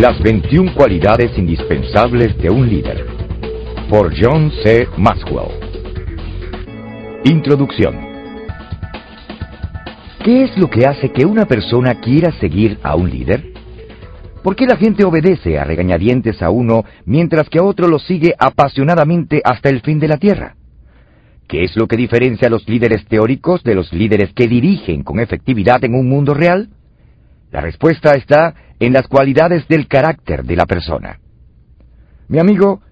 Las 21 cualidades indispensables de un líder. Por John C. Maxwell. Introducción. ¿Qué es lo que hace que una persona quiera seguir a un líder? ¿Por qué la gente obedece a regañadientes a uno mientras que a otro lo sigue apasionadamente hasta el fin de la tierra? ¿Qué es lo que diferencia a los líderes teóricos de los líderes que dirigen con efectividad en un mundo real? La respuesta está en las cualidades del carácter de la persona. Mi amigo,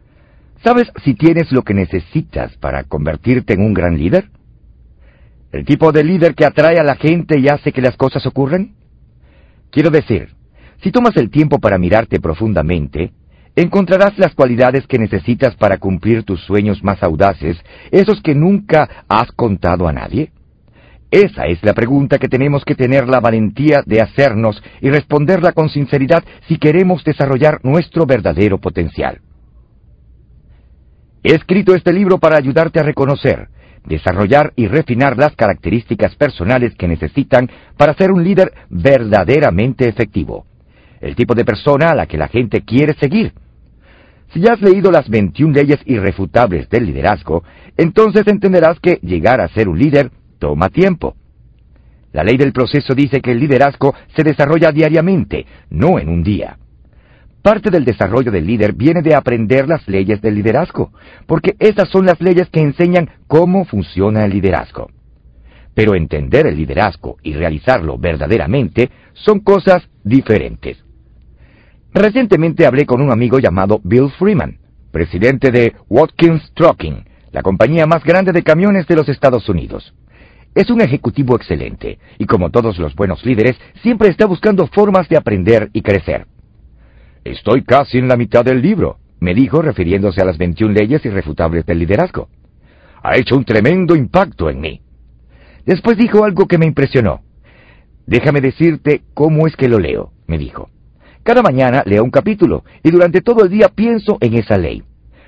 ¿sabes si tienes lo que necesitas para convertirte en un gran líder? ¿El tipo de líder que atrae a la gente y hace que las cosas ocurran? Quiero decir, si tomas el tiempo para mirarte profundamente, encontrarás las cualidades que necesitas para cumplir tus sueños más audaces, esos que nunca has contado a nadie. Esa es la pregunta que tenemos que tener la valentía de hacernos y responderla con sinceridad si queremos desarrollar nuestro verdadero potencial. He escrito este libro para ayudarte a reconocer, desarrollar y refinar las características personales que necesitan para ser un líder verdaderamente efectivo, el tipo de persona a la que la gente quiere seguir. Si has leído las 21 leyes irrefutables del liderazgo, entonces entenderás que llegar a ser un líder toma tiempo. La ley del proceso dice que el liderazgo se desarrolla diariamente, no en un día. Parte del desarrollo del líder viene de aprender las leyes del liderazgo, porque esas son las leyes que enseñan cómo funciona el liderazgo. Pero entender el liderazgo y realizarlo verdaderamente son cosas diferentes. Recientemente hablé con un amigo llamado Bill Freeman, presidente de Watkins Trucking, la compañía más grande de camiones de los Estados Unidos. Es un ejecutivo excelente y como todos los buenos líderes, siempre está buscando formas de aprender y crecer. Estoy casi en la mitad del libro, me dijo refiriéndose a las 21 leyes irrefutables del liderazgo. Ha hecho un tremendo impacto en mí. Después dijo algo que me impresionó. Déjame decirte cómo es que lo leo, me dijo. Cada mañana leo un capítulo y durante todo el día pienso en esa ley.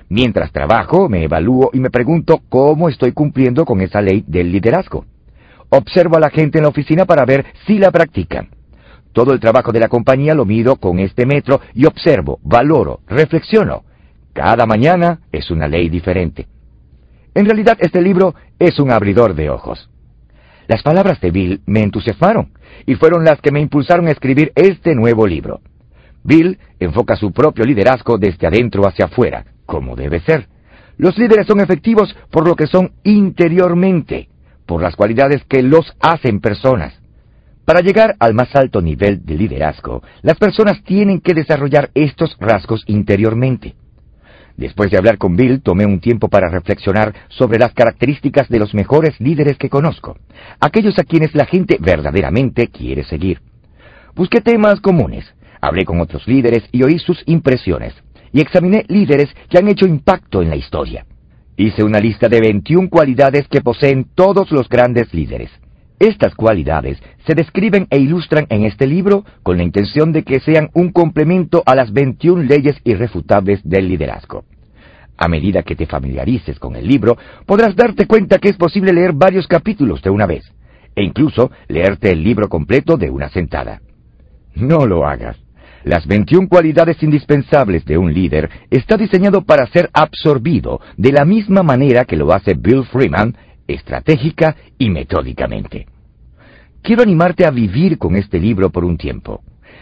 Mientras trabajo, me evalúo y me pregunto cómo estoy cumpliendo con esa ley del liderazgo. Observo a la gente en la oficina para ver si la practican. Todo el trabajo de la compañía lo mido con este metro y observo, valoro, reflexiono. Cada mañana es una ley diferente. En realidad este libro es un abridor de ojos. Las palabras de Bill me entusiasmaron y fueron las que me impulsaron a escribir este nuevo libro. Bill enfoca su propio liderazgo desde adentro hacia afuera, como debe ser. Los líderes son efectivos por lo que son interiormente por las cualidades que los hacen personas. Para llegar al más alto nivel de liderazgo, las personas tienen que desarrollar estos rasgos interiormente. Después de hablar con Bill, tomé un tiempo para reflexionar sobre las características de los mejores líderes que conozco, aquellos a quienes la gente verdaderamente quiere seguir. Busqué temas comunes, hablé con otros líderes y oí sus impresiones, y examiné líderes que han hecho impacto en la historia. Hice una lista de 21 cualidades que poseen todos los grandes líderes. Estas cualidades se describen e ilustran en este libro con la intención de que sean un complemento a las 21 leyes irrefutables del liderazgo. A medida que te familiarices con el libro, podrás darte cuenta que es posible leer varios capítulos de una vez, e incluso leerte el libro completo de una sentada. No lo hagas. Las 21 cualidades indispensables de un líder está diseñado para ser absorbido de la misma manera que lo hace Bill Freeman, estratégica y metódicamente. Quiero animarte a vivir con este libro por un tiempo.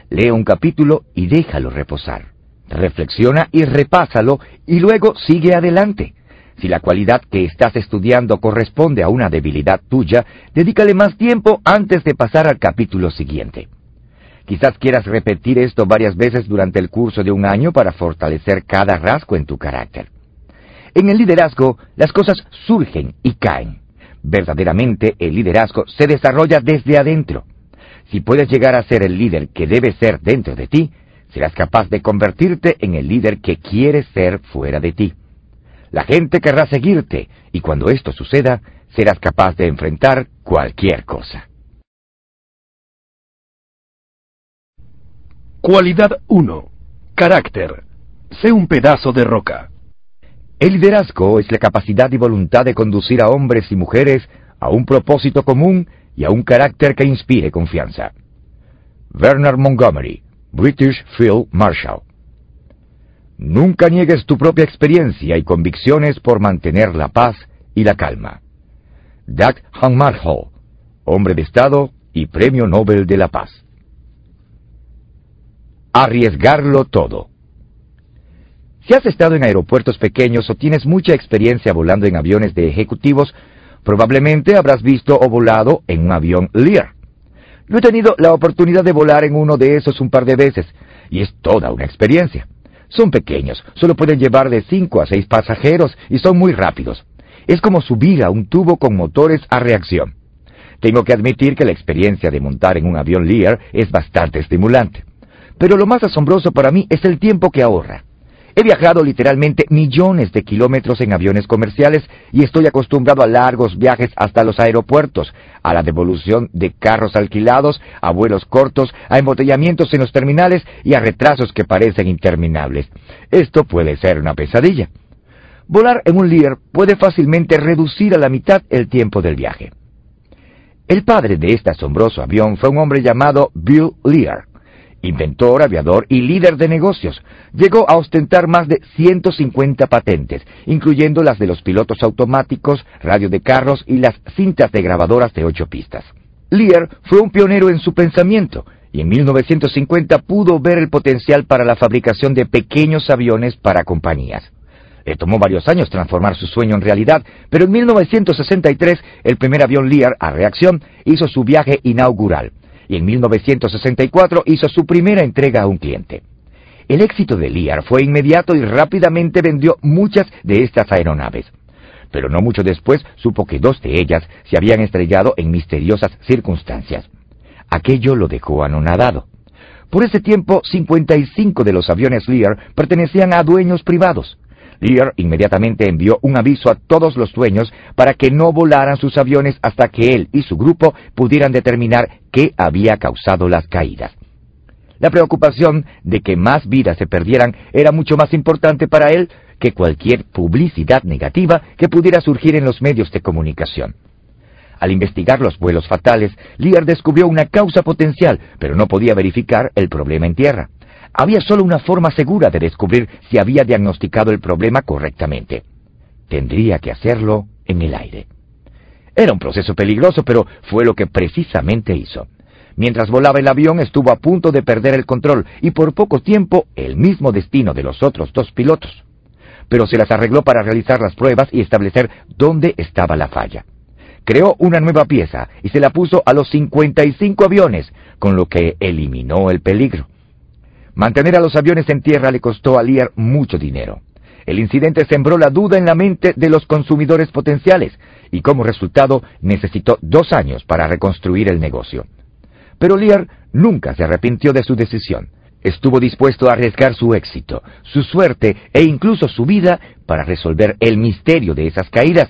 Lee un capítulo y déjalo reposar. Reflexiona y repásalo y luego sigue adelante. Si la cualidad que estás estudiando corresponde a una debilidad tuya, dedícale más tiempo antes de pasar al capítulo siguiente. Quizás quieras repetir esto varias veces durante el curso de un año para fortalecer cada rasgo en tu carácter. En el liderazgo, las cosas surgen y caen. Verdaderamente, el liderazgo se desarrolla desde adentro. Si puedes llegar a ser el líder que debe ser dentro de ti, serás capaz de convertirte en el líder que quieres ser fuera de ti. La gente querrá seguirte y cuando esto suceda, serás capaz de enfrentar cualquier cosa. Cualidad 1. Carácter. Sé un pedazo de roca. El liderazgo es la capacidad y voluntad de conducir a hombres y mujeres a un propósito común y a un carácter que inspire confianza. Bernard Montgomery, British Field Marshal. Nunca niegues tu propia experiencia y convicciones por mantener la paz y la calma. Doug Hall, hombre de Estado y Premio Nobel de la Paz. Arriesgarlo todo. Si has estado en aeropuertos pequeños o tienes mucha experiencia volando en aviones de ejecutivos, probablemente habrás visto o volado en un avión Lear. Yo he tenido la oportunidad de volar en uno de esos un par de veces, y es toda una experiencia. Son pequeños, solo pueden llevar de 5 a 6 pasajeros y son muy rápidos. Es como subir a un tubo con motores a reacción. Tengo que admitir que la experiencia de montar en un avión Lear es bastante estimulante. Pero lo más asombroso para mí es el tiempo que ahorra. He viajado literalmente millones de kilómetros en aviones comerciales y estoy acostumbrado a largos viajes hasta los aeropuertos, a la devolución de carros alquilados, a vuelos cortos, a embotellamientos en los terminales y a retrasos que parecen interminables. Esto puede ser una pesadilla. Volar en un Lear puede fácilmente reducir a la mitad el tiempo del viaje. El padre de este asombroso avión fue un hombre llamado Bill Lear inventor, aviador y líder de negocios. Llegó a ostentar más de 150 patentes, incluyendo las de los pilotos automáticos, radio de carros y las cintas de grabadoras de ocho pistas. Lear fue un pionero en su pensamiento y en 1950 pudo ver el potencial para la fabricación de pequeños aviones para compañías. Le tomó varios años transformar su sueño en realidad, pero en 1963 el primer avión Lear a reacción hizo su viaje inaugural y en 1964 hizo su primera entrega a un cliente. El éxito de Lear fue inmediato y rápidamente vendió muchas de estas aeronaves. Pero no mucho después supo que dos de ellas se habían estrellado en misteriosas circunstancias. Aquello lo dejó anonadado. Por ese tiempo, 55 de los aviones Lear pertenecían a dueños privados. Lear inmediatamente envió un aviso a todos los dueños para que no volaran sus aviones hasta que él y su grupo pudieran determinar qué había causado las caídas. La preocupación de que más vidas se perdieran era mucho más importante para él que cualquier publicidad negativa que pudiera surgir en los medios de comunicación. Al investigar los vuelos fatales, Lear descubrió una causa potencial, pero no podía verificar el problema en tierra. Había solo una forma segura de descubrir si había diagnosticado el problema correctamente. Tendría que hacerlo en el aire. Era un proceso peligroso, pero fue lo que precisamente hizo. Mientras volaba el avión estuvo a punto de perder el control y por poco tiempo el mismo destino de los otros dos pilotos. Pero se las arregló para realizar las pruebas y establecer dónde estaba la falla. Creó una nueva pieza y se la puso a los 55 aviones, con lo que eliminó el peligro. Mantener a los aviones en tierra le costó a Lear mucho dinero. El incidente sembró la duda en la mente de los consumidores potenciales y como resultado necesitó dos años para reconstruir el negocio. Pero Lear nunca se arrepintió de su decisión. Estuvo dispuesto a arriesgar su éxito, su suerte e incluso su vida para resolver el misterio de esas caídas,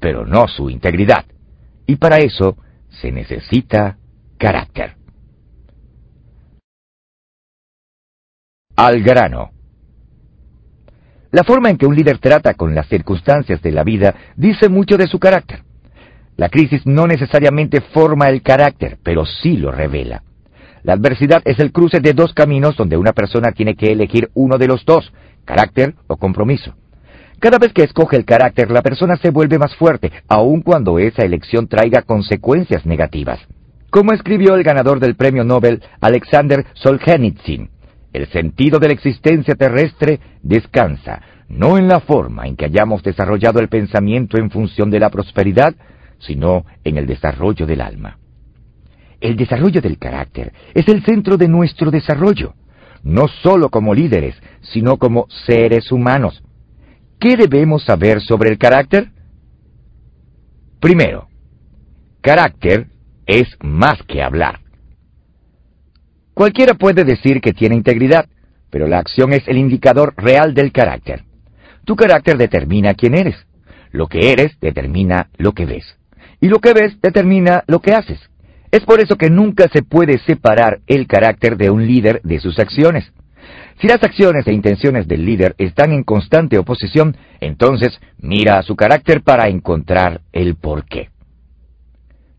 pero no su integridad. Y para eso se necesita carácter. Al grano. La forma en que un líder trata con las circunstancias de la vida dice mucho de su carácter. La crisis no necesariamente forma el carácter, pero sí lo revela. La adversidad es el cruce de dos caminos donde una persona tiene que elegir uno de los dos, carácter o compromiso. Cada vez que escoge el carácter, la persona se vuelve más fuerte, aun cuando esa elección traiga consecuencias negativas. Como escribió el ganador del premio Nobel, Alexander Solzhenitsyn, el sentido de la existencia terrestre descansa no en la forma en que hayamos desarrollado el pensamiento en función de la prosperidad, sino en el desarrollo del alma. El desarrollo del carácter es el centro de nuestro desarrollo, no sólo como líderes, sino como seres humanos. ¿Qué debemos saber sobre el carácter? Primero, carácter es más que hablar. Cualquiera puede decir que tiene integridad, pero la acción es el indicador real del carácter. Tu carácter determina quién eres. Lo que eres determina lo que ves. Y lo que ves determina lo que haces. Es por eso que nunca se puede separar el carácter de un líder de sus acciones. Si las acciones e intenciones del líder están en constante oposición, entonces mira a su carácter para encontrar el porqué.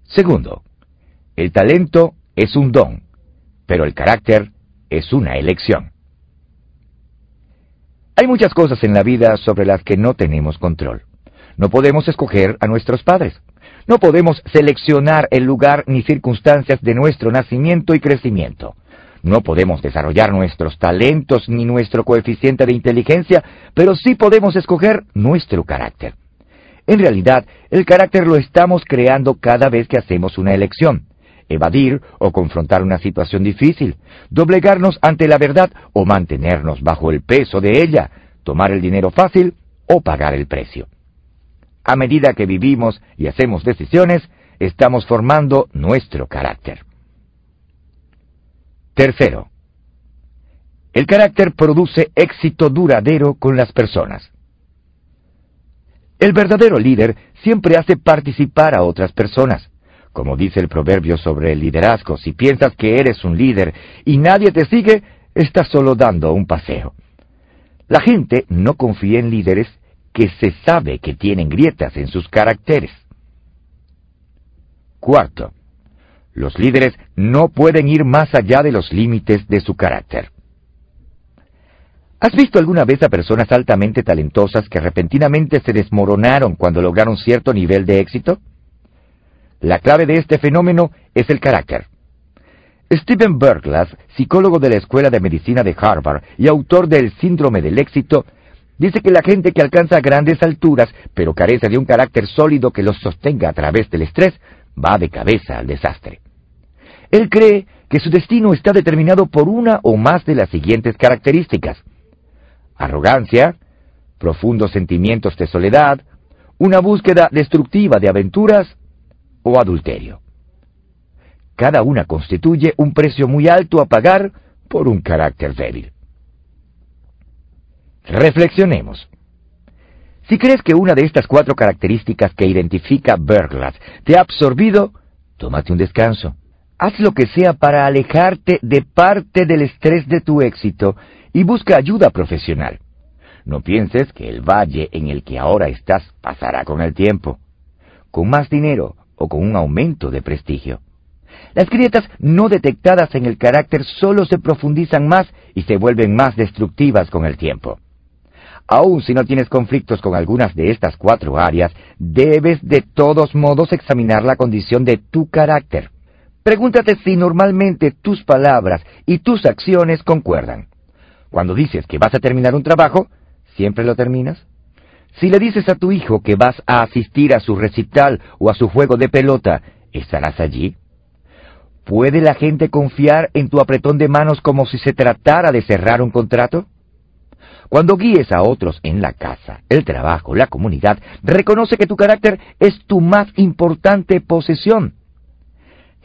Segundo, el talento es un don, pero el carácter es una elección. Hay muchas cosas en la vida sobre las que no tenemos control. No podemos escoger a nuestros padres. No podemos seleccionar el lugar ni circunstancias de nuestro nacimiento y crecimiento. No podemos desarrollar nuestros talentos ni nuestro coeficiente de inteligencia, pero sí podemos escoger nuestro carácter. En realidad, el carácter lo estamos creando cada vez que hacemos una elección. Evadir o confrontar una situación difícil, doblegarnos ante la verdad o mantenernos bajo el peso de ella, tomar el dinero fácil o pagar el precio. A medida que vivimos y hacemos decisiones, estamos formando nuestro carácter. Tercero, el carácter produce éxito duradero con las personas. El verdadero líder siempre hace participar a otras personas. Como dice el proverbio sobre el liderazgo, si piensas que eres un líder y nadie te sigue, estás solo dando un paseo. La gente no confía en líderes que se sabe que tienen grietas en sus caracteres. Cuarto, los líderes no pueden ir más allá de los límites de su carácter. ¿Has visto alguna vez a personas altamente talentosas que repentinamente se desmoronaron cuando lograron cierto nivel de éxito? La clave de este fenómeno es el carácter. Stephen Berglas, psicólogo de la Escuela de Medicina de Harvard y autor del Síndrome del Éxito, dice que la gente que alcanza grandes alturas, pero carece de un carácter sólido que los sostenga a través del estrés, va de cabeza al desastre. Él cree que su destino está determinado por una o más de las siguientes características. Arrogancia, profundos sentimientos de soledad, una búsqueda destructiva de aventuras o adulterio. Cada una constituye un precio muy alto a pagar por un carácter débil. Reflexionemos. Si crees que una de estas cuatro características que identifica Berglas te ha absorbido, tómate un descanso. Haz lo que sea para alejarte de parte del estrés de tu éxito y busca ayuda profesional. No pienses que el valle en el que ahora estás pasará con el tiempo, con más dinero o con un aumento de prestigio. Las grietas no detectadas en el carácter solo se profundizan más y se vuelven más destructivas con el tiempo. Aun si no tienes conflictos con algunas de estas cuatro áreas, debes de todos modos examinar la condición de tu carácter. Pregúntate si normalmente tus palabras y tus acciones concuerdan. Cuando dices que vas a terminar un trabajo, ¿siempre lo terminas? Si le dices a tu hijo que vas a asistir a su recital o a su juego de pelota, ¿estarás allí? ¿Puede la gente confiar en tu apretón de manos como si se tratara de cerrar un contrato? Cuando guíes a otros en la casa, el trabajo, la comunidad, reconoce que tu carácter es tu más importante posesión.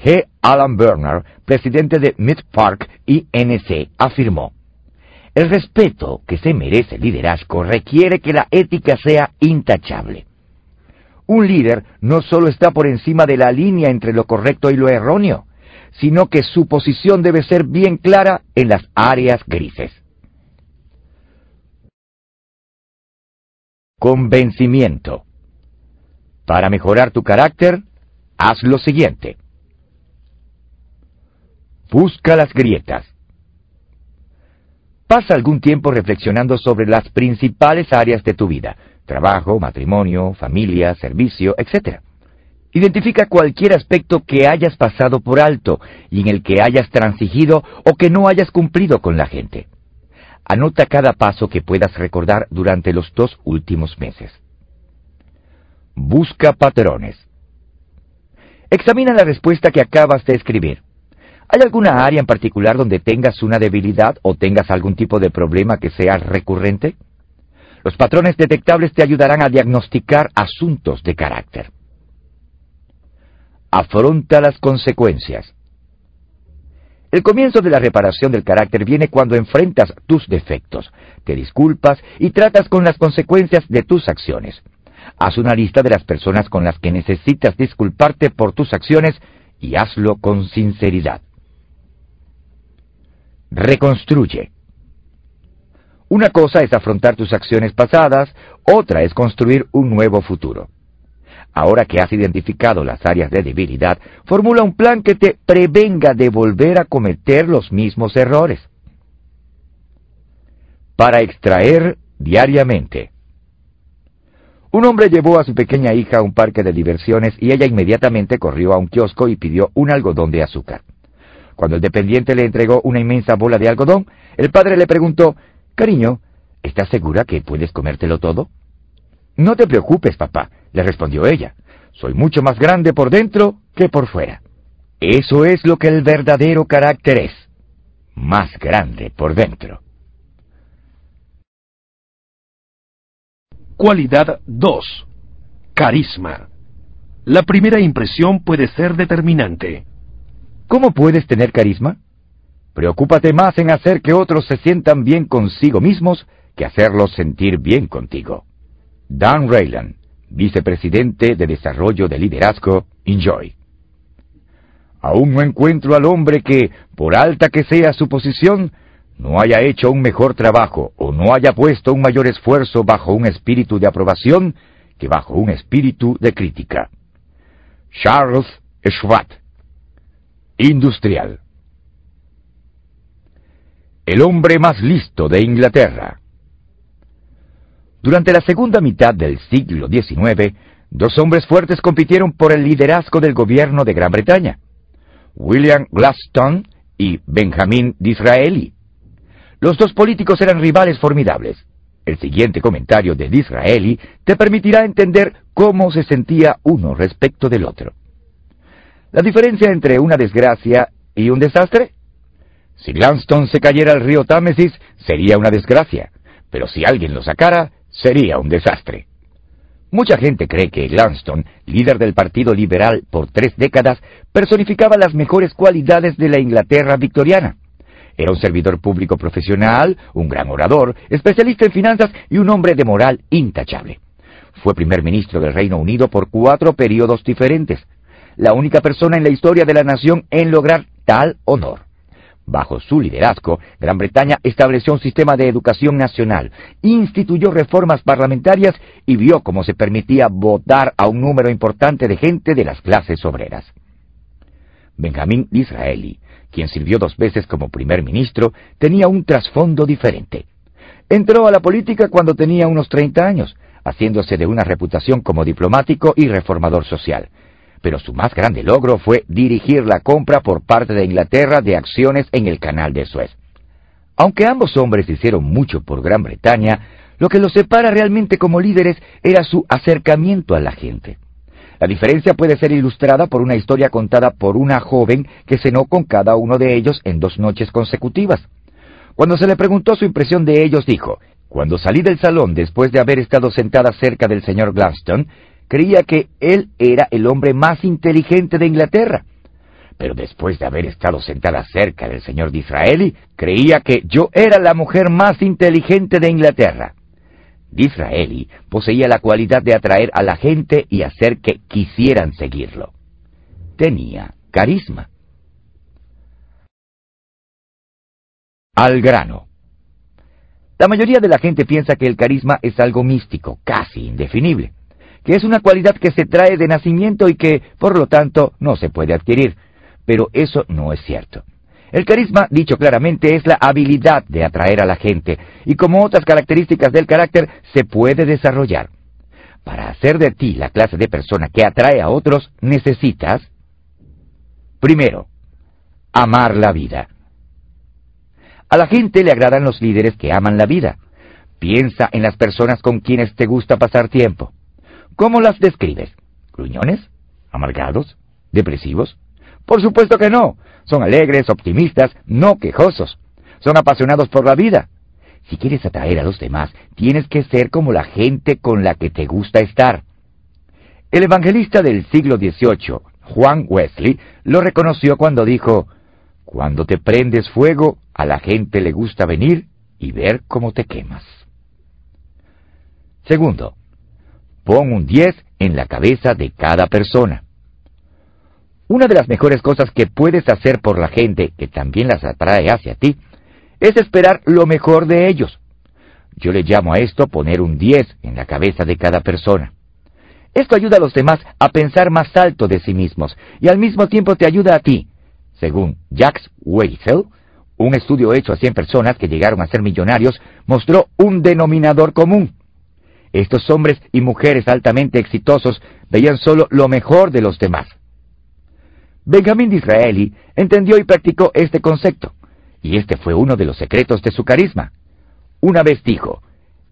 G. Alan Bernard, presidente de Mid Park INC, afirmó, el respeto que se merece el liderazgo requiere que la ética sea intachable. Un líder no solo está por encima de la línea entre lo correcto y lo erróneo, sino que su posición debe ser bien clara en las áreas grises. Convencimiento. Para mejorar tu carácter, haz lo siguiente. Busca las grietas. Pasa algún tiempo reflexionando sobre las principales áreas de tu vida, trabajo, matrimonio, familia, servicio, etc. Identifica cualquier aspecto que hayas pasado por alto y en el que hayas transigido o que no hayas cumplido con la gente. Anota cada paso que puedas recordar durante los dos últimos meses. Busca patrones. Examina la respuesta que acabas de escribir. ¿Hay alguna área en particular donde tengas una debilidad o tengas algún tipo de problema que sea recurrente? Los patrones detectables te ayudarán a diagnosticar asuntos de carácter. Afronta las consecuencias. El comienzo de la reparación del carácter viene cuando enfrentas tus defectos, te disculpas y tratas con las consecuencias de tus acciones. Haz una lista de las personas con las que necesitas disculparte por tus acciones y hazlo con sinceridad. Reconstruye. Una cosa es afrontar tus acciones pasadas, otra es construir un nuevo futuro. Ahora que has identificado las áreas de debilidad, formula un plan que te prevenga de volver a cometer los mismos errores. Para extraer diariamente. Un hombre llevó a su pequeña hija a un parque de diversiones y ella inmediatamente corrió a un kiosco y pidió un algodón de azúcar. Cuando el dependiente le entregó una inmensa bola de algodón, el padre le preguntó, Cariño, ¿estás segura que puedes comértelo todo? No te preocupes, papá, le respondió ella. Soy mucho más grande por dentro que por fuera. Eso es lo que el verdadero carácter es. Más grande por dentro. Cualidad 2. Carisma. La primera impresión puede ser determinante. ¿Cómo puedes tener carisma? Preocúpate más en hacer que otros se sientan bien consigo mismos que hacerlos sentir bien contigo. Dan Rayland, vicepresidente de Desarrollo de Liderazgo, Enjoy. Aún no encuentro al hombre que, por alta que sea su posición, no haya hecho un mejor trabajo o no haya puesto un mayor esfuerzo bajo un espíritu de aprobación que bajo un espíritu de crítica. Charles Schwab, industrial el hombre más listo de Inglaterra. Durante la segunda mitad del siglo XIX, dos hombres fuertes compitieron por el liderazgo del gobierno de Gran Bretaña, William Gladstone y Benjamin Disraeli. Los dos políticos eran rivales formidables. El siguiente comentario de Disraeli te permitirá entender cómo se sentía uno respecto del otro. La diferencia entre una desgracia y un desastre si Gladstone se cayera al río Támesis, sería una desgracia, pero si alguien lo sacara, sería un desastre. Mucha gente cree que Gladstone, líder del Partido Liberal por tres décadas, personificaba las mejores cualidades de la Inglaterra victoriana. Era un servidor público profesional, un gran orador, especialista en finanzas y un hombre de moral intachable. Fue primer ministro del Reino Unido por cuatro periodos diferentes, la única persona en la historia de la nación en lograr tal honor. Bajo su liderazgo, Gran Bretaña estableció un sistema de educación nacional, instituyó reformas parlamentarias y vio cómo se permitía votar a un número importante de gente de las clases obreras. Benjamín Disraeli, quien sirvió dos veces como primer ministro, tenía un trasfondo diferente. Entró a la política cuando tenía unos 30 años, haciéndose de una reputación como diplomático y reformador social pero su más grande logro fue dirigir la compra por parte de Inglaterra de acciones en el canal de Suez. Aunque ambos hombres hicieron mucho por Gran Bretaña, lo que los separa realmente como líderes era su acercamiento a la gente. La diferencia puede ser ilustrada por una historia contada por una joven que cenó con cada uno de ellos en dos noches consecutivas. Cuando se le preguntó su impresión de ellos, dijo, Cuando salí del salón después de haber estado sentada cerca del señor Gladstone, creía que él era el hombre más inteligente de Inglaterra. Pero después de haber estado sentada cerca del señor Disraeli, creía que yo era la mujer más inteligente de Inglaterra. Disraeli poseía la cualidad de atraer a la gente y hacer que quisieran seguirlo. Tenía carisma. Al grano. La mayoría de la gente piensa que el carisma es algo místico, casi indefinible que es una cualidad que se trae de nacimiento y que, por lo tanto, no se puede adquirir. Pero eso no es cierto. El carisma, dicho claramente, es la habilidad de atraer a la gente, y como otras características del carácter, se puede desarrollar. Para hacer de ti la clase de persona que atrae a otros, necesitas, primero, amar la vida. A la gente le agradan los líderes que aman la vida. Piensa en las personas con quienes te gusta pasar tiempo. ¿Cómo las describes? ¿Gruñones? ¿Amargados? ¿Depresivos? Por supuesto que no. Son alegres, optimistas, no quejosos. Son apasionados por la vida. Si quieres atraer a los demás, tienes que ser como la gente con la que te gusta estar. El evangelista del siglo XVIII, Juan Wesley, lo reconoció cuando dijo, Cuando te prendes fuego, a la gente le gusta venir y ver cómo te quemas. Segundo, Pon un 10 en la cabeza de cada persona. Una de las mejores cosas que puedes hacer por la gente que también las atrae hacia ti es esperar lo mejor de ellos. Yo le llamo a esto poner un 10 en la cabeza de cada persona. Esto ayuda a los demás a pensar más alto de sí mismos y al mismo tiempo te ayuda a ti. Según Jacques Weisel, un estudio hecho a 100 personas que llegaron a ser millonarios mostró un denominador común. Estos hombres y mujeres altamente exitosos veían solo lo mejor de los demás. Benjamín Disraeli entendió y practicó este concepto, y este fue uno de los secretos de su carisma. Una vez dijo,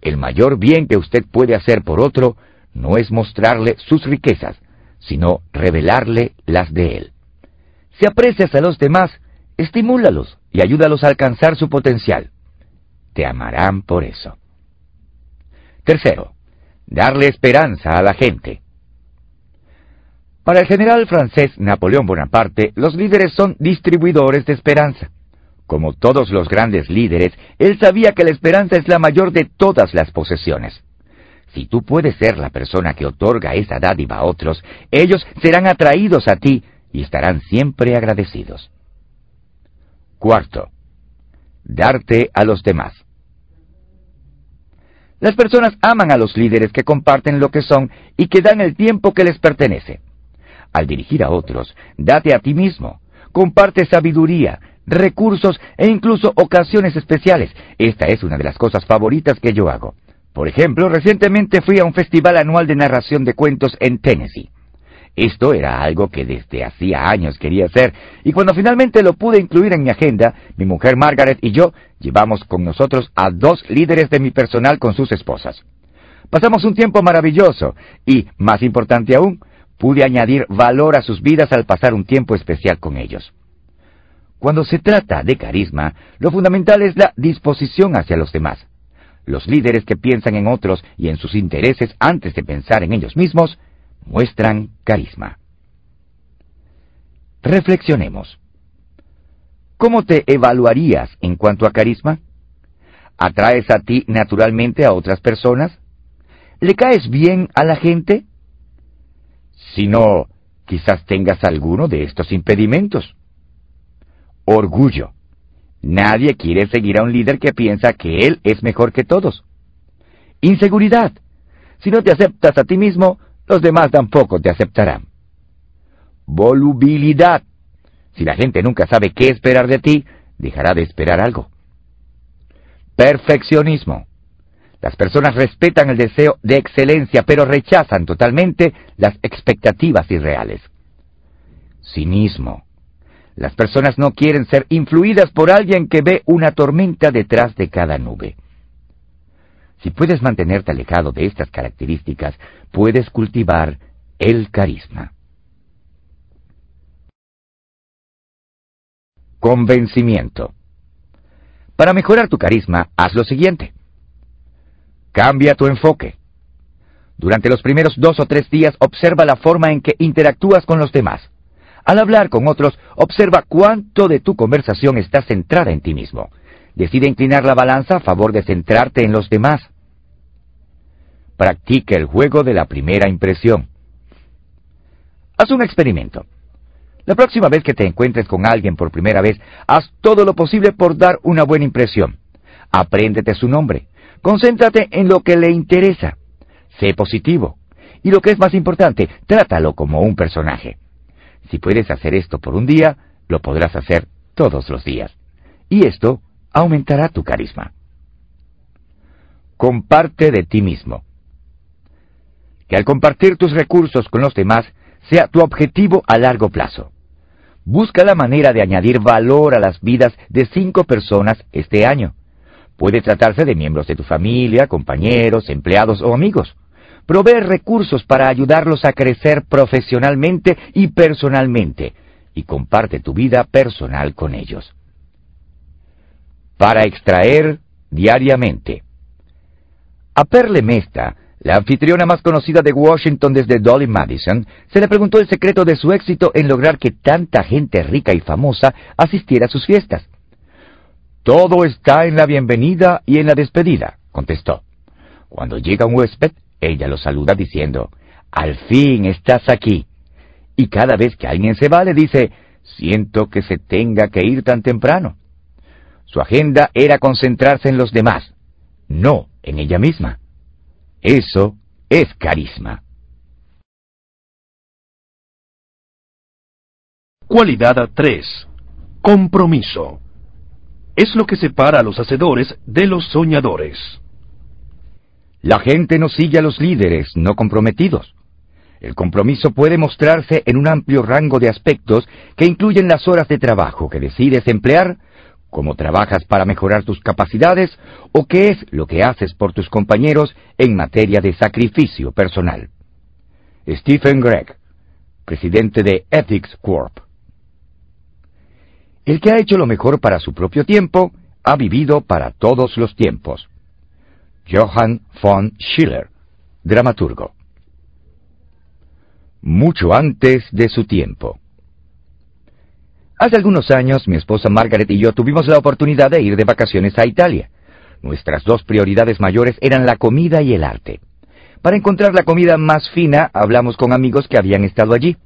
el mayor bien que usted puede hacer por otro no es mostrarle sus riquezas, sino revelarle las de él. Si aprecias a los demás, estimúlalos y ayúdalos a alcanzar su potencial. Te amarán por eso. Tercero, darle esperanza a la gente. Para el general francés Napoleón Bonaparte, los líderes son distribuidores de esperanza. Como todos los grandes líderes, él sabía que la esperanza es la mayor de todas las posesiones. Si tú puedes ser la persona que otorga esa dádiva a otros, ellos serán atraídos a ti y estarán siempre agradecidos. Cuarto, darte a los demás. Las personas aman a los líderes que comparten lo que son y que dan el tiempo que les pertenece. Al dirigir a otros, date a ti mismo, comparte sabiduría, recursos e incluso ocasiones especiales. Esta es una de las cosas favoritas que yo hago. Por ejemplo, recientemente fui a un festival anual de narración de cuentos en Tennessee. Esto era algo que desde hacía años quería hacer, y cuando finalmente lo pude incluir en mi agenda, mi mujer Margaret y yo llevamos con nosotros a dos líderes de mi personal con sus esposas. Pasamos un tiempo maravilloso, y, más importante aún, pude añadir valor a sus vidas al pasar un tiempo especial con ellos. Cuando se trata de carisma, lo fundamental es la disposición hacia los demás. Los líderes que piensan en otros y en sus intereses antes de pensar en ellos mismos, muestran carisma. Reflexionemos. ¿Cómo te evaluarías en cuanto a carisma? ¿Atraes a ti naturalmente a otras personas? ¿Le caes bien a la gente? Si no, quizás tengas alguno de estos impedimentos. Orgullo. Nadie quiere seguir a un líder que piensa que él es mejor que todos. Inseguridad. Si no te aceptas a ti mismo, los demás tampoco te aceptarán. Volubilidad. Si la gente nunca sabe qué esperar de ti, dejará de esperar algo. Perfeccionismo. Las personas respetan el deseo de excelencia, pero rechazan totalmente las expectativas irreales. Cinismo. Las personas no quieren ser influidas por alguien que ve una tormenta detrás de cada nube. Si puedes mantenerte alejado de estas características, puedes cultivar el carisma. Convencimiento. Para mejorar tu carisma, haz lo siguiente. Cambia tu enfoque. Durante los primeros dos o tres días observa la forma en que interactúas con los demás. Al hablar con otros, observa cuánto de tu conversación está centrada en ti mismo. Decide inclinar la balanza a favor de centrarte en los demás. Practica el juego de la primera impresión. Haz un experimento. La próxima vez que te encuentres con alguien por primera vez, haz todo lo posible por dar una buena impresión. Apréndete su nombre. Concéntrate en lo que le interesa. Sé positivo. Y lo que es más importante, trátalo como un personaje. Si puedes hacer esto por un día, lo podrás hacer todos los días. Y esto aumentará tu carisma. Comparte de ti mismo que al compartir tus recursos con los demás sea tu objetivo a largo plazo. Busca la manera de añadir valor a las vidas de cinco personas este año. Puede tratarse de miembros de tu familia, compañeros, empleados o amigos. Provee recursos para ayudarlos a crecer profesionalmente y personalmente y comparte tu vida personal con ellos. Para extraer diariamente. A Perle Mesta la anfitriona más conocida de Washington desde Dolly Madison se le preguntó el secreto de su éxito en lograr que tanta gente rica y famosa asistiera a sus fiestas. Todo está en la bienvenida y en la despedida, contestó. Cuando llega un huésped, ella lo saluda diciendo, Al fin estás aquí. Y cada vez que alguien se va le dice, Siento que se tenga que ir tan temprano. Su agenda era concentrarse en los demás, no en ella misma. Eso es carisma. Cualidad 3. Compromiso. Es lo que separa a los hacedores de los soñadores. La gente no sigue a los líderes no comprometidos. El compromiso puede mostrarse en un amplio rango de aspectos que incluyen las horas de trabajo que decides emplear, cómo trabajas para mejorar tus capacidades o qué es lo que haces por tus compañeros en materia de sacrificio personal. Stephen Gregg, presidente de Ethics Corp. El que ha hecho lo mejor para su propio tiempo, ha vivido para todos los tiempos. Johann von Schiller, dramaturgo. Mucho antes de su tiempo. Hace algunos años mi esposa Margaret y yo tuvimos la oportunidad de ir de vacaciones a Italia. Nuestras dos prioridades mayores eran la comida y el arte. Para encontrar la comida más fina, hablamos con amigos que habían estado allí.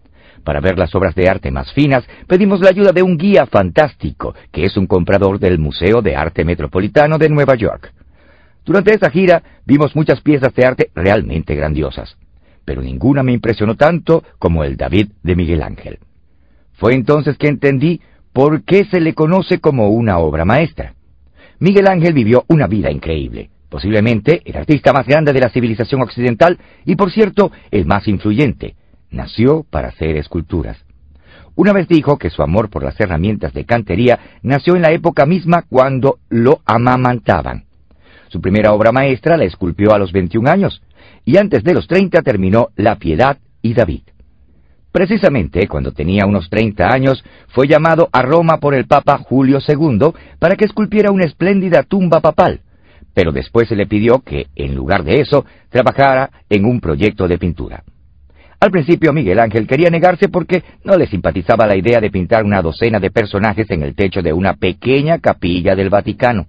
Para ver las obras de arte más finas, pedimos la ayuda de un guía fantástico, que es un comprador del Museo de Arte Metropolitano de Nueva York. Durante esa gira vimos muchas piezas de arte realmente grandiosas, pero ninguna me impresionó tanto como el David de Miguel Ángel. Fue entonces que entendí por qué se le conoce como una obra maestra. Miguel Ángel vivió una vida increíble, posiblemente el artista más grande de la civilización occidental y, por cierto, el más influyente, nació para hacer esculturas. Una vez dijo que su amor por las herramientas de cantería nació en la época misma cuando lo amamantaban. Su primera obra maestra la esculpió a los 21 años, y antes de los 30 terminó La Piedad y David. Precisamente cuando tenía unos 30 años, fue llamado a Roma por el Papa Julio II para que esculpiera una espléndida tumba papal, pero después se le pidió que, en lugar de eso, trabajara en un proyecto de pintura. Al principio Miguel Ángel quería negarse porque no le simpatizaba la idea de pintar una docena de personajes en el techo de una pequeña capilla del Vaticano.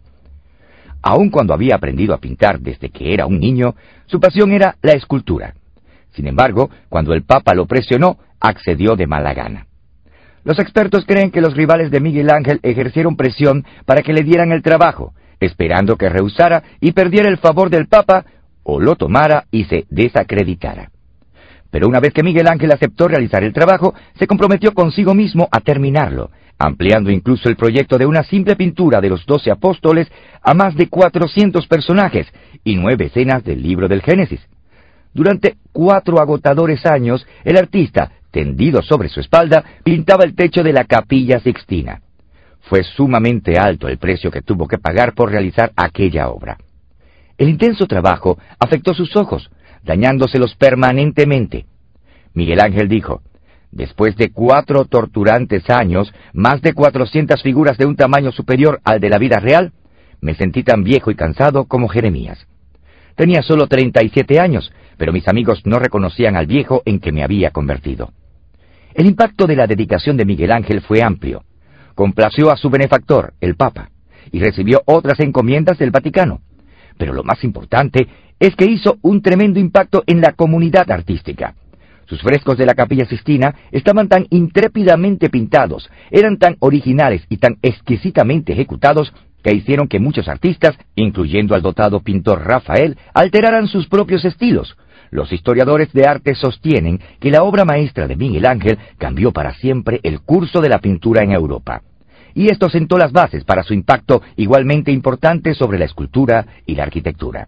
Aun cuando había aprendido a pintar desde que era un niño, su pasión era la escultura. Sin embargo, cuando el Papa lo presionó, accedió de mala gana. Los expertos creen que los rivales de Miguel Ángel ejercieron presión para que le dieran el trabajo, esperando que rehusara y perdiera el favor del Papa o lo tomara y se desacreditara. Pero una vez que Miguel Ángel aceptó realizar el trabajo, se comprometió consigo mismo a terminarlo, ampliando incluso el proyecto de una simple pintura de los doce apóstoles a más de cuatrocientos personajes y nueve escenas del libro del Génesis. Durante cuatro agotadores años, el artista, tendido sobre su espalda, pintaba el techo de la capilla sixtina. Fue sumamente alto el precio que tuvo que pagar por realizar aquella obra. El intenso trabajo afectó sus ojos, dañándoselos permanentemente. Miguel Ángel dijo, Después de cuatro torturantes años, más de cuatrocientas figuras de un tamaño superior al de la vida real, me sentí tan viejo y cansado como Jeremías. Tenía solo treinta y siete años, pero mis amigos no reconocían al viejo en que me había convertido. El impacto de la dedicación de Miguel Ángel fue amplio. Complació a su benefactor, el Papa, y recibió otras encomiendas del Vaticano. Pero lo más importante es que hizo un tremendo impacto en la comunidad artística. Sus frescos de la capilla Sistina estaban tan intrépidamente pintados, eran tan originales y tan exquisitamente ejecutados que hicieron que muchos artistas, incluyendo al dotado pintor Rafael, alteraran sus propios estilos. Los historiadores de arte sostienen que la obra maestra de Miguel Ángel cambió para siempre el curso de la pintura en Europa. Y esto sentó las bases para su impacto igualmente importante sobre la escultura y la arquitectura.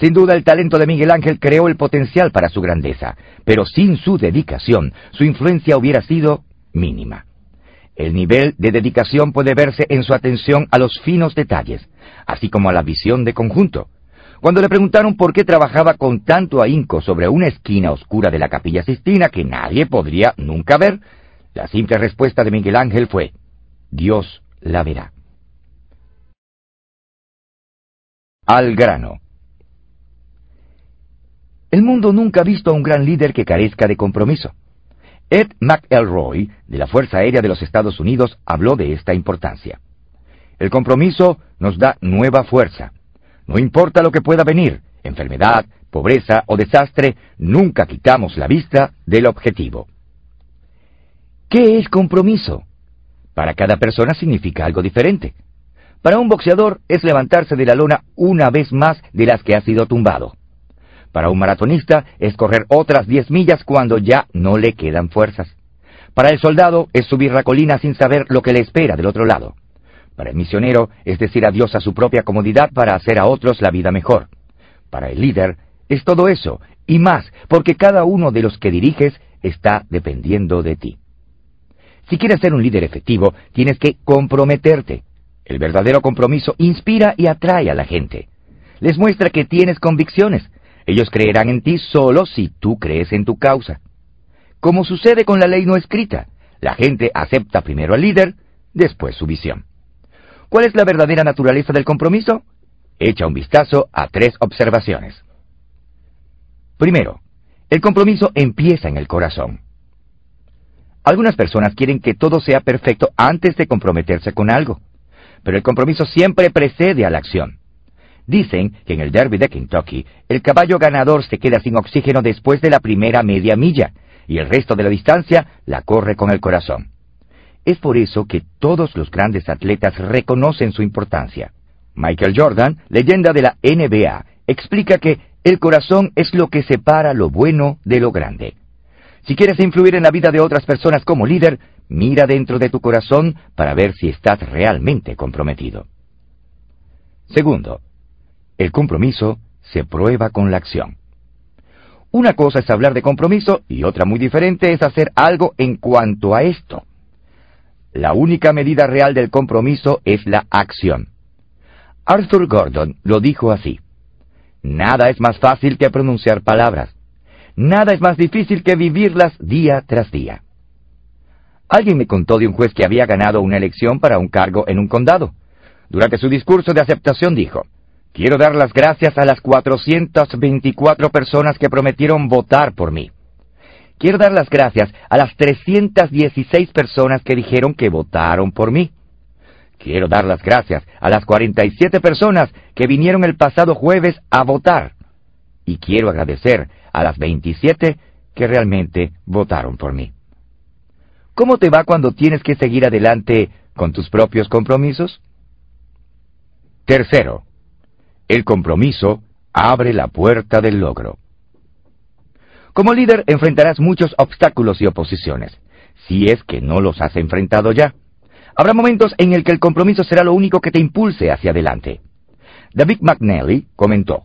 Sin duda el talento de Miguel Ángel creó el potencial para su grandeza, pero sin su dedicación, su influencia hubiera sido mínima. El nivel de dedicación puede verse en su atención a los finos detalles, así como a la visión de conjunto. Cuando le preguntaron por qué trabajaba con tanto ahínco sobre una esquina oscura de la capilla Sistina que nadie podría nunca ver, la simple respuesta de Miguel Ángel fue, Dios la verá. Al grano. El mundo nunca ha visto a un gran líder que carezca de compromiso. Ed McElroy, de la Fuerza Aérea de los Estados Unidos, habló de esta importancia. El compromiso nos da nueva fuerza. No importa lo que pueda venir, enfermedad, pobreza o desastre, nunca quitamos la vista del objetivo. ¿Qué es compromiso? Para cada persona significa algo diferente. Para un boxeador es levantarse de la lona una vez más de las que ha sido tumbado. Para un maratonista es correr otras diez millas cuando ya no le quedan fuerzas. Para el soldado es subir la colina sin saber lo que le espera del otro lado. Para el misionero es decir adiós a su propia comodidad para hacer a otros la vida mejor. Para el líder es todo eso y más, porque cada uno de los que diriges está dependiendo de ti. Si quieres ser un líder efectivo, tienes que comprometerte. El verdadero compromiso inspira y atrae a la gente. Les muestra que tienes convicciones. Ellos creerán en ti solo si tú crees en tu causa. Como sucede con la ley no escrita, la gente acepta primero al líder, después su visión. ¿Cuál es la verdadera naturaleza del compromiso? Echa un vistazo a tres observaciones. Primero, el compromiso empieza en el corazón. Algunas personas quieren que todo sea perfecto antes de comprometerse con algo, pero el compromiso siempre precede a la acción. Dicen que en el Derby de Kentucky, el caballo ganador se queda sin oxígeno después de la primera media milla, y el resto de la distancia la corre con el corazón. Es por eso que todos los grandes atletas reconocen su importancia. Michael Jordan, leyenda de la NBA, explica que el corazón es lo que separa lo bueno de lo grande. Si quieres influir en la vida de otras personas como líder, mira dentro de tu corazón para ver si estás realmente comprometido. Segundo, el compromiso se prueba con la acción. Una cosa es hablar de compromiso y otra muy diferente es hacer algo en cuanto a esto. La única medida real del compromiso es la acción. Arthur Gordon lo dijo así. Nada es más fácil que pronunciar palabras. Nada es más difícil que vivirlas día tras día. Alguien me contó de un juez que había ganado una elección para un cargo en un condado. Durante su discurso de aceptación dijo, Quiero dar las gracias a las 424 personas que prometieron votar por mí. Quiero dar las gracias a las 316 personas que dijeron que votaron por mí. Quiero dar las gracias a las 47 personas que vinieron el pasado jueves a votar. Y quiero agradecer a las 27 que realmente votaron por mí. ¿Cómo te va cuando tienes que seguir adelante con tus propios compromisos? Tercero, el compromiso abre la puerta del logro. Como líder enfrentarás muchos obstáculos y oposiciones, si es que no los has enfrentado ya. Habrá momentos en el que el compromiso será lo único que te impulse hacia adelante. David McNally comentó,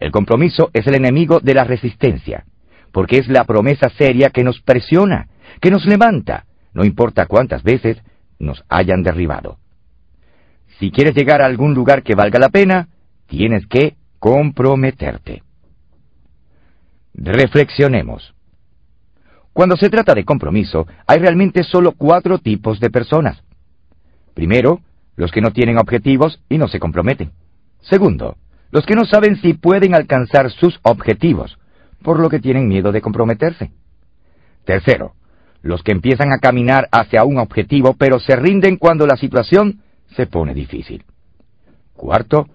el compromiso es el enemigo de la resistencia, porque es la promesa seria que nos presiona, que nos levanta, no importa cuántas veces nos hayan derribado. Si quieres llegar a algún lugar que valga la pena, tienes que comprometerte. Reflexionemos. Cuando se trata de compromiso, hay realmente solo cuatro tipos de personas. Primero, los que no tienen objetivos y no se comprometen. Segundo, los que no saben si pueden alcanzar sus objetivos, por lo que tienen miedo de comprometerse. Tercero, los que empiezan a caminar hacia un objetivo pero se rinden cuando la situación se pone difícil. Cuarto,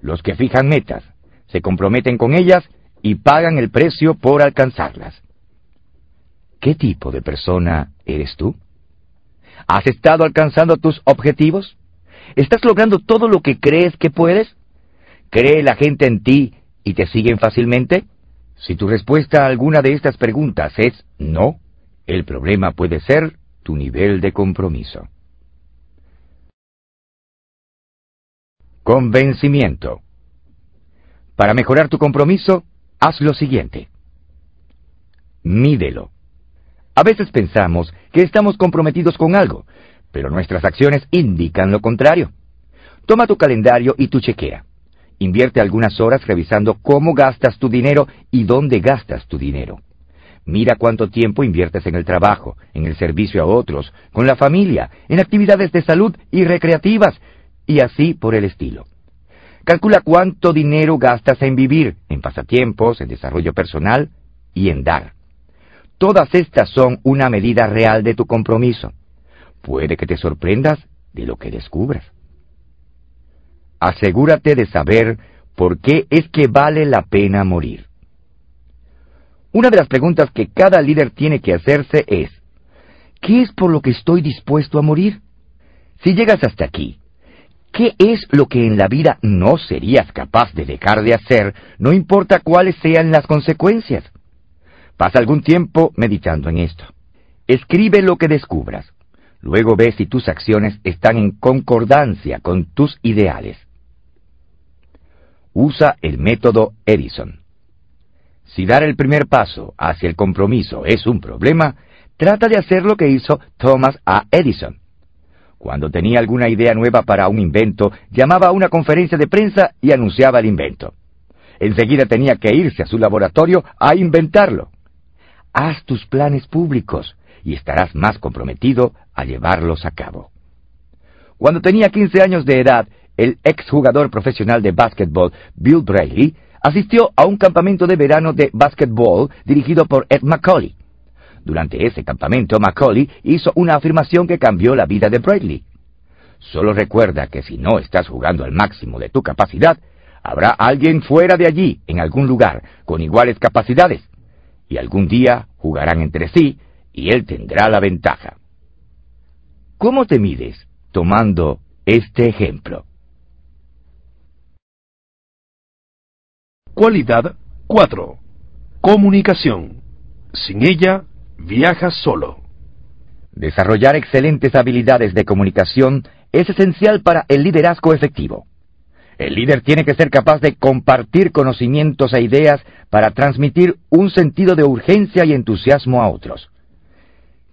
los que fijan metas, se comprometen con ellas y pagan el precio por alcanzarlas. ¿Qué tipo de persona eres tú? ¿Has estado alcanzando tus objetivos? ¿Estás logrando todo lo que crees que puedes? ¿Cree la gente en ti y te siguen fácilmente? Si tu respuesta a alguna de estas preguntas es no, el problema puede ser tu nivel de compromiso. Convencimiento. Para mejorar tu compromiso, haz lo siguiente. Mídelo. A veces pensamos que estamos comprometidos con algo, pero nuestras acciones indican lo contrario. Toma tu calendario y tu chequea. Invierte algunas horas revisando cómo gastas tu dinero y dónde gastas tu dinero. Mira cuánto tiempo inviertes en el trabajo, en el servicio a otros, con la familia, en actividades de salud y recreativas, y así por el estilo. Calcula cuánto dinero gastas en vivir, en pasatiempos, en desarrollo personal y en dar. Todas estas son una medida real de tu compromiso. Puede que te sorprendas de lo que descubras. Asegúrate de saber por qué es que vale la pena morir. Una de las preguntas que cada líder tiene que hacerse es, ¿qué es por lo que estoy dispuesto a morir? Si llegas hasta aquí, ¿Qué es lo que en la vida no serías capaz de dejar de hacer, no importa cuáles sean las consecuencias? Pasa algún tiempo meditando en esto. Escribe lo que descubras. Luego ve si tus acciones están en concordancia con tus ideales. Usa el método Edison. Si dar el primer paso hacia el compromiso es un problema, trata de hacer lo que hizo Thomas A. Edison. Cuando tenía alguna idea nueva para un invento, llamaba a una conferencia de prensa y anunciaba el invento. Enseguida tenía que irse a su laboratorio a inventarlo. Haz tus planes públicos y estarás más comprometido a llevarlos a cabo. Cuando tenía 15 años de edad, el exjugador profesional de básquetbol Bill Braley asistió a un campamento de verano de básquetbol dirigido por Ed Macaulay. Durante ese campamento, Macaulay hizo una afirmación que cambió la vida de Braley. Solo recuerda que si no estás jugando al máximo de tu capacidad, habrá alguien fuera de allí, en algún lugar, con iguales capacidades, y algún día jugarán entre sí y él tendrá la ventaja. ¿Cómo te mides tomando este ejemplo? Cualidad 4. Comunicación. Sin ella, viajas solo. Desarrollar excelentes habilidades de comunicación es esencial para el liderazgo efectivo. El líder tiene que ser capaz de compartir conocimientos e ideas para transmitir un sentido de urgencia y entusiasmo a otros.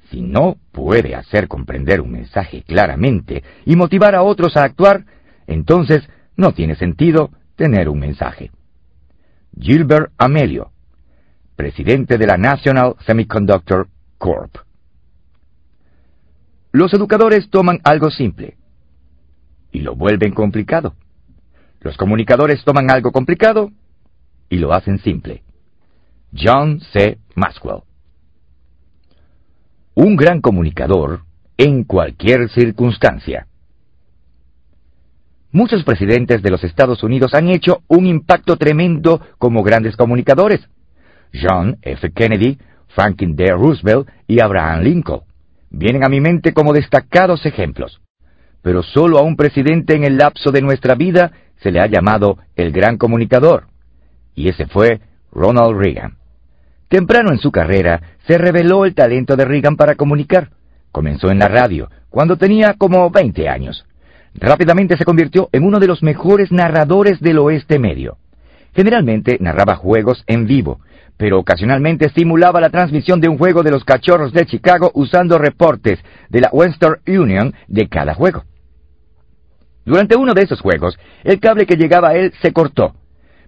Si no puede hacer comprender un mensaje claramente y motivar a otros a actuar, entonces no tiene sentido tener un mensaje. Gilbert Amelio, presidente de la National Semiconductor Corp. Los educadores toman algo simple y lo vuelven complicado. Los comunicadores toman algo complicado y lo hacen simple. John C. Maxwell un gran comunicador en cualquier circunstancia. Muchos presidentes de los Estados Unidos han hecho un impacto tremendo como grandes comunicadores. John F. Kennedy, Franklin D. Roosevelt y Abraham Lincoln vienen a mi mente como destacados ejemplos. Pero solo a un presidente en el lapso de nuestra vida se le ha llamado el gran comunicador, y ese fue Ronald Reagan. Temprano en su carrera se reveló el talento de Reagan para comunicar. Comenzó en la radio, cuando tenía como 20 años. Rápidamente se convirtió en uno de los mejores narradores del oeste medio. Generalmente narraba juegos en vivo, pero ocasionalmente simulaba la transmisión de un juego de los Cachorros de Chicago usando reportes de la Western Union de cada juego. Durante uno de esos juegos, el cable que llegaba a él se cortó,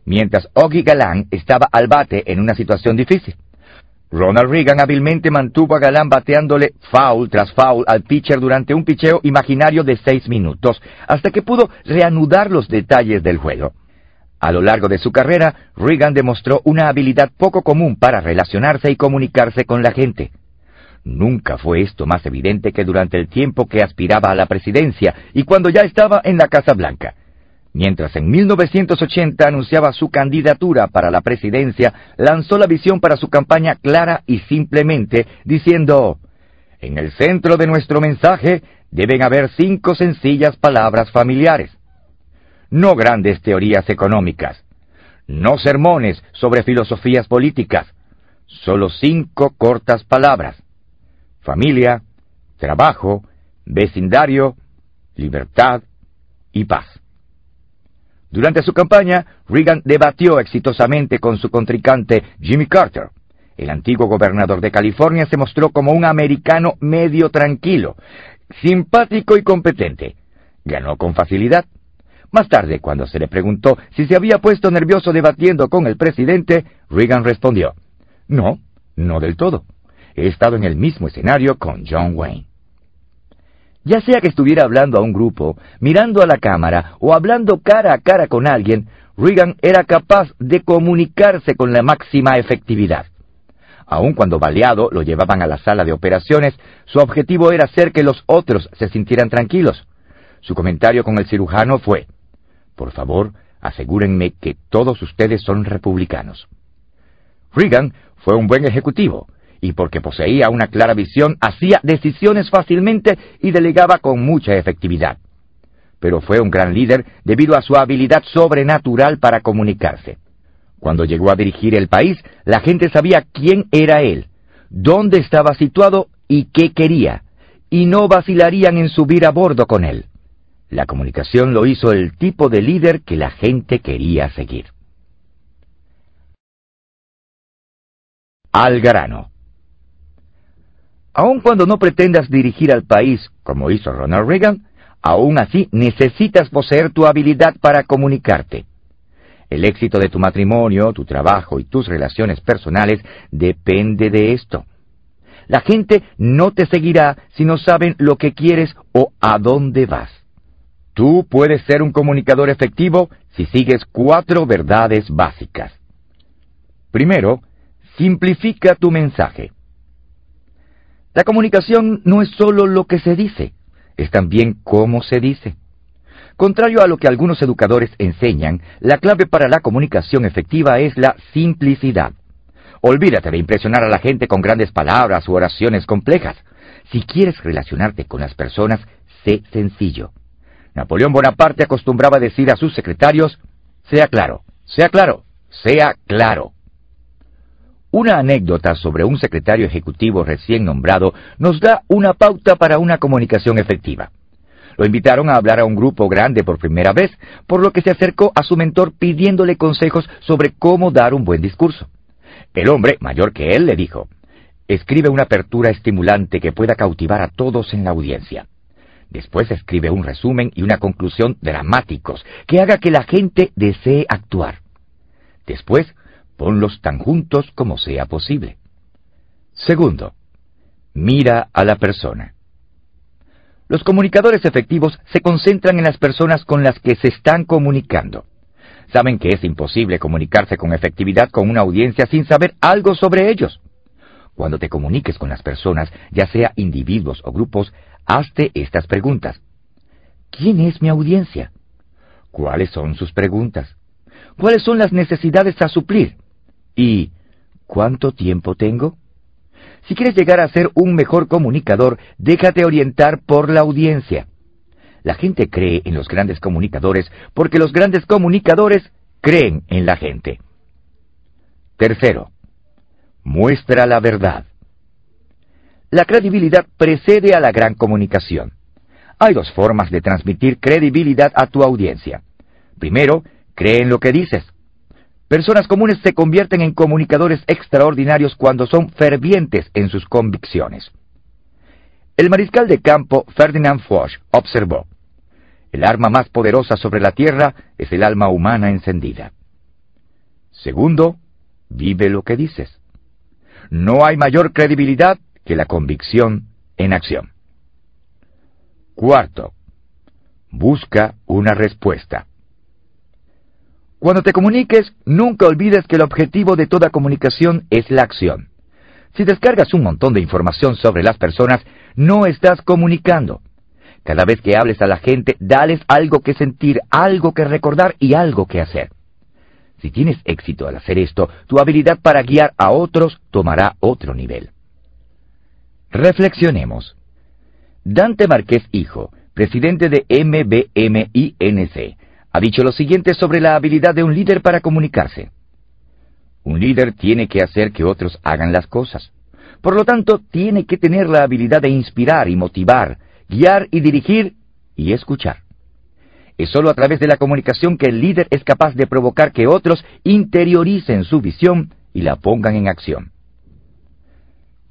mientras Oggy Galán estaba al bate en una situación difícil. Ronald Reagan hábilmente mantuvo a Galán bateándole foul tras foul al pitcher durante un picheo imaginario de seis minutos, hasta que pudo reanudar los detalles del juego. A lo largo de su carrera, Reagan demostró una habilidad poco común para relacionarse y comunicarse con la gente. Nunca fue esto más evidente que durante el tiempo que aspiraba a la presidencia y cuando ya estaba en la Casa Blanca. Mientras en 1980 anunciaba su candidatura para la presidencia, lanzó la visión para su campaña clara y simplemente diciendo, en el centro de nuestro mensaje deben haber cinco sencillas palabras familiares. No grandes teorías económicas, no sermones sobre filosofías políticas, solo cinco cortas palabras. Familia, trabajo, vecindario, libertad y paz. Durante su campaña, Reagan debatió exitosamente con su contrincante Jimmy Carter. El antiguo gobernador de California se mostró como un americano medio tranquilo, simpático y competente. Ganó con facilidad. Más tarde, cuando se le preguntó si se había puesto nervioso debatiendo con el presidente, Reagan respondió, No, no del todo. He estado en el mismo escenario con John Wayne. Ya sea que estuviera hablando a un grupo, mirando a la cámara o hablando cara a cara con alguien, Reagan era capaz de comunicarse con la máxima efectividad. Aun cuando baleado lo llevaban a la sala de operaciones, su objetivo era hacer que los otros se sintieran tranquilos. Su comentario con el cirujano fue, Por favor, asegúrenme que todos ustedes son republicanos. Reagan fue un buen ejecutivo, y porque poseía una clara visión, hacía decisiones fácilmente y delegaba con mucha efectividad. pero fue un gran líder debido a su habilidad sobrenatural para comunicarse. Cuando llegó a dirigir el país, la gente sabía quién era él, dónde estaba situado y qué quería, y no vacilarían en subir a bordo con él. La comunicación lo hizo el tipo de líder que la gente quería seguir. Al grano. Aun cuando no pretendas dirigir al país como hizo Ronald Reagan, aún así necesitas poseer tu habilidad para comunicarte. El éxito de tu matrimonio, tu trabajo y tus relaciones personales depende de esto. La gente no te seguirá si no saben lo que quieres o a dónde vas. Tú puedes ser un comunicador efectivo si sigues cuatro verdades básicas. Primero, simplifica tu mensaje. La comunicación no es solo lo que se dice, es también cómo se dice. Contrario a lo que algunos educadores enseñan, la clave para la comunicación efectiva es la simplicidad. Olvídate de impresionar a la gente con grandes palabras u oraciones complejas. Si quieres relacionarte con las personas, sé sencillo. Napoleón Bonaparte acostumbraba decir a sus secretarios, sea claro, sea claro, sea claro. Una anécdota sobre un secretario ejecutivo recién nombrado nos da una pauta para una comunicación efectiva. Lo invitaron a hablar a un grupo grande por primera vez, por lo que se acercó a su mentor pidiéndole consejos sobre cómo dar un buen discurso. El hombre, mayor que él, le dijo, Escribe una apertura estimulante que pueda cautivar a todos en la audiencia. Después escribe un resumen y una conclusión dramáticos que haga que la gente desee actuar. Después, ponlos tan juntos como sea posible. Segundo, mira a la persona. Los comunicadores efectivos se concentran en las personas con las que se están comunicando. Saben que es imposible comunicarse con efectividad con una audiencia sin saber algo sobre ellos. Cuando te comuniques con las personas, ya sea individuos o grupos, hazte estas preguntas. ¿Quién es mi audiencia? ¿Cuáles son sus preguntas? ¿Cuáles son las necesidades a suplir? ¿Y cuánto tiempo tengo? Si quieres llegar a ser un mejor comunicador, déjate orientar por la audiencia. La gente cree en los grandes comunicadores porque los grandes comunicadores creen en la gente. Tercero, muestra la verdad. La credibilidad precede a la gran comunicación. Hay dos formas de transmitir credibilidad a tu audiencia. Primero, cree en lo que dices. Personas comunes se convierten en comunicadores extraordinarios cuando son fervientes en sus convicciones. El mariscal de campo Ferdinand Foch observó, el arma más poderosa sobre la tierra es el alma humana encendida. Segundo, vive lo que dices. No hay mayor credibilidad que la convicción en acción. Cuarto, busca una respuesta. Cuando te comuniques, nunca olvides que el objetivo de toda comunicación es la acción. Si descargas un montón de información sobre las personas, no estás comunicando. Cada vez que hables a la gente, dales algo que sentir, algo que recordar y algo que hacer. Si tienes éxito al hacer esto, tu habilidad para guiar a otros tomará otro nivel. Reflexionemos. Dante Márquez Hijo, presidente de MBMINC, ha dicho lo siguiente sobre la habilidad de un líder para comunicarse. Un líder tiene que hacer que otros hagan las cosas. Por lo tanto, tiene que tener la habilidad de inspirar y motivar, guiar y dirigir y escuchar. Es sólo a través de la comunicación que el líder es capaz de provocar que otros interioricen su visión y la pongan en acción.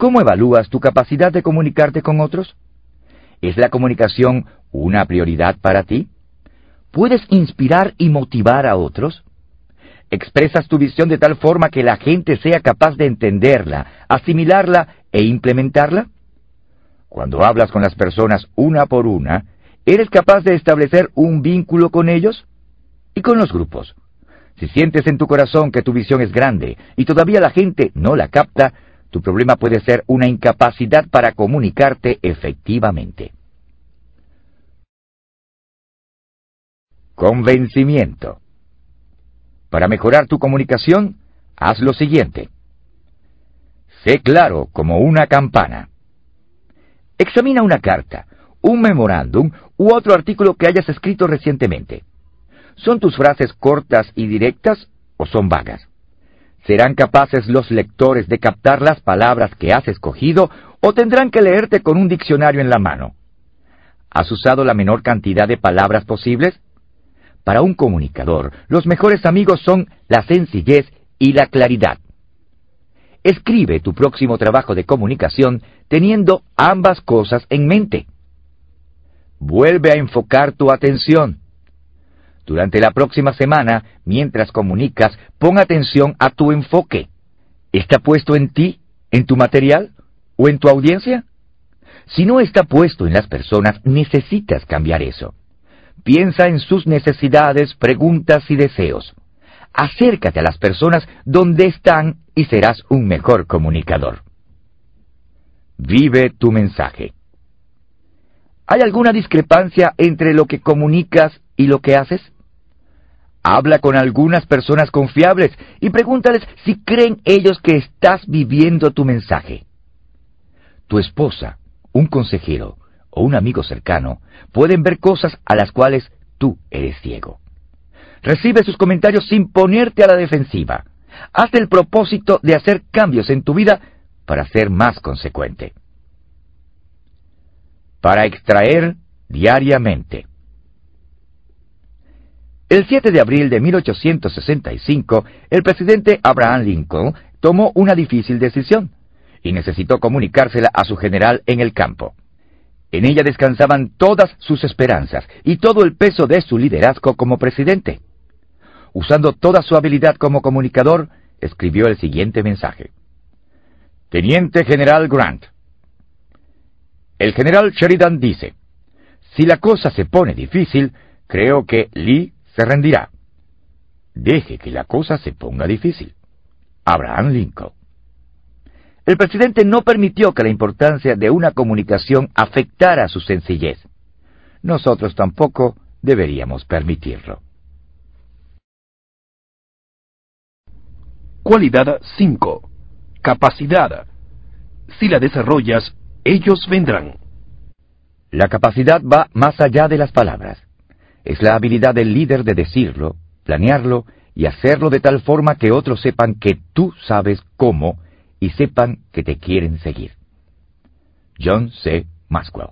¿Cómo evalúas tu capacidad de comunicarte con otros? ¿Es la comunicación una prioridad para ti? ¿Puedes inspirar y motivar a otros? ¿Expresas tu visión de tal forma que la gente sea capaz de entenderla, asimilarla e implementarla? Cuando hablas con las personas una por una, ¿eres capaz de establecer un vínculo con ellos? Y con los grupos. Si sientes en tu corazón que tu visión es grande y todavía la gente no la capta, tu problema puede ser una incapacidad para comunicarte efectivamente. Convencimiento. Para mejorar tu comunicación, haz lo siguiente. Sé claro como una campana. Examina una carta, un memorándum u otro artículo que hayas escrito recientemente. ¿Son tus frases cortas y directas o son vagas? ¿Serán capaces los lectores de captar las palabras que has escogido o tendrán que leerte con un diccionario en la mano? ¿Has usado la menor cantidad de palabras posibles? Para un comunicador, los mejores amigos son la sencillez y la claridad. Escribe tu próximo trabajo de comunicación teniendo ambas cosas en mente. Vuelve a enfocar tu atención. Durante la próxima semana, mientras comunicas, pon atención a tu enfoque. ¿Está puesto en ti, en tu material o en tu audiencia? Si no está puesto en las personas, necesitas cambiar eso. Piensa en sus necesidades, preguntas y deseos. Acércate a las personas donde están y serás un mejor comunicador. Vive tu mensaje. ¿Hay alguna discrepancia entre lo que comunicas y lo que haces? Habla con algunas personas confiables y pregúntales si creen ellos que estás viviendo tu mensaje. Tu esposa, un consejero o un amigo cercano pueden ver cosas a las cuales tú eres ciego. Recibe sus comentarios sin ponerte a la defensiva. Haz el propósito de hacer cambios en tu vida para ser más consecuente. Para extraer diariamente. El 7 de abril de 1865, el presidente Abraham Lincoln tomó una difícil decisión y necesitó comunicársela a su general en el campo. En ella descansaban todas sus esperanzas y todo el peso de su liderazgo como presidente. Usando toda su habilidad como comunicador, escribió el siguiente mensaje. Teniente General Grant. El general Sheridan dice, si la cosa se pone difícil, creo que Lee se rendirá. Deje que la cosa se ponga difícil. Abraham Lincoln. El presidente no permitió que la importancia de una comunicación afectara su sencillez. Nosotros tampoco deberíamos permitirlo. Cualidad 5. Capacidad. Si la desarrollas, ellos vendrán. La capacidad va más allá de las palabras es la habilidad del líder de decirlo, planearlo y hacerlo de tal forma que otros sepan que tú sabes cómo y sepan que te quieren seguir. John C. Maxwell.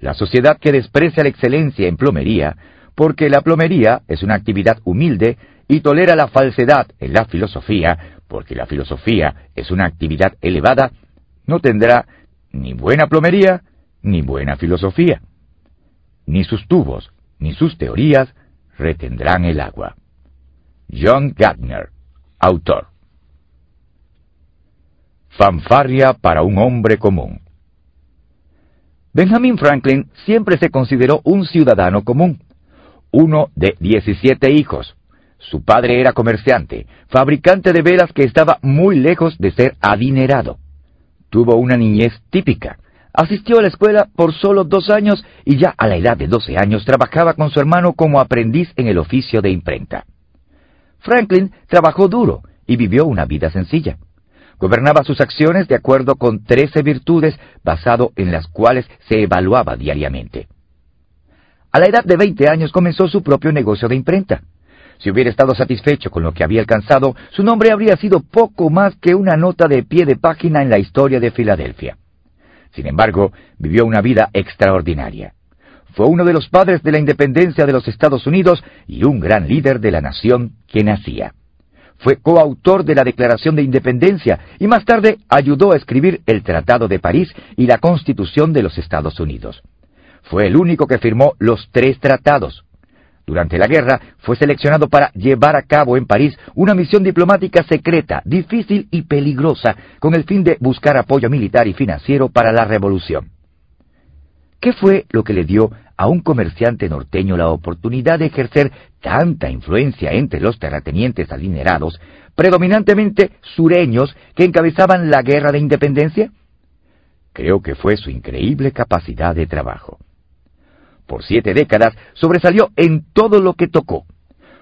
La sociedad que desprecia la excelencia en plomería, porque la plomería es una actividad humilde y tolera la falsedad en la filosofía, porque la filosofía es una actividad elevada, no tendrá ni buena plomería ni buena filosofía ni sus tubos, ni sus teorías retendrán el agua. John Gardner, autor. Fanfarria para un hombre común. Benjamin Franklin siempre se consideró un ciudadano común, uno de 17 hijos. Su padre era comerciante, fabricante de velas que estaba muy lejos de ser adinerado. Tuvo una niñez típica, Asistió a la escuela por solo dos años y ya a la edad de 12 años trabajaba con su hermano como aprendiz en el oficio de imprenta. Franklin trabajó duro y vivió una vida sencilla. Gobernaba sus acciones de acuerdo con trece virtudes basado en las cuales se evaluaba diariamente. A la edad de 20 años comenzó su propio negocio de imprenta. Si hubiera estado satisfecho con lo que había alcanzado, su nombre habría sido poco más que una nota de pie de página en la historia de Filadelfia. Sin embargo, vivió una vida extraordinaria. Fue uno de los padres de la independencia de los Estados Unidos y un gran líder de la nación que nacía. Fue coautor de la Declaración de Independencia y más tarde ayudó a escribir el Tratado de París y la Constitución de los Estados Unidos. Fue el único que firmó los tres tratados, durante la guerra fue seleccionado para llevar a cabo en París una misión diplomática secreta, difícil y peligrosa, con el fin de buscar apoyo militar y financiero para la revolución. ¿Qué fue lo que le dio a un comerciante norteño la oportunidad de ejercer tanta influencia entre los terratenientes adinerados, predominantemente sureños, que encabezaban la guerra de independencia? Creo que fue su increíble capacidad de trabajo por siete décadas, sobresalió en todo lo que tocó.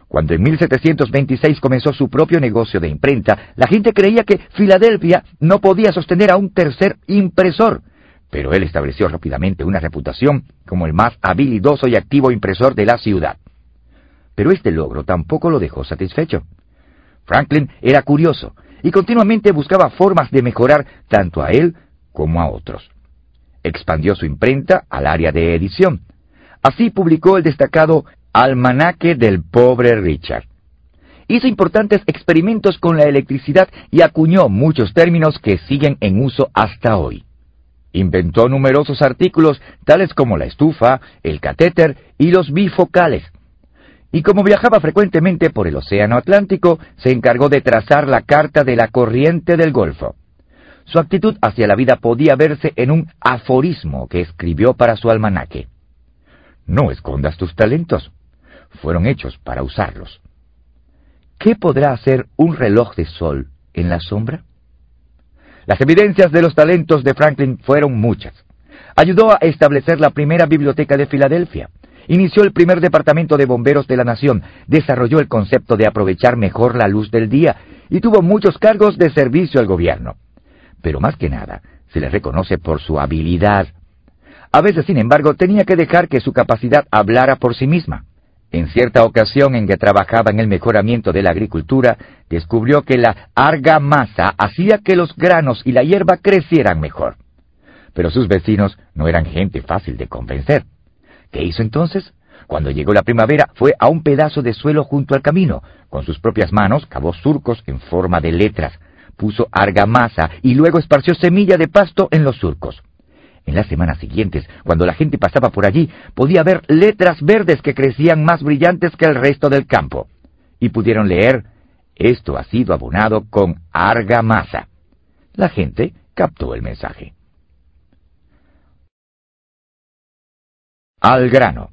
Cuando en 1726 comenzó su propio negocio de imprenta, la gente creía que Filadelfia no podía sostener a un tercer impresor, pero él estableció rápidamente una reputación como el más habilidoso y activo impresor de la ciudad. Pero este logro tampoco lo dejó satisfecho. Franklin era curioso y continuamente buscaba formas de mejorar tanto a él como a otros. Expandió su imprenta al área de edición. Así publicó el destacado Almanaque del pobre Richard. Hizo importantes experimentos con la electricidad y acuñó muchos términos que siguen en uso hasta hoy. Inventó numerosos artículos tales como la estufa, el catéter y los bifocales. Y como viajaba frecuentemente por el Océano Atlántico, se encargó de trazar la carta de la corriente del Golfo. Su actitud hacia la vida podía verse en un aforismo que escribió para su almanaque. No escondas tus talentos. Fueron hechos para usarlos. ¿Qué podrá hacer un reloj de sol en la sombra? Las evidencias de los talentos de Franklin fueron muchas. Ayudó a establecer la primera biblioteca de Filadelfia. Inició el primer departamento de bomberos de la nación, desarrolló el concepto de aprovechar mejor la luz del día y tuvo muchos cargos de servicio al gobierno. Pero más que nada, se le reconoce por su habilidad. A veces, sin embargo, tenía que dejar que su capacidad hablara por sí misma. En cierta ocasión en que trabajaba en el mejoramiento de la agricultura, descubrió que la argamasa hacía que los granos y la hierba crecieran mejor. Pero sus vecinos no eran gente fácil de convencer. ¿Qué hizo entonces? Cuando llegó la primavera, fue a un pedazo de suelo junto al camino. Con sus propias manos cavó surcos en forma de letras, puso argamasa y luego esparció semilla de pasto en los surcos. En las semanas siguientes, cuando la gente pasaba por allí, podía ver letras verdes que crecían más brillantes que el resto del campo. Y pudieron leer, esto ha sido abonado con argamasa. La gente captó el mensaje. Al grano.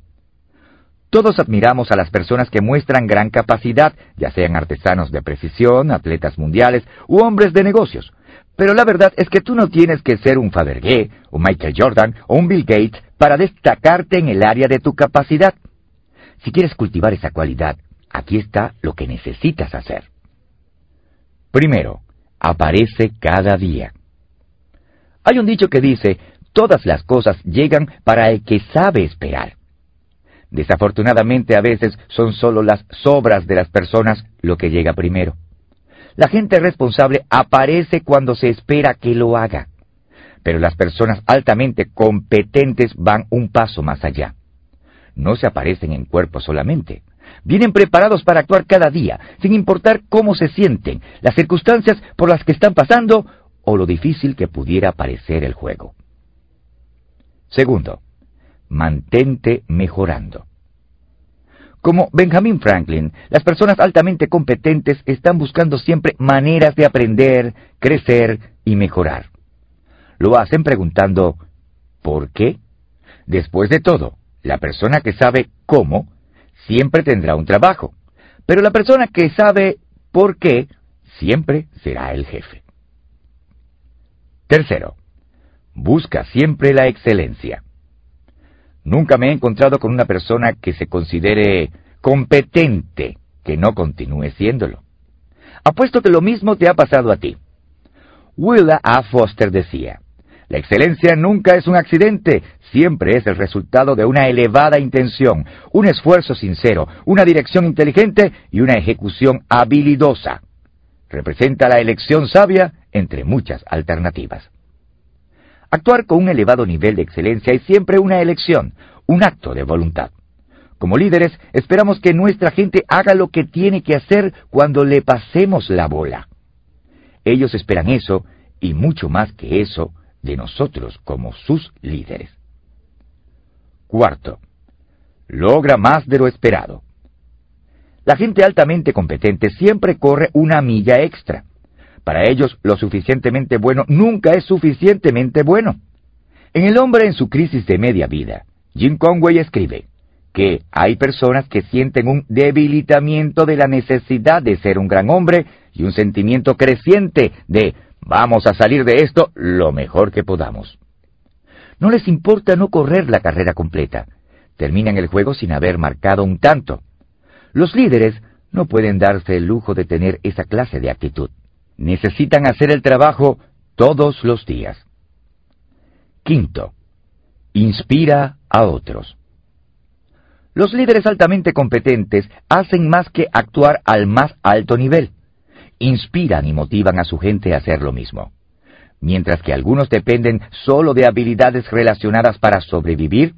Todos admiramos a las personas que muestran gran capacidad, ya sean artesanos de precisión, atletas mundiales u hombres de negocios. Pero la verdad es que tú no tienes que ser un Fabergé, un Michael Jordan o un Bill Gates para destacarte en el área de tu capacidad. Si quieres cultivar esa cualidad, aquí está lo que necesitas hacer. Primero, aparece cada día. Hay un dicho que dice, todas las cosas llegan para el que sabe esperar. Desafortunadamente a veces son solo las sobras de las personas lo que llega primero. La gente responsable aparece cuando se espera que lo haga, pero las personas altamente competentes van un paso más allá. No se aparecen en cuerpo solamente. Vienen preparados para actuar cada día, sin importar cómo se sienten, las circunstancias por las que están pasando o lo difícil que pudiera parecer el juego. Segundo, mantente mejorando. Como Benjamin Franklin, las personas altamente competentes están buscando siempre maneras de aprender, crecer y mejorar. Lo hacen preguntando, ¿por qué? Después de todo, la persona que sabe cómo siempre tendrá un trabajo, pero la persona que sabe por qué siempre será el jefe. Tercero, busca siempre la excelencia. Nunca me he encontrado con una persona que se considere competente que no continúe siéndolo. Apuesto que lo mismo te ha pasado a ti. Willa A. Foster decía, la excelencia nunca es un accidente, siempre es el resultado de una elevada intención, un esfuerzo sincero, una dirección inteligente y una ejecución habilidosa. Representa la elección sabia entre muchas alternativas. Actuar con un elevado nivel de excelencia es siempre una elección, un acto de voluntad. Como líderes, esperamos que nuestra gente haga lo que tiene que hacer cuando le pasemos la bola. Ellos esperan eso y mucho más que eso de nosotros como sus líderes. Cuarto, logra más de lo esperado. La gente altamente competente siempre corre una milla extra. Para ellos, lo suficientemente bueno nunca es suficientemente bueno. En El hombre en su crisis de media vida, Jim Conway escribe que hay personas que sienten un debilitamiento de la necesidad de ser un gran hombre y un sentimiento creciente de vamos a salir de esto lo mejor que podamos. No les importa no correr la carrera completa. Terminan el juego sin haber marcado un tanto. Los líderes no pueden darse el lujo de tener esa clase de actitud necesitan hacer el trabajo todos los días. Quinto, inspira a otros. Los líderes altamente competentes hacen más que actuar al más alto nivel. Inspiran y motivan a su gente a hacer lo mismo. Mientras que algunos dependen solo de habilidades relacionadas para sobrevivir,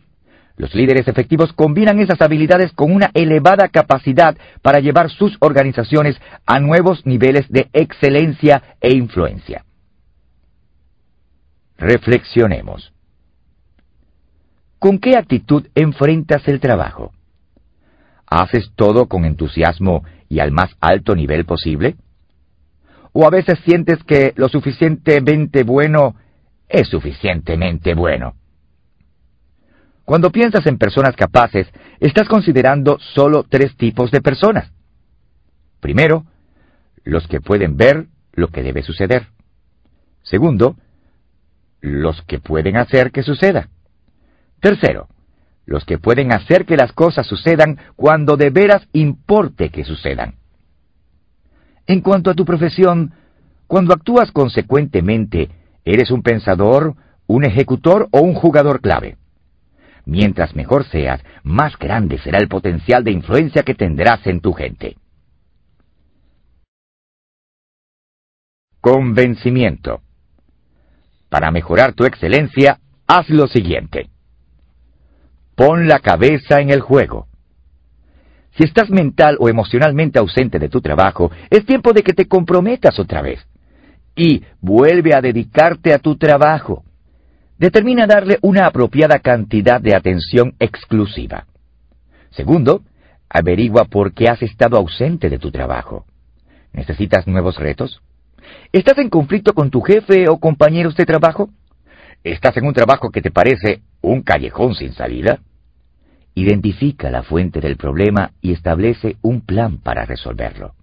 los líderes efectivos combinan esas habilidades con una elevada capacidad para llevar sus organizaciones a nuevos niveles de excelencia e influencia. Reflexionemos. ¿Con qué actitud enfrentas el trabajo? ¿Haces todo con entusiasmo y al más alto nivel posible? ¿O a veces sientes que lo suficientemente bueno es suficientemente bueno? Cuando piensas en personas capaces, estás considerando solo tres tipos de personas. Primero, los que pueden ver lo que debe suceder. Segundo, los que pueden hacer que suceda. Tercero, los que pueden hacer que las cosas sucedan cuando de veras importe que sucedan. En cuanto a tu profesión, cuando actúas consecuentemente, ¿eres un pensador, un ejecutor o un jugador clave? Mientras mejor seas, más grande será el potencial de influencia que tendrás en tu gente. Convencimiento. Para mejorar tu excelencia, haz lo siguiente. Pon la cabeza en el juego. Si estás mental o emocionalmente ausente de tu trabajo, es tiempo de que te comprometas otra vez. Y vuelve a dedicarte a tu trabajo. Determina darle una apropiada cantidad de atención exclusiva. Segundo, averigua por qué has estado ausente de tu trabajo. ¿Necesitas nuevos retos? ¿Estás en conflicto con tu jefe o compañeros de trabajo? ¿Estás en un trabajo que te parece un callejón sin salida? Identifica la fuente del problema y establece un plan para resolverlo.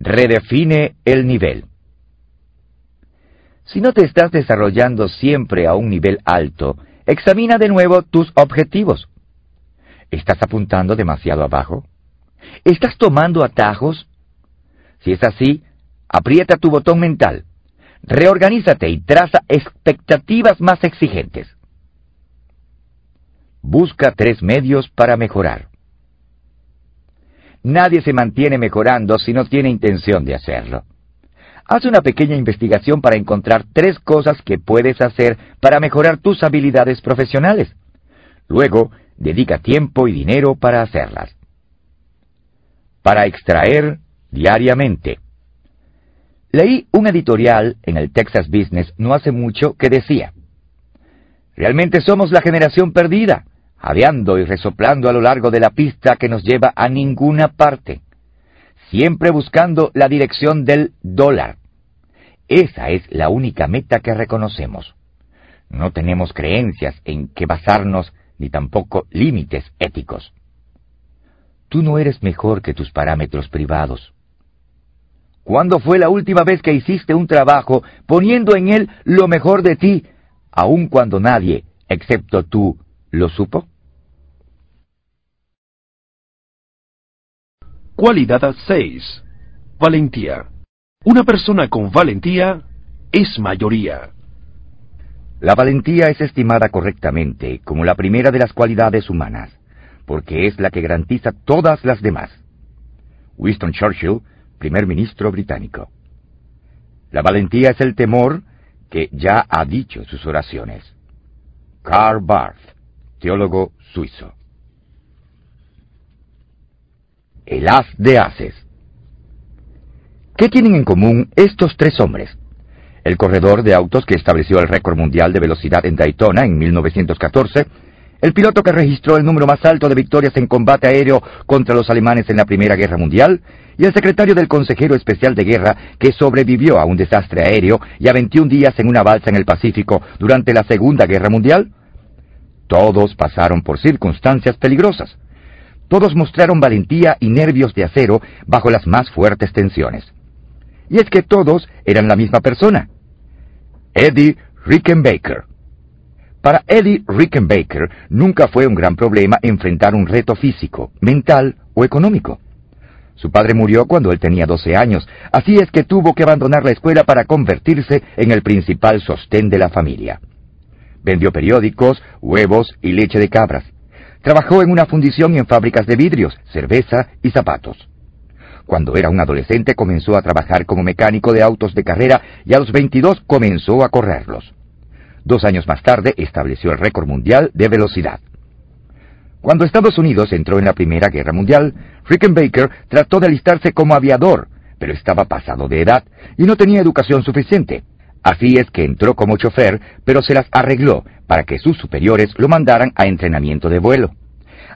Redefine el nivel. Si no te estás desarrollando siempre a un nivel alto, examina de nuevo tus objetivos. ¿Estás apuntando demasiado abajo? ¿Estás tomando atajos? Si es así, aprieta tu botón mental, reorganízate y traza expectativas más exigentes. Busca tres medios para mejorar. Nadie se mantiene mejorando si no tiene intención de hacerlo. Haz una pequeña investigación para encontrar tres cosas que puedes hacer para mejorar tus habilidades profesionales. Luego, dedica tiempo y dinero para hacerlas. Para extraer diariamente. Leí un editorial en el Texas Business no hace mucho que decía, Realmente somos la generación perdida jadeando y resoplando a lo largo de la pista que nos lleva a ninguna parte, siempre buscando la dirección del dólar. Esa es la única meta que reconocemos. No tenemos creencias en que basarnos ni tampoco límites éticos. Tú no eres mejor que tus parámetros privados. ¿Cuándo fue la última vez que hiciste un trabajo poniendo en él lo mejor de ti, aun cuando nadie, excepto tú, lo supo? Cualidad 6. Valentía. Una persona con valentía es mayoría. La valentía es estimada correctamente como la primera de las cualidades humanas, porque es la que garantiza todas las demás. Winston Churchill, primer ministro británico. La valentía es el temor que ya ha dicho sus oraciones. Karl Barth, teólogo suizo. El as de haces. ¿Qué tienen en común estos tres hombres? El corredor de autos que estableció el récord mundial de velocidad en Daytona en 1914, el piloto que registró el número más alto de victorias en combate aéreo contra los alemanes en la Primera Guerra Mundial, y el secretario del Consejero Especial de Guerra que sobrevivió a un desastre aéreo y a 21 días en una balsa en el Pacífico durante la Segunda Guerra Mundial? Todos pasaron por circunstancias peligrosas. Todos mostraron valentía y nervios de acero bajo las más fuertes tensiones. Y es que todos eran la misma persona. Eddie Rickenbacker. Para Eddie Rickenbacker nunca fue un gran problema enfrentar un reto físico, mental o económico. Su padre murió cuando él tenía 12 años, así es que tuvo que abandonar la escuela para convertirse en el principal sostén de la familia. Vendió periódicos, huevos y leche de cabras. Trabajó en una fundición y en fábricas de vidrios, cerveza y zapatos. Cuando era un adolescente comenzó a trabajar como mecánico de autos de carrera y a los 22 comenzó a correrlos. Dos años más tarde estableció el récord mundial de velocidad. Cuando Estados Unidos entró en la Primera Guerra Mundial, Rickenbacker trató de alistarse como aviador, pero estaba pasado de edad y no tenía educación suficiente. Así es que entró como chofer, pero se las arregló para que sus superiores lo mandaran a entrenamiento de vuelo.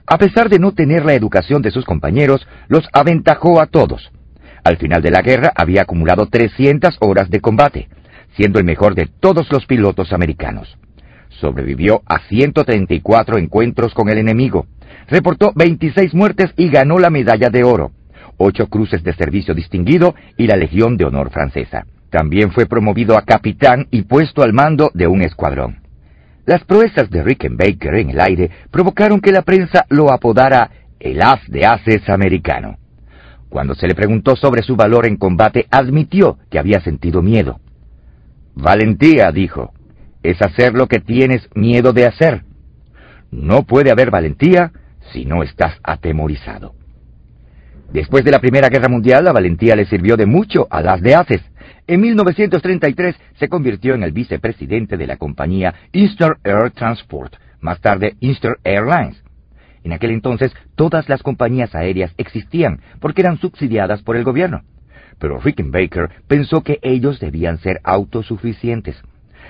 A pesar de no tener la educación de sus compañeros, los aventajó a todos. Al final de la guerra había acumulado 300 horas de combate, siendo el mejor de todos los pilotos americanos. Sobrevivió a 134 encuentros con el enemigo, reportó 26 muertes y ganó la medalla de oro, ocho cruces de servicio distinguido y la Legión de Honor francesa. También fue promovido a capitán y puesto al mando de un escuadrón. Las proezas de Rickenbacker en el aire provocaron que la prensa lo apodara el as de ases americano. Cuando se le preguntó sobre su valor en combate, admitió que había sentido miedo. Valentía, dijo, es hacer lo que tienes miedo de hacer. No puede haber valentía si no estás atemorizado. Después de la Primera Guerra Mundial, la valentía le sirvió de mucho a las de Aces. En 1933 se convirtió en el vicepresidente de la compañía Eastern Air Transport, más tarde Eastern Airlines. En aquel entonces todas las compañías aéreas existían porque eran subsidiadas por el gobierno. Pero Rickenbacker pensó que ellos debían ser autosuficientes.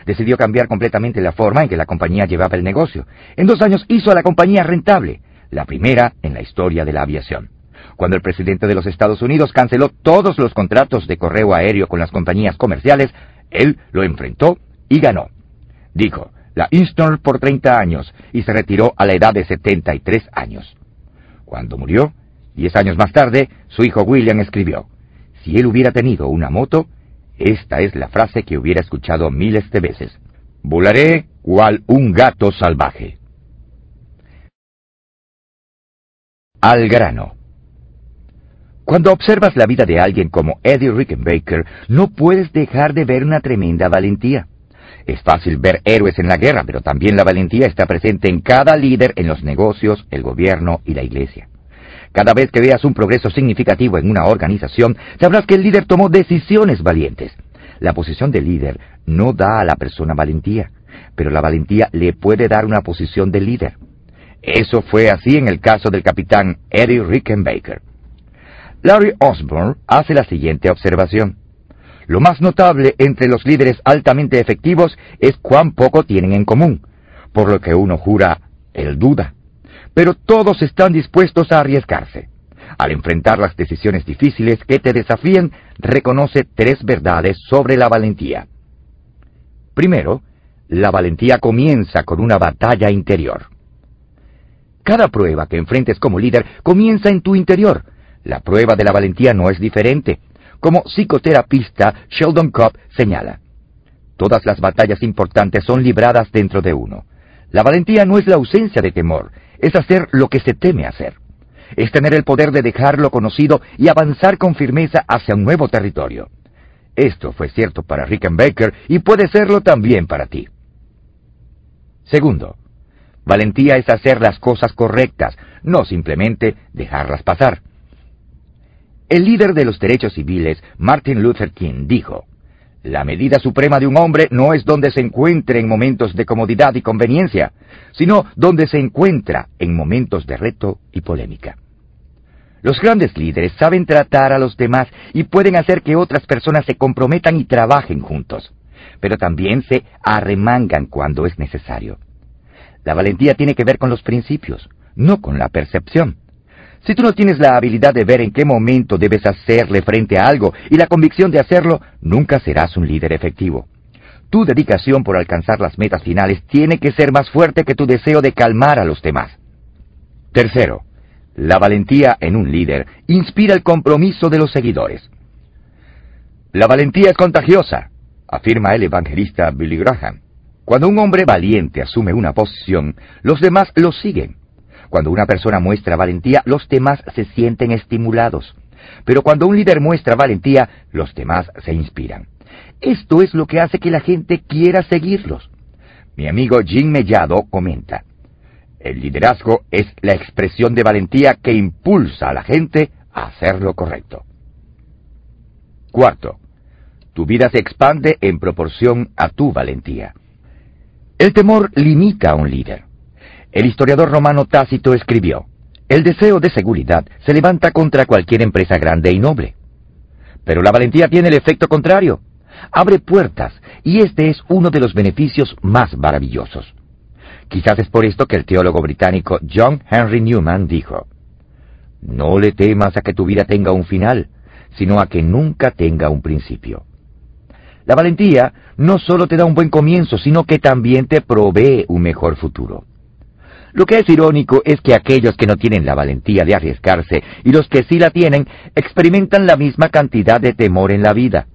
Decidió cambiar completamente la forma en que la compañía llevaba el negocio. En dos años hizo a la compañía rentable, la primera en la historia de la aviación cuando el presidente de los Estados Unidos canceló todos los contratos de correo aéreo con las compañías comerciales, él lo enfrentó y ganó. Dijo, la Eastern por 30 años y se retiró a la edad de 73 años. Cuando murió, diez años más tarde, su hijo William escribió, si él hubiera tenido una moto, esta es la frase que hubiera escuchado miles de veces. Volaré cual un gato salvaje. Al grano. Cuando observas la vida de alguien como Eddie Rickenbacker, no puedes dejar de ver una tremenda valentía. Es fácil ver héroes en la guerra, pero también la valentía está presente en cada líder en los negocios, el gobierno y la iglesia. Cada vez que veas un progreso significativo en una organización, sabrás que el líder tomó decisiones valientes. La posición de líder no da a la persona valentía, pero la valentía le puede dar una posición de líder. Eso fue así en el caso del capitán Eddie Rickenbacker. Larry Osborne hace la siguiente observación. Lo más notable entre los líderes altamente efectivos es cuán poco tienen en común, por lo que uno jura, él duda. Pero todos están dispuestos a arriesgarse. Al enfrentar las decisiones difíciles que te desafíen, reconoce tres verdades sobre la valentía. Primero, la valentía comienza con una batalla interior. Cada prueba que enfrentes como líder comienza en tu interior, la prueba de la valentía no es diferente, como psicoterapista Sheldon Cobb señala. Todas las batallas importantes son libradas dentro de uno. La valentía no es la ausencia de temor, es hacer lo que se teme hacer. Es tener el poder de dejar lo conocido y avanzar con firmeza hacia un nuevo territorio. Esto fue cierto para Rickenbacker y puede serlo también para ti. Segundo, valentía es hacer las cosas correctas, no simplemente dejarlas pasar. El líder de los derechos civiles, Martin Luther King, dijo, La medida suprema de un hombre no es donde se encuentre en momentos de comodidad y conveniencia, sino donde se encuentra en momentos de reto y polémica. Los grandes líderes saben tratar a los demás y pueden hacer que otras personas se comprometan y trabajen juntos, pero también se arremangan cuando es necesario. La valentía tiene que ver con los principios, no con la percepción. Si tú no tienes la habilidad de ver en qué momento debes hacerle frente a algo y la convicción de hacerlo, nunca serás un líder efectivo. Tu dedicación por alcanzar las metas finales tiene que ser más fuerte que tu deseo de calmar a los demás. Tercero, la valentía en un líder inspira el compromiso de los seguidores. La valentía es contagiosa, afirma el evangelista Billy Graham. Cuando un hombre valiente asume una posición, los demás lo siguen. Cuando una persona muestra valentía, los demás se sienten estimulados. Pero cuando un líder muestra valentía, los demás se inspiran. Esto es lo que hace que la gente quiera seguirlos. Mi amigo Jim Mellado comenta, el liderazgo es la expresión de valentía que impulsa a la gente a hacer lo correcto. Cuarto, tu vida se expande en proporción a tu valentía. El temor limita a un líder. El historiador romano Tácito escribió, el deseo de seguridad se levanta contra cualquier empresa grande y noble. Pero la valentía tiene el efecto contrario. Abre puertas, y este es uno de los beneficios más maravillosos. Quizás es por esto que el teólogo británico John Henry Newman dijo, No le temas a que tu vida tenga un final, sino a que nunca tenga un principio. La valentía no solo te da un buen comienzo, sino que también te provee un mejor futuro. Lo que es irónico es que aquellos que no tienen la valentía de arriesgarse y los que sí la tienen experimentan la misma cantidad de temor en la vida.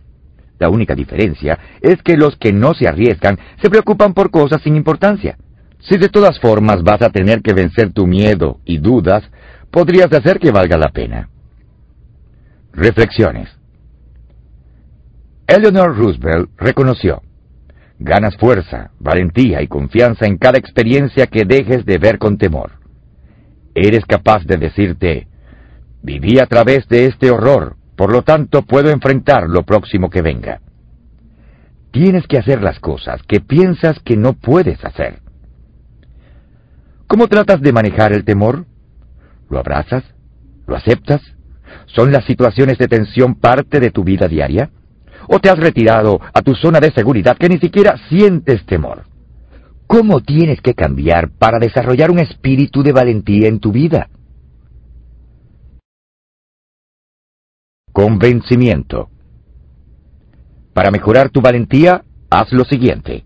La única diferencia es que los que no se arriesgan se preocupan por cosas sin importancia. Si de todas formas vas a tener que vencer tu miedo y dudas, podrías hacer que valga la pena. Reflexiones. Eleanor Roosevelt reconoció, ganas fuerza, valentía y confianza en cada experiencia que dejes de ver con temor. Eres capaz de decirte, viví a través de este horror, por lo tanto puedo enfrentar lo próximo que venga. Tienes que hacer las cosas que piensas que no puedes hacer. ¿Cómo tratas de manejar el temor? ¿Lo abrazas? ¿Lo aceptas? ¿Son las situaciones de tensión parte de tu vida diaria? ¿O te has retirado a tu zona de seguridad que ni siquiera sientes temor? ¿Cómo tienes que cambiar para desarrollar un espíritu de valentía en tu vida? Convencimiento. Para mejorar tu valentía, haz lo siguiente.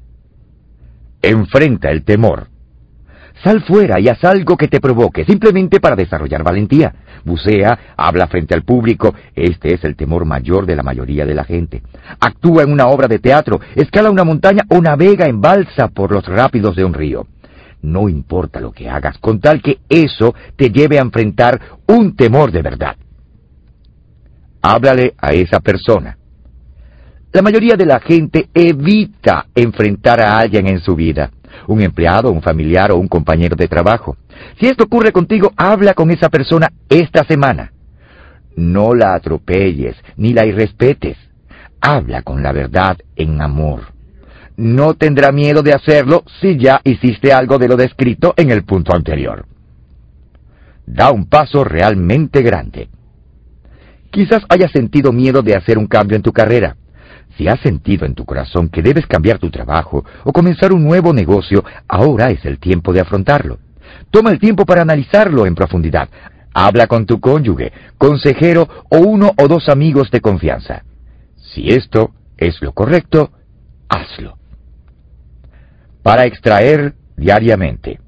Enfrenta el temor. Sal fuera y haz algo que te provoque, simplemente para desarrollar valentía. Bucea, habla frente al público, este es el temor mayor de la mayoría de la gente. Actúa en una obra de teatro, escala una montaña o navega en balsa por los rápidos de un río. No importa lo que hagas, con tal que eso te lleve a enfrentar un temor de verdad. Háblale a esa persona. La mayoría de la gente evita enfrentar a alguien en su vida un empleado, un familiar o un compañero de trabajo. Si esto ocurre contigo, habla con esa persona esta semana. No la atropelles ni la irrespetes. Habla con la verdad en amor. No tendrá miedo de hacerlo si ya hiciste algo de lo descrito en el punto anterior. Da un paso realmente grande. Quizás hayas sentido miedo de hacer un cambio en tu carrera. Si has sentido en tu corazón que debes cambiar tu trabajo o comenzar un nuevo negocio, ahora es el tiempo de afrontarlo. Toma el tiempo para analizarlo en profundidad. Habla con tu cónyuge, consejero o uno o dos amigos de confianza. Si esto es lo correcto, hazlo. Para extraer diariamente.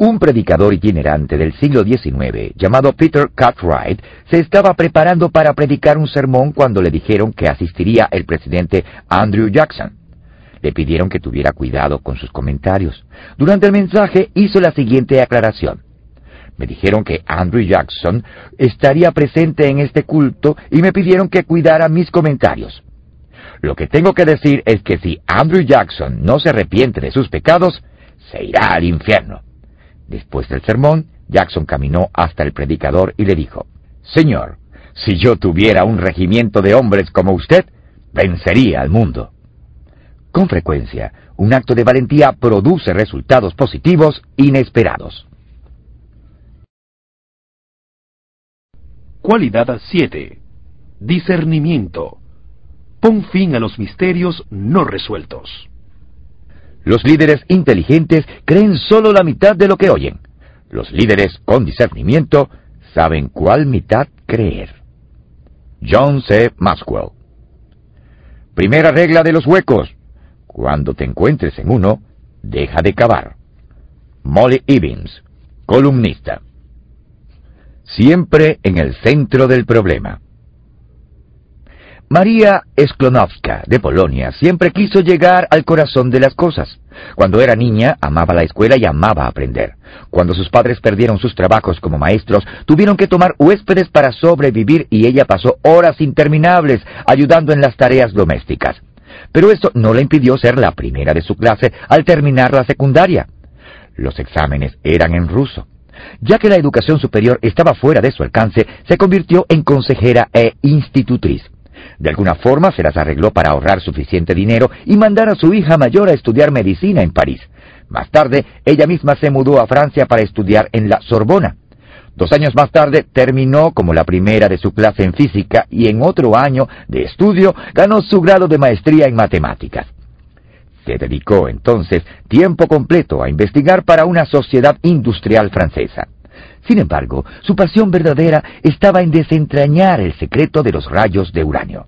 Un predicador itinerante del siglo XIX, llamado Peter Cartwright, se estaba preparando para predicar un sermón cuando le dijeron que asistiría el presidente Andrew Jackson. Le pidieron que tuviera cuidado con sus comentarios. Durante el mensaje hizo la siguiente aclaración. Me dijeron que Andrew Jackson estaría presente en este culto y me pidieron que cuidara mis comentarios. Lo que tengo que decir es que si Andrew Jackson no se arrepiente de sus pecados, se irá al infierno. Después del sermón, Jackson caminó hasta el predicador y le dijo, Señor, si yo tuviera un regimiento de hombres como usted, vencería al mundo. Con frecuencia, un acto de valentía produce resultados positivos inesperados. Cualidad 7. Discernimiento. Pon fin a los misterios no resueltos. Los líderes inteligentes creen solo la mitad de lo que oyen. Los líderes con discernimiento saben cuál mitad creer. John C. Maxwell. Primera regla de los huecos. Cuando te encuentres en uno, deja de cavar. Molly Evans, columnista. Siempre en el centro del problema. María Sklonowska, de Polonia, siempre quiso llegar al corazón de las cosas. Cuando era niña, amaba la escuela y amaba aprender. Cuando sus padres perdieron sus trabajos como maestros, tuvieron que tomar huéspedes para sobrevivir y ella pasó horas interminables ayudando en las tareas domésticas. Pero eso no le impidió ser la primera de su clase al terminar la secundaria. Los exámenes eran en ruso. Ya que la educación superior estaba fuera de su alcance, se convirtió en consejera e institutriz. De alguna forma se las arregló para ahorrar suficiente dinero y mandar a su hija mayor a estudiar medicina en París. Más tarde, ella misma se mudó a Francia para estudiar en la Sorbona. Dos años más tarde terminó como la primera de su clase en física y en otro año de estudio ganó su grado de maestría en matemáticas. Se dedicó entonces tiempo completo a investigar para una sociedad industrial francesa. Sin embargo, su pasión verdadera estaba en desentrañar el secreto de los rayos de uranio.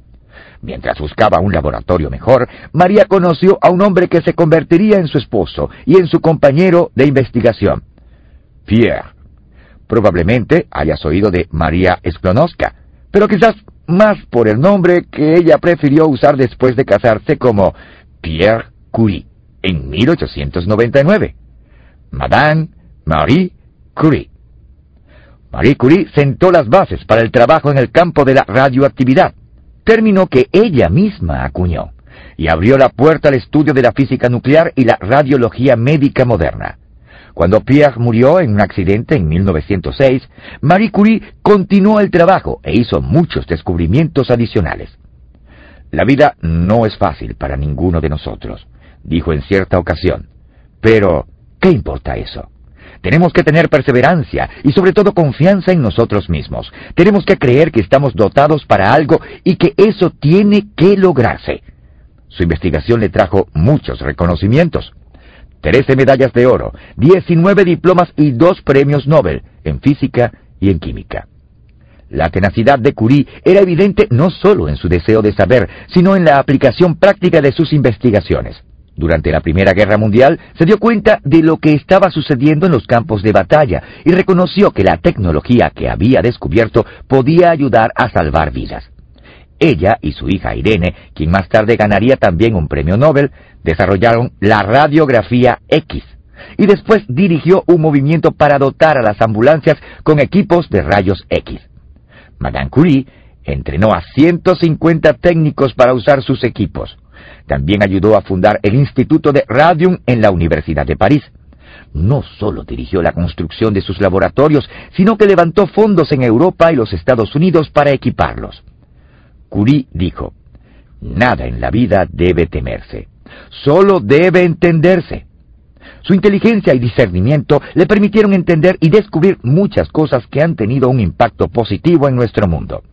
Mientras buscaba un laboratorio mejor, María conoció a un hombre que se convertiría en su esposo y en su compañero de investigación. Pierre. Probablemente hayas oído de María Sklonowska, pero quizás más por el nombre que ella prefirió usar después de casarse como Pierre Curie en 1899. Madame Marie Curie. Marie Curie sentó las bases para el trabajo en el campo de la radioactividad, término que ella misma acuñó, y abrió la puerta al estudio de la física nuclear y la radiología médica moderna. Cuando Pierre murió en un accidente en 1906, Marie Curie continuó el trabajo e hizo muchos descubrimientos adicionales. La vida no es fácil para ninguno de nosotros, dijo en cierta ocasión. Pero, ¿qué importa eso? Tenemos que tener perseverancia y sobre todo confianza en nosotros mismos. Tenemos que creer que estamos dotados para algo y que eso tiene que lograrse. Su investigación le trajo muchos reconocimientos. Trece medallas de oro, diecinueve diplomas y dos premios Nobel en física y en química. La tenacidad de Curie era evidente no solo en su deseo de saber, sino en la aplicación práctica de sus investigaciones. Durante la Primera Guerra Mundial se dio cuenta de lo que estaba sucediendo en los campos de batalla y reconoció que la tecnología que había descubierto podía ayudar a salvar vidas. Ella y su hija Irene, quien más tarde ganaría también un premio Nobel, desarrollaron la radiografía X y después dirigió un movimiento para dotar a las ambulancias con equipos de rayos X. Madame Curie entrenó a 150 técnicos para usar sus equipos. También ayudó a fundar el Instituto de Radium en la Universidad de París. No solo dirigió la construcción de sus laboratorios, sino que levantó fondos en Europa y los Estados Unidos para equiparlos. Curie dijo, Nada en la vida debe temerse, solo debe entenderse. Su inteligencia y discernimiento le permitieron entender y descubrir muchas cosas que han tenido un impacto positivo en nuestro mundo.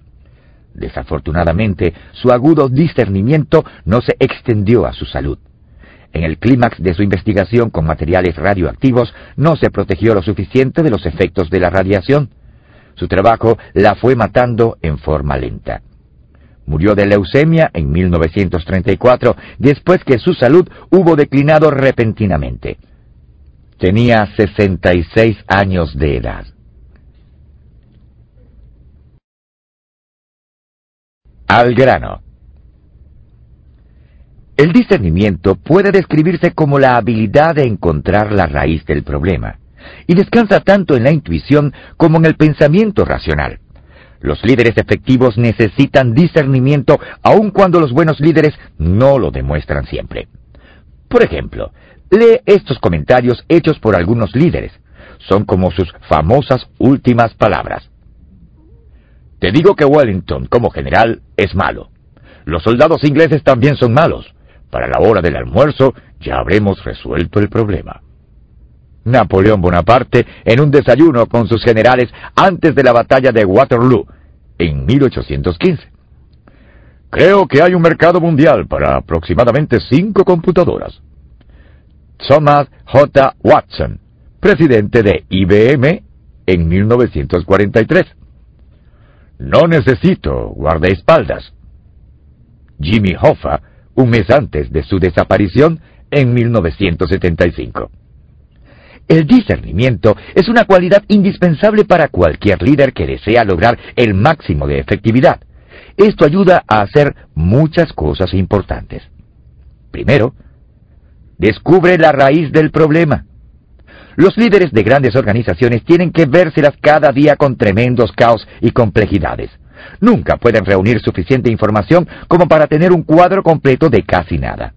Desafortunadamente, su agudo discernimiento no se extendió a su salud. En el clímax de su investigación con materiales radioactivos, no se protegió lo suficiente de los efectos de la radiación. Su trabajo la fue matando en forma lenta. Murió de leucemia en 1934, después que su salud hubo declinado repentinamente. Tenía 66 años de edad. Al grano. El discernimiento puede describirse como la habilidad de encontrar la raíz del problema, y descansa tanto en la intuición como en el pensamiento racional. Los líderes efectivos necesitan discernimiento aun cuando los buenos líderes no lo demuestran siempre. Por ejemplo, lee estos comentarios hechos por algunos líderes. Son como sus famosas últimas palabras. Te digo que Wellington, como general, es malo. Los soldados ingleses también son malos. Para la hora del almuerzo ya habremos resuelto el problema. Napoleón Bonaparte en un desayuno con sus generales antes de la batalla de Waterloo, en 1815. Creo que hay un mercado mundial para aproximadamente cinco computadoras. Thomas J. Watson, presidente de IBM en 1943. No necesito guardaespaldas. Jimmy Hoffa, un mes antes de su desaparición en 1975. El discernimiento es una cualidad indispensable para cualquier líder que desea lograr el máximo de efectividad. Esto ayuda a hacer muchas cosas importantes. Primero, descubre la raíz del problema. Los líderes de grandes organizaciones tienen que vérselas cada día con tremendos caos y complejidades. Nunca pueden reunir suficiente información como para tener un cuadro completo de casi nada.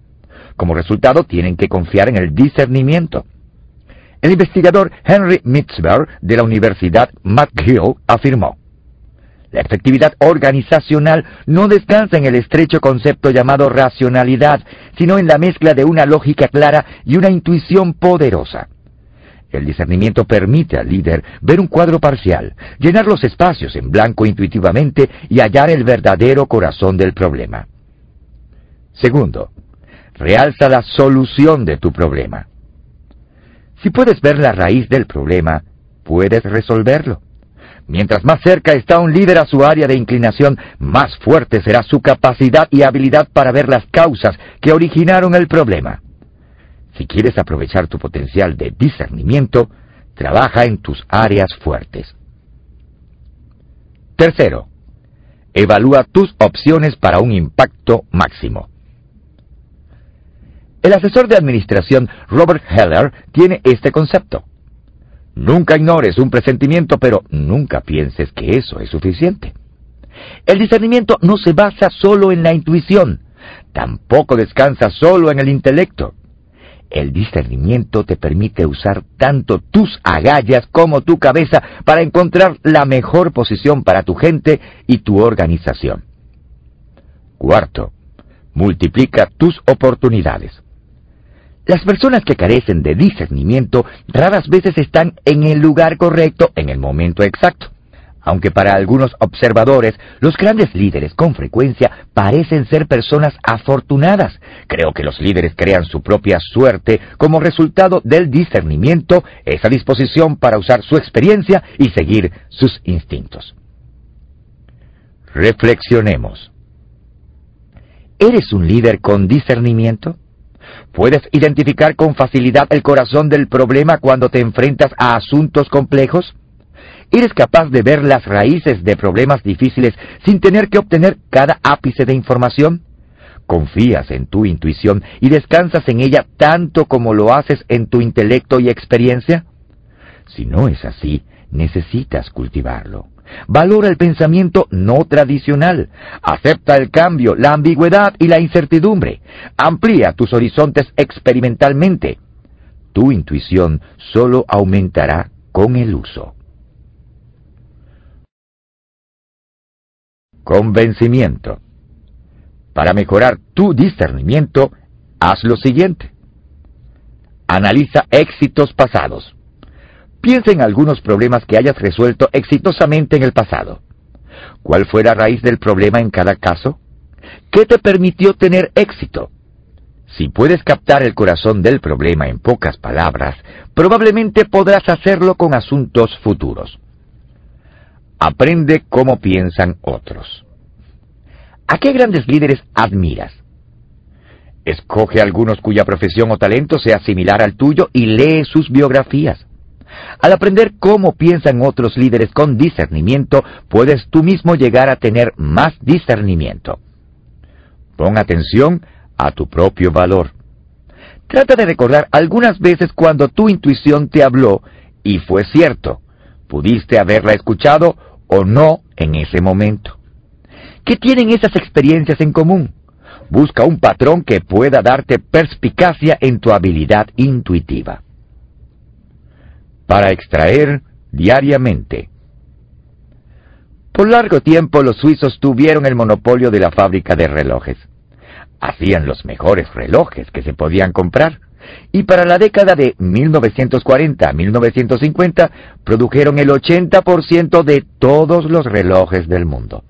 Como resultado, tienen que confiar en el discernimiento. El investigador Henry Mitzberg de la Universidad McGill afirmó, la efectividad organizacional no descansa en el estrecho concepto llamado racionalidad, sino en la mezcla de una lógica clara y una intuición poderosa. El discernimiento permite al líder ver un cuadro parcial, llenar los espacios en blanco intuitivamente y hallar el verdadero corazón del problema. Segundo, realza la solución de tu problema. Si puedes ver la raíz del problema, puedes resolverlo. Mientras más cerca está un líder a su área de inclinación, más fuerte será su capacidad y habilidad para ver las causas que originaron el problema. Si quieres aprovechar tu potencial de discernimiento, trabaja en tus áreas fuertes. Tercero, evalúa tus opciones para un impacto máximo. El asesor de administración Robert Heller tiene este concepto. Nunca ignores un presentimiento, pero nunca pienses que eso es suficiente. El discernimiento no se basa solo en la intuición, tampoco descansa solo en el intelecto. El discernimiento te permite usar tanto tus agallas como tu cabeza para encontrar la mejor posición para tu gente y tu organización. Cuarto, multiplica tus oportunidades. Las personas que carecen de discernimiento raras veces están en el lugar correcto en el momento exacto. Aunque para algunos observadores los grandes líderes con frecuencia parecen ser personas afortunadas, creo que los líderes crean su propia suerte como resultado del discernimiento, esa disposición para usar su experiencia y seguir sus instintos. Reflexionemos. ¿Eres un líder con discernimiento? ¿Puedes identificar con facilidad el corazón del problema cuando te enfrentas a asuntos complejos? ¿Eres capaz de ver las raíces de problemas difíciles sin tener que obtener cada ápice de información? ¿Confías en tu intuición y descansas en ella tanto como lo haces en tu intelecto y experiencia? Si no es así, necesitas cultivarlo. Valora el pensamiento no tradicional. Acepta el cambio, la ambigüedad y la incertidumbre. Amplía tus horizontes experimentalmente. Tu intuición solo aumentará con el uso. Convencimiento. Para mejorar tu discernimiento, haz lo siguiente. Analiza éxitos pasados. Piensa en algunos problemas que hayas resuelto exitosamente en el pasado. ¿Cuál fue la raíz del problema en cada caso? ¿Qué te permitió tener éxito? Si puedes captar el corazón del problema en pocas palabras, probablemente podrás hacerlo con asuntos futuros. Aprende cómo piensan otros. ¿A qué grandes líderes admiras? Escoge algunos cuya profesión o talento sea similar al tuyo y lee sus biografías. Al aprender cómo piensan otros líderes con discernimiento, puedes tú mismo llegar a tener más discernimiento. Pon atención a tu propio valor. Trata de recordar algunas veces cuando tu intuición te habló y fue cierto. Pudiste haberla escuchado o no en ese momento. ¿Qué tienen esas experiencias en común? Busca un patrón que pueda darte perspicacia en tu habilidad intuitiva. Para extraer diariamente. Por largo tiempo los suizos tuvieron el monopolio de la fábrica de relojes. Hacían los mejores relojes que se podían comprar y para la década de 1940 a 1950 produjeron el 80% de todos los relojes del mundo.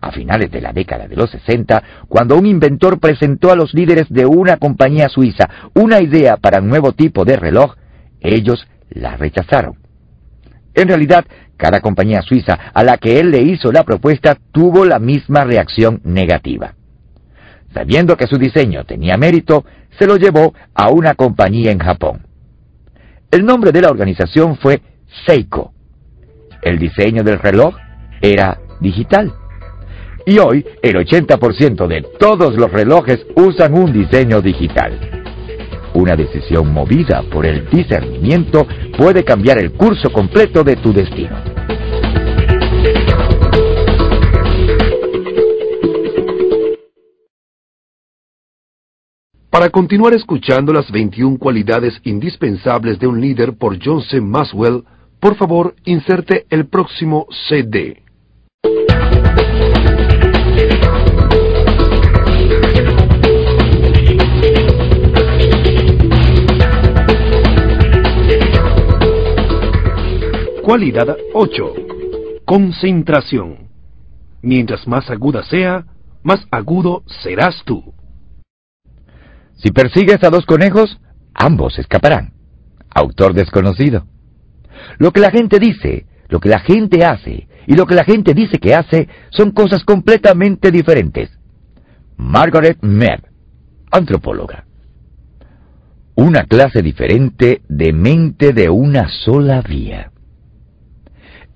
A finales de la década de los 60, cuando un inventor presentó a los líderes de una compañía suiza una idea para un nuevo tipo de reloj, ellos la rechazaron. En realidad, cada compañía suiza a la que él le hizo la propuesta tuvo la misma reacción negativa. Sabiendo que su diseño tenía mérito, se lo llevó a una compañía en Japón. El nombre de la organización fue Seiko. El diseño del reloj era digital. Y hoy, el 80% de todos los relojes usan un diseño digital. Una decisión movida por el discernimiento puede cambiar el curso completo de tu destino. Para continuar escuchando las 21 cualidades indispensables de un líder por John C. Maswell, por favor, inserte el próximo CD. Cualidad 8. Concentración. Mientras más aguda sea, más agudo serás tú. Si persigues a dos conejos, ambos escaparán. Autor desconocido. Lo que la gente dice, lo que la gente hace y lo que la gente dice que hace son cosas completamente diferentes. Margaret Mead, antropóloga. Una clase diferente de mente de una sola vía.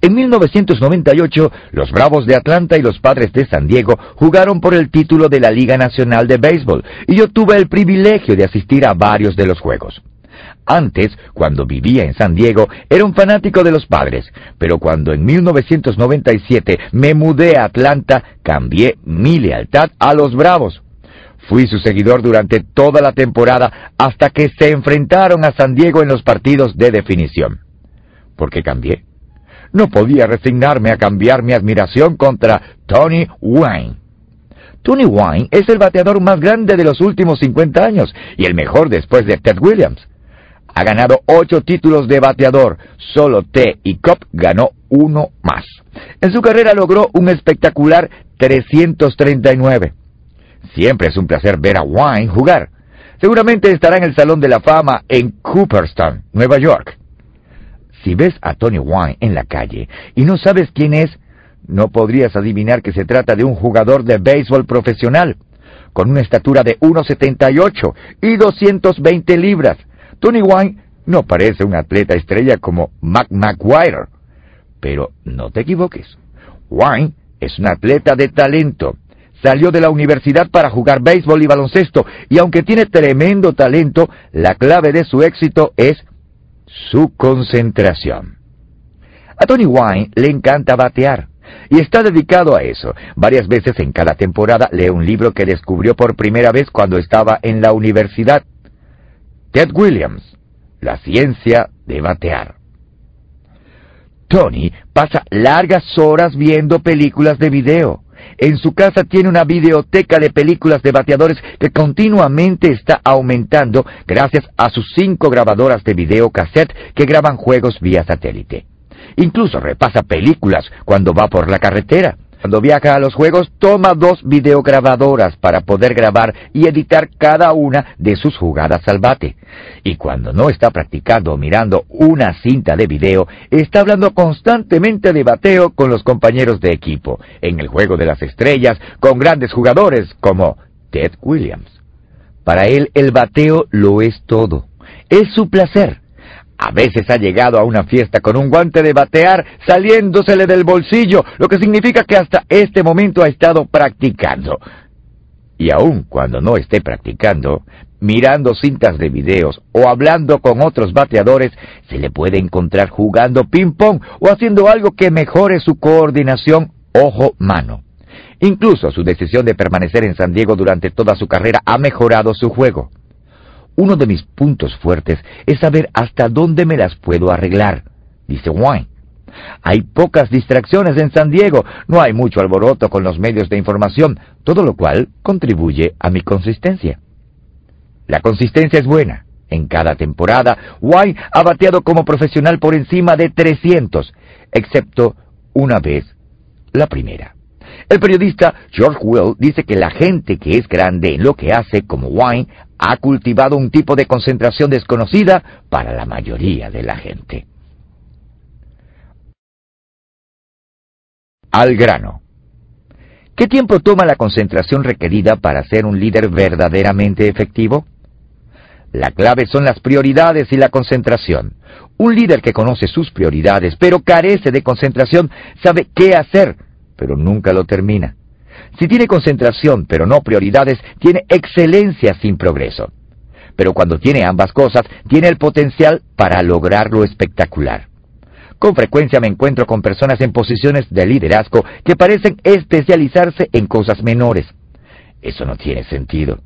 En 1998, los Bravos de Atlanta y los Padres de San Diego jugaron por el título de la Liga Nacional de Béisbol y yo tuve el privilegio de asistir a varios de los juegos. Antes, cuando vivía en San Diego, era un fanático de los padres, pero cuando en 1997 me mudé a Atlanta, cambié mi lealtad a los Bravos. Fui su seguidor durante toda la temporada hasta que se enfrentaron a San Diego en los partidos de definición. ¿Por qué cambié? No podía resignarme a cambiar mi admiración contra Tony Wayne. Tony Wayne es el bateador más grande de los últimos 50 años y el mejor después de Ted Williams. Ha ganado ocho títulos de bateador, solo T y Cobb ganó uno más. En su carrera logró un espectacular 339. Siempre es un placer ver a Wayne jugar. Seguramente estará en el Salón de la Fama en Cooperstown, Nueva York. Si ves a Tony Wine en la calle y no sabes quién es, no podrías adivinar que se trata de un jugador de béisbol profesional, con una estatura de 1,78 y 220 libras. Tony Wine no parece un atleta estrella como Mac McGuire. Pero no te equivoques. Wine es un atleta de talento. Salió de la universidad para jugar béisbol y baloncesto, y aunque tiene tremendo talento, la clave de su éxito es su concentración. A Tony Wine le encanta batear y está dedicado a eso. Varias veces en cada temporada lee un libro que descubrió por primera vez cuando estaba en la universidad. Ted Williams, La ciencia de batear. Tony pasa largas horas viendo películas de video. En su casa tiene una videoteca de películas de bateadores que continuamente está aumentando gracias a sus cinco grabadoras de video cassette que graban juegos vía satélite. Incluso repasa películas cuando va por la carretera. Cuando viaja a los juegos, toma dos videograbadoras para poder grabar y editar cada una de sus jugadas al bate. Y cuando no está practicando o mirando una cinta de video, está hablando constantemente de bateo con los compañeros de equipo, en el juego de las estrellas, con grandes jugadores como Ted Williams. Para él el bateo lo es todo. Es su placer a veces ha llegado a una fiesta con un guante de batear saliéndosele del bolsillo, lo que significa que hasta este momento ha estado practicando. Y aun cuando no esté practicando, mirando cintas de videos o hablando con otros bateadores, se le puede encontrar jugando ping-pong o haciendo algo que mejore su coordinación ojo-mano. Incluso su decisión de permanecer en San Diego durante toda su carrera ha mejorado su juego. Uno de mis puntos fuertes es saber hasta dónde me las puedo arreglar, dice Wine. Hay pocas distracciones en San Diego, no hay mucho alboroto con los medios de información, todo lo cual contribuye a mi consistencia. La consistencia es buena. En cada temporada, Wine ha bateado como profesional por encima de 300, excepto una vez, la primera. El periodista George Will dice que la gente que es grande en lo que hace, como Wine, ha cultivado un tipo de concentración desconocida para la mayoría de la gente. Al grano. ¿Qué tiempo toma la concentración requerida para ser un líder verdaderamente efectivo? La clave son las prioridades y la concentración. Un líder que conoce sus prioridades, pero carece de concentración, sabe qué hacer, pero nunca lo termina. Si tiene concentración pero no prioridades, tiene excelencia sin progreso. Pero cuando tiene ambas cosas, tiene el potencial para lograr lo espectacular. Con frecuencia me encuentro con personas en posiciones de liderazgo que parecen especializarse en cosas menores. Eso no tiene sentido.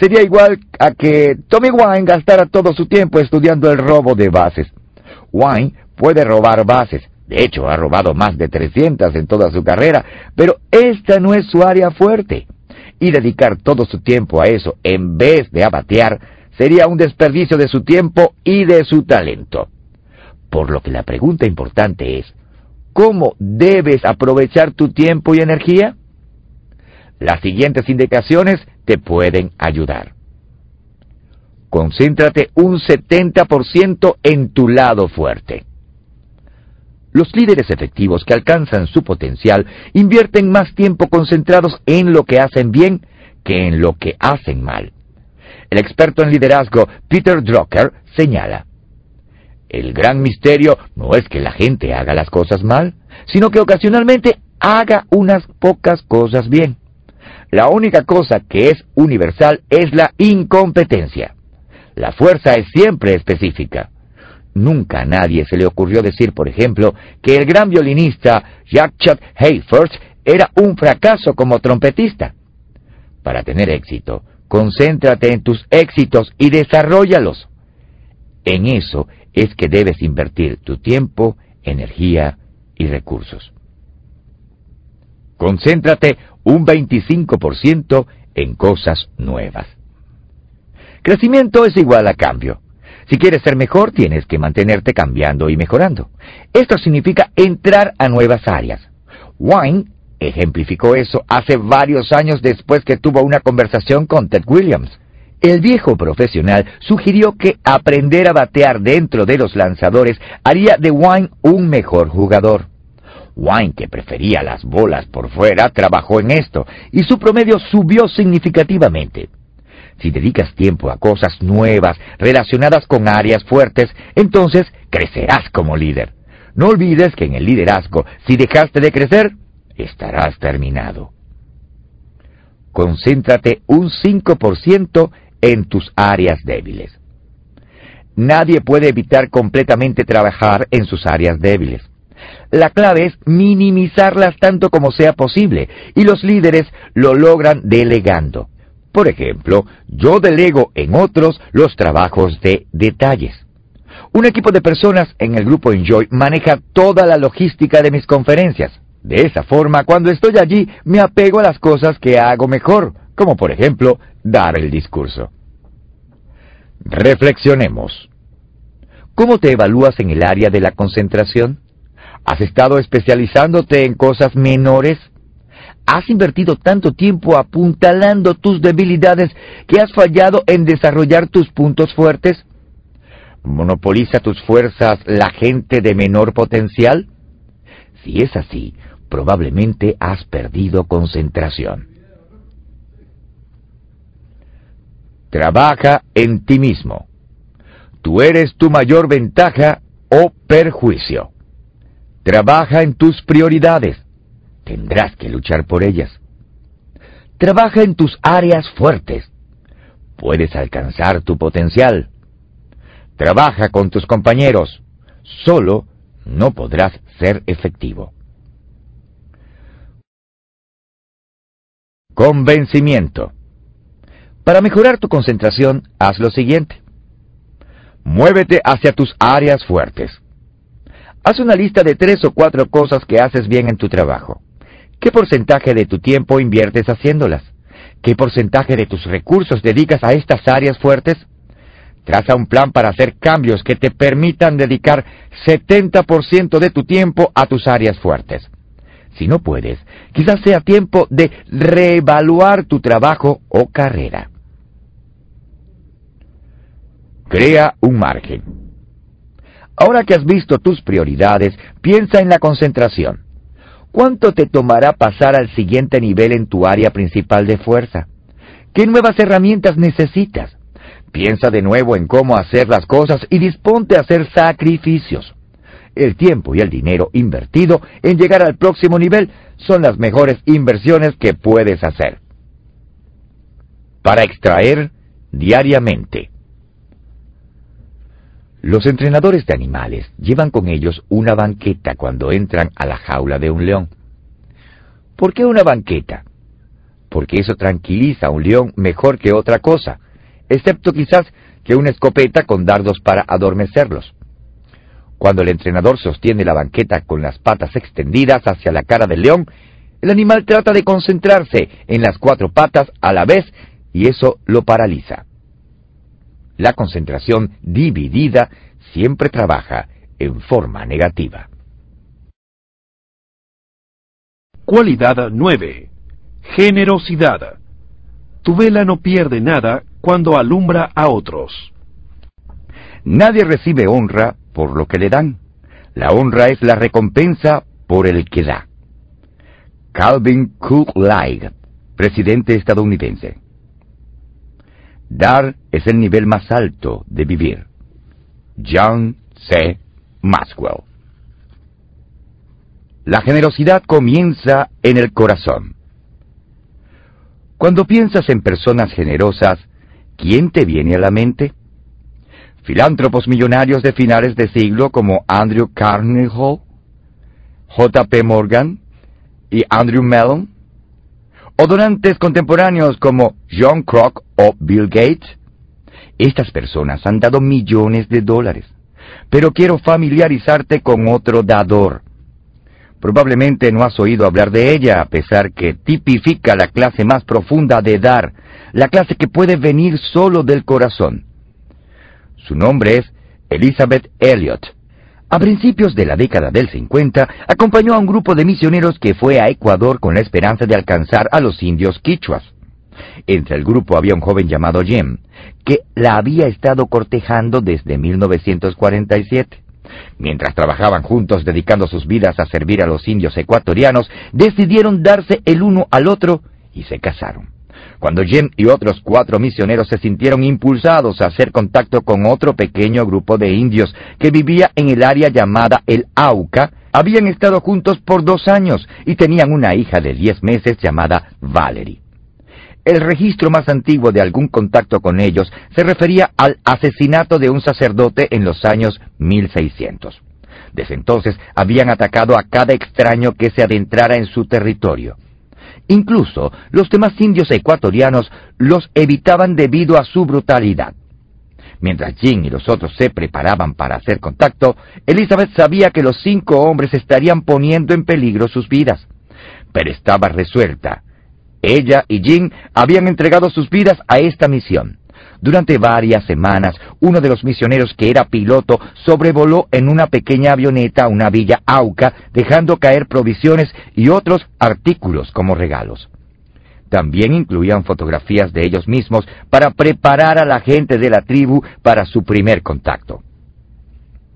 Sería igual a que Tommy Wine gastara todo su tiempo estudiando el robo de bases. Wine puede robar bases, de hecho ha robado más de 300 en toda su carrera, pero esta no es su área fuerte. Y dedicar todo su tiempo a eso en vez de a batear sería un desperdicio de su tiempo y de su talento. Por lo que la pregunta importante es, ¿cómo debes aprovechar tu tiempo y energía? Las siguientes indicaciones te pueden ayudar. Concéntrate un 70% en tu lado fuerte. Los líderes efectivos que alcanzan su potencial invierten más tiempo concentrados en lo que hacen bien que en lo que hacen mal. El experto en liderazgo Peter Drucker señala, el gran misterio no es que la gente haga las cosas mal, sino que ocasionalmente haga unas pocas cosas bien. La única cosa que es universal es la incompetencia. La fuerza es siempre específica. Nunca a nadie se le ocurrió decir, por ejemplo, que el gran violinista Jack Chuck Hayford era un fracaso como trompetista. Para tener éxito, concéntrate en tus éxitos y desarrollalos. En eso es que debes invertir tu tiempo, energía y recursos. Concéntrate un 25% en cosas nuevas. Crecimiento es igual a cambio. Si quieres ser mejor, tienes que mantenerte cambiando y mejorando. Esto significa entrar a nuevas áreas. Wine ejemplificó eso hace varios años después que tuvo una conversación con Ted Williams. El viejo profesional sugirió que aprender a batear dentro de los lanzadores haría de Wine un mejor jugador. Wine, que prefería las bolas por fuera, trabajó en esto y su promedio subió significativamente. Si dedicas tiempo a cosas nuevas relacionadas con áreas fuertes, entonces crecerás como líder. No olvides que en el liderazgo, si dejaste de crecer, estarás terminado. Concéntrate un 5% en tus áreas débiles. Nadie puede evitar completamente trabajar en sus áreas débiles. La clave es minimizarlas tanto como sea posible, y los líderes lo logran delegando. Por ejemplo, yo delego en otros los trabajos de detalles. Un equipo de personas en el grupo Enjoy maneja toda la logística de mis conferencias. De esa forma, cuando estoy allí, me apego a las cosas que hago mejor, como por ejemplo, dar el discurso. Reflexionemos. ¿Cómo te evalúas en el área de la concentración? ¿Has estado especializándote en cosas menores? ¿Has invertido tanto tiempo apuntalando tus debilidades que has fallado en desarrollar tus puntos fuertes? ¿Monopoliza tus fuerzas la gente de menor potencial? Si es así, probablemente has perdido concentración. Trabaja en ti mismo. Tú eres tu mayor ventaja o perjuicio. Trabaja en tus prioridades. Tendrás que luchar por ellas. Trabaja en tus áreas fuertes. Puedes alcanzar tu potencial. Trabaja con tus compañeros. Solo no podrás ser efectivo. Convencimiento. Para mejorar tu concentración, haz lo siguiente. Muévete hacia tus áreas fuertes. Haz una lista de tres o cuatro cosas que haces bien en tu trabajo. ¿Qué porcentaje de tu tiempo inviertes haciéndolas? ¿Qué porcentaje de tus recursos dedicas a estas áreas fuertes? Traza un plan para hacer cambios que te permitan dedicar 70% de tu tiempo a tus áreas fuertes. Si no puedes, quizás sea tiempo de reevaluar tu trabajo o carrera. Crea un margen. Ahora que has visto tus prioridades, piensa en la concentración. ¿Cuánto te tomará pasar al siguiente nivel en tu área principal de fuerza? ¿Qué nuevas herramientas necesitas? Piensa de nuevo en cómo hacer las cosas y disponte a hacer sacrificios. el tiempo y el dinero invertido en llegar al próximo nivel son las mejores inversiones que puedes hacer. Para extraer diariamente. Los entrenadores de animales llevan con ellos una banqueta cuando entran a la jaula de un león. ¿Por qué una banqueta? Porque eso tranquiliza a un león mejor que otra cosa, excepto quizás que una escopeta con dardos para adormecerlos. Cuando el entrenador sostiene la banqueta con las patas extendidas hacia la cara del león, el animal trata de concentrarse en las cuatro patas a la vez y eso lo paraliza. La concentración dividida siempre trabaja en forma negativa. Cualidad 9. Generosidad. Tu vela no pierde nada cuando alumbra a otros. Nadie recibe honra por lo que le dan. La honra es la recompensa por el que da. Calvin Cook Light, presidente estadounidense. Dar es el nivel más alto de vivir. John C. Maxwell. La generosidad comienza en el corazón. Cuando piensas en personas generosas, ¿quién te viene a la mente? Filántropos millonarios de finales de siglo como Andrew Carnegie, J.P. Morgan y Andrew Mellon, o donantes contemporáneos como John Kroc o Bill Gates. Estas personas han dado millones de dólares, pero quiero familiarizarte con otro dador. Probablemente no has oído hablar de ella, a pesar que tipifica la clase más profunda de dar, la clase que puede venir solo del corazón. Su nombre es Elizabeth Elliot. A principios de la década del 50, acompañó a un grupo de misioneros que fue a Ecuador con la esperanza de alcanzar a los indios quichuas. Entre el grupo había un joven llamado Jim, que la había estado cortejando desde 1947. Mientras trabajaban juntos dedicando sus vidas a servir a los indios ecuatorianos, decidieron darse el uno al otro y se casaron. Cuando Jim y otros cuatro misioneros se sintieron impulsados a hacer contacto con otro pequeño grupo de indios que vivía en el área llamada el Auca, habían estado juntos por dos años y tenían una hija de diez meses llamada Valerie. El registro más antiguo de algún contacto con ellos se refería al asesinato de un sacerdote en los años 1600. Desde entonces habían atacado a cada extraño que se adentrara en su territorio. Incluso los demás indios ecuatorianos los evitaban debido a su brutalidad. Mientras Jim y los otros se preparaban para hacer contacto, Elizabeth sabía que los cinco hombres estarían poniendo en peligro sus vidas. Pero estaba resuelta. Ella y Jim habían entregado sus vidas a esta misión. Durante varias semanas, uno de los misioneros que era piloto sobrevoló en una pequeña avioneta una villa Auca, dejando caer provisiones y otros artículos como regalos. También incluían fotografías de ellos mismos para preparar a la gente de la tribu para su primer contacto.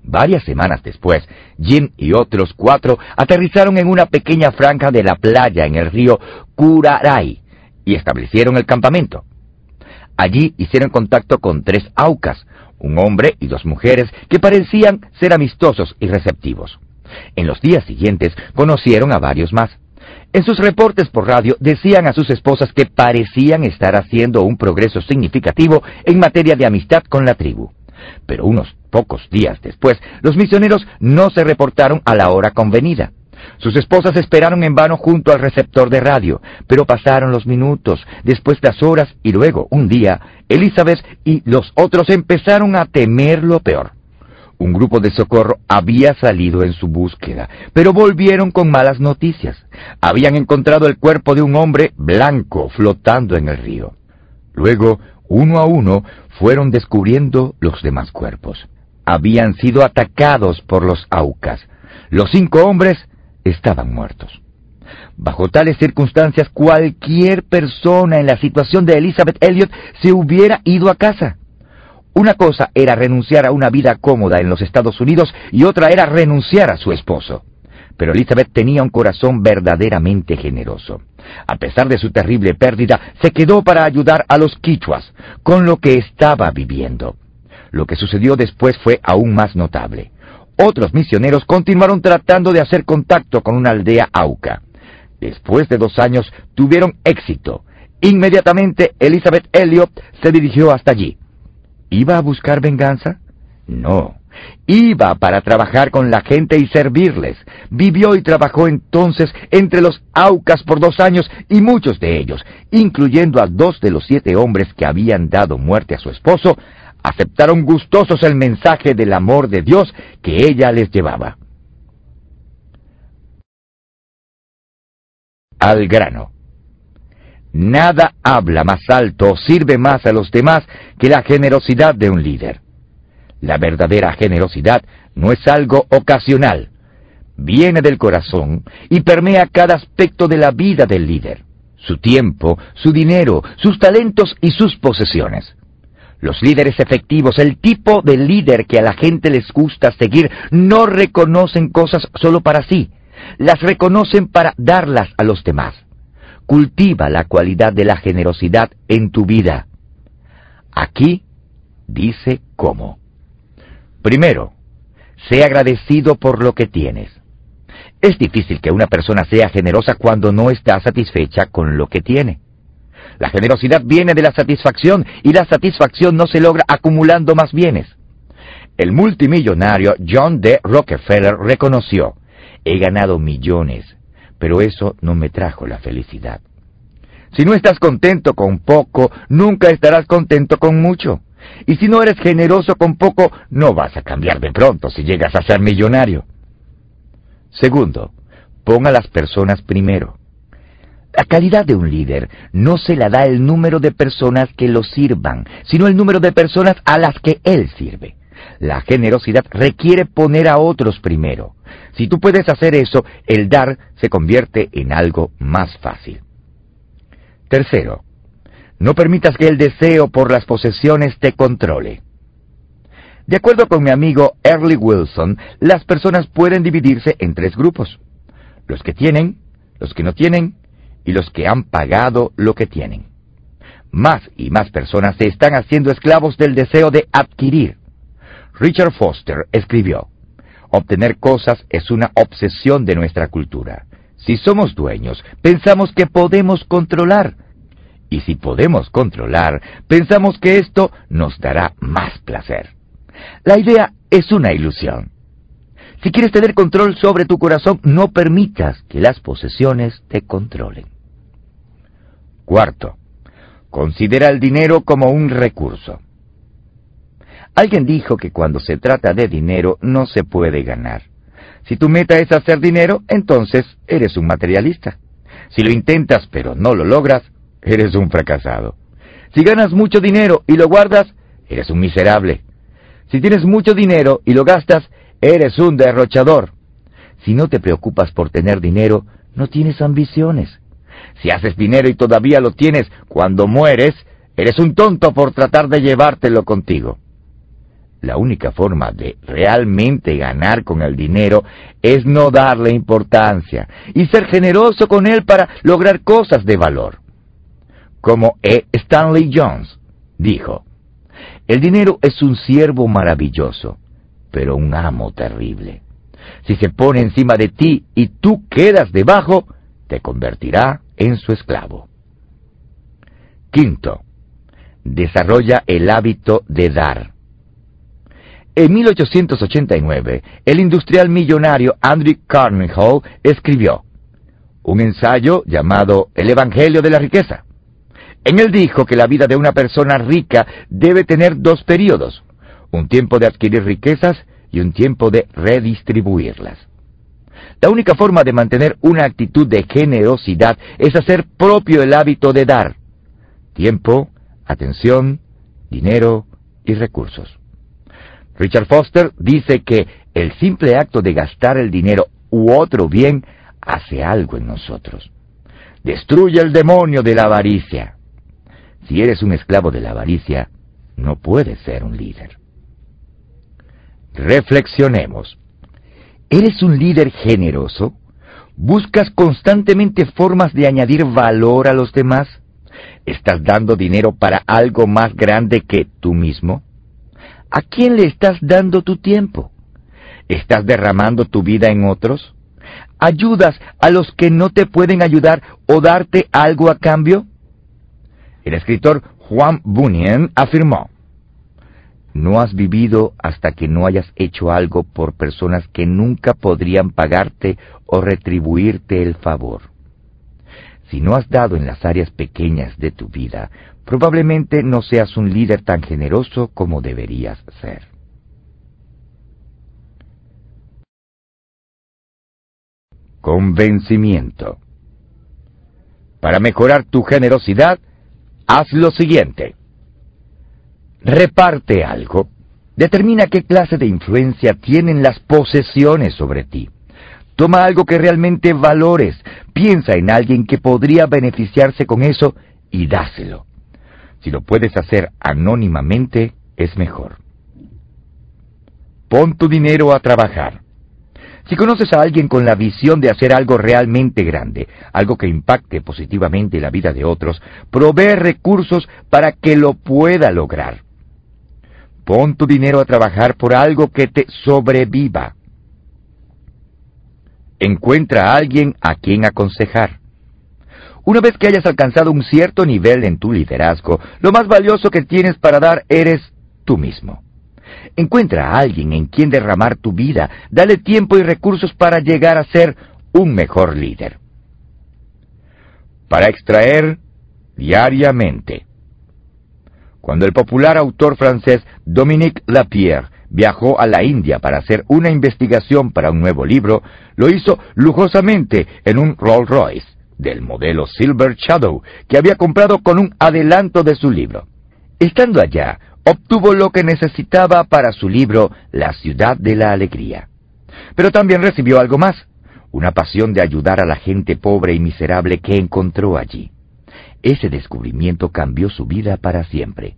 Varias semanas después, Jim y otros cuatro aterrizaron en una pequeña franja de la playa en el río Curaray y establecieron el campamento. Allí hicieron contacto con tres aucas, un hombre y dos mujeres que parecían ser amistosos y receptivos. En los días siguientes conocieron a varios más. En sus reportes por radio decían a sus esposas que parecían estar haciendo un progreso significativo en materia de amistad con la tribu. Pero unos pocos días después, los misioneros no se reportaron a la hora convenida. Sus esposas esperaron en vano junto al receptor de radio, pero pasaron los minutos, después las horas y luego, un día, Elizabeth y los otros empezaron a temer lo peor. Un grupo de socorro había salido en su búsqueda, pero volvieron con malas noticias. Habían encontrado el cuerpo de un hombre blanco flotando en el río. Luego, uno a uno, fueron descubriendo los demás cuerpos. Habían sido atacados por los aucas. Los cinco hombres estaban muertos. Bajo tales circunstancias, cualquier persona en la situación de Elizabeth Elliot se hubiera ido a casa. Una cosa era renunciar a una vida cómoda en los Estados Unidos y otra era renunciar a su esposo. Pero Elizabeth tenía un corazón verdaderamente generoso. A pesar de su terrible pérdida, se quedó para ayudar a los quichuas con lo que estaba viviendo. Lo que sucedió después fue aún más notable otros misioneros continuaron tratando de hacer contacto con una aldea auca. Después de dos años tuvieron éxito. Inmediatamente Elizabeth Elliot se dirigió hasta allí. ¿Iba a buscar venganza? No. Iba para trabajar con la gente y servirles. Vivió y trabajó entonces entre los Aucas por dos años y muchos de ellos, incluyendo a dos de los siete hombres que habían dado muerte a su esposo, aceptaron gustosos el mensaje del amor de Dios que ella les llevaba. Al grano. Nada habla más alto o sirve más a los demás que la generosidad de un líder. La verdadera generosidad no es algo ocasional, viene del corazón y permea cada aspecto de la vida del líder, su tiempo, su dinero, sus talentos y sus posesiones. Los líderes efectivos, el tipo de líder que a la gente les gusta seguir, no reconocen cosas solo para sí, las reconocen para darlas a los demás. Cultiva la cualidad de la generosidad en tu vida. Aquí dice cómo. Primero, sé agradecido por lo que tienes. Es difícil que una persona sea generosa cuando no está satisfecha con lo que tiene. La generosidad viene de la satisfacción y la satisfacción no se logra acumulando más bienes. El multimillonario John D. Rockefeller reconoció, he ganado millones, pero eso no me trajo la felicidad. Si no estás contento con poco, nunca estarás contento con mucho. Y si no eres generoso con poco, no vas a cambiar de pronto si llegas a ser millonario. Segundo, ponga a las personas primero. La calidad de un líder no se la da el número de personas que lo sirvan, sino el número de personas a las que él sirve. La generosidad requiere poner a otros primero. Si tú puedes hacer eso, el dar se convierte en algo más fácil. Tercero, no permitas que el deseo por las posesiones te controle. De acuerdo con mi amigo Early Wilson, las personas pueden dividirse en tres grupos. Los que tienen, los que no tienen y los que han pagado lo que tienen. Más y más personas se están haciendo esclavos del deseo de adquirir. Richard Foster escribió, Obtener cosas es una obsesión de nuestra cultura. Si somos dueños, pensamos que podemos controlar y si podemos controlar, pensamos que esto nos dará más placer. La idea es una ilusión. Si quieres tener control sobre tu corazón, no permitas que las posesiones te controlen. Cuarto, considera el dinero como un recurso. Alguien dijo que cuando se trata de dinero no se puede ganar. Si tu meta es hacer dinero, entonces eres un materialista. Si lo intentas pero no lo logras, eres un fracasado. Si ganas mucho dinero y lo guardas, eres un miserable. Si tienes mucho dinero y lo gastas, eres un derrochador. Si no te preocupas por tener dinero, no tienes ambiciones. Si haces dinero y todavía lo tienes cuando mueres, eres un tonto por tratar de llevártelo contigo. La única forma de realmente ganar con el dinero es no darle importancia y ser generoso con él para lograr cosas de valor como E. Stanley Jones dijo, el dinero es un siervo maravilloso, pero un amo terrible. Si se pone encima de ti y tú quedas debajo, te convertirá en su esclavo. Quinto, desarrolla el hábito de dar. En 1889, el industrial millonario Andrew Carnegie escribió un ensayo llamado El Evangelio de la Riqueza. En él dijo que la vida de una persona rica debe tener dos periodos, un tiempo de adquirir riquezas y un tiempo de redistribuirlas. La única forma de mantener una actitud de generosidad es hacer propio el hábito de dar tiempo, atención, dinero y recursos. Richard Foster dice que el simple acto de gastar el dinero u otro bien hace algo en nosotros. Destruye el demonio de la avaricia. Si eres un esclavo de la avaricia, no puedes ser un líder. Reflexionemos. ¿Eres un líder generoso? ¿Buscas constantemente formas de añadir valor a los demás? ¿Estás dando dinero para algo más grande que tú mismo? ¿A quién le estás dando tu tiempo? ¿Estás derramando tu vida en otros? ¿Ayudas a los que no te pueden ayudar o darte algo a cambio? El escritor Juan Bunyan afirmó, no has vivido hasta que no hayas hecho algo por personas que nunca podrían pagarte o retribuirte el favor. Si no has dado en las áreas pequeñas de tu vida, probablemente no seas un líder tan generoso como deberías ser. Convencimiento. Para mejorar tu generosidad, haz lo siguiente. Reparte algo. Determina qué clase de influencia tienen las posesiones sobre ti. Toma algo que realmente valores. Piensa en alguien que podría beneficiarse con eso y dáselo. Si lo puedes hacer anónimamente, es mejor. Pon tu dinero a trabajar. Si conoces a alguien con la visión de hacer algo realmente grande, algo que impacte positivamente la vida de otros, provee recursos para que lo pueda lograr. Pon tu dinero a trabajar por algo que te sobreviva. Encuentra a alguien a quien aconsejar. Una vez que hayas alcanzado un cierto nivel en tu liderazgo, lo más valioso que tienes para dar eres tú mismo. Encuentra a alguien en quien derramar tu vida, dale tiempo y recursos para llegar a ser un mejor líder. Para extraer diariamente. Cuando el popular autor francés Dominique Lapierre viajó a la India para hacer una investigación para un nuevo libro, lo hizo lujosamente en un Rolls Royce del modelo Silver Shadow que había comprado con un adelanto de su libro. Estando allá, obtuvo lo que necesitaba para su libro La ciudad de la alegría. Pero también recibió algo más, una pasión de ayudar a la gente pobre y miserable que encontró allí. Ese descubrimiento cambió su vida para siempre.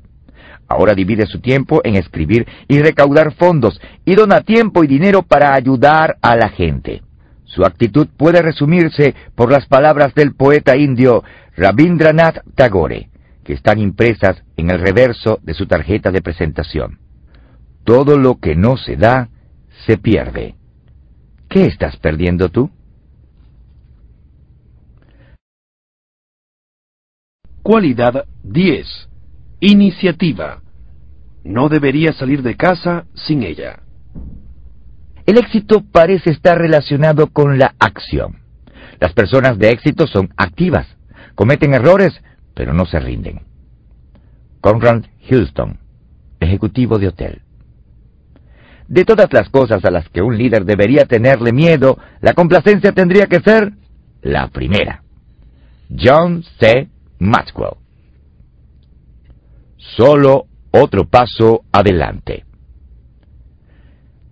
Ahora divide su tiempo en escribir y recaudar fondos y dona tiempo y dinero para ayudar a la gente. Su actitud puede resumirse por las palabras del poeta indio Rabindranath Tagore, que están impresas en el reverso de su tarjeta de presentación. Todo lo que no se da, se pierde. ¿Qué estás perdiendo tú? Cualidad 10. Iniciativa. No debería salir de casa sin ella. El éxito parece estar relacionado con la acción. Las personas de éxito son activas, cometen errores, pero no se rinden. Conrad Houston, ejecutivo de hotel. De todas las cosas a las que un líder debería tenerle miedo, la complacencia tendría que ser la primera. John C. Maxwell. Solo otro paso adelante.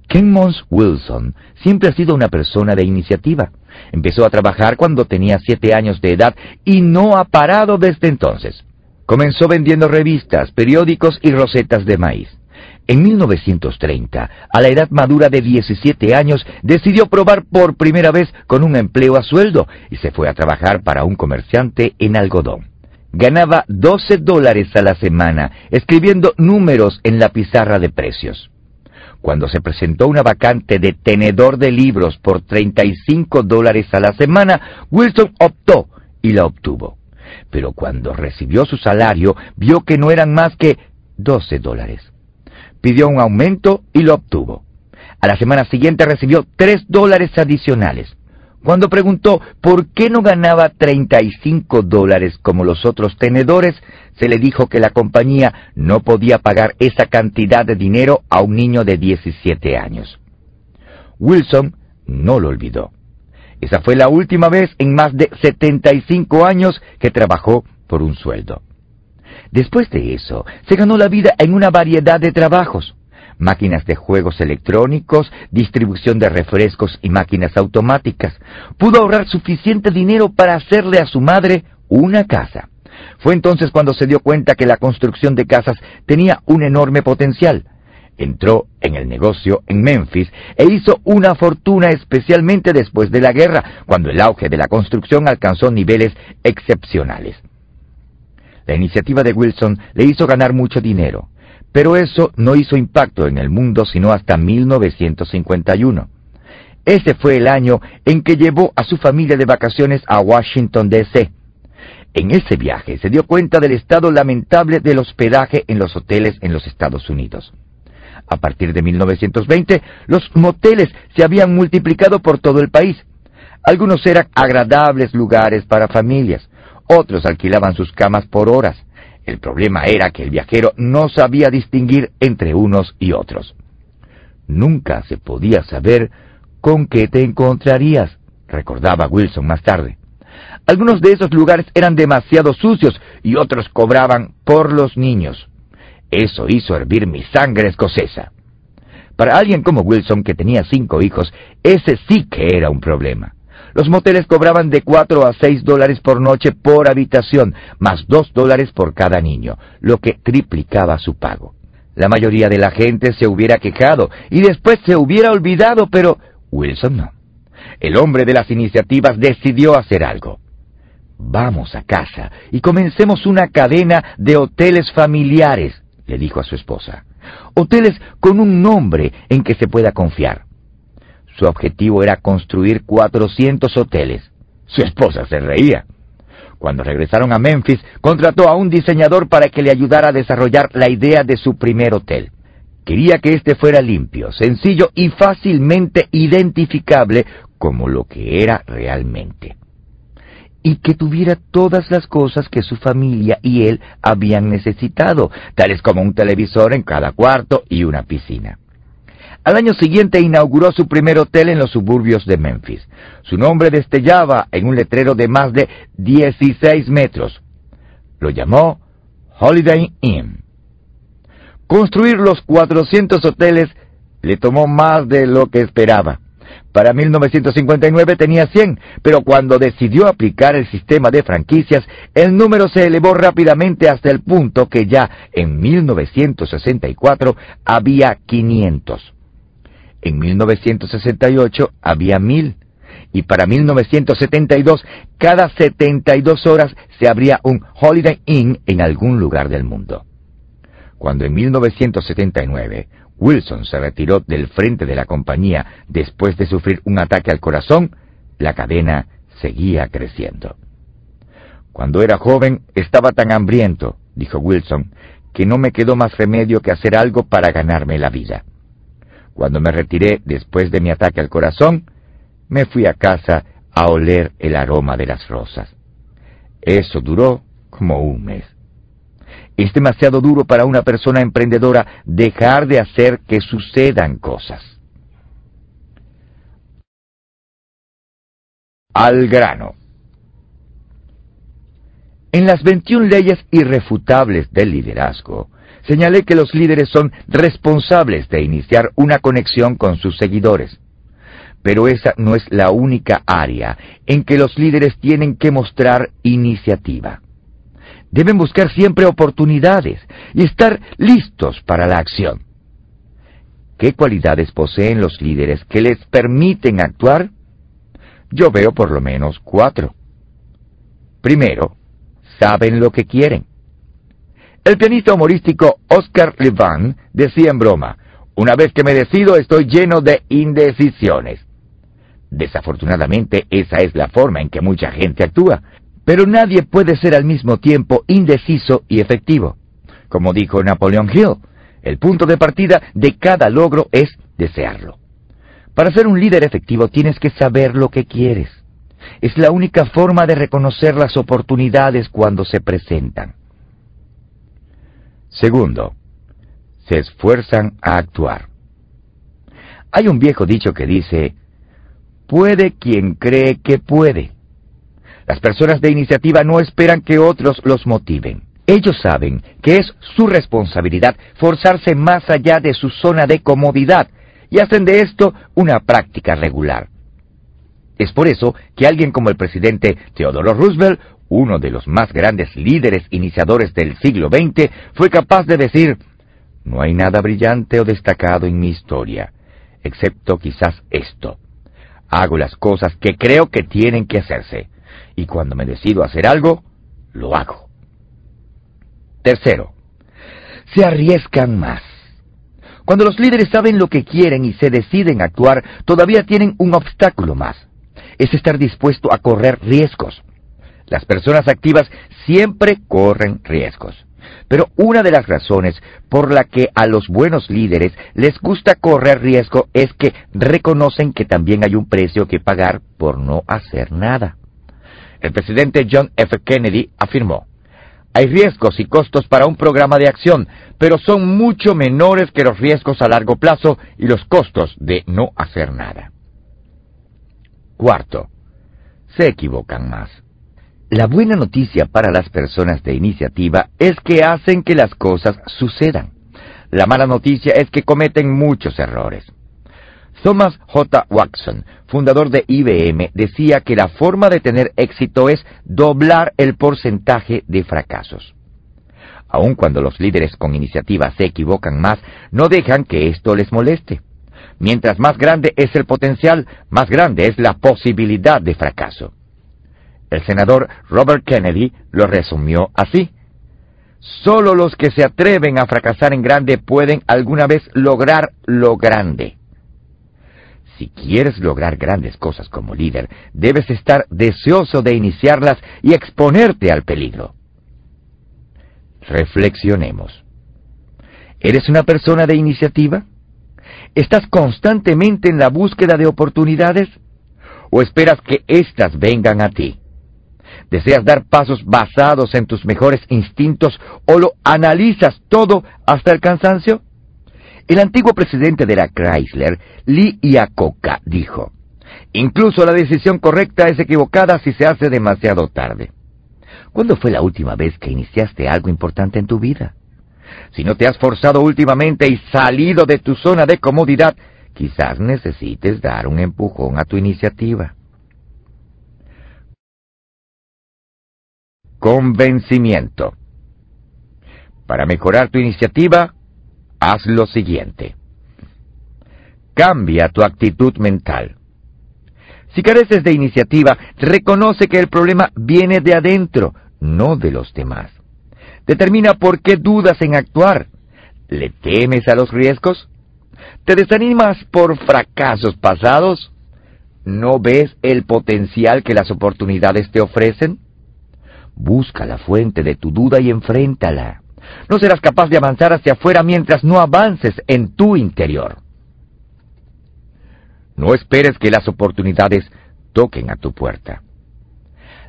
Ken Mons Wilson siempre ha sido una persona de iniciativa. Empezó a trabajar cuando tenía siete años de edad y no ha parado desde entonces. Comenzó vendiendo revistas, periódicos y rosetas de maíz. En 1930, a la edad madura de 17 años, decidió probar por primera vez con un empleo a sueldo y se fue a trabajar para un comerciante en algodón ganaba 12 dólares a la semana escribiendo números en la pizarra de precios. Cuando se presentó una vacante de tenedor de libros por 35 dólares a la semana, Wilson optó y la obtuvo. Pero cuando recibió su salario, vio que no eran más que 12 dólares. Pidió un aumento y lo obtuvo. A la semana siguiente recibió 3 dólares adicionales. Cuando preguntó por qué no ganaba 35 dólares como los otros tenedores, se le dijo que la compañía no podía pagar esa cantidad de dinero a un niño de 17 años. Wilson no lo olvidó. Esa fue la última vez en más de 75 años que trabajó por un sueldo. Después de eso, se ganó la vida en una variedad de trabajos máquinas de juegos electrónicos, distribución de refrescos y máquinas automáticas. Pudo ahorrar suficiente dinero para hacerle a su madre una casa. Fue entonces cuando se dio cuenta que la construcción de casas tenía un enorme potencial. Entró en el negocio en Memphis e hizo una fortuna especialmente después de la guerra, cuando el auge de la construcción alcanzó niveles excepcionales. La iniciativa de Wilson le hizo ganar mucho dinero pero eso no hizo impacto en el mundo sino hasta 1951. Ese fue el año en que llevó a su familia de vacaciones a Washington, D.C. En ese viaje se dio cuenta del estado lamentable del hospedaje en los hoteles en los Estados Unidos. A partir de 1920, los moteles se habían multiplicado por todo el país. Algunos eran agradables lugares para familias, otros alquilaban sus camas por horas. El problema era que el viajero no sabía distinguir entre unos y otros. Nunca se podía saber con qué te encontrarías, recordaba Wilson más tarde. Algunos de esos lugares eran demasiado sucios y otros cobraban por los niños. Eso hizo hervir mi sangre escocesa. Para alguien como Wilson, que tenía cinco hijos, ese sí que era un problema. Los moteles cobraban de cuatro a seis dólares por noche por habitación, más dos dólares por cada niño, lo que triplicaba su pago. La mayoría de la gente se hubiera quejado y después se hubiera olvidado, pero Wilson no. El hombre de las iniciativas decidió hacer algo. Vamos a casa y comencemos una cadena de hoteles familiares, le dijo a su esposa. Hoteles con un nombre en que se pueda confiar. Su objetivo era construir 400 hoteles. Su esposa se reía. Cuando regresaron a Memphis, contrató a un diseñador para que le ayudara a desarrollar la idea de su primer hotel. Quería que éste fuera limpio, sencillo y fácilmente identificable como lo que era realmente. Y que tuviera todas las cosas que su familia y él habían necesitado, tales como un televisor en cada cuarto y una piscina. Al año siguiente inauguró su primer hotel en los suburbios de Memphis. Su nombre destellaba en un letrero de más de 16 metros. Lo llamó Holiday Inn. Construir los 400 hoteles le tomó más de lo que esperaba. Para 1959 tenía 100, pero cuando decidió aplicar el sistema de franquicias, el número se elevó rápidamente hasta el punto que ya en 1964 había 500. En 1968 había mil y para 1972 cada 72 horas se abría un Holiday Inn en algún lugar del mundo. Cuando en 1979 Wilson se retiró del frente de la compañía después de sufrir un ataque al corazón, la cadena seguía creciendo. Cuando era joven estaba tan hambriento, dijo Wilson, que no me quedó más remedio que hacer algo para ganarme la vida. Cuando me retiré después de mi ataque al corazón, me fui a casa a oler el aroma de las rosas. Eso duró como un mes. Es demasiado duro para una persona emprendedora dejar de hacer que sucedan cosas. Al grano. En las 21 leyes irrefutables del liderazgo, señalé que los líderes son responsables de iniciar una conexión con sus seguidores. Pero esa no es la única área en que los líderes tienen que mostrar iniciativa. Deben buscar siempre oportunidades y estar listos para la acción. ¿Qué cualidades poseen los líderes que les permiten actuar? Yo veo por lo menos cuatro. Primero, saben lo que quieren. El pianista humorístico Oscar Levant decía en broma, una vez que me decido estoy lleno de indecisiones. Desafortunadamente esa es la forma en que mucha gente actúa, pero nadie puede ser al mismo tiempo indeciso y efectivo. Como dijo Napoleon Hill, el punto de partida de cada logro es desearlo. Para ser un líder efectivo tienes que saber lo que quieres. Es la única forma de reconocer las oportunidades cuando se presentan. Segundo, se esfuerzan a actuar. Hay un viejo dicho que dice, puede quien cree que puede. Las personas de iniciativa no esperan que otros los motiven. Ellos saben que es su responsabilidad forzarse más allá de su zona de comodidad y hacen de esto una práctica regular. Es por eso que alguien como el presidente Theodore Roosevelt uno de los más grandes líderes iniciadores del siglo XX, fue capaz de decir, no hay nada brillante o destacado en mi historia, excepto quizás esto. Hago las cosas que creo que tienen que hacerse, y cuando me decido hacer algo, lo hago. Tercero, se arriesgan más. Cuando los líderes saben lo que quieren y se deciden actuar, todavía tienen un obstáculo más. Es estar dispuesto a correr riesgos. Las personas activas siempre corren riesgos. Pero una de las razones por la que a los buenos líderes les gusta correr riesgo es que reconocen que también hay un precio que pagar por no hacer nada. El presidente John F. Kennedy afirmó, hay riesgos y costos para un programa de acción, pero son mucho menores que los riesgos a largo plazo y los costos de no hacer nada. Cuarto, se equivocan más. La buena noticia para las personas de iniciativa es que hacen que las cosas sucedan. La mala noticia es que cometen muchos errores. Thomas J. Watson, fundador de IBM, decía que la forma de tener éxito es doblar el porcentaje de fracasos. Aun cuando los líderes con iniciativa se equivocan más, no dejan que esto les moleste. Mientras más grande es el potencial, más grande es la posibilidad de fracaso. El senador Robert Kennedy lo resumió así. Solo los que se atreven a fracasar en grande pueden alguna vez lograr lo grande. Si quieres lograr grandes cosas como líder, debes estar deseoso de iniciarlas y exponerte al peligro. Reflexionemos. ¿Eres una persona de iniciativa? ¿Estás constantemente en la búsqueda de oportunidades? ¿O esperas que éstas vengan a ti? ¿Deseas dar pasos basados en tus mejores instintos o lo analizas todo hasta el cansancio? El antiguo presidente de la Chrysler, Lee Iacocca, dijo, Incluso la decisión correcta es equivocada si se hace demasiado tarde. ¿Cuándo fue la última vez que iniciaste algo importante en tu vida? Si no te has forzado últimamente y salido de tu zona de comodidad, quizás necesites dar un empujón a tu iniciativa. Convencimiento. Para mejorar tu iniciativa, haz lo siguiente. Cambia tu actitud mental. Si careces de iniciativa, reconoce que el problema viene de adentro, no de los demás. Determina por qué dudas en actuar. ¿Le temes a los riesgos? ¿Te desanimas por fracasos pasados? ¿No ves el potencial que las oportunidades te ofrecen? Busca la fuente de tu duda y enfréntala. No serás capaz de avanzar hacia afuera mientras no avances en tu interior. No esperes que las oportunidades toquen a tu puerta.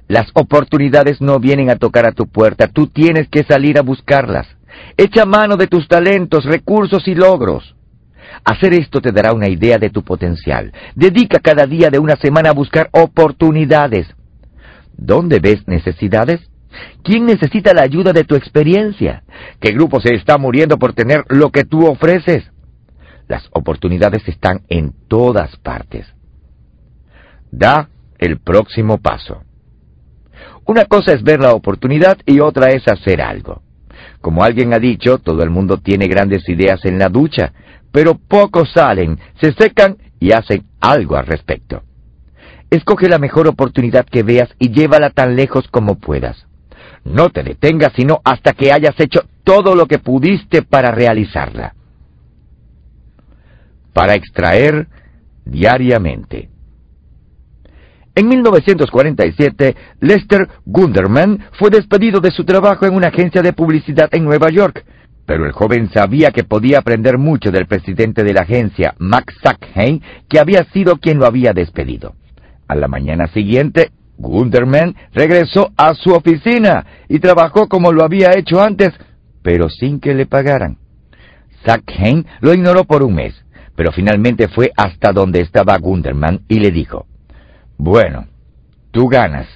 Las oportunidades no vienen a tocar a tu puerta, tú tienes que salir a buscarlas. Echa mano de tus talentos, recursos y logros. Hacer esto te dará una idea de tu potencial. Dedica cada día de una semana a buscar oportunidades. ¿Dónde ves necesidades? ¿Quién necesita la ayuda de tu experiencia? ¿Qué grupo se está muriendo por tener lo que tú ofreces? Las oportunidades están en todas partes. Da el próximo paso. Una cosa es ver la oportunidad y otra es hacer algo. Como alguien ha dicho, todo el mundo tiene grandes ideas en la ducha, pero pocos salen, se secan y hacen algo al respecto. Escoge la mejor oportunidad que veas y llévala tan lejos como puedas. No te detengas sino hasta que hayas hecho todo lo que pudiste para realizarla. Para extraer diariamente. En 1947, Lester Gunderman fue despedido de su trabajo en una agencia de publicidad en Nueva York, pero el joven sabía que podía aprender mucho del presidente de la agencia, Max Sackheim, que había sido quien lo había despedido. A la mañana siguiente, Gunderman regresó a su oficina y trabajó como lo había hecho antes, pero sin que le pagaran. Sackheim lo ignoró por un mes, pero finalmente fue hasta donde estaba Gunderman y le dijo, Bueno, tú ganas.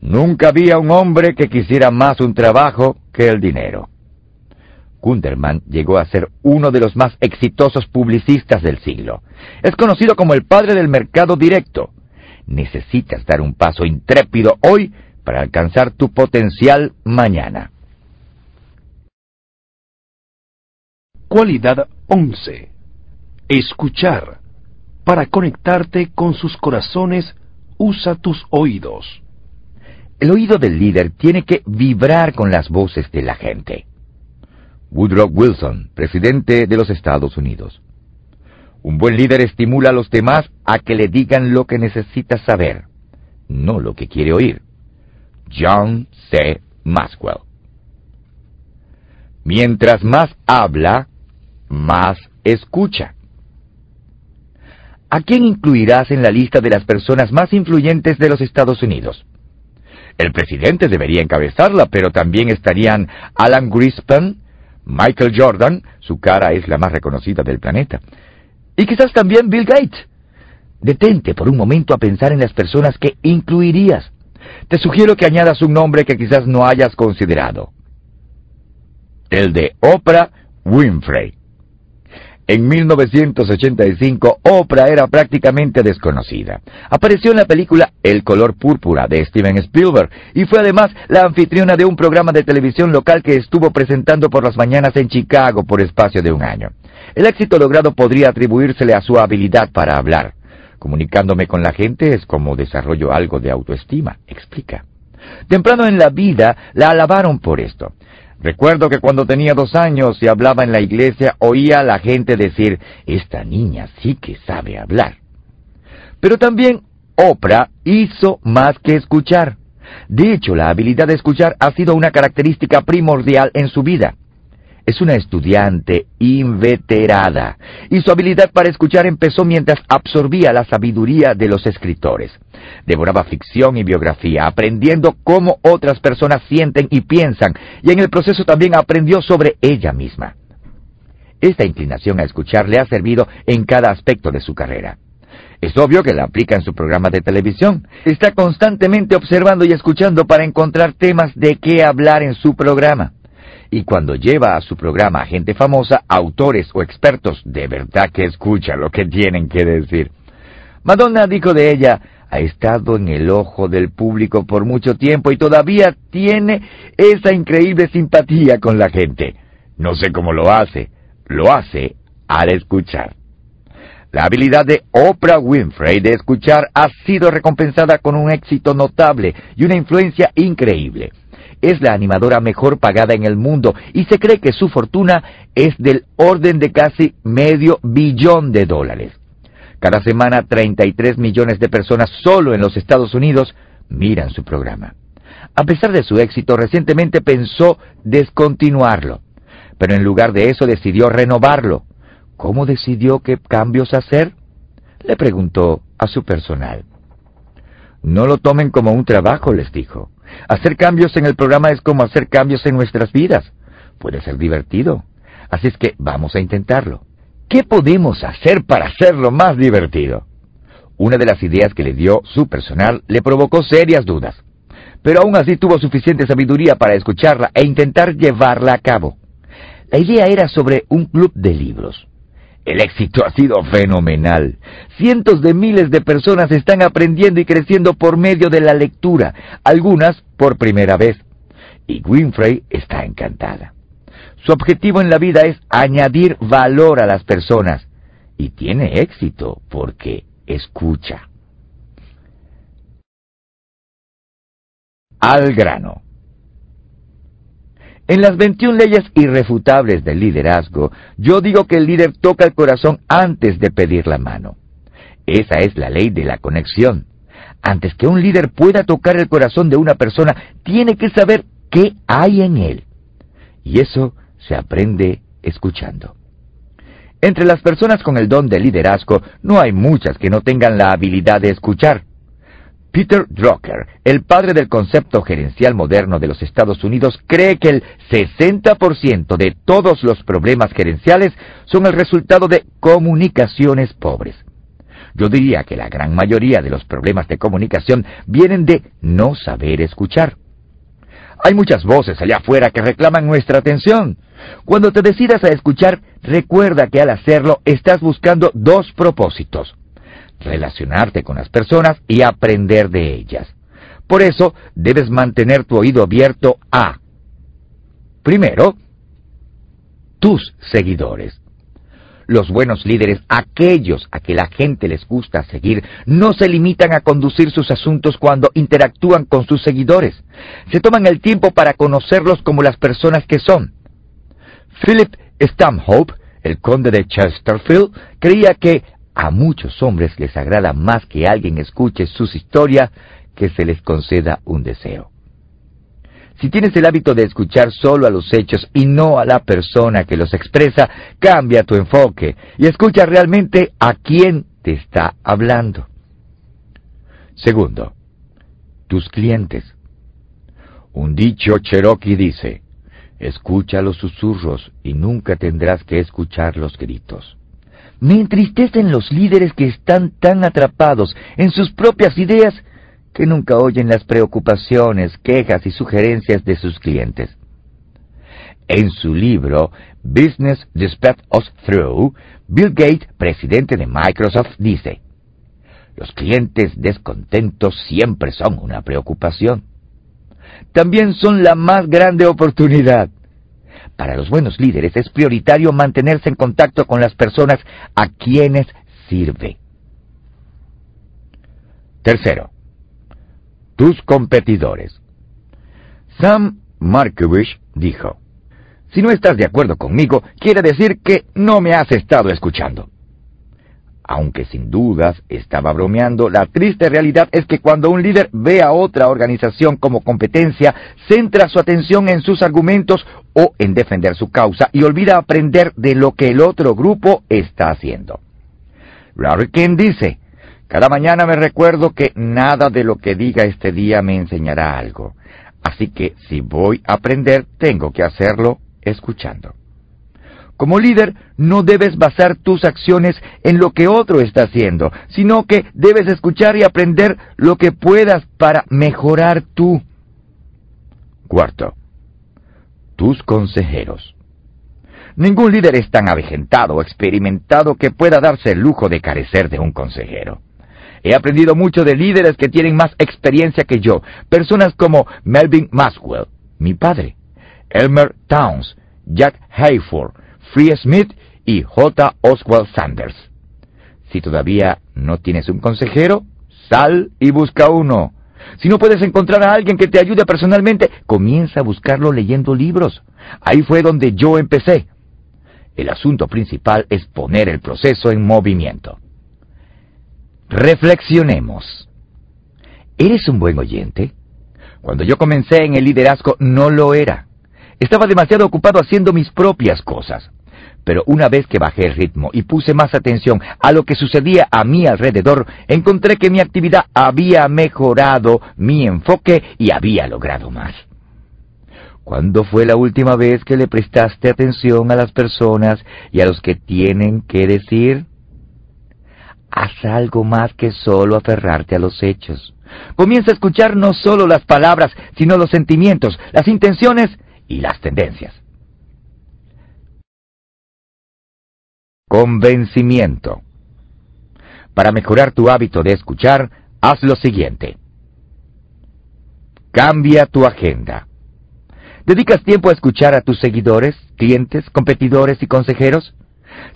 Nunca había un hombre que quisiera más un trabajo que el dinero. Gunderman llegó a ser uno de los más exitosos publicistas del siglo. Es conocido como el padre del mercado directo necesitas dar un paso intrépido hoy para alcanzar tu potencial mañana. Cualidad 11. Escuchar. Para conectarte con sus corazones, usa tus oídos. El oído del líder tiene que vibrar con las voces de la gente. Woodrow Wilson, presidente de los Estados Unidos. Un buen líder estimula a los demás a que le digan lo que necesita saber, no lo que quiere oír. John C. Maxwell. Mientras más habla, más escucha. ¿A quién incluirás en la lista de las personas más influyentes de los Estados Unidos? El presidente debería encabezarla, pero también estarían Alan Greenspan, Michael Jordan, su cara es la más reconocida del planeta, y quizás también Bill Gates. Detente por un momento a pensar en las personas que incluirías. Te sugiero que añadas un nombre que quizás no hayas considerado. El de Oprah Winfrey. En 1985, Oprah era prácticamente desconocida. Apareció en la película El color púrpura de Steven Spielberg y fue además la anfitriona de un programa de televisión local que estuvo presentando por las mañanas en Chicago por espacio de un año. El éxito logrado podría atribuírsele a su habilidad para hablar. Comunicándome con la gente es como desarrollo algo de autoestima, explica. Temprano en la vida la alabaron por esto. Recuerdo que cuando tenía dos años y hablaba en la iglesia oía a la gente decir, esta niña sí que sabe hablar. Pero también Oprah hizo más que escuchar. De hecho, la habilidad de escuchar ha sido una característica primordial en su vida. Es una estudiante inveterada y su habilidad para escuchar empezó mientras absorbía la sabiduría de los escritores. Devoraba ficción y biografía, aprendiendo cómo otras personas sienten y piensan, y en el proceso también aprendió sobre ella misma. Esta inclinación a escuchar le ha servido en cada aspecto de su carrera. Es obvio que la aplica en su programa de televisión. Está constantemente observando y escuchando para encontrar temas de qué hablar en su programa y cuando lleva a su programa a gente famosa, autores o expertos, de verdad que escucha lo que tienen que decir. Madonna dijo de ella, ha estado en el ojo del público por mucho tiempo y todavía tiene esa increíble simpatía con la gente. No sé cómo lo hace, lo hace al escuchar. La habilidad de Oprah Winfrey de escuchar ha sido recompensada con un éxito notable y una influencia increíble es la animadora mejor pagada en el mundo y se cree que su fortuna es del orden de casi medio billón de dólares. Cada semana 33 millones de personas solo en los Estados Unidos miran su programa. A pesar de su éxito, recientemente pensó descontinuarlo, pero en lugar de eso decidió renovarlo. ¿Cómo decidió qué cambios hacer? Le preguntó a su personal. No lo tomen como un trabajo, les dijo. Hacer cambios en el programa es como hacer cambios en nuestras vidas. Puede ser divertido. Así es que vamos a intentarlo. ¿Qué podemos hacer para hacerlo más divertido? Una de las ideas que le dio su personal le provocó serias dudas, pero aún así tuvo suficiente sabiduría para escucharla e intentar llevarla a cabo. La idea era sobre un club de libros. El éxito ha sido fenomenal. Cientos de miles de personas están aprendiendo y creciendo por medio de la lectura, algunas por primera vez. Y Winfrey está encantada. Su objetivo en la vida es añadir valor a las personas. Y tiene éxito porque escucha. Al grano. En las 21 leyes irrefutables del liderazgo, yo digo que el líder toca el corazón antes de pedir la mano. Esa es la ley de la conexión. Antes que un líder pueda tocar el corazón de una persona, tiene que saber qué hay en él. Y eso se aprende escuchando. Entre las personas con el don de liderazgo no hay muchas que no tengan la habilidad de escuchar. Peter Drucker, el padre del concepto gerencial moderno de los Estados Unidos, cree que el 60% de todos los problemas gerenciales son el resultado de comunicaciones pobres. Yo diría que la gran mayoría de los problemas de comunicación vienen de no saber escuchar. Hay muchas voces allá afuera que reclaman nuestra atención. Cuando te decidas a escuchar, recuerda que al hacerlo estás buscando dos propósitos relacionarte con las personas y aprender de ellas. Por eso debes mantener tu oído abierto a, primero, tus seguidores. Los buenos líderes, aquellos a que la gente les gusta seguir, no se limitan a conducir sus asuntos cuando interactúan con sus seguidores. Se toman el tiempo para conocerlos como las personas que son. Philip Stanhope, el conde de Chesterfield, creía que a muchos hombres les agrada más que alguien escuche sus historias que se les conceda un deseo. Si tienes el hábito de escuchar solo a los hechos y no a la persona que los expresa, cambia tu enfoque y escucha realmente a quién te está hablando. Segundo, tus clientes. Un dicho cherokee dice, escucha los susurros y nunca tendrás que escuchar los gritos. Me entristecen los líderes que están tan atrapados en sus propias ideas que nunca oyen las preocupaciones, quejas y sugerencias de sus clientes. En su libro Business Dispatch Us Through, Bill Gates, presidente de Microsoft, dice, Los clientes descontentos siempre son una preocupación. También son la más grande oportunidad. Para los buenos líderes es prioritario mantenerse en contacto con las personas a quienes sirve. Tercero, tus competidores. Sam Markovich dijo, Si no estás de acuerdo conmigo, quiere decir que no me has estado escuchando. Aunque sin dudas estaba bromeando, la triste realidad es que cuando un líder ve a otra organización como competencia, centra su atención en sus argumentos o en defender su causa y olvida aprender de lo que el otro grupo está haciendo. Larry King dice, cada mañana me recuerdo que nada de lo que diga este día me enseñará algo. Así que si voy a aprender, tengo que hacerlo escuchando. Como líder, no debes basar tus acciones en lo que otro está haciendo, sino que debes escuchar y aprender lo que puedas para mejorar tú. Cuarto, tus consejeros. Ningún líder es tan avejentado o experimentado que pueda darse el lujo de carecer de un consejero. He aprendido mucho de líderes que tienen más experiencia que yo, personas como Melvin Maswell, mi padre, Elmer Towns, Jack Hayford, Free Smith y J. Oswald Sanders. Si todavía no tienes un consejero, sal y busca uno. Si no puedes encontrar a alguien que te ayude personalmente, comienza a buscarlo leyendo libros. Ahí fue donde yo empecé. El asunto principal es poner el proceso en movimiento. Reflexionemos. ¿Eres un buen oyente? Cuando yo comencé en el liderazgo no lo era. Estaba demasiado ocupado haciendo mis propias cosas. Pero una vez que bajé el ritmo y puse más atención a lo que sucedía a mi alrededor, encontré que mi actividad había mejorado mi enfoque y había logrado más. ¿Cuándo fue la última vez que le prestaste atención a las personas y a los que tienen que decir? Haz algo más que solo aferrarte a los hechos. Comienza a escuchar no solo las palabras, sino los sentimientos, las intenciones y las tendencias. Convencimiento. Para mejorar tu hábito de escuchar, haz lo siguiente. Cambia tu agenda. ¿Dedicas tiempo a escuchar a tus seguidores, clientes, competidores y consejeros?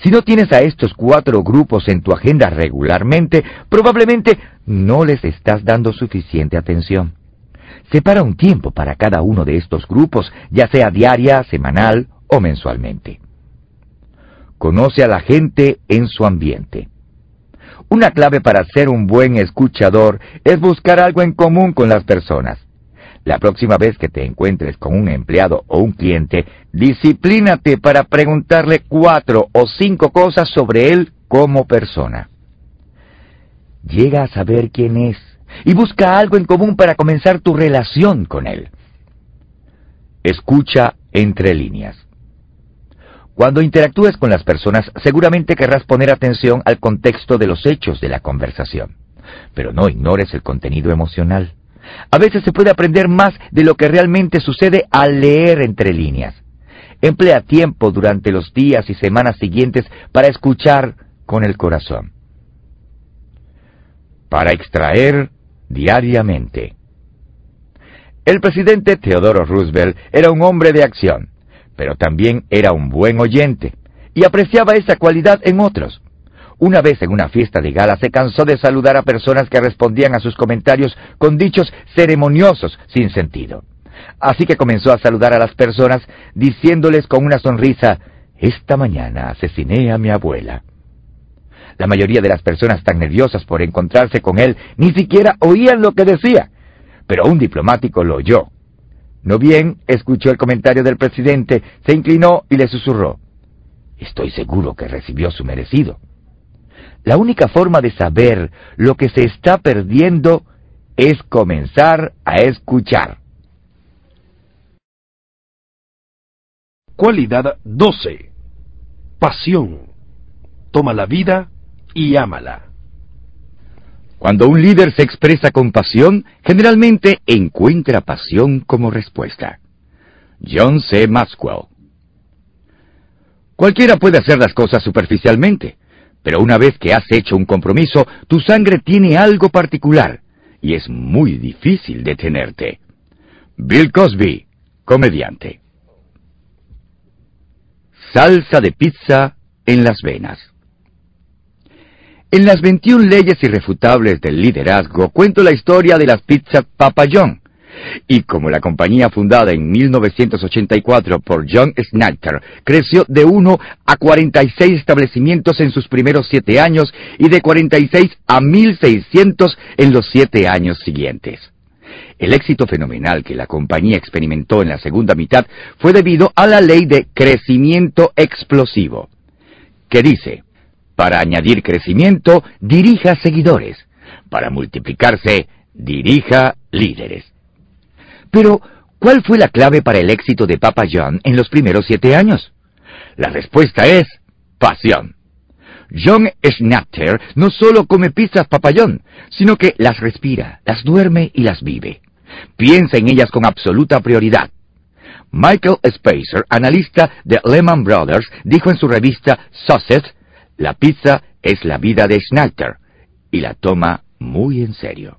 Si no tienes a estos cuatro grupos en tu agenda regularmente, probablemente no les estás dando suficiente atención. Separa un tiempo para cada uno de estos grupos, ya sea diaria, semanal o mensualmente. Conoce a la gente en su ambiente. Una clave para ser un buen escuchador es buscar algo en común con las personas. La próxima vez que te encuentres con un empleado o un cliente, disciplínate para preguntarle cuatro o cinco cosas sobre él como persona. Llega a saber quién es y busca algo en común para comenzar tu relación con él. Escucha entre líneas. Cuando interactúes con las personas, seguramente querrás poner atención al contexto de los hechos de la conversación, pero no ignores el contenido emocional. A veces se puede aprender más de lo que realmente sucede al leer entre líneas. Emplea tiempo durante los días y semanas siguientes para escuchar con el corazón. Para extraer diariamente. El presidente Theodore Roosevelt era un hombre de acción, pero también era un buen oyente, y apreciaba esa cualidad en otros. Una vez en una fiesta de gala se cansó de saludar a personas que respondían a sus comentarios con dichos ceremoniosos sin sentido. Así que comenzó a saludar a las personas diciéndoles con una sonrisa, Esta mañana asesiné a mi abuela. La mayoría de las personas tan nerviosas por encontrarse con él ni siquiera oían lo que decía, pero un diplomático lo oyó. No bien escuchó el comentario del presidente, se inclinó y le susurró, Estoy seguro que recibió su merecido. La única forma de saber lo que se está perdiendo es comenzar a escuchar. Cualidad 12. Pasión. Toma la vida y ámala. Cuando un líder se expresa con pasión, generalmente encuentra pasión como respuesta. John C. Maxwell. Cualquiera puede hacer las cosas superficialmente, pero una vez que has hecho un compromiso, tu sangre tiene algo particular y es muy difícil detenerte. Bill Cosby, comediante. Salsa de pizza en las venas. En las 21 leyes irrefutables del liderazgo cuento la historia de las pizzas Papa John, y como la compañía fundada en 1984 por John Snyder creció de 1 a 46 establecimientos en sus primeros siete años y de 46 a 1.600 en los siete años siguientes. El éxito fenomenal que la compañía experimentó en la segunda mitad fue debido a la ley de crecimiento explosivo, que dice, para añadir crecimiento, dirija seguidores, para multiplicarse, dirija líderes. Pero, ¿cuál fue la clave para el éxito de Papa John en los primeros siete años? La respuesta es pasión. John Schnatter no solo come pizzas Papa John, sino que las respira, las duerme y las vive. Piensa en ellas con absoluta prioridad. Michael Spacer, analista de Lehman Brothers, dijo en su revista Sausage, la pizza es la vida de Schnatter, y la toma muy en serio.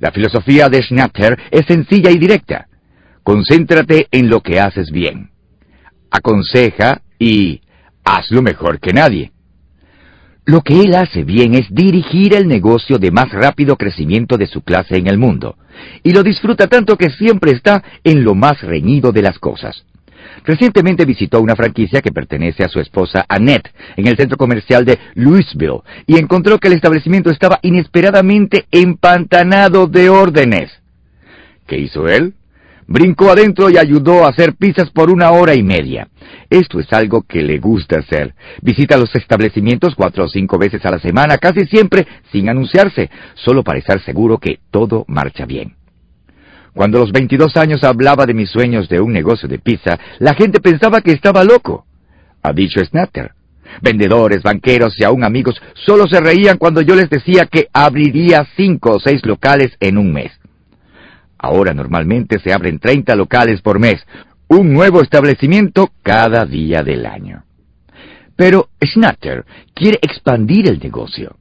La filosofía de Schnatter es sencilla y directa. Concéntrate en lo que haces bien. Aconseja y hazlo mejor que nadie. Lo que él hace bien es dirigir el negocio de más rápido crecimiento de su clase en el mundo, y lo disfruta tanto que siempre está en lo más reñido de las cosas. Recientemente visitó una franquicia que pertenece a su esposa Annette en el centro comercial de Louisville y encontró que el establecimiento estaba inesperadamente empantanado de órdenes. ¿Qué hizo él? Brincó adentro y ayudó a hacer pizzas por una hora y media. Esto es algo que le gusta hacer. Visita los establecimientos cuatro o cinco veces a la semana, casi siempre sin anunciarse, solo para estar seguro que todo marcha bien. Cuando a los 22 años hablaba de mis sueños de un negocio de pizza, la gente pensaba que estaba loco. Ha dicho Snatter. Vendedores, banqueros y aún amigos solo se reían cuando yo les decía que abriría cinco o seis locales en un mes. Ahora normalmente se abren 30 locales por mes, un nuevo establecimiento cada día del año. Pero Snatter quiere expandir el negocio.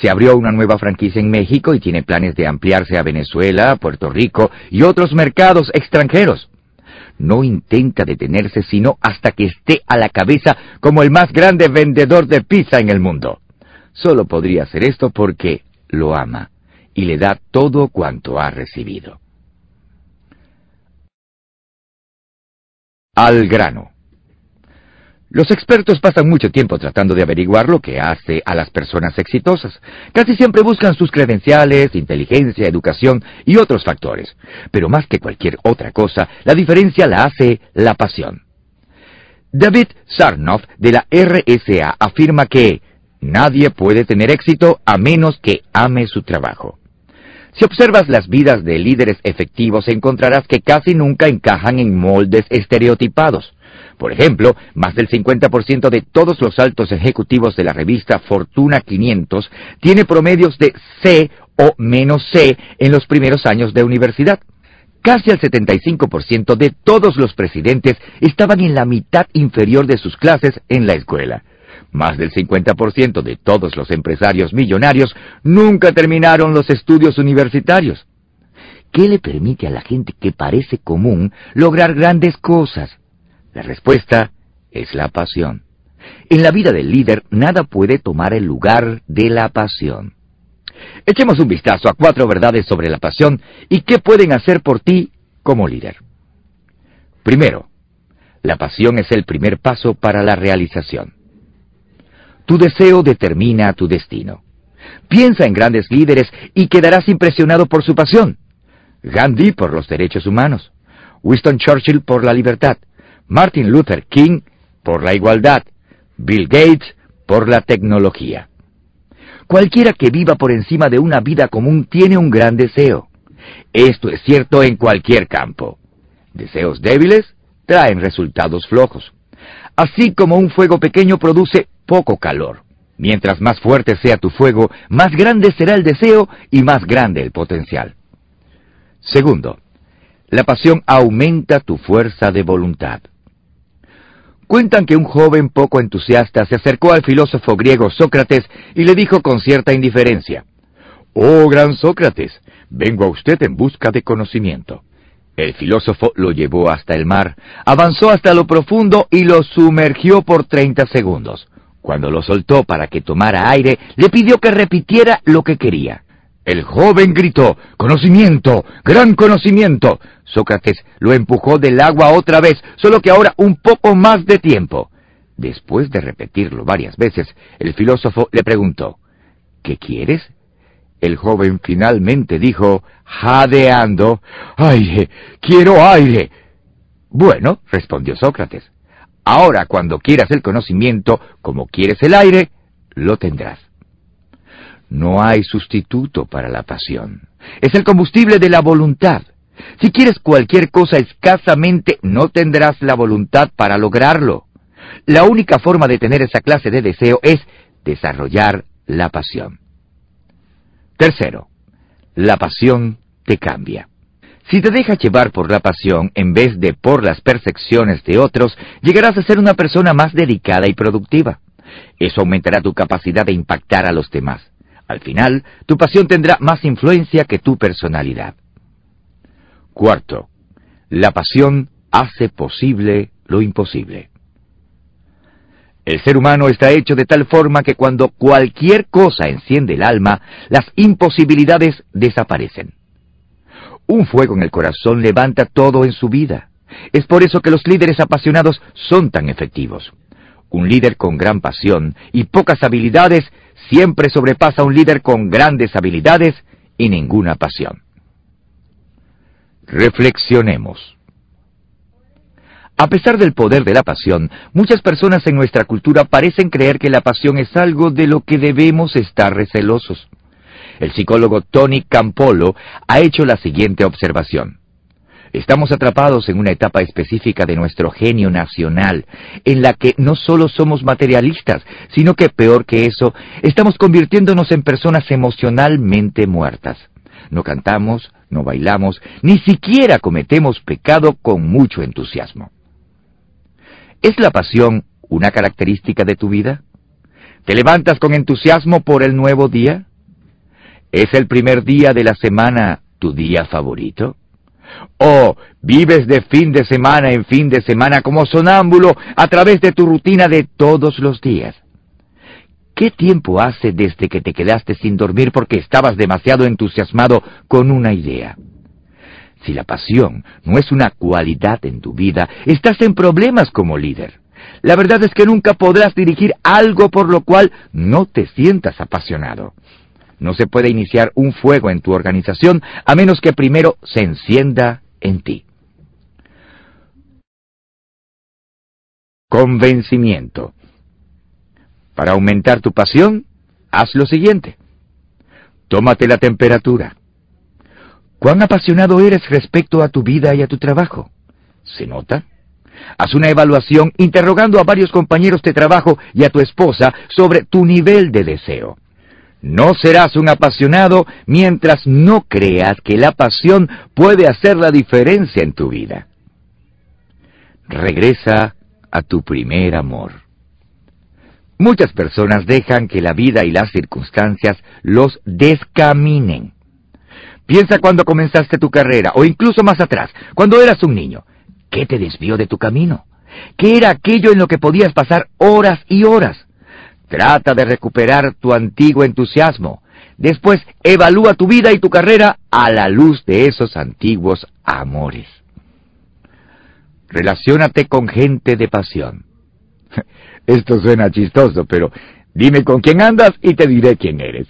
Se abrió una nueva franquicia en México y tiene planes de ampliarse a Venezuela, Puerto Rico y otros mercados extranjeros. No intenta detenerse sino hasta que esté a la cabeza como el más grande vendedor de pizza en el mundo. Solo podría hacer esto porque lo ama y le da todo cuanto ha recibido. Al grano. Los expertos pasan mucho tiempo tratando de averiguar lo que hace a las personas exitosas. Casi siempre buscan sus credenciales, inteligencia, educación y otros factores. Pero más que cualquier otra cosa, la diferencia la hace la pasión. David Sarnoff de la RSA afirma que nadie puede tener éxito a menos que ame su trabajo. Si observas las vidas de líderes efectivos encontrarás que casi nunca encajan en moldes estereotipados. Por ejemplo, más del 50% de todos los altos ejecutivos de la revista Fortuna 500 tiene promedios de C o menos C en los primeros años de universidad. Casi el 75% de todos los presidentes estaban en la mitad inferior de sus clases en la escuela. Más del 50% de todos los empresarios millonarios nunca terminaron los estudios universitarios. ¿Qué le permite a la gente que parece común lograr grandes cosas? La respuesta es la pasión. En la vida del líder nada puede tomar el lugar de la pasión. Echemos un vistazo a cuatro verdades sobre la pasión y qué pueden hacer por ti como líder. Primero, la pasión es el primer paso para la realización. Tu deseo determina tu destino. Piensa en grandes líderes y quedarás impresionado por su pasión. Gandhi por los derechos humanos, Winston Churchill por la libertad, Martin Luther King por la igualdad, Bill Gates por la tecnología. Cualquiera que viva por encima de una vida común tiene un gran deseo. Esto es cierto en cualquier campo. Deseos débiles traen resultados flojos. Así como un fuego pequeño produce poco calor. Mientras más fuerte sea tu fuego, más grande será el deseo y más grande el potencial. Segundo, la pasión aumenta tu fuerza de voluntad. Cuentan que un joven poco entusiasta se acercó al filósofo griego Sócrates y le dijo con cierta indiferencia, Oh gran Sócrates, vengo a usted en busca de conocimiento. El filósofo lo llevó hasta el mar, avanzó hasta lo profundo y lo sumergió por treinta segundos. Cuando lo soltó para que tomara aire, le pidió que repitiera lo que quería. El joven gritó, Conocimiento, gran conocimiento. Sócrates lo empujó del agua otra vez, solo que ahora un poco más de tiempo. Después de repetirlo varias veces, el filósofo le preguntó, ¿Qué quieres? El joven finalmente dijo, jadeando, Aire, quiero aire. Bueno, respondió Sócrates, ahora cuando quieras el conocimiento, como quieres el aire, lo tendrás. No hay sustituto para la pasión. Es el combustible de la voluntad. Si quieres cualquier cosa escasamente, no tendrás la voluntad para lograrlo. La única forma de tener esa clase de deseo es desarrollar la pasión. Tercero, la pasión te cambia. Si te dejas llevar por la pasión en vez de por las percepciones de otros, llegarás a ser una persona más dedicada y productiva. Eso aumentará tu capacidad de impactar a los demás. Al final, tu pasión tendrá más influencia que tu personalidad. Cuarto, la pasión hace posible lo imposible. El ser humano está hecho de tal forma que cuando cualquier cosa enciende el alma, las imposibilidades desaparecen. Un fuego en el corazón levanta todo en su vida. Es por eso que los líderes apasionados son tan efectivos. Un líder con gran pasión y pocas habilidades siempre sobrepasa a un líder con grandes habilidades y ninguna pasión. Reflexionemos. A pesar del poder de la pasión, muchas personas en nuestra cultura parecen creer que la pasión es algo de lo que debemos estar recelosos. El psicólogo Tony Campolo ha hecho la siguiente observación. Estamos atrapados en una etapa específica de nuestro genio nacional, en la que no solo somos materialistas, sino que peor que eso, estamos convirtiéndonos en personas emocionalmente muertas. No cantamos, no bailamos, ni siquiera cometemos pecado con mucho entusiasmo. ¿Es la pasión una característica de tu vida? ¿Te levantas con entusiasmo por el nuevo día? ¿Es el primer día de la semana tu día favorito? ¿O vives de fin de semana en fin de semana como sonámbulo a través de tu rutina de todos los días? ¿Qué tiempo hace desde que te quedaste sin dormir porque estabas demasiado entusiasmado con una idea? Si la pasión no es una cualidad en tu vida, estás en problemas como líder. La verdad es que nunca podrás dirigir algo por lo cual no te sientas apasionado. No se puede iniciar un fuego en tu organización a menos que primero se encienda en ti. Convencimiento. Para aumentar tu pasión, haz lo siguiente. Tómate la temperatura. ¿Cuán apasionado eres respecto a tu vida y a tu trabajo? ¿Se nota? Haz una evaluación interrogando a varios compañeros de trabajo y a tu esposa sobre tu nivel de deseo. No serás un apasionado mientras no creas que la pasión puede hacer la diferencia en tu vida. Regresa a tu primer amor. Muchas personas dejan que la vida y las circunstancias los descaminen. Piensa cuando comenzaste tu carrera, o incluso más atrás, cuando eras un niño. ¿Qué te desvió de tu camino? ¿Qué era aquello en lo que podías pasar horas y horas? Trata de recuperar tu antiguo entusiasmo. Después, evalúa tu vida y tu carrera a la luz de esos antiguos amores. Relaciónate con gente de pasión. Esto suena chistoso, pero dime con quién andas y te diré quién eres.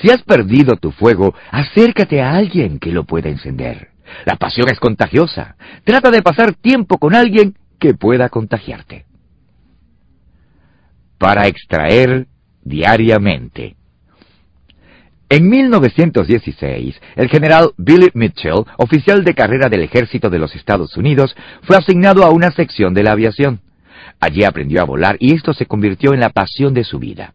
Si has perdido tu fuego, acércate a alguien que lo pueda encender. La pasión es contagiosa. Trata de pasar tiempo con alguien que pueda contagiarte. Para extraer diariamente. En 1916, el general Billy Mitchell, oficial de carrera del ejército de los Estados Unidos, fue asignado a una sección de la aviación. Allí aprendió a volar y esto se convirtió en la pasión de su vida.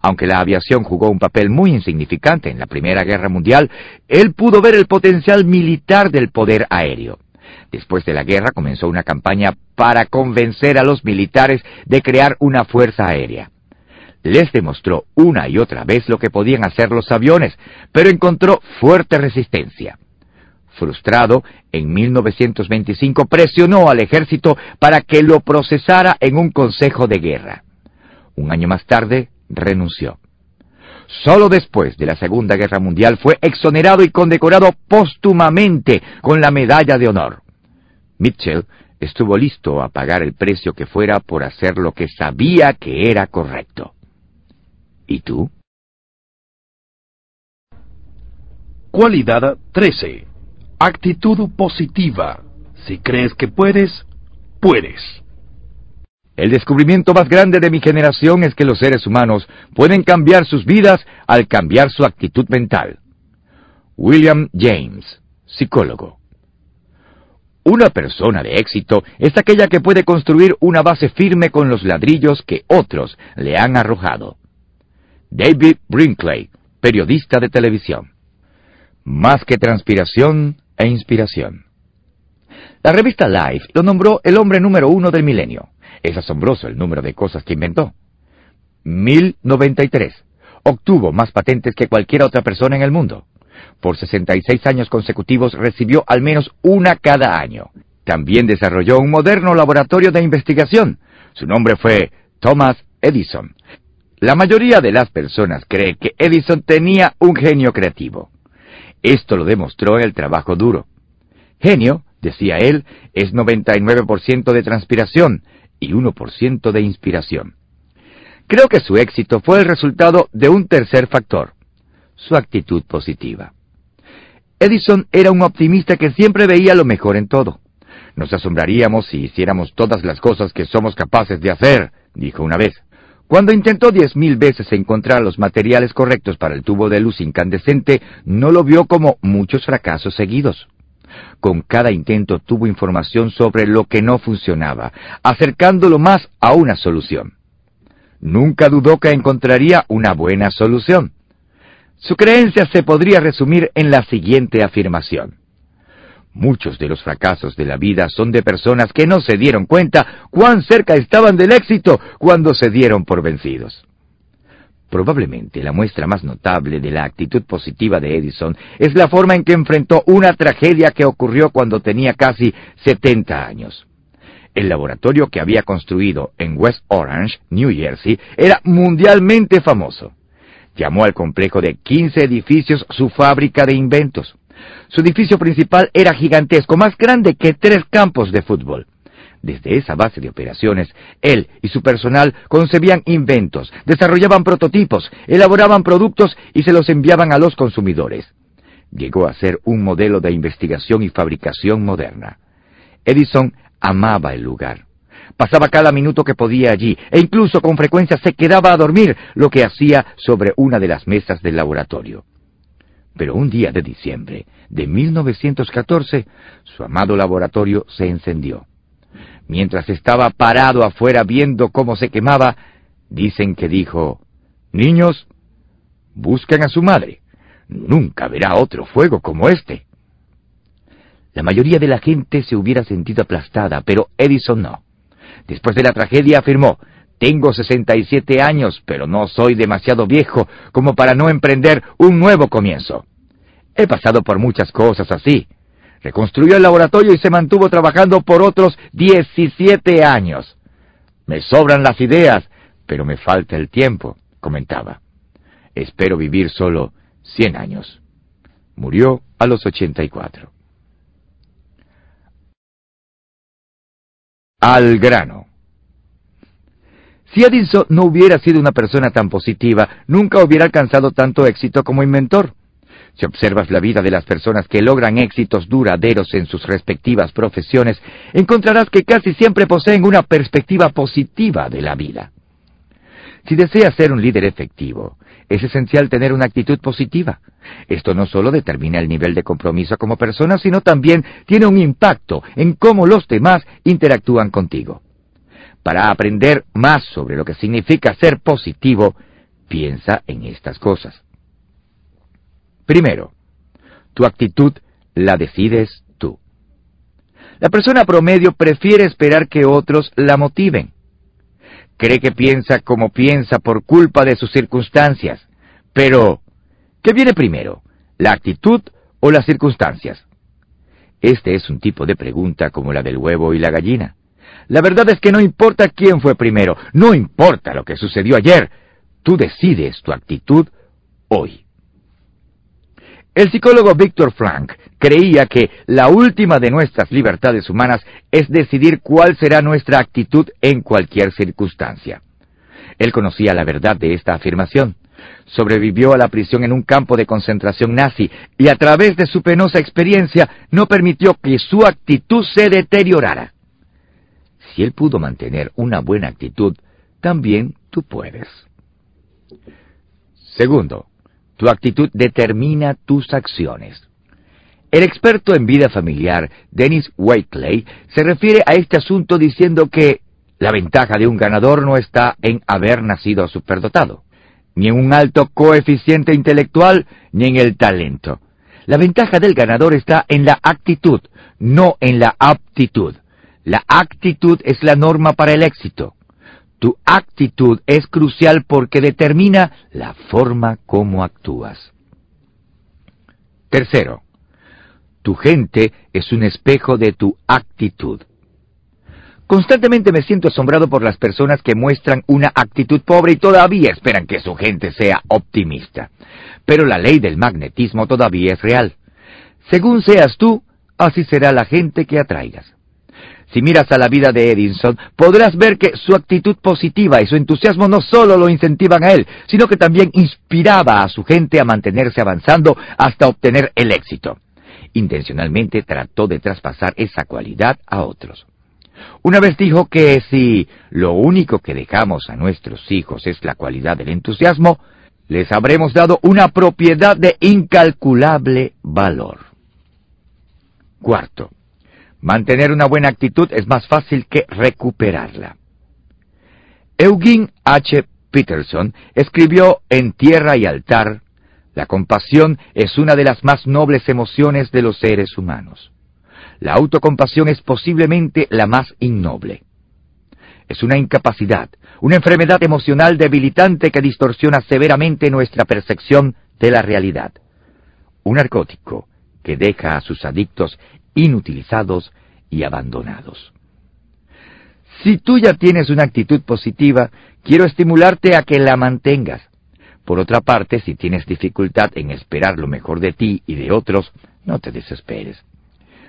Aunque la aviación jugó un papel muy insignificante en la Primera Guerra Mundial, él pudo ver el potencial militar del poder aéreo. Después de la guerra comenzó una campaña para convencer a los militares de crear una fuerza aérea. Les demostró una y otra vez lo que podían hacer los aviones, pero encontró fuerte resistencia. Frustrado, en 1925 presionó al ejército para que lo procesara en un consejo de guerra. Un año más tarde, renunció. Solo después de la Segunda Guerra Mundial fue exonerado y condecorado póstumamente con la Medalla de Honor. Mitchell estuvo listo a pagar el precio que fuera por hacer lo que sabía que era correcto. ¿Y tú? Cualidad 13. Actitud positiva. Si crees que puedes, puedes. El descubrimiento más grande de mi generación es que los seres humanos pueden cambiar sus vidas al cambiar su actitud mental. William James, psicólogo. Una persona de éxito es aquella que puede construir una base firme con los ladrillos que otros le han arrojado. David Brinkley, periodista de televisión. Más que transpiración e inspiración. La revista Life lo nombró el hombre número uno del milenio. Es asombroso el número de cosas que inventó. 1093. Obtuvo más patentes que cualquier otra persona en el mundo. Por 66 años consecutivos recibió al menos una cada año. También desarrolló un moderno laboratorio de investigación. Su nombre fue Thomas Edison. La mayoría de las personas cree que Edison tenía un genio creativo. Esto lo demostró el trabajo duro. Genio, decía él, es 99% de transpiración y 1% de inspiración. Creo que su éxito fue el resultado de un tercer factor, su actitud positiva. Edison era un optimista que siempre veía lo mejor en todo. Nos asombraríamos si hiciéramos todas las cosas que somos capaces de hacer, dijo una vez. Cuando intentó diez mil veces encontrar los materiales correctos para el tubo de luz incandescente, no lo vio como muchos fracasos seguidos. Con cada intento tuvo información sobre lo que no funcionaba, acercándolo más a una solución. Nunca dudó que encontraría una buena solución. Su creencia se podría resumir en la siguiente afirmación. Muchos de los fracasos de la vida son de personas que no se dieron cuenta cuán cerca estaban del éxito cuando se dieron por vencidos. Probablemente la muestra más notable de la actitud positiva de Edison es la forma en que enfrentó una tragedia que ocurrió cuando tenía casi 70 años. El laboratorio que había construido en West Orange, New Jersey, era mundialmente famoso. Llamó al complejo de 15 edificios su fábrica de inventos. Su edificio principal era gigantesco, más grande que tres campos de fútbol. Desde esa base de operaciones, él y su personal concebían inventos, desarrollaban prototipos, elaboraban productos y se los enviaban a los consumidores. Llegó a ser un modelo de investigación y fabricación moderna. Edison amaba el lugar. Pasaba cada minuto que podía allí e incluso con frecuencia se quedaba a dormir, lo que hacía sobre una de las mesas del laboratorio. Pero un día de diciembre de 1914, su amado laboratorio se encendió. Mientras estaba parado afuera viendo cómo se quemaba, dicen que dijo, Niños, busquen a su madre. Nunca verá otro fuego como este. La mayoría de la gente se hubiera sentido aplastada, pero Edison no. Después de la tragedia afirmó, tengo 67 años, pero no soy demasiado viejo como para no emprender un nuevo comienzo. He pasado por muchas cosas así. Reconstruyó el laboratorio y se mantuvo trabajando por otros 17 años. Me sobran las ideas, pero me falta el tiempo, comentaba. Espero vivir solo 100 años. Murió a los 84. Al grano. Si Edison no hubiera sido una persona tan positiva, nunca hubiera alcanzado tanto éxito como inventor. Si observas la vida de las personas que logran éxitos duraderos en sus respectivas profesiones, encontrarás que casi siempre poseen una perspectiva positiva de la vida. Si deseas ser un líder efectivo, es esencial tener una actitud positiva. Esto no solo determina el nivel de compromiso como persona, sino también tiene un impacto en cómo los demás interactúan contigo. Para aprender más sobre lo que significa ser positivo, piensa en estas cosas. Primero, tu actitud la decides tú. La persona promedio prefiere esperar que otros la motiven. Cree que piensa como piensa por culpa de sus circunstancias. Pero, ¿qué viene primero? ¿La actitud o las circunstancias? Este es un tipo de pregunta como la del huevo y la gallina. La verdad es que no importa quién fue primero, no importa lo que sucedió ayer, tú decides tu actitud hoy. El psicólogo Víctor Frank creía que la última de nuestras libertades humanas es decidir cuál será nuestra actitud en cualquier circunstancia. Él conocía la verdad de esta afirmación. Sobrevivió a la prisión en un campo de concentración nazi y a través de su penosa experiencia no permitió que su actitud se deteriorara. Si él pudo mantener una buena actitud, también tú puedes. Segundo, tu actitud determina tus acciones. El experto en vida familiar, Dennis Wakely, se refiere a este asunto diciendo que la ventaja de un ganador no está en haber nacido superdotado, ni en un alto coeficiente intelectual, ni en el talento. La ventaja del ganador está en la actitud, no en la aptitud. La actitud es la norma para el éxito. Tu actitud es crucial porque determina la forma como actúas. Tercero, tu gente es un espejo de tu actitud. Constantemente me siento asombrado por las personas que muestran una actitud pobre y todavía esperan que su gente sea optimista. Pero la ley del magnetismo todavía es real. Según seas tú, así será la gente que atraigas. Si miras a la vida de Edison, podrás ver que su actitud positiva y su entusiasmo no solo lo incentivan a él, sino que también inspiraba a su gente a mantenerse avanzando hasta obtener el éxito. Intencionalmente trató de traspasar esa cualidad a otros. Una vez dijo que si lo único que dejamos a nuestros hijos es la cualidad del entusiasmo, les habremos dado una propiedad de incalculable valor. Cuarto, Mantener una buena actitud es más fácil que recuperarla. Eugene H. Peterson escribió en Tierra y Altar, la compasión es una de las más nobles emociones de los seres humanos. La autocompasión es posiblemente la más innoble. Es una incapacidad, una enfermedad emocional debilitante que distorsiona severamente nuestra percepción de la realidad. Un narcótico que deja a sus adictos inutilizados y abandonados. Si tú ya tienes una actitud positiva, quiero estimularte a que la mantengas. Por otra parte, si tienes dificultad en esperar lo mejor de ti y de otros, no te desesperes.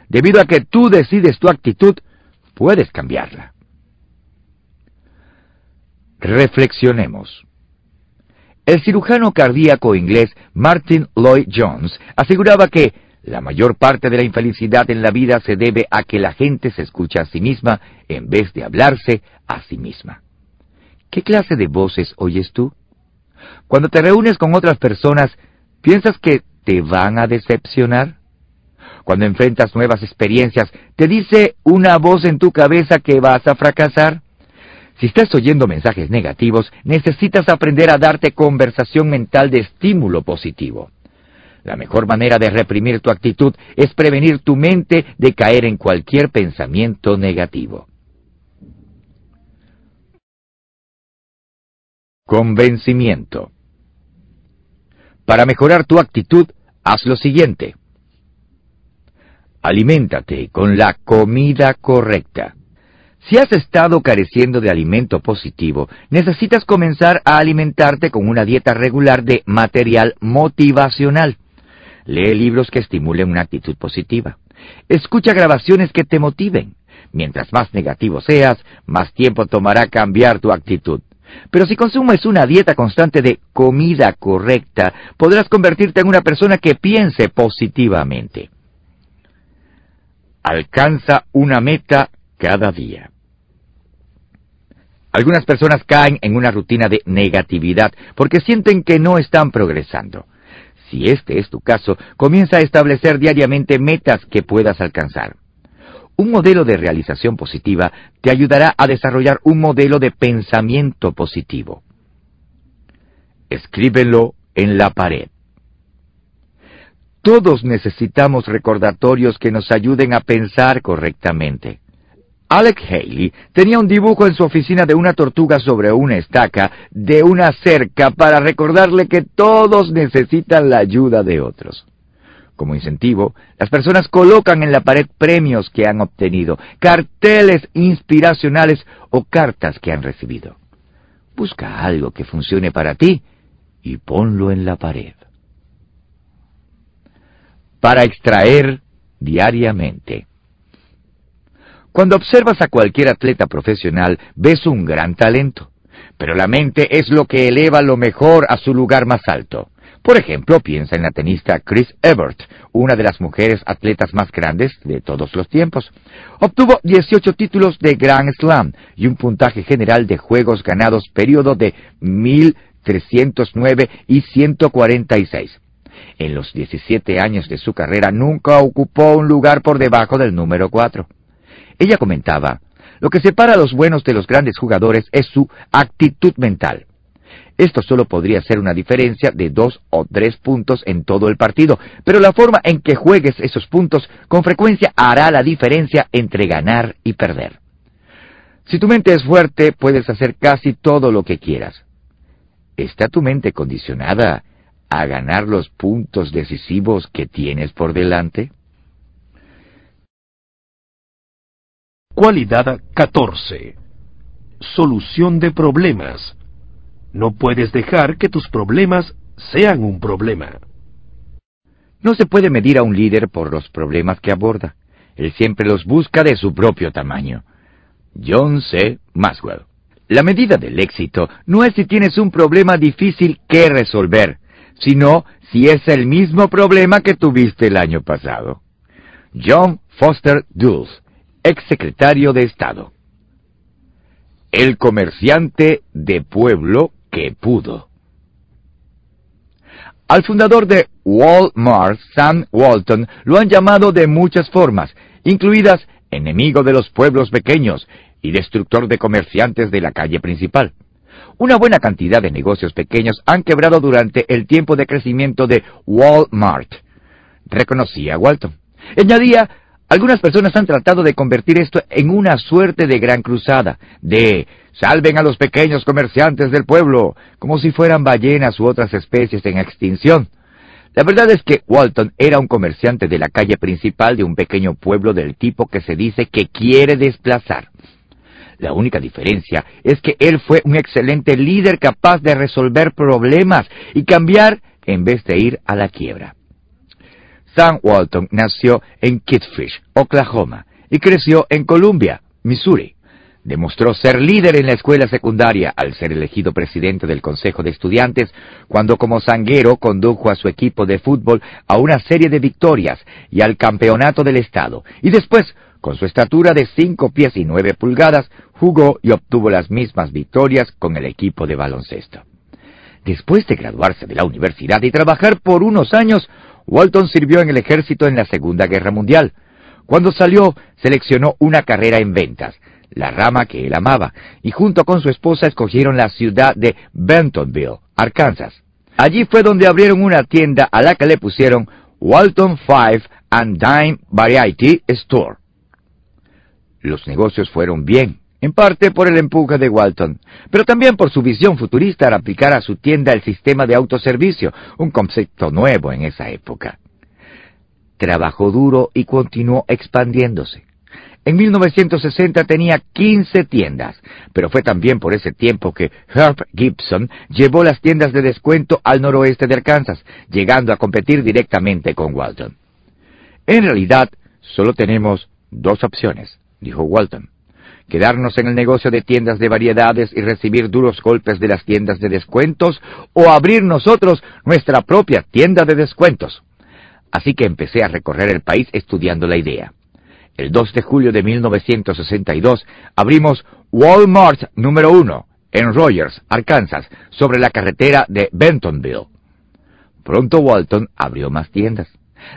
Debido a que tú decides tu actitud, puedes cambiarla. Reflexionemos. El cirujano cardíaco inglés Martin Lloyd Jones aseguraba que la mayor parte de la infelicidad en la vida se debe a que la gente se escucha a sí misma en vez de hablarse a sí misma. ¿Qué clase de voces oyes tú? Cuando te reúnes con otras personas, ¿piensas que te van a decepcionar? Cuando enfrentas nuevas experiencias, ¿te dice una voz en tu cabeza que vas a fracasar? Si estás oyendo mensajes negativos, necesitas aprender a darte conversación mental de estímulo positivo. La mejor manera de reprimir tu actitud es prevenir tu mente de caer en cualquier pensamiento negativo. Convencimiento. Para mejorar tu actitud, haz lo siguiente. Aliméntate con la comida correcta. Si has estado careciendo de alimento positivo, necesitas comenzar a alimentarte con una dieta regular de material motivacional. Lee libros que estimulen una actitud positiva. Escucha grabaciones que te motiven. Mientras más negativo seas, más tiempo tomará cambiar tu actitud. Pero si consumes una dieta constante de comida correcta, podrás convertirte en una persona que piense positivamente. Alcanza una meta cada día. Algunas personas caen en una rutina de negatividad porque sienten que no están progresando. Si este es tu caso, comienza a establecer diariamente metas que puedas alcanzar. Un modelo de realización positiva te ayudará a desarrollar un modelo de pensamiento positivo. Escríbelo en la pared. Todos necesitamos recordatorios que nos ayuden a pensar correctamente. Alec Haley tenía un dibujo en su oficina de una tortuga sobre una estaca de una cerca para recordarle que todos necesitan la ayuda de otros. Como incentivo, las personas colocan en la pared premios que han obtenido, carteles inspiracionales o cartas que han recibido. Busca algo que funcione para ti y ponlo en la pared. Para extraer diariamente. Cuando observas a cualquier atleta profesional, ves un gran talento, pero la mente es lo que eleva lo mejor a su lugar más alto. Por ejemplo, piensa en la tenista Chris Evert, una de las mujeres atletas más grandes de todos los tiempos. Obtuvo 18 títulos de Grand Slam y un puntaje general de juegos ganados periodo de 1309 y 146. En los 17 años de su carrera nunca ocupó un lugar por debajo del número 4. Ella comentaba, lo que separa a los buenos de los grandes jugadores es su actitud mental. Esto solo podría ser una diferencia de dos o tres puntos en todo el partido, pero la forma en que juegues esos puntos con frecuencia hará la diferencia entre ganar y perder. Si tu mente es fuerte, puedes hacer casi todo lo que quieras. ¿Está tu mente condicionada a ganar los puntos decisivos que tienes por delante? Cualidad 14. Solución de problemas. No puedes dejar que tus problemas sean un problema. No se puede medir a un líder por los problemas que aborda. Él siempre los busca de su propio tamaño. John C. Maxwell. La medida del éxito no es si tienes un problema difícil que resolver, sino si es el mismo problema que tuviste el año pasado. John Foster Dulles, ex secretario de Estado. El comerciante de pueblo que pudo. Al fundador de Walmart, Sam Walton, lo han llamado de muchas formas, incluidas enemigo de los pueblos pequeños y destructor de comerciantes de la calle principal. Una buena cantidad de negocios pequeños han quebrado durante el tiempo de crecimiento de Walmart. Reconocía Walton. Añadía, algunas personas han tratado de convertir esto en una suerte de gran cruzada, de Salven a los pequeños comerciantes del pueblo, como si fueran ballenas u otras especies en extinción. La verdad es que Walton era un comerciante de la calle principal de un pequeño pueblo del tipo que se dice que quiere desplazar. La única diferencia es que él fue un excelente líder capaz de resolver problemas y cambiar en vez de ir a la quiebra. Sam Walton nació en Kitfish, Oklahoma, y creció en Columbia, Missouri. Demostró ser líder en la escuela secundaria al ser elegido presidente del Consejo de Estudiantes, cuando como zanguero condujo a su equipo de fútbol a una serie de victorias y al campeonato del Estado, y después, con su estatura de cinco pies y nueve pulgadas, jugó y obtuvo las mismas victorias con el equipo de baloncesto. Después de graduarse de la universidad y trabajar por unos años, Walton sirvió en el ejército en la Segunda Guerra Mundial. Cuando salió, seleccionó una carrera en ventas, la rama que él amaba, y junto con su esposa escogieron la ciudad de Bentonville, Arkansas. Allí fue donde abrieron una tienda a la que le pusieron Walton Five and Dime Variety Store. Los negocios fueron bien, en parte por el empuje de Walton, pero también por su visión futurista al aplicar a su tienda el sistema de autoservicio, un concepto nuevo en esa época. Trabajó duro y continuó expandiéndose. En 1960 tenía 15 tiendas, pero fue también por ese tiempo que Herb Gibson llevó las tiendas de descuento al noroeste de Arkansas, llegando a competir directamente con Walton. En realidad, solo tenemos dos opciones, dijo Walton. ¿Quedarnos en el negocio de tiendas de variedades y recibir duros golpes de las tiendas de descuentos o abrir nosotros nuestra propia tienda de descuentos? Así que empecé a recorrer el país estudiando la idea. El 2 de julio de 1962 abrimos Walmart número 1 en Rogers, Arkansas, sobre la carretera de Bentonville. Pronto Walton abrió más tiendas.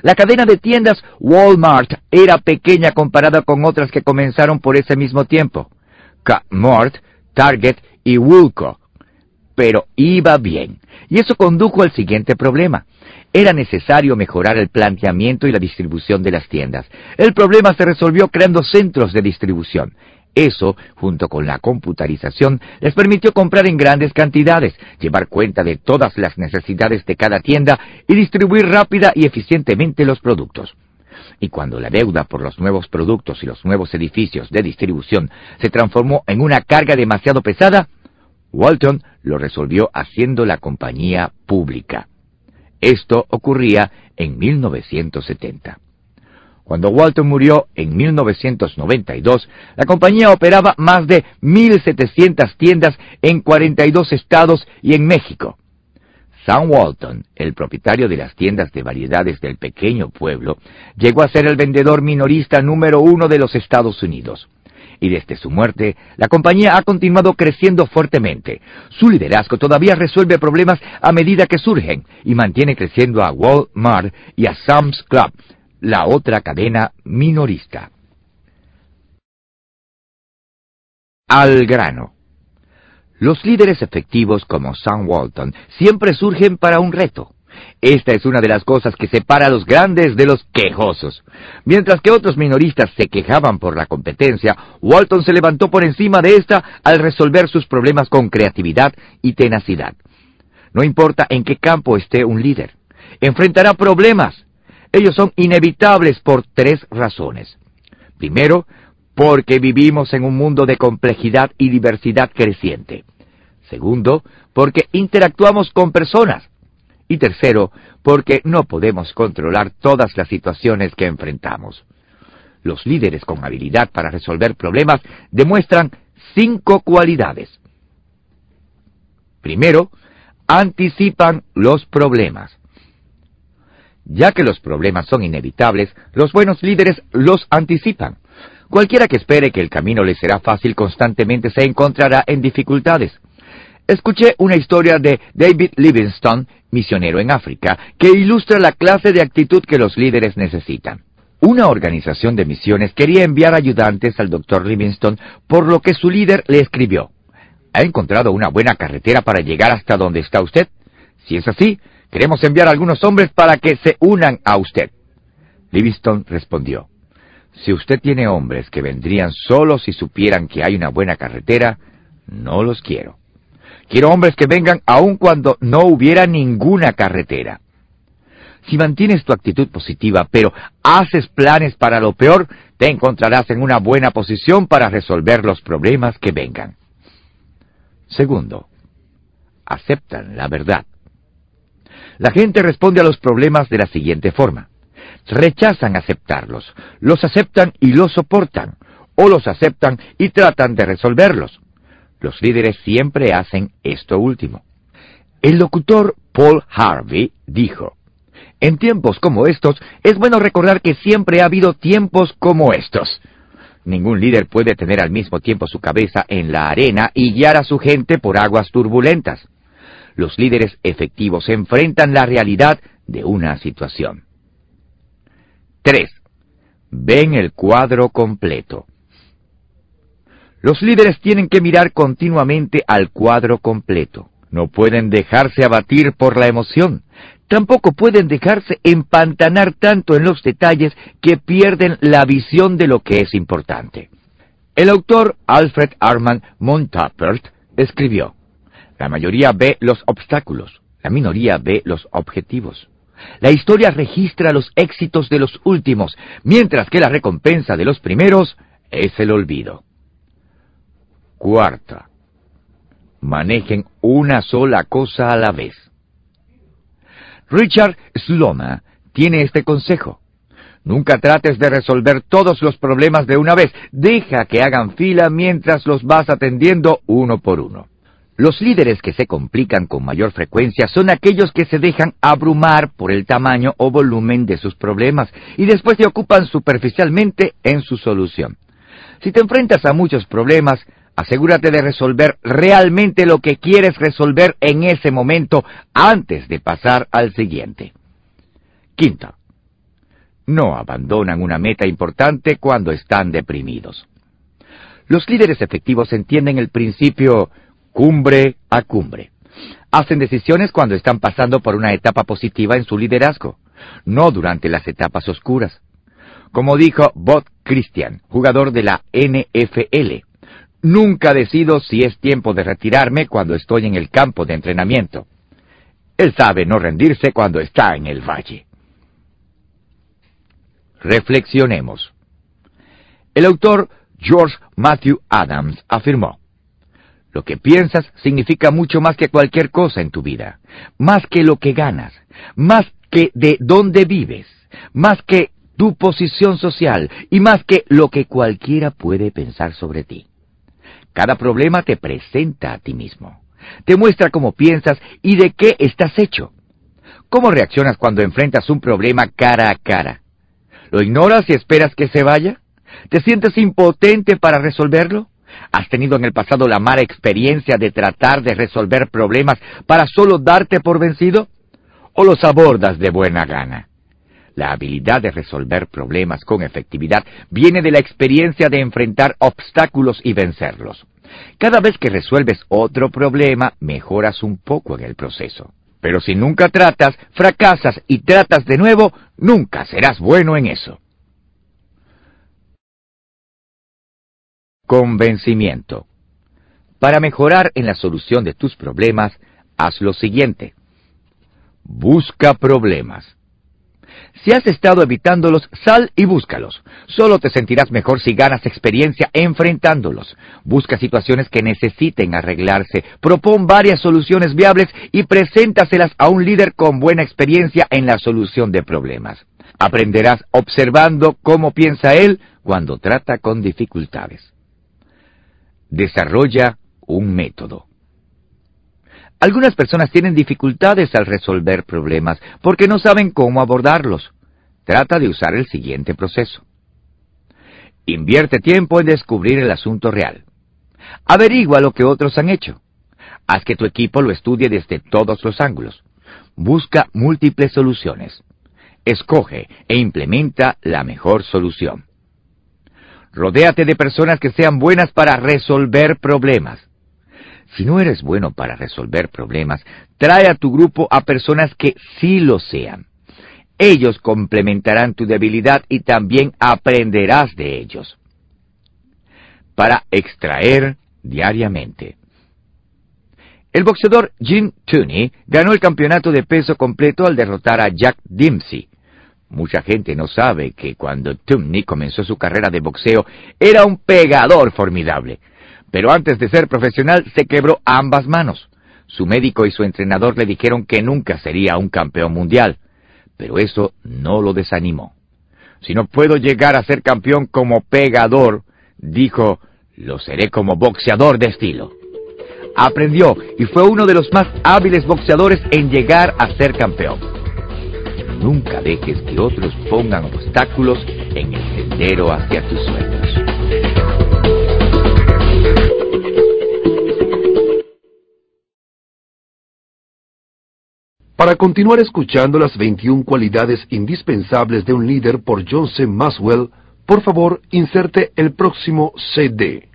La cadena de tiendas Walmart era pequeña comparada con otras que comenzaron por ese mismo tiempo. Kmart, Target y Woolco. Pero iba bien. Y eso condujo al siguiente problema. Era necesario mejorar el planteamiento y la distribución de las tiendas. El problema se resolvió creando centros de distribución. Eso, junto con la computarización, les permitió comprar en grandes cantidades, llevar cuenta de todas las necesidades de cada tienda y distribuir rápida y eficientemente los productos. Y cuando la deuda por los nuevos productos y los nuevos edificios de distribución se transformó en una carga demasiado pesada, Walton lo resolvió haciendo la compañía pública. Esto ocurría en 1970. Cuando Walton murió en 1992, la compañía operaba más de 1.700 tiendas en 42 estados y en México. Sam Walton, el propietario de las tiendas de variedades del pequeño pueblo, llegó a ser el vendedor minorista número uno de los Estados Unidos. Y desde su muerte, la compañía ha continuado creciendo fuertemente. Su liderazgo todavía resuelve problemas a medida que surgen y mantiene creciendo a Walmart y a Sam's Club, la otra cadena minorista. Al grano. Los líderes efectivos como Sam Walton siempre surgen para un reto. Esta es una de las cosas que separa a los grandes de los quejosos. Mientras que otros minoristas se quejaban por la competencia, Walton se levantó por encima de esta al resolver sus problemas con creatividad y tenacidad. No importa en qué campo esté un líder, enfrentará problemas, ellos son inevitables por tres razones. Primero, porque vivimos en un mundo de complejidad y diversidad creciente. Segundo, porque interactuamos con personas. Y tercero, porque no podemos controlar todas las situaciones que enfrentamos. Los líderes con habilidad para resolver problemas demuestran cinco cualidades. Primero, anticipan los problemas. Ya que los problemas son inevitables, los buenos líderes los anticipan. Cualquiera que espere que el camino le será fácil constantemente se encontrará en dificultades. Escuché una historia de David Livingstone, misionero en África, que ilustra la clase de actitud que los líderes necesitan. Una organización de misiones quería enviar ayudantes al doctor Livingstone, por lo que su líder le escribió, ¿Ha encontrado una buena carretera para llegar hasta donde está usted? Si es así, Queremos enviar a algunos hombres para que se unan a usted. Livingstone respondió, Si usted tiene hombres que vendrían solo si supieran que hay una buena carretera, no los quiero. Quiero hombres que vengan aun cuando no hubiera ninguna carretera. Si mantienes tu actitud positiva, pero haces planes para lo peor, te encontrarás en una buena posición para resolver los problemas que vengan. Segundo, aceptan la verdad. La gente responde a los problemas de la siguiente forma. Rechazan aceptarlos, los aceptan y los soportan, o los aceptan y tratan de resolverlos. Los líderes siempre hacen esto último. El locutor Paul Harvey dijo, En tiempos como estos, es bueno recordar que siempre ha habido tiempos como estos. Ningún líder puede tener al mismo tiempo su cabeza en la arena y guiar a su gente por aguas turbulentas los líderes efectivos enfrentan la realidad de una situación. 3. Ven el cuadro completo. Los líderes tienen que mirar continuamente al cuadro completo. No pueden dejarse abatir por la emoción. Tampoco pueden dejarse empantanar tanto en los detalles que pierden la visión de lo que es importante. El autor Alfred Armand Montappert escribió, la mayoría ve los obstáculos, la minoría ve los objetivos. La historia registra los éxitos de los últimos, mientras que la recompensa de los primeros es el olvido. Cuarta. Manejen una sola cosa a la vez. Richard Sloma tiene este consejo. Nunca trates de resolver todos los problemas de una vez. Deja que hagan fila mientras los vas atendiendo uno por uno. Los líderes que se complican con mayor frecuencia son aquellos que se dejan abrumar por el tamaño o volumen de sus problemas y después se ocupan superficialmente en su solución. Si te enfrentas a muchos problemas, asegúrate de resolver realmente lo que quieres resolver en ese momento antes de pasar al siguiente. Quinta, no abandonan una meta importante cuando están deprimidos. Los líderes efectivos entienden el principio cumbre a cumbre. Hacen decisiones cuando están pasando por una etapa positiva en su liderazgo, no durante las etapas oscuras. Como dijo Bob Christian, jugador de la NFL, nunca decido si es tiempo de retirarme cuando estoy en el campo de entrenamiento. Él sabe no rendirse cuando está en el valle. Reflexionemos. El autor George Matthew Adams afirmó, lo que piensas significa mucho más que cualquier cosa en tu vida, más que lo que ganas, más que de dónde vives, más que tu posición social y más que lo que cualquiera puede pensar sobre ti. Cada problema te presenta a ti mismo, te muestra cómo piensas y de qué estás hecho. ¿Cómo reaccionas cuando enfrentas un problema cara a cara? ¿Lo ignoras y esperas que se vaya? ¿Te sientes impotente para resolverlo? ¿Has tenido en el pasado la mala experiencia de tratar de resolver problemas para solo darte por vencido? ¿O los abordas de buena gana? La habilidad de resolver problemas con efectividad viene de la experiencia de enfrentar obstáculos y vencerlos. Cada vez que resuelves otro problema, mejoras un poco en el proceso. Pero si nunca tratas, fracasas y tratas de nuevo, nunca serás bueno en eso. Convencimiento. Para mejorar en la solución de tus problemas, haz lo siguiente. Busca problemas. Si has estado evitándolos, sal y búscalos. Solo te sentirás mejor si ganas experiencia enfrentándolos. Busca situaciones que necesiten arreglarse. Propón varias soluciones viables y preséntaselas a un líder con buena experiencia en la solución de problemas. Aprenderás observando cómo piensa él cuando trata con dificultades. Desarrolla un método. Algunas personas tienen dificultades al resolver problemas porque no saben cómo abordarlos. Trata de usar el siguiente proceso. Invierte tiempo en descubrir el asunto real. Averigua lo que otros han hecho. Haz que tu equipo lo estudie desde todos los ángulos. Busca múltiples soluciones. Escoge e implementa la mejor solución. Rodéate de personas que sean buenas para resolver problemas. Si no eres bueno para resolver problemas, trae a tu grupo a personas que sí lo sean. Ellos complementarán tu debilidad y también aprenderás de ellos. Para extraer diariamente. El boxeador Jim Tooney ganó el campeonato de peso completo al derrotar a Jack Dempsey. Mucha gente no sabe que cuando Tumney comenzó su carrera de boxeo era un pegador formidable, pero antes de ser profesional se quebró ambas manos. Su médico y su entrenador le dijeron que nunca sería un campeón mundial, pero eso no lo desanimó. Si no puedo llegar a ser campeón como pegador, dijo, lo seré como boxeador de estilo. Aprendió y fue uno de los más hábiles boxeadores en llegar a ser campeón. Nunca dejes que otros pongan obstáculos en el sendero hacia tus sueños. Para continuar escuchando las 21 cualidades indispensables de un líder por John C. Maswell, por favor, inserte el próximo CD.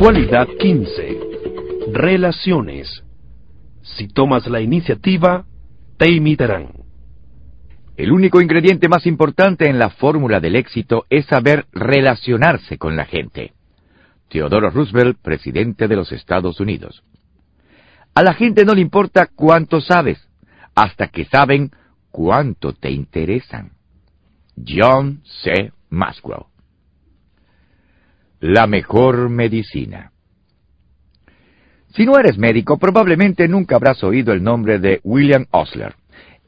Cualidad 15. Relaciones. Si tomas la iniciativa, te imitarán. El único ingrediente más importante en la fórmula del éxito es saber relacionarse con la gente. Theodore Roosevelt, presidente de los Estados Unidos. A la gente no le importa cuánto sabes, hasta que saben cuánto te interesan. John C. Maxwell. La mejor medicina. Si no eres médico, probablemente nunca habrás oído el nombre de William Osler.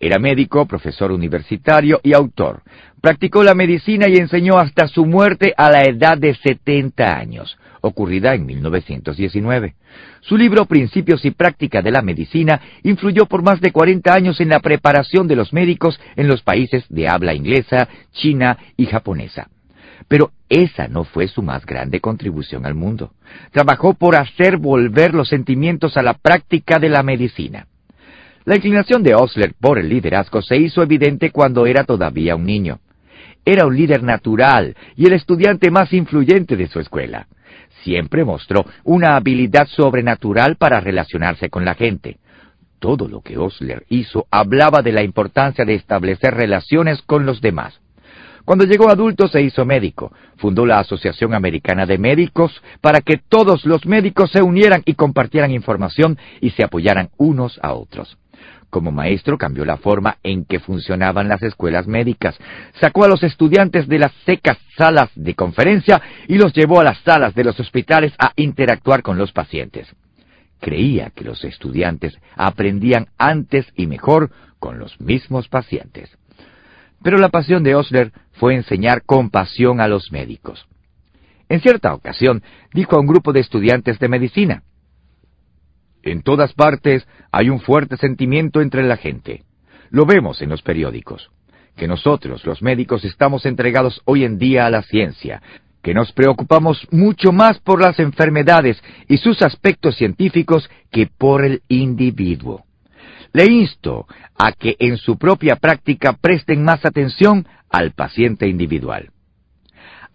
Era médico, profesor universitario y autor. Practicó la medicina y enseñó hasta su muerte a la edad de 70 años, ocurrida en 1919. Su libro Principios y Práctica de la Medicina influyó por más de 40 años en la preparación de los médicos en los países de habla inglesa, china y japonesa. Pero esa no fue su más grande contribución al mundo. Trabajó por hacer volver los sentimientos a la práctica de la medicina. La inclinación de Osler por el liderazgo se hizo evidente cuando era todavía un niño. Era un líder natural y el estudiante más influyente de su escuela. Siempre mostró una habilidad sobrenatural para relacionarse con la gente. Todo lo que Osler hizo hablaba de la importancia de establecer relaciones con los demás. Cuando llegó adulto se hizo médico. Fundó la Asociación Americana de Médicos para que todos los médicos se unieran y compartieran información y se apoyaran unos a otros. Como maestro cambió la forma en que funcionaban las escuelas médicas, sacó a los estudiantes de las secas salas de conferencia y los llevó a las salas de los hospitales a interactuar con los pacientes. Creía que los estudiantes aprendían antes y mejor con los mismos pacientes. Pero la pasión de Osler fue enseñar compasión a los médicos. En cierta ocasión dijo a un grupo de estudiantes de medicina, en todas partes hay un fuerte sentimiento entre la gente. Lo vemos en los periódicos. Que nosotros, los médicos, estamos entregados hoy en día a la ciencia, que nos preocupamos mucho más por las enfermedades y sus aspectos científicos que por el individuo. Le insto a que en su propia práctica presten más atención al paciente individual.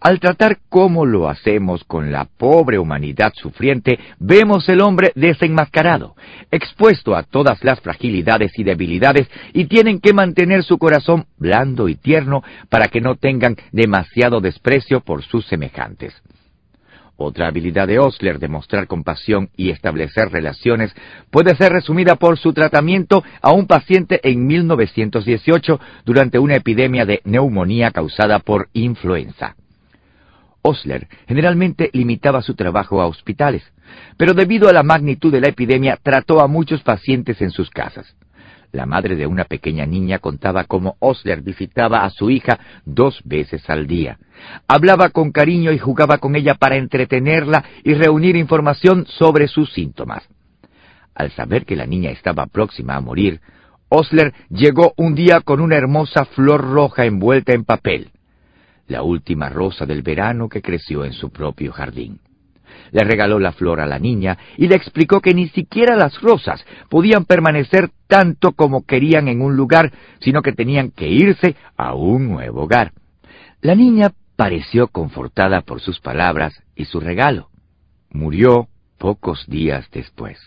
Al tratar cómo lo hacemos con la pobre humanidad sufriente, vemos el hombre desenmascarado, expuesto a todas las fragilidades y debilidades, y tienen que mantener su corazón blando y tierno para que no tengan demasiado desprecio por sus semejantes. Otra habilidad de Osler de mostrar compasión y establecer relaciones puede ser resumida por su tratamiento a un paciente en 1918 durante una epidemia de neumonía causada por influenza. Osler generalmente limitaba su trabajo a hospitales, pero debido a la magnitud de la epidemia trató a muchos pacientes en sus casas. La madre de una pequeña niña contaba cómo Osler visitaba a su hija dos veces al día. Hablaba con cariño y jugaba con ella para entretenerla y reunir información sobre sus síntomas. Al saber que la niña estaba próxima a morir, Osler llegó un día con una hermosa flor roja envuelta en papel la última rosa del verano que creció en su propio jardín. Le regaló la flor a la niña y le explicó que ni siquiera las rosas podían permanecer tanto como querían en un lugar, sino que tenían que irse a un nuevo hogar. La niña pareció confortada por sus palabras y su regalo. Murió pocos días después.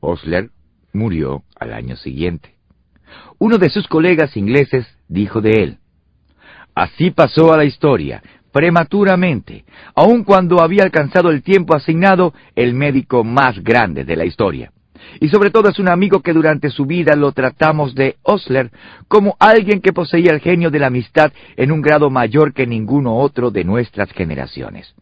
Osler murió al año siguiente. Uno de sus colegas ingleses dijo de él, Así pasó a la historia, prematuramente, aun cuando había alcanzado el tiempo asignado el médico más grande de la historia. Y sobre todo es un amigo que durante su vida lo tratamos de Osler como alguien que poseía el genio de la amistad en un grado mayor que ninguno otro de nuestras generaciones.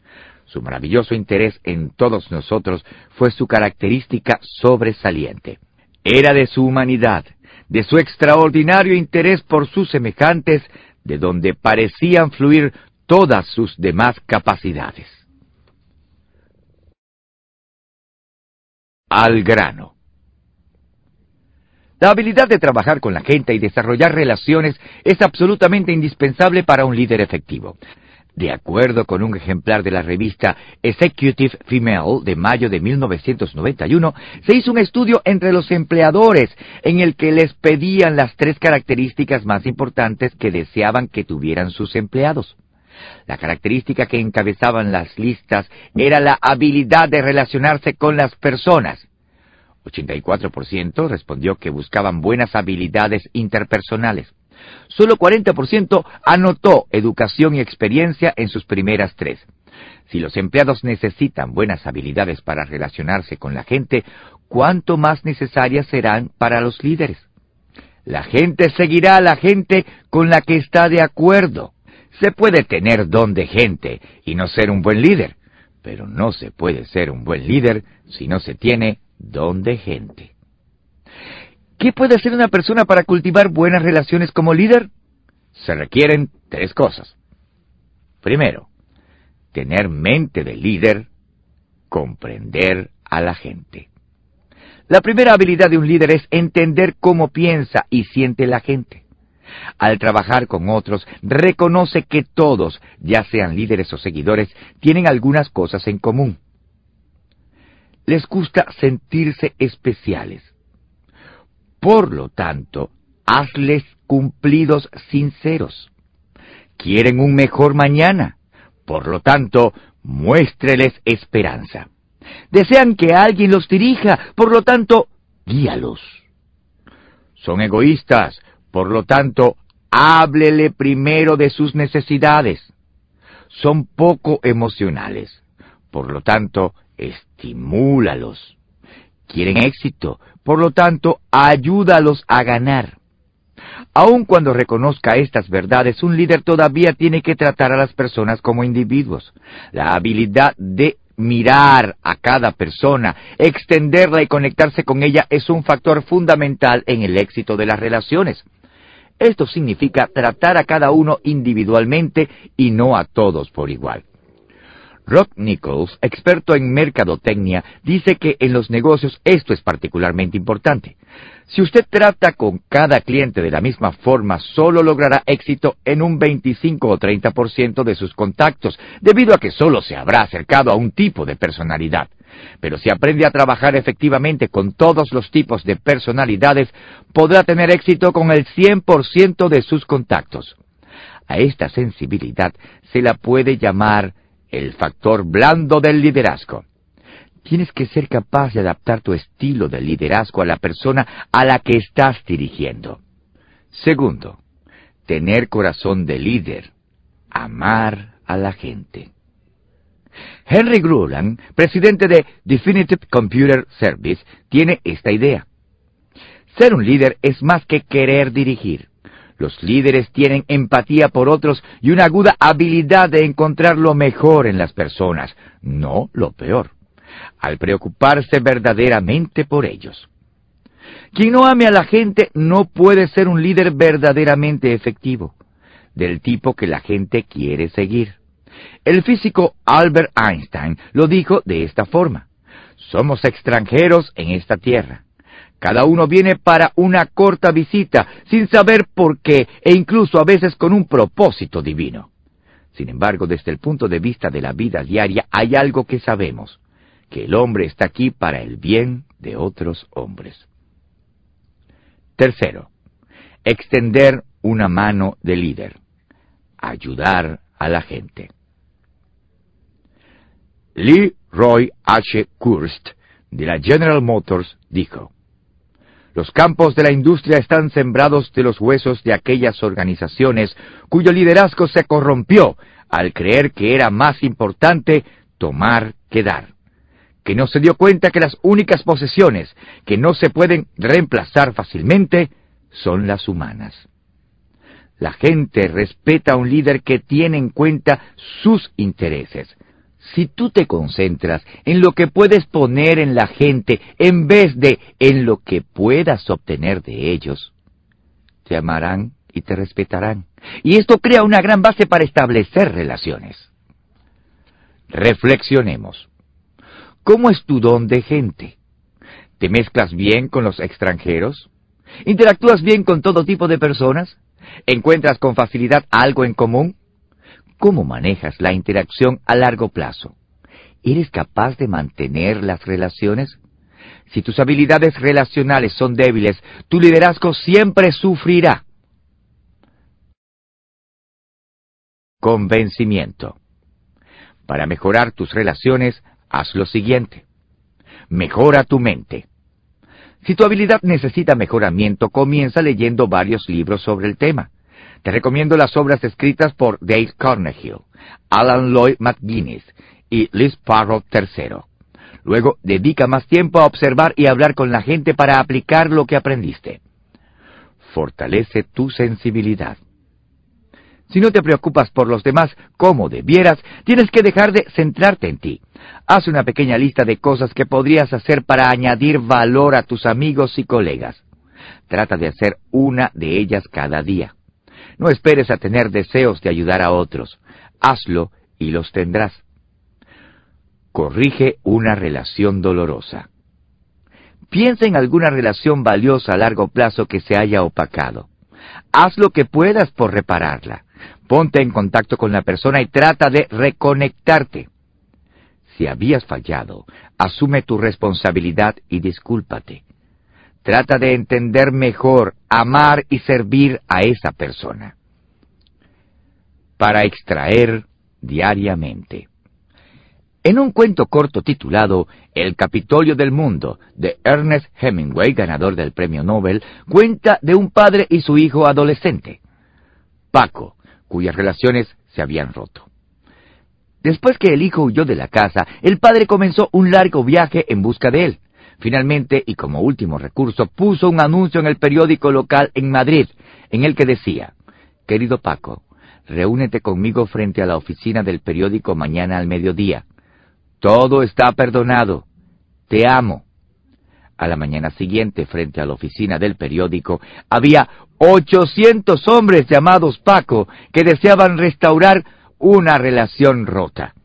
Su maravilloso interés en todos nosotros fue su característica sobresaliente. Era de su humanidad, de su extraordinario interés por sus semejantes, de donde parecían fluir todas sus demás capacidades. Al grano. La habilidad de trabajar con la gente y desarrollar relaciones es absolutamente indispensable para un líder efectivo. De acuerdo con un ejemplar de la revista Executive Female de mayo de 1991, se hizo un estudio entre los empleadores en el que les pedían las tres características más importantes que deseaban que tuvieran sus empleados. La característica que encabezaban las listas era la habilidad de relacionarse con las personas. 84% respondió que buscaban buenas habilidades interpersonales. Solo 40% anotó educación y experiencia en sus primeras tres. Si los empleados necesitan buenas habilidades para relacionarse con la gente, ¿cuánto más necesarias serán para los líderes? La gente seguirá a la gente con la que está de acuerdo. Se puede tener don de gente y no ser un buen líder, pero no se puede ser un buen líder si no se tiene don de gente. ¿Qué puede hacer una persona para cultivar buenas relaciones como líder? Se requieren tres cosas. Primero, tener mente de líder, comprender a la gente. La primera habilidad de un líder es entender cómo piensa y siente la gente. Al trabajar con otros, reconoce que todos, ya sean líderes o seguidores, tienen algunas cosas en común. Les gusta sentirse especiales. Por lo tanto, hazles cumplidos sinceros. Quieren un mejor mañana. Por lo tanto, muéstreles esperanza. Desean que alguien los dirija, por lo tanto, guíalos. Son egoístas, por lo tanto, háblele primero de sus necesidades. Son poco emocionales. Por lo tanto, estimúlalos. Quieren éxito. Por lo tanto, ayúdalos a ganar. Aun cuando reconozca estas verdades, un líder todavía tiene que tratar a las personas como individuos. La habilidad de mirar a cada persona, extenderla y conectarse con ella es un factor fundamental en el éxito de las relaciones. Esto significa tratar a cada uno individualmente y no a todos por igual. Rock Nichols, experto en mercadotecnia, dice que en los negocios esto es particularmente importante. Si usted trata con cada cliente de la misma forma, solo logrará éxito en un 25 o 30% de sus contactos, debido a que solo se habrá acercado a un tipo de personalidad. Pero si aprende a trabajar efectivamente con todos los tipos de personalidades, podrá tener éxito con el 100% de sus contactos. A esta sensibilidad se la puede llamar el factor blando del liderazgo. Tienes que ser capaz de adaptar tu estilo de liderazgo a la persona a la que estás dirigiendo. Segundo, tener corazón de líder, amar a la gente. Henry Gruland, presidente de Definitive Computer Service, tiene esta idea. Ser un líder es más que querer dirigir. Los líderes tienen empatía por otros y una aguda habilidad de encontrar lo mejor en las personas, no lo peor, al preocuparse verdaderamente por ellos. Quien no ame a la gente no puede ser un líder verdaderamente efectivo, del tipo que la gente quiere seguir. El físico Albert Einstein lo dijo de esta forma. Somos extranjeros en esta tierra. Cada uno viene para una corta visita, sin saber por qué, e incluso a veces con un propósito divino. Sin embargo, desde el punto de vista de la vida diaria, hay algo que sabemos, que el hombre está aquí para el bien de otros hombres. Tercero, extender una mano de líder, ayudar a la gente. Lee Roy H. Kurst, de la General Motors, dijo, los campos de la industria están sembrados de los huesos de aquellas organizaciones cuyo liderazgo se corrompió al creer que era más importante tomar que dar, que no se dio cuenta que las únicas posesiones que no se pueden reemplazar fácilmente son las humanas. La gente respeta a un líder que tiene en cuenta sus intereses, si tú te concentras en lo que puedes poner en la gente en vez de en lo que puedas obtener de ellos, te amarán y te respetarán. Y esto crea una gran base para establecer relaciones. Reflexionemos. ¿Cómo es tu don de gente? ¿Te mezclas bien con los extranjeros? ¿Interactúas bien con todo tipo de personas? ¿Encuentras con facilidad algo en común? ¿Cómo manejas la interacción a largo plazo? ¿Eres capaz de mantener las relaciones? Si tus habilidades relacionales son débiles, tu liderazgo siempre sufrirá. Convencimiento. Para mejorar tus relaciones, haz lo siguiente. Mejora tu mente. Si tu habilidad necesita mejoramiento, comienza leyendo varios libros sobre el tema. Te recomiendo las obras escritas por Dave Carnegie, Alan Lloyd McGuinness y Liz Farrow III. Luego, dedica más tiempo a observar y hablar con la gente para aplicar lo que aprendiste. Fortalece tu sensibilidad. Si no te preocupas por los demás como debieras, tienes que dejar de centrarte en ti. Haz una pequeña lista de cosas que podrías hacer para añadir valor a tus amigos y colegas. Trata de hacer una de ellas cada día. No esperes a tener deseos de ayudar a otros. Hazlo y los tendrás. Corrige una relación dolorosa. Piensa en alguna relación valiosa a largo plazo que se haya opacado. Haz lo que puedas por repararla. Ponte en contacto con la persona y trata de reconectarte. Si habías fallado, asume tu responsabilidad y discúlpate. Trata de entender mejor, amar y servir a esa persona. Para extraer diariamente. En un cuento corto titulado El Capitolio del Mundo, de Ernest Hemingway, ganador del Premio Nobel, cuenta de un padre y su hijo adolescente, Paco, cuyas relaciones se habían roto. Después que el hijo huyó de la casa, el padre comenzó un largo viaje en busca de él. Finalmente, y como último recurso, puso un anuncio en el periódico local en Madrid, en el que decía, Querido Paco, reúnete conmigo frente a la oficina del periódico mañana al mediodía. Todo está perdonado. Te amo. A la mañana siguiente, frente a la oficina del periódico, había ochocientos hombres llamados Paco que deseaban restaurar una relación rota.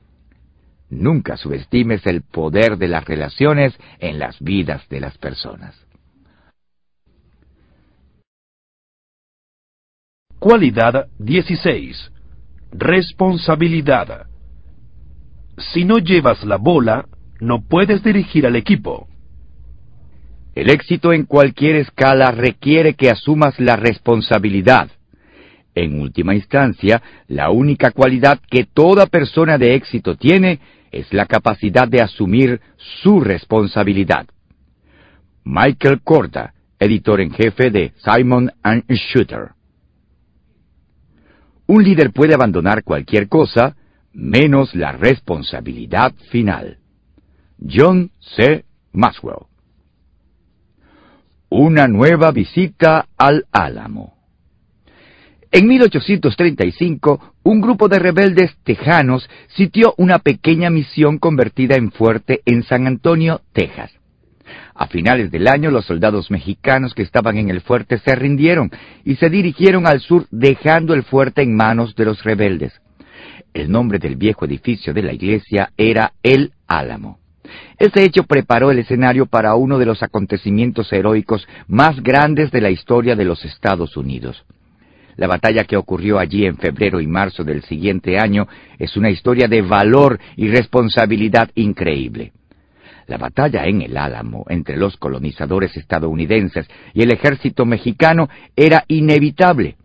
Nunca subestimes el poder de las relaciones en las vidas de las personas. Cualidad 16. Responsabilidad. Si no llevas la bola, no puedes dirigir al equipo. El éxito en cualquier escala requiere que asumas la responsabilidad. En última instancia, la única cualidad que toda persona de éxito tiene es la capacidad de asumir su responsabilidad. Michael Corda, editor en jefe de Simon ⁇ Shooter. Un líder puede abandonar cualquier cosa menos la responsabilidad final. John C. Maxwell. Una nueva visita al Álamo. En 1835, un grupo de rebeldes tejanos sitió una pequeña misión convertida en fuerte en San Antonio, Texas. A finales del año, los soldados mexicanos que estaban en el fuerte se rindieron y se dirigieron al sur dejando el fuerte en manos de los rebeldes. El nombre del viejo edificio de la iglesia era El Álamo. Ese hecho preparó el escenario para uno de los acontecimientos heroicos más grandes de la historia de los Estados Unidos. La batalla que ocurrió allí en febrero y marzo del siguiente año es una historia de valor y responsabilidad increíble. La batalla en el Álamo entre los colonizadores estadounidenses y el ejército mexicano era inevitable.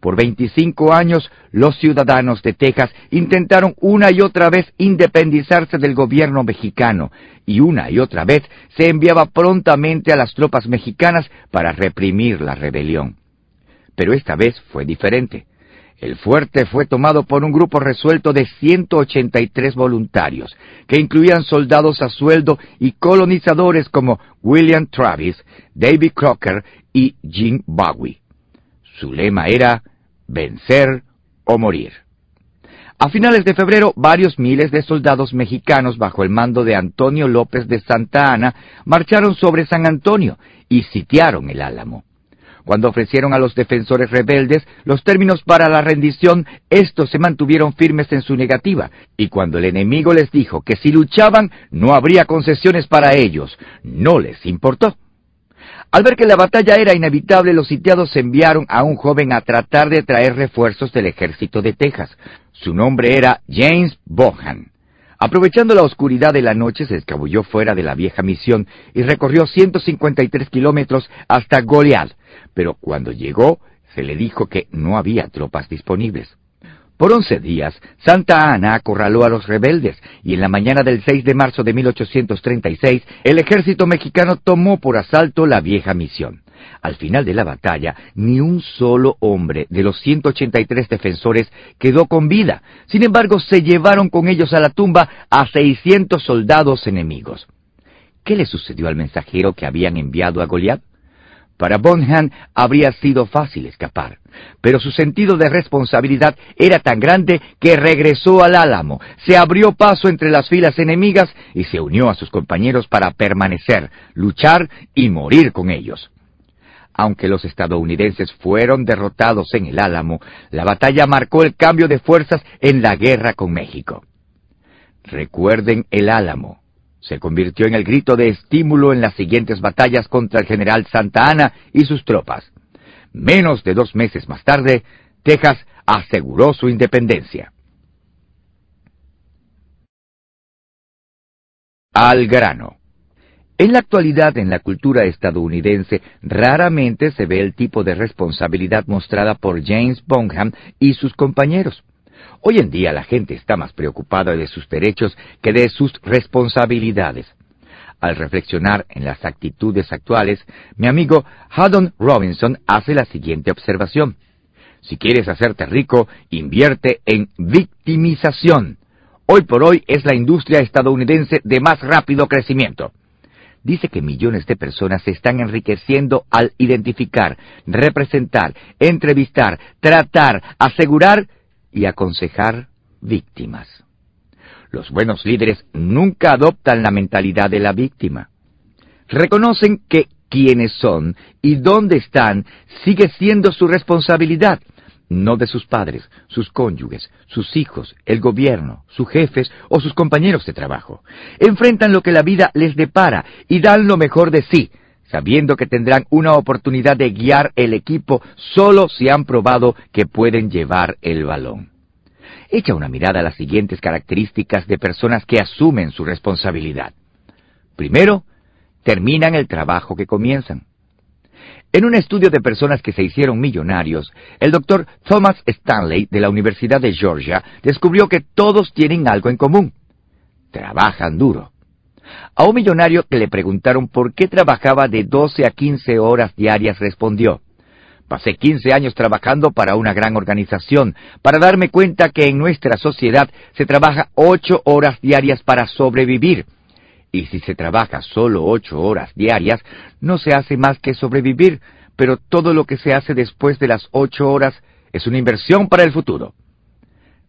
Por 25 años, los ciudadanos de Texas intentaron una y otra vez independizarse del gobierno mexicano, y una y otra vez se enviaba prontamente a las tropas mexicanas para reprimir la rebelión. Pero esta vez fue diferente. El fuerte fue tomado por un grupo resuelto de 183 voluntarios, que incluían soldados a sueldo y colonizadores como William Travis, David Crocker y Jim Bowie. Su lema era vencer o morir. A finales de febrero, varios miles de soldados mexicanos bajo el mando de Antonio López de Santa Ana marcharon sobre San Antonio y sitiaron el Álamo. Cuando ofrecieron a los defensores rebeldes los términos para la rendición, estos se mantuvieron firmes en su negativa, y cuando el enemigo les dijo que si luchaban no habría concesiones para ellos, no les importó. Al ver que la batalla era inevitable, los sitiados enviaron a un joven a tratar de traer refuerzos del ejército de Texas. Su nombre era James Bohan. Aprovechando la oscuridad de la noche, se escabulló fuera de la vieja misión y recorrió 153 kilómetros hasta Goliath, pero cuando llegó, se le dijo que no había tropas disponibles. Por once días, Santa Ana acorraló a los rebeldes y en la mañana del 6 de marzo de 1836 el ejército mexicano tomó por asalto la vieja misión. Al final de la batalla, ni un solo hombre de los 183 defensores quedó con vida. Sin embargo, se llevaron con ellos a la tumba a 600 soldados enemigos. ¿Qué le sucedió al mensajero que habían enviado a Goliat? Para Bonham habría sido fácil escapar, pero su sentido de responsabilidad era tan grande que regresó al álamo, se abrió paso entre las filas enemigas y se unió a sus compañeros para permanecer, luchar y morir con ellos. Aunque los estadounidenses fueron derrotados en el Álamo, la batalla marcó el cambio de fuerzas en la guerra con México. Recuerden el Álamo, se convirtió en el grito de estímulo en las siguientes batallas contra el general Santa Ana y sus tropas. Menos de dos meses más tarde, Texas aseguró su independencia. Al grano. En la actualidad, en la cultura estadounidense, raramente se ve el tipo de responsabilidad mostrada por James Bonham y sus compañeros. Hoy en día la gente está más preocupada de sus derechos que de sus responsabilidades. Al reflexionar en las actitudes actuales, mi amigo Haddon Robinson hace la siguiente observación. Si quieres hacerte rico, invierte en victimización. Hoy por hoy es la industria estadounidense de más rápido crecimiento. Dice que millones de personas se están enriqueciendo al identificar, representar, entrevistar, tratar, asegurar y aconsejar víctimas. Los buenos líderes nunca adoptan la mentalidad de la víctima. Reconocen que quienes son y dónde están sigue siendo su responsabilidad, no de sus padres, sus cónyuges, sus hijos, el gobierno, sus jefes o sus compañeros de trabajo. Enfrentan lo que la vida les depara y dan lo mejor de sí, sabiendo que tendrán una oportunidad de guiar el equipo solo si han probado que pueden llevar el balón. Echa una mirada a las siguientes características de personas que asumen su responsabilidad. Primero, terminan el trabajo que comienzan. En un estudio de personas que se hicieron millonarios, el doctor Thomas Stanley de la Universidad de Georgia descubrió que todos tienen algo en común. Trabajan duro. A un millonario que le preguntaron por qué trabajaba de 12 a 15 horas diarias respondió, Pasé 15 años trabajando para una gran organización, para darme cuenta que en nuestra sociedad se trabaja 8 horas diarias para sobrevivir. Y si se trabaja solo 8 horas diarias, no se hace más que sobrevivir, pero todo lo que se hace después de las 8 horas es una inversión para el futuro.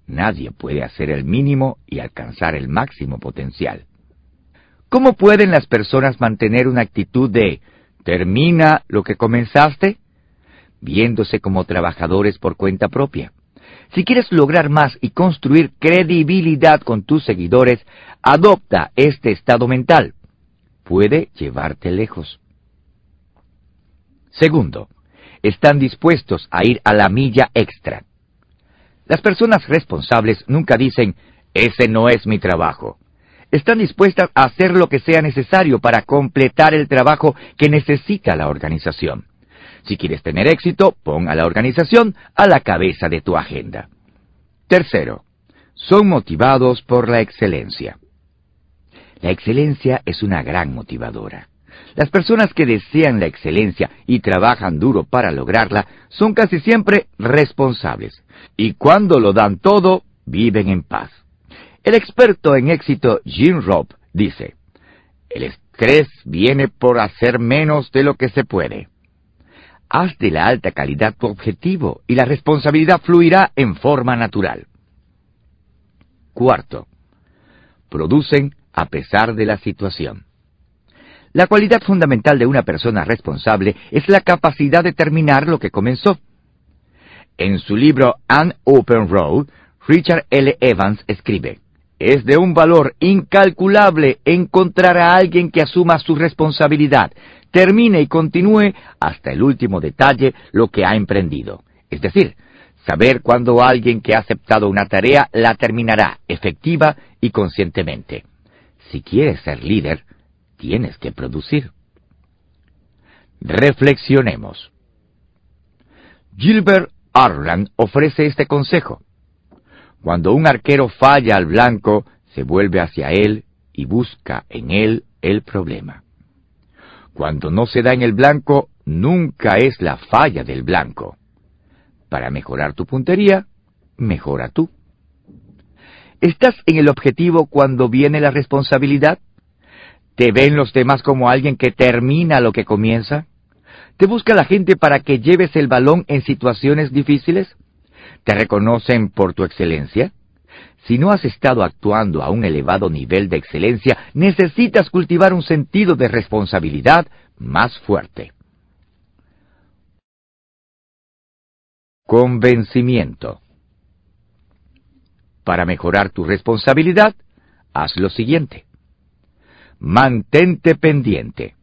Nadie puede hacer el mínimo y alcanzar el máximo potencial. ¿Cómo pueden las personas mantener una actitud de termina lo que comenzaste? Viéndose como trabajadores por cuenta propia. Si quieres lograr más y construir credibilidad con tus seguidores, adopta este estado mental. Puede llevarte lejos. Segundo, están dispuestos a ir a la milla extra. Las personas responsables nunca dicen, ese no es mi trabajo están dispuestas a hacer lo que sea necesario para completar el trabajo que necesita la organización. Si quieres tener éxito, pon a la organización a la cabeza de tu agenda. Tercero, son motivados por la excelencia. La excelencia es una gran motivadora. Las personas que desean la excelencia y trabajan duro para lograrla son casi siempre responsables. Y cuando lo dan todo, viven en paz. El experto en éxito Jim Robb dice, el estrés viene por hacer menos de lo que se puede. Haz de la alta calidad tu objetivo y la responsabilidad fluirá en forma natural. Cuarto, producen a pesar de la situación. La cualidad fundamental de una persona responsable es la capacidad de terminar lo que comenzó. En su libro An Open Road, Richard L. Evans escribe, es de un valor incalculable encontrar a alguien que asuma su responsabilidad, termine y continúe hasta el último detalle lo que ha emprendido. Es decir, saber cuándo alguien que ha aceptado una tarea la terminará efectiva y conscientemente. Si quieres ser líder, tienes que producir. Reflexionemos. Gilbert Arland ofrece este consejo. Cuando un arquero falla al blanco, se vuelve hacia él y busca en él el problema. Cuando no se da en el blanco, nunca es la falla del blanco. Para mejorar tu puntería, mejora tú. ¿Estás en el objetivo cuando viene la responsabilidad? ¿Te ven los demás como alguien que termina lo que comienza? ¿Te busca la gente para que lleves el balón en situaciones difíciles? ¿Te reconocen por tu excelencia? Si no has estado actuando a un elevado nivel de excelencia, necesitas cultivar un sentido de responsabilidad más fuerte. Convencimiento. Para mejorar tu responsabilidad, haz lo siguiente. Mantente pendiente.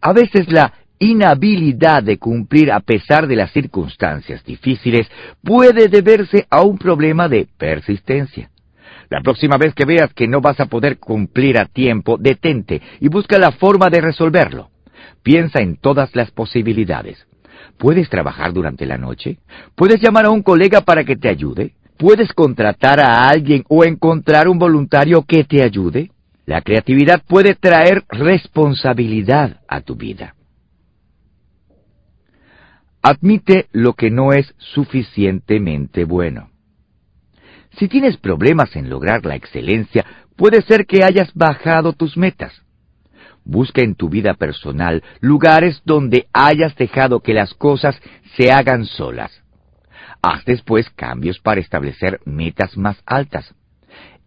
A veces la inhabilidad de cumplir a pesar de las circunstancias difíciles puede deberse a un problema de persistencia. La próxima vez que veas que no vas a poder cumplir a tiempo, detente y busca la forma de resolverlo. Piensa en todas las posibilidades. ¿Puedes trabajar durante la noche? ¿Puedes llamar a un colega para que te ayude? ¿Puedes contratar a alguien o encontrar un voluntario que te ayude? La creatividad puede traer responsabilidad a tu vida. Admite lo que no es suficientemente bueno. Si tienes problemas en lograr la excelencia, puede ser que hayas bajado tus metas. Busca en tu vida personal lugares donde hayas dejado que las cosas se hagan solas. Haz después cambios para establecer metas más altas.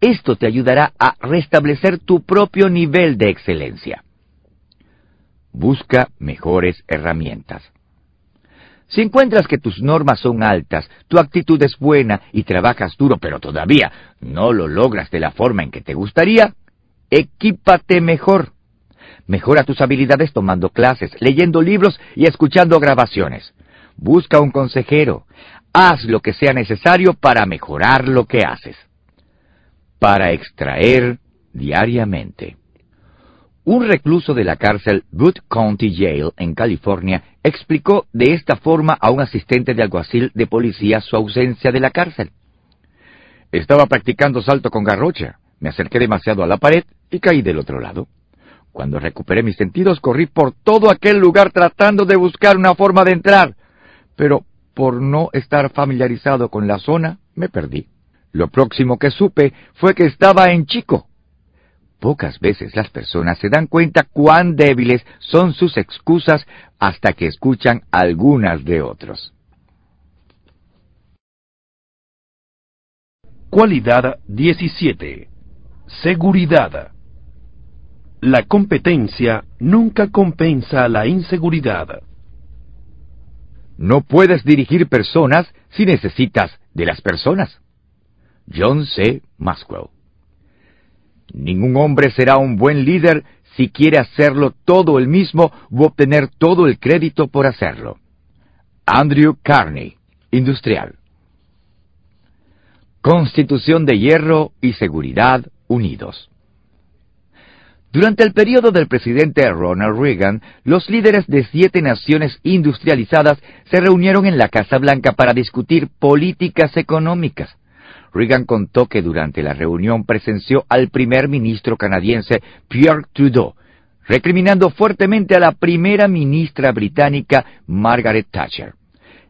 Esto te ayudará a restablecer tu propio nivel de excelencia. Busca mejores herramientas. Si encuentras que tus normas son altas, tu actitud es buena y trabajas duro, pero todavía no lo logras de la forma en que te gustaría, equípate mejor. Mejora tus habilidades tomando clases, leyendo libros y escuchando grabaciones. Busca un consejero. Haz lo que sea necesario para mejorar lo que haces. Para extraer diariamente. Un recluso de la cárcel Good County Jail en California explicó de esta forma a un asistente de alguacil de policía su ausencia de la cárcel. Estaba practicando salto con garrocha. Me acerqué demasiado a la pared y caí del otro lado. Cuando recuperé mis sentidos corrí por todo aquel lugar tratando de buscar una forma de entrar, pero por no estar familiarizado con la zona me perdí. Lo próximo que supe fue que estaba en Chico, Pocas veces las personas se dan cuenta cuán débiles son sus excusas hasta que escuchan algunas de otros. Cualidad 17. Seguridad. La competencia nunca compensa la inseguridad. No puedes dirigir personas si necesitas de las personas. John C. Maxwell Ningún hombre será un buen líder si quiere hacerlo todo él mismo u obtener todo el crédito por hacerlo. Andrew Carney, industrial. Constitución de Hierro y Seguridad Unidos. Durante el periodo del presidente Ronald Reagan, los líderes de siete naciones industrializadas se reunieron en la Casa Blanca para discutir políticas económicas. Reagan contó que durante la reunión presenció al primer ministro canadiense Pierre Trudeau, recriminando fuertemente a la primera ministra británica Margaret Thatcher.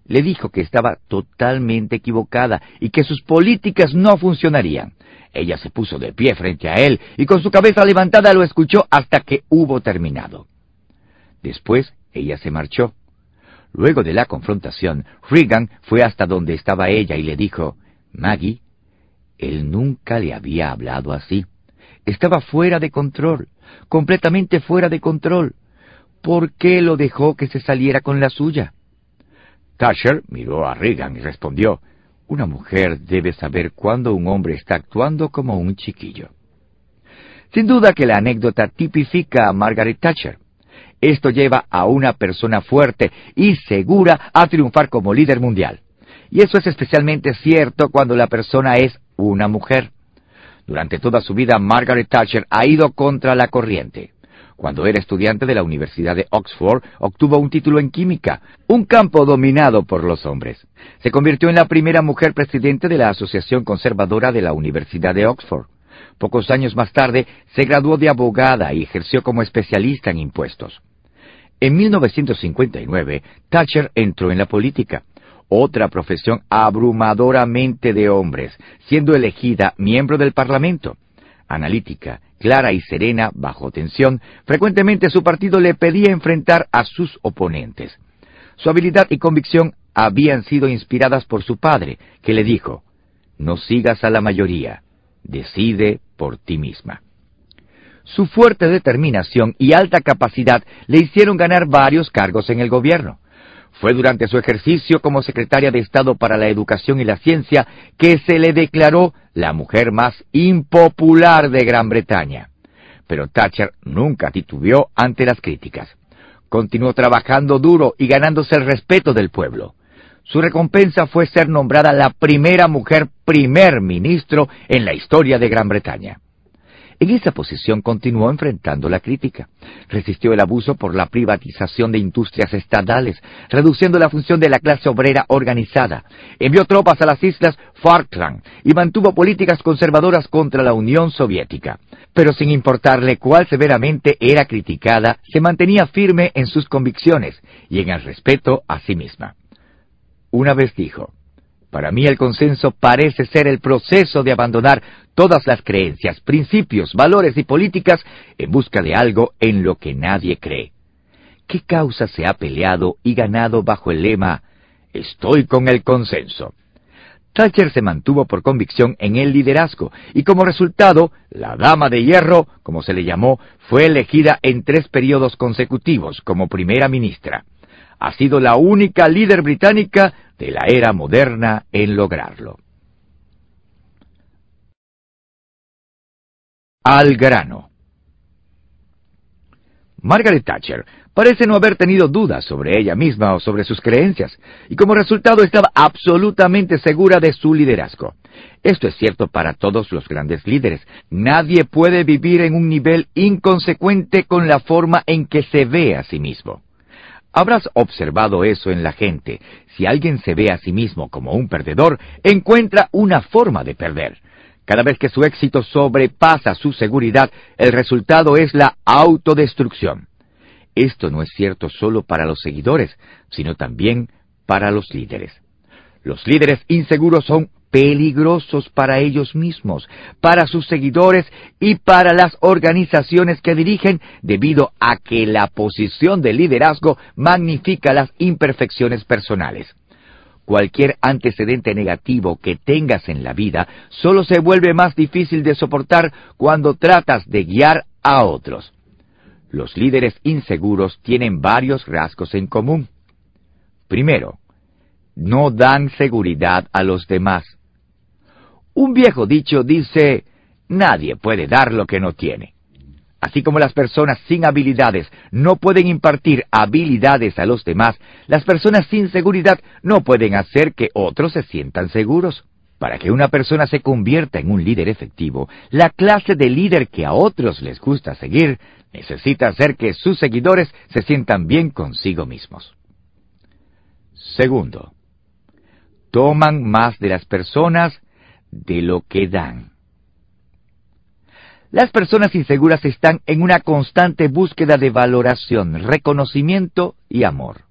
Le dijo que estaba totalmente equivocada y que sus políticas no funcionarían. Ella se puso de pie frente a él y con su cabeza levantada lo escuchó hasta que hubo terminado. Después ella se marchó. Luego de la confrontación, Reagan fue hasta donde estaba ella y le dijo, Maggie, él nunca le había hablado así. Estaba fuera de control, completamente fuera de control. ¿Por qué lo dejó que se saliera con la suya? Thatcher miró a Reagan y respondió, Una mujer debe saber cuándo un hombre está actuando como un chiquillo. Sin duda que la anécdota tipifica a Margaret Thatcher. Esto lleva a una persona fuerte y segura a triunfar como líder mundial. Y eso es especialmente cierto cuando la persona es una mujer. Durante toda su vida, Margaret Thatcher ha ido contra la corriente. Cuando era estudiante de la Universidad de Oxford, obtuvo un título en química, un campo dominado por los hombres. Se convirtió en la primera mujer presidente de la Asociación Conservadora de la Universidad de Oxford. Pocos años más tarde, se graduó de abogada y ejerció como especialista en impuestos. En 1959, Thatcher entró en la política otra profesión abrumadoramente de hombres, siendo elegida miembro del Parlamento. Analítica, clara y serena, bajo tensión, frecuentemente su partido le pedía enfrentar a sus oponentes. Su habilidad y convicción habían sido inspiradas por su padre, que le dijo, No sigas a la mayoría, decide por ti misma. Su fuerte determinación y alta capacidad le hicieron ganar varios cargos en el gobierno. Fue durante su ejercicio como secretaria de Estado para la Educación y la Ciencia que se le declaró la mujer más impopular de Gran Bretaña. Pero Thatcher nunca titubeó ante las críticas. Continuó trabajando duro y ganándose el respeto del pueblo. Su recompensa fue ser nombrada la primera mujer primer ministro en la historia de Gran Bretaña. En esa posición continuó enfrentando la crítica. Resistió el abuso por la privatización de industrias estatales, reduciendo la función de la clase obrera organizada. Envió tropas a las islas Falkland y mantuvo políticas conservadoras contra la Unión Soviética. Pero sin importarle cuál severamente era criticada, se mantenía firme en sus convicciones y en el respeto a sí misma. Una vez dijo, para mí el consenso parece ser el proceso de abandonar todas las creencias, principios, valores y políticas en busca de algo en lo que nadie cree. ¿Qué causa se ha peleado y ganado bajo el lema Estoy con el consenso? Thatcher se mantuvo por convicción en el liderazgo y como resultado, la Dama de Hierro, como se le llamó, fue elegida en tres periodos consecutivos como primera ministra. Ha sido la única líder británica de la era moderna en lograrlo. Al grano. Margaret Thatcher parece no haber tenido dudas sobre ella misma o sobre sus creencias, y como resultado estaba absolutamente segura de su liderazgo. Esto es cierto para todos los grandes líderes. Nadie puede vivir en un nivel inconsecuente con la forma en que se ve a sí mismo. Habrás observado eso en la gente. Si alguien se ve a sí mismo como un perdedor, encuentra una forma de perder. Cada vez que su éxito sobrepasa su seguridad, el resultado es la autodestrucción. Esto no es cierto solo para los seguidores, sino también para los líderes. Los líderes inseguros son peligrosos para ellos mismos, para sus seguidores y para las organizaciones que dirigen debido a que la posición de liderazgo magnifica las imperfecciones personales. Cualquier antecedente negativo que tengas en la vida solo se vuelve más difícil de soportar cuando tratas de guiar a otros. Los líderes inseguros tienen varios rasgos en común. Primero, no dan seguridad a los demás. Un viejo dicho dice, nadie puede dar lo que no tiene. Así como las personas sin habilidades no pueden impartir habilidades a los demás, las personas sin seguridad no pueden hacer que otros se sientan seguros. Para que una persona se convierta en un líder efectivo, la clase de líder que a otros les gusta seguir necesita hacer que sus seguidores se sientan bien consigo mismos. Segundo, toman más de las personas de lo que dan. Las personas inseguras están en una constante búsqueda de valoración, reconocimiento y amor.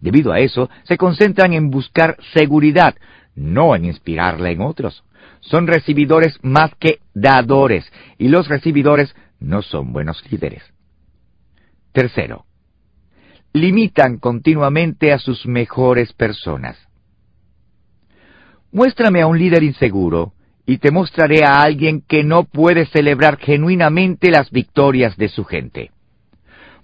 Debido a eso, se concentran en buscar seguridad, no en inspirarla en otros. Son recibidores más que dadores, y los recibidores no son buenos líderes. Tercero, limitan continuamente a sus mejores personas. Muéstrame a un líder inseguro y te mostraré a alguien que no puede celebrar genuinamente las victorias de su gente.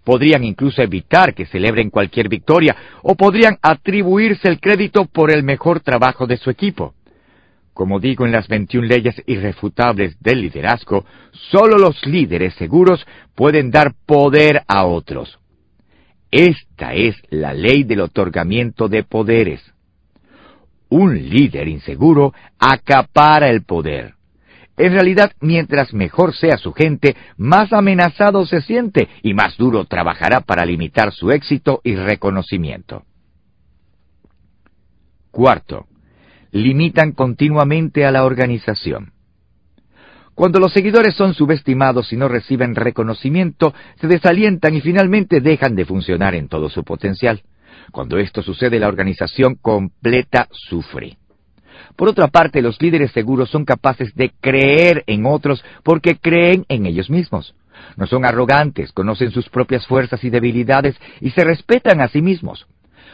Podrían incluso evitar que celebren cualquier victoria o podrían atribuirse el crédito por el mejor trabajo de su equipo. Como digo en las 21 leyes irrefutables del liderazgo, solo los líderes seguros pueden dar poder a otros. Esta es la ley del otorgamiento de poderes. Un líder inseguro acapara el poder. En realidad, mientras mejor sea su gente, más amenazado se siente y más duro trabajará para limitar su éxito y reconocimiento. Cuarto, limitan continuamente a la organización. Cuando los seguidores son subestimados y no reciben reconocimiento, se desalientan y finalmente dejan de funcionar en todo su potencial. Cuando esto sucede, la organización completa sufre. Por otra parte, los líderes seguros son capaces de creer en otros porque creen en ellos mismos. No son arrogantes, conocen sus propias fuerzas y debilidades y se respetan a sí mismos.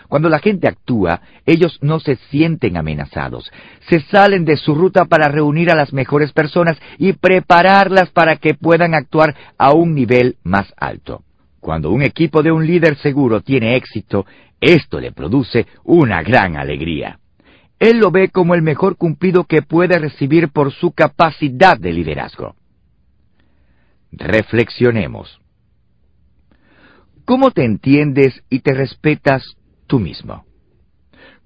Cuando la gente actúa, ellos no se sienten amenazados. Se salen de su ruta para reunir a las mejores personas y prepararlas para que puedan actuar a un nivel más alto. Cuando un equipo de un líder seguro tiene éxito, esto le produce una gran alegría. Él lo ve como el mejor cumplido que puede recibir por su capacidad de liderazgo. Reflexionemos. ¿Cómo te entiendes y te respetas tú mismo?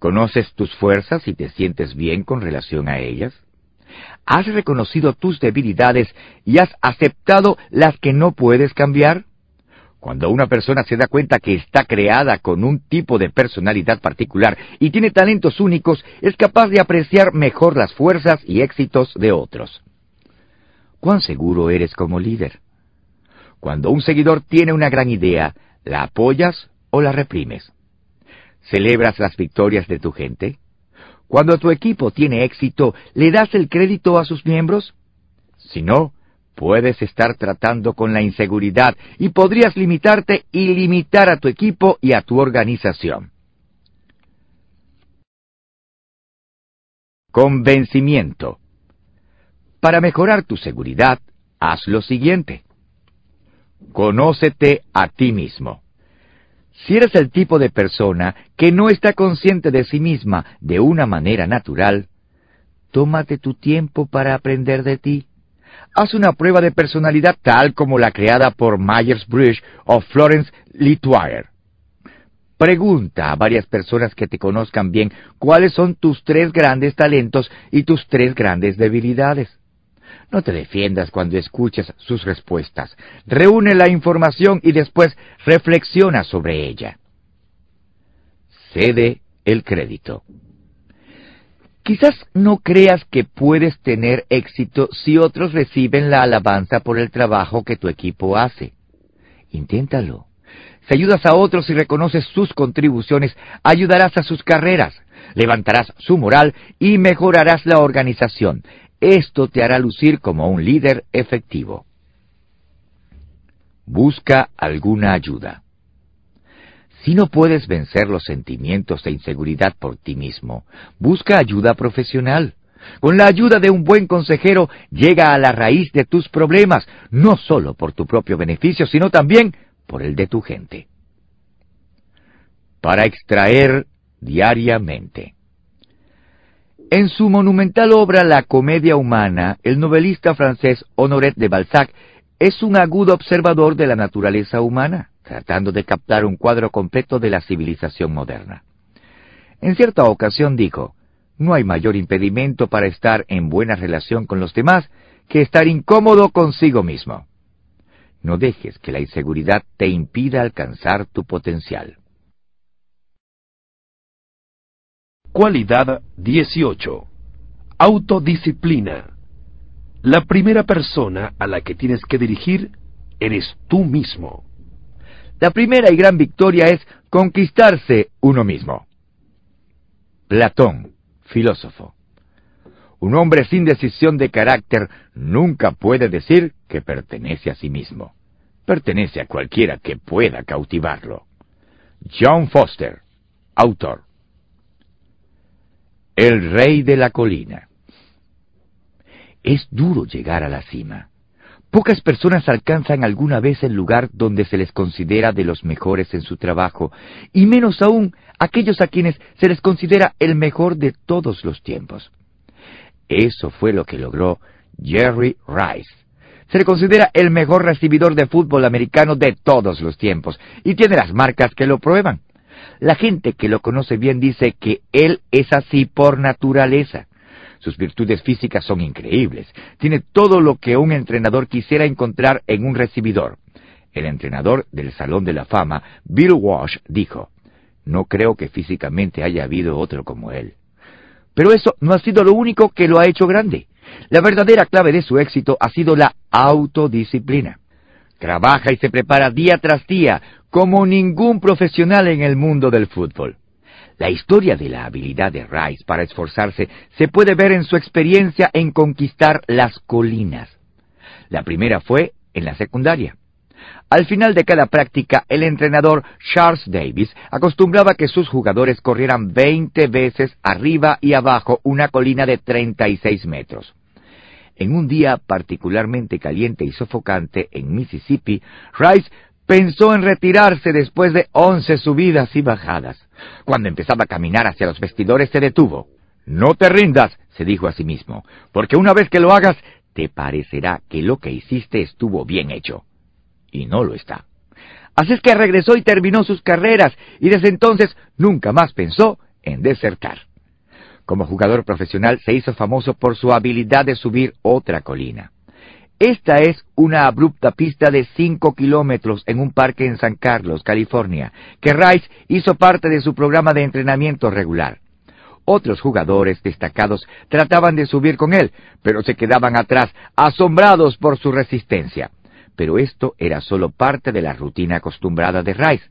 ¿Conoces tus fuerzas y te sientes bien con relación a ellas? ¿Has reconocido tus debilidades y has aceptado las que no puedes cambiar? Cuando una persona se da cuenta que está creada con un tipo de personalidad particular y tiene talentos únicos, es capaz de apreciar mejor las fuerzas y éxitos de otros. ¿Cuán seguro eres como líder? Cuando un seguidor tiene una gran idea, ¿la apoyas o la reprimes? ¿Celebras las victorias de tu gente? Cuando tu equipo tiene éxito, ¿le das el crédito a sus miembros? Si no, puedes estar tratando con la inseguridad y podrías limitarte y limitar a tu equipo y a tu organización. Convencimiento. Para mejorar tu seguridad, haz lo siguiente. Conócete a ti mismo. Si eres el tipo de persona que no está consciente de sí misma de una manera natural, tómate tu tiempo para aprender de ti. Haz una prueba de personalidad tal como la creada por Myers-Briggs o Florence Litwire. Pregunta a varias personas que te conozcan bien cuáles son tus tres grandes talentos y tus tres grandes debilidades. No te defiendas cuando escuches sus respuestas. Reúne la información y después reflexiona sobre ella. Cede el crédito. Quizás no creas que puedes tener éxito si otros reciben la alabanza por el trabajo que tu equipo hace. Inténtalo. Si ayudas a otros y reconoces sus contribuciones, ayudarás a sus carreras, levantarás su moral y mejorarás la organización. Esto te hará lucir como un líder efectivo. Busca alguna ayuda. Si no puedes vencer los sentimientos de inseguridad por ti mismo, busca ayuda profesional. Con la ayuda de un buen consejero llega a la raíz de tus problemas, no solo por tu propio beneficio, sino también por el de tu gente. Para extraer diariamente. En su monumental obra La comedia humana, el novelista francés Honoré de Balzac es un agudo observador de la naturaleza humana tratando de captar un cuadro completo de la civilización moderna. En cierta ocasión dijo, no hay mayor impedimento para estar en buena relación con los demás que estar incómodo consigo mismo. No dejes que la inseguridad te impida alcanzar tu potencial. Cualidad 18. Autodisciplina. La primera persona a la que tienes que dirigir eres tú mismo. La primera y gran victoria es conquistarse uno mismo. Platón, filósofo. Un hombre sin decisión de carácter nunca puede decir que pertenece a sí mismo. Pertenece a cualquiera que pueda cautivarlo. John Foster, autor. El rey de la colina. Es duro llegar a la cima. Pocas personas alcanzan alguna vez el lugar donde se les considera de los mejores en su trabajo, y menos aún aquellos a quienes se les considera el mejor de todos los tiempos. Eso fue lo que logró Jerry Rice. Se le considera el mejor recibidor de fútbol americano de todos los tiempos, y tiene las marcas que lo prueban. La gente que lo conoce bien dice que él es así por naturaleza. Sus virtudes físicas son increíbles. Tiene todo lo que un entrenador quisiera encontrar en un recibidor. El entrenador del Salón de la Fama, Bill Walsh, dijo, No creo que físicamente haya habido otro como él. Pero eso no ha sido lo único que lo ha hecho grande. La verdadera clave de su éxito ha sido la autodisciplina. Trabaja y se prepara día tras día como ningún profesional en el mundo del fútbol. La historia de la habilidad de Rice para esforzarse se puede ver en su experiencia en conquistar las colinas. La primera fue en la secundaria. Al final de cada práctica, el entrenador Charles Davis acostumbraba que sus jugadores corrieran 20 veces arriba y abajo una colina de 36 metros. En un día particularmente caliente y sofocante en Mississippi, Rice pensó en retirarse después de once subidas y bajadas. Cuando empezaba a caminar hacia los vestidores se detuvo. No te rindas, se dijo a sí mismo, porque una vez que lo hagas, te parecerá que lo que hiciste estuvo bien hecho y no lo está. Así es que regresó y terminó sus carreras, y desde entonces nunca más pensó en desertar. Como jugador profesional se hizo famoso por su habilidad de subir otra colina. Esta es una abrupta pista de 5 kilómetros en un parque en San Carlos, California, que Rice hizo parte de su programa de entrenamiento regular. Otros jugadores destacados trataban de subir con él, pero se quedaban atrás, asombrados por su resistencia pero esto era solo parte de la rutina acostumbrada de Rice.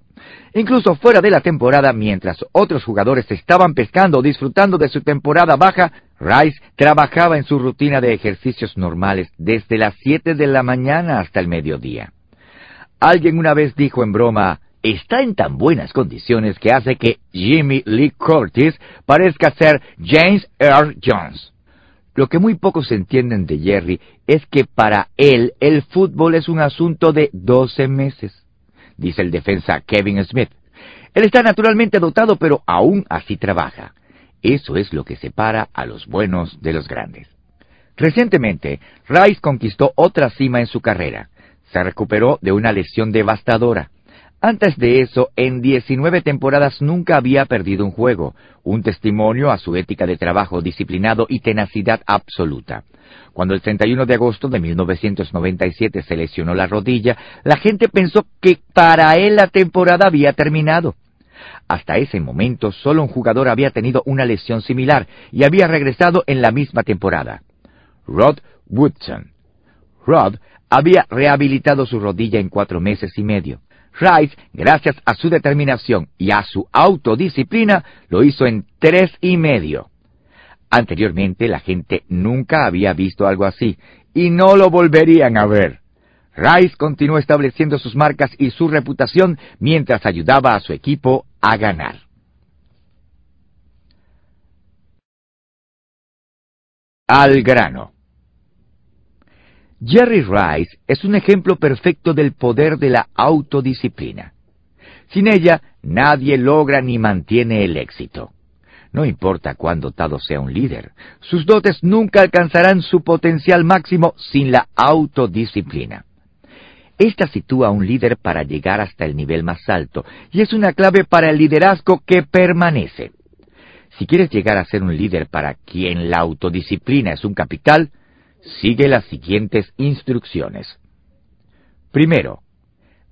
Incluso fuera de la temporada, mientras otros jugadores estaban pescando o disfrutando de su temporada baja, Rice trabajaba en su rutina de ejercicios normales desde las 7 de la mañana hasta el mediodía. Alguien una vez dijo en broma, está en tan buenas condiciones que hace que Jimmy Lee Curtis parezca ser James Earl Jones. Lo que muy pocos entienden de Jerry es que para él el fútbol es un asunto de 12 meses, dice el defensa Kevin Smith. Él está naturalmente dotado, pero aún así trabaja. Eso es lo que separa a los buenos de los grandes. Recientemente, Rice conquistó otra cima en su carrera. Se recuperó de una lesión devastadora. Antes de eso, en 19 temporadas nunca había perdido un juego, un testimonio a su ética de trabajo disciplinado y tenacidad absoluta. Cuando el 31 de agosto de 1997 se lesionó la rodilla, la gente pensó que para él la temporada había terminado. Hasta ese momento solo un jugador había tenido una lesión similar y había regresado en la misma temporada. Rod Woodson. Rod había rehabilitado su rodilla en cuatro meses y medio. Rice, gracias a su determinación y a su autodisciplina, lo hizo en tres y medio. Anteriormente la gente nunca había visto algo así, y no lo volverían a ver. Rice continuó estableciendo sus marcas y su reputación mientras ayudaba a su equipo a ganar. Al grano. Jerry Rice es un ejemplo perfecto del poder de la autodisciplina. Sin ella, nadie logra ni mantiene el éxito. No importa cuán dotado sea un líder, sus dotes nunca alcanzarán su potencial máximo sin la autodisciplina. Esta sitúa a un líder para llegar hasta el nivel más alto y es una clave para el liderazgo que permanece. Si quieres llegar a ser un líder para quien la autodisciplina es un capital, sigue las siguientes instrucciones. Primero,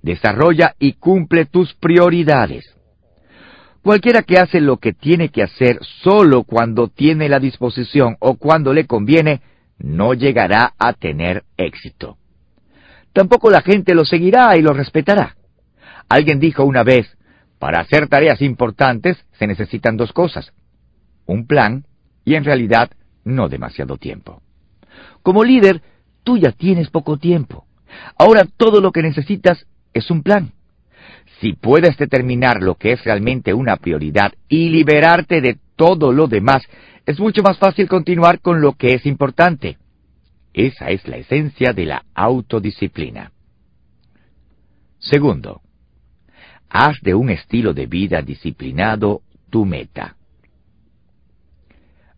desarrolla y cumple tus prioridades. Cualquiera que hace lo que tiene que hacer solo cuando tiene la disposición o cuando le conviene, no llegará a tener éxito. Tampoco la gente lo seguirá y lo respetará. Alguien dijo una vez, para hacer tareas importantes se necesitan dos cosas, un plan y en realidad no demasiado tiempo. Como líder, tú ya tienes poco tiempo. Ahora todo lo que necesitas es un plan. Si puedes determinar lo que es realmente una prioridad y liberarte de todo lo demás, es mucho más fácil continuar con lo que es importante. Esa es la esencia de la autodisciplina. Segundo, haz de un estilo de vida disciplinado tu meta.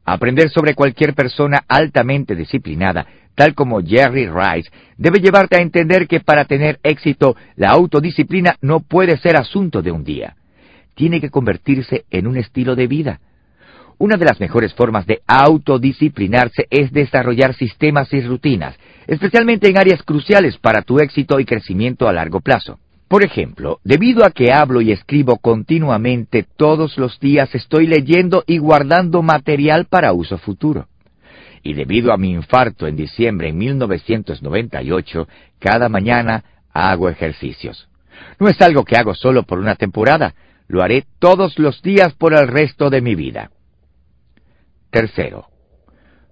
Aprender sobre cualquier persona altamente disciplinada, tal como Jerry Rice, debe llevarte a entender que para tener éxito, la autodisciplina no puede ser asunto de un día. Tiene que convertirse en un estilo de vida. Una de las mejores formas de autodisciplinarse es desarrollar sistemas y rutinas, especialmente en áreas cruciales para tu éxito y crecimiento a largo plazo. Por ejemplo, debido a que hablo y escribo continuamente todos los días, estoy leyendo y guardando material para uso futuro. Y debido a mi infarto en diciembre de 1998, cada mañana hago ejercicios. No es algo que hago solo por una temporada, lo haré todos los días por el resto de mi vida. Tercero,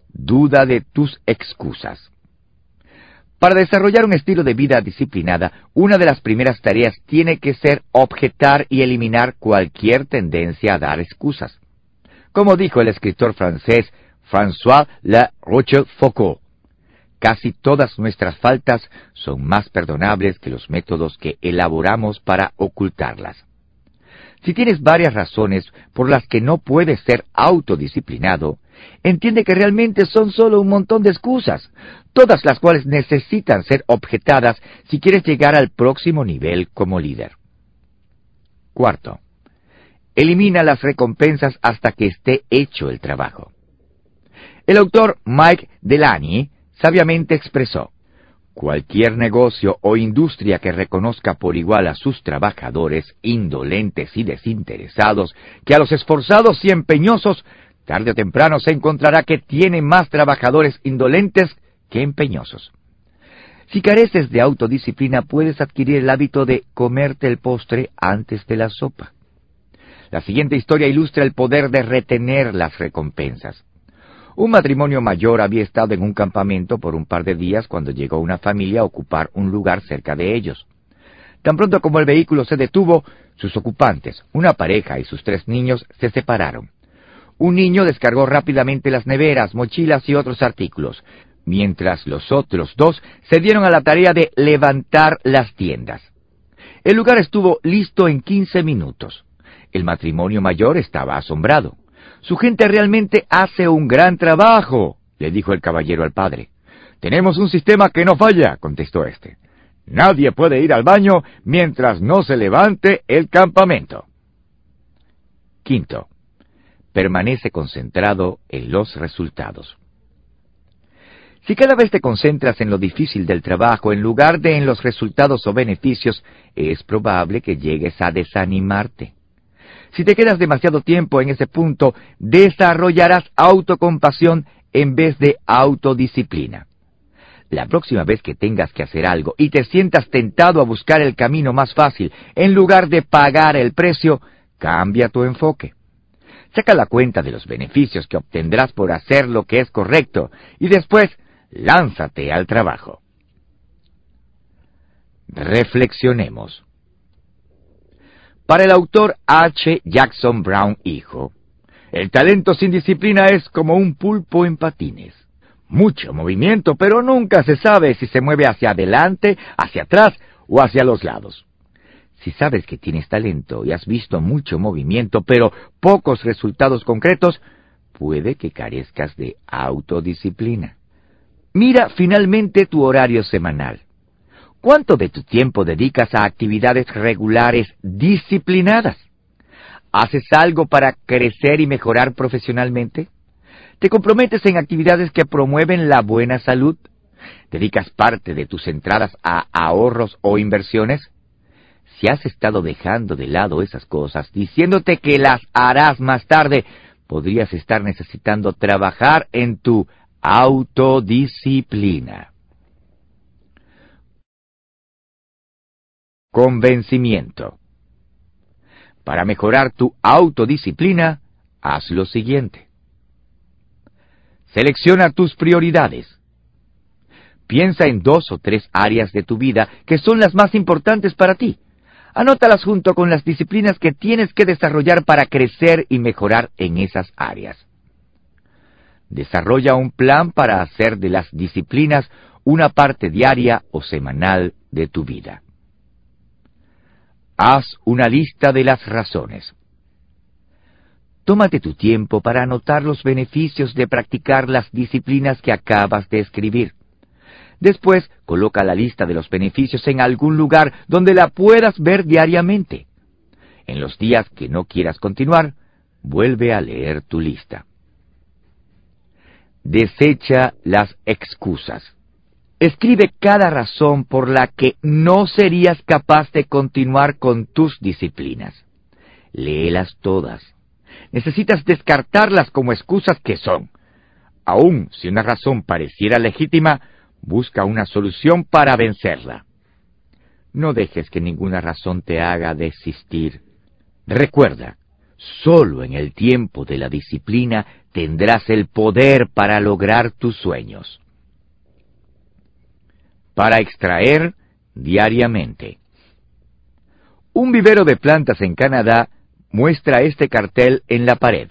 duda de tus excusas. Para desarrollar un estilo de vida disciplinada, una de las primeras tareas tiene que ser objetar y eliminar cualquier tendencia a dar excusas. Como dijo el escritor francés François La Rochefoucauld, casi todas nuestras faltas son más perdonables que los métodos que elaboramos para ocultarlas. Si tienes varias razones por las que no puedes ser autodisciplinado, entiende que realmente son solo un montón de excusas, todas las cuales necesitan ser objetadas si quieres llegar al próximo nivel como líder. Cuarto, elimina las recompensas hasta que esté hecho el trabajo. El autor Mike Delaney sabiamente expresó, Cualquier negocio o industria que reconozca por igual a sus trabajadores indolentes y desinteresados que a los esforzados y empeñosos, tarde o temprano se encontrará que tiene más trabajadores indolentes que empeñosos. Si careces de autodisciplina, puedes adquirir el hábito de comerte el postre antes de la sopa. La siguiente historia ilustra el poder de retener las recompensas. Un matrimonio mayor había estado en un campamento por un par de días cuando llegó una familia a ocupar un lugar cerca de ellos. Tan pronto como el vehículo se detuvo, sus ocupantes, una pareja y sus tres niños, se separaron. Un niño descargó rápidamente las neveras, mochilas y otros artículos, mientras los otros dos se dieron a la tarea de levantar las tiendas. El lugar estuvo listo en quince minutos. El matrimonio mayor estaba asombrado. Su gente realmente hace un gran trabajo, le dijo el caballero al padre. Tenemos un sistema que no falla, contestó éste. Nadie puede ir al baño mientras no se levante el campamento. Quinto, permanece concentrado en los resultados. Si cada vez te concentras en lo difícil del trabajo en lugar de en los resultados o beneficios, es probable que llegues a desanimarte. Si te quedas demasiado tiempo en ese punto, desarrollarás autocompasión en vez de autodisciplina. La próxima vez que tengas que hacer algo y te sientas tentado a buscar el camino más fácil en lugar de pagar el precio, cambia tu enfoque. Saca la cuenta de los beneficios que obtendrás por hacer lo que es correcto y después lánzate al trabajo. Reflexionemos. Para el autor H. Jackson Brown, hijo, el talento sin disciplina es como un pulpo en patines. Mucho movimiento, pero nunca se sabe si se mueve hacia adelante, hacia atrás o hacia los lados. Si sabes que tienes talento y has visto mucho movimiento, pero pocos resultados concretos, puede que carezcas de autodisciplina. Mira finalmente tu horario semanal. ¿Cuánto de tu tiempo dedicas a actividades regulares disciplinadas? ¿Haces algo para crecer y mejorar profesionalmente? ¿Te comprometes en actividades que promueven la buena salud? ¿Dedicas parte de tus entradas a ahorros o inversiones? Si has estado dejando de lado esas cosas, diciéndote que las harás más tarde, podrías estar necesitando trabajar en tu autodisciplina. Convencimiento. Para mejorar tu autodisciplina, haz lo siguiente. Selecciona tus prioridades. Piensa en dos o tres áreas de tu vida que son las más importantes para ti. Anótalas junto con las disciplinas que tienes que desarrollar para crecer y mejorar en esas áreas. Desarrolla un plan para hacer de las disciplinas una parte diaria o semanal de tu vida. Haz una lista de las razones. Tómate tu tiempo para anotar los beneficios de practicar las disciplinas que acabas de escribir. Después, coloca la lista de los beneficios en algún lugar donde la puedas ver diariamente. En los días que no quieras continuar, vuelve a leer tu lista. Desecha las excusas. Escribe cada razón por la que no serías capaz de continuar con tus disciplinas. Léelas todas. Necesitas descartarlas como excusas que son. Aun si una razón pareciera legítima, busca una solución para vencerla. No dejes que ninguna razón te haga desistir. Recuerda, solo en el tiempo de la disciplina tendrás el poder para lograr tus sueños. Para extraer diariamente. Un vivero de plantas en Canadá muestra este cartel en la pared.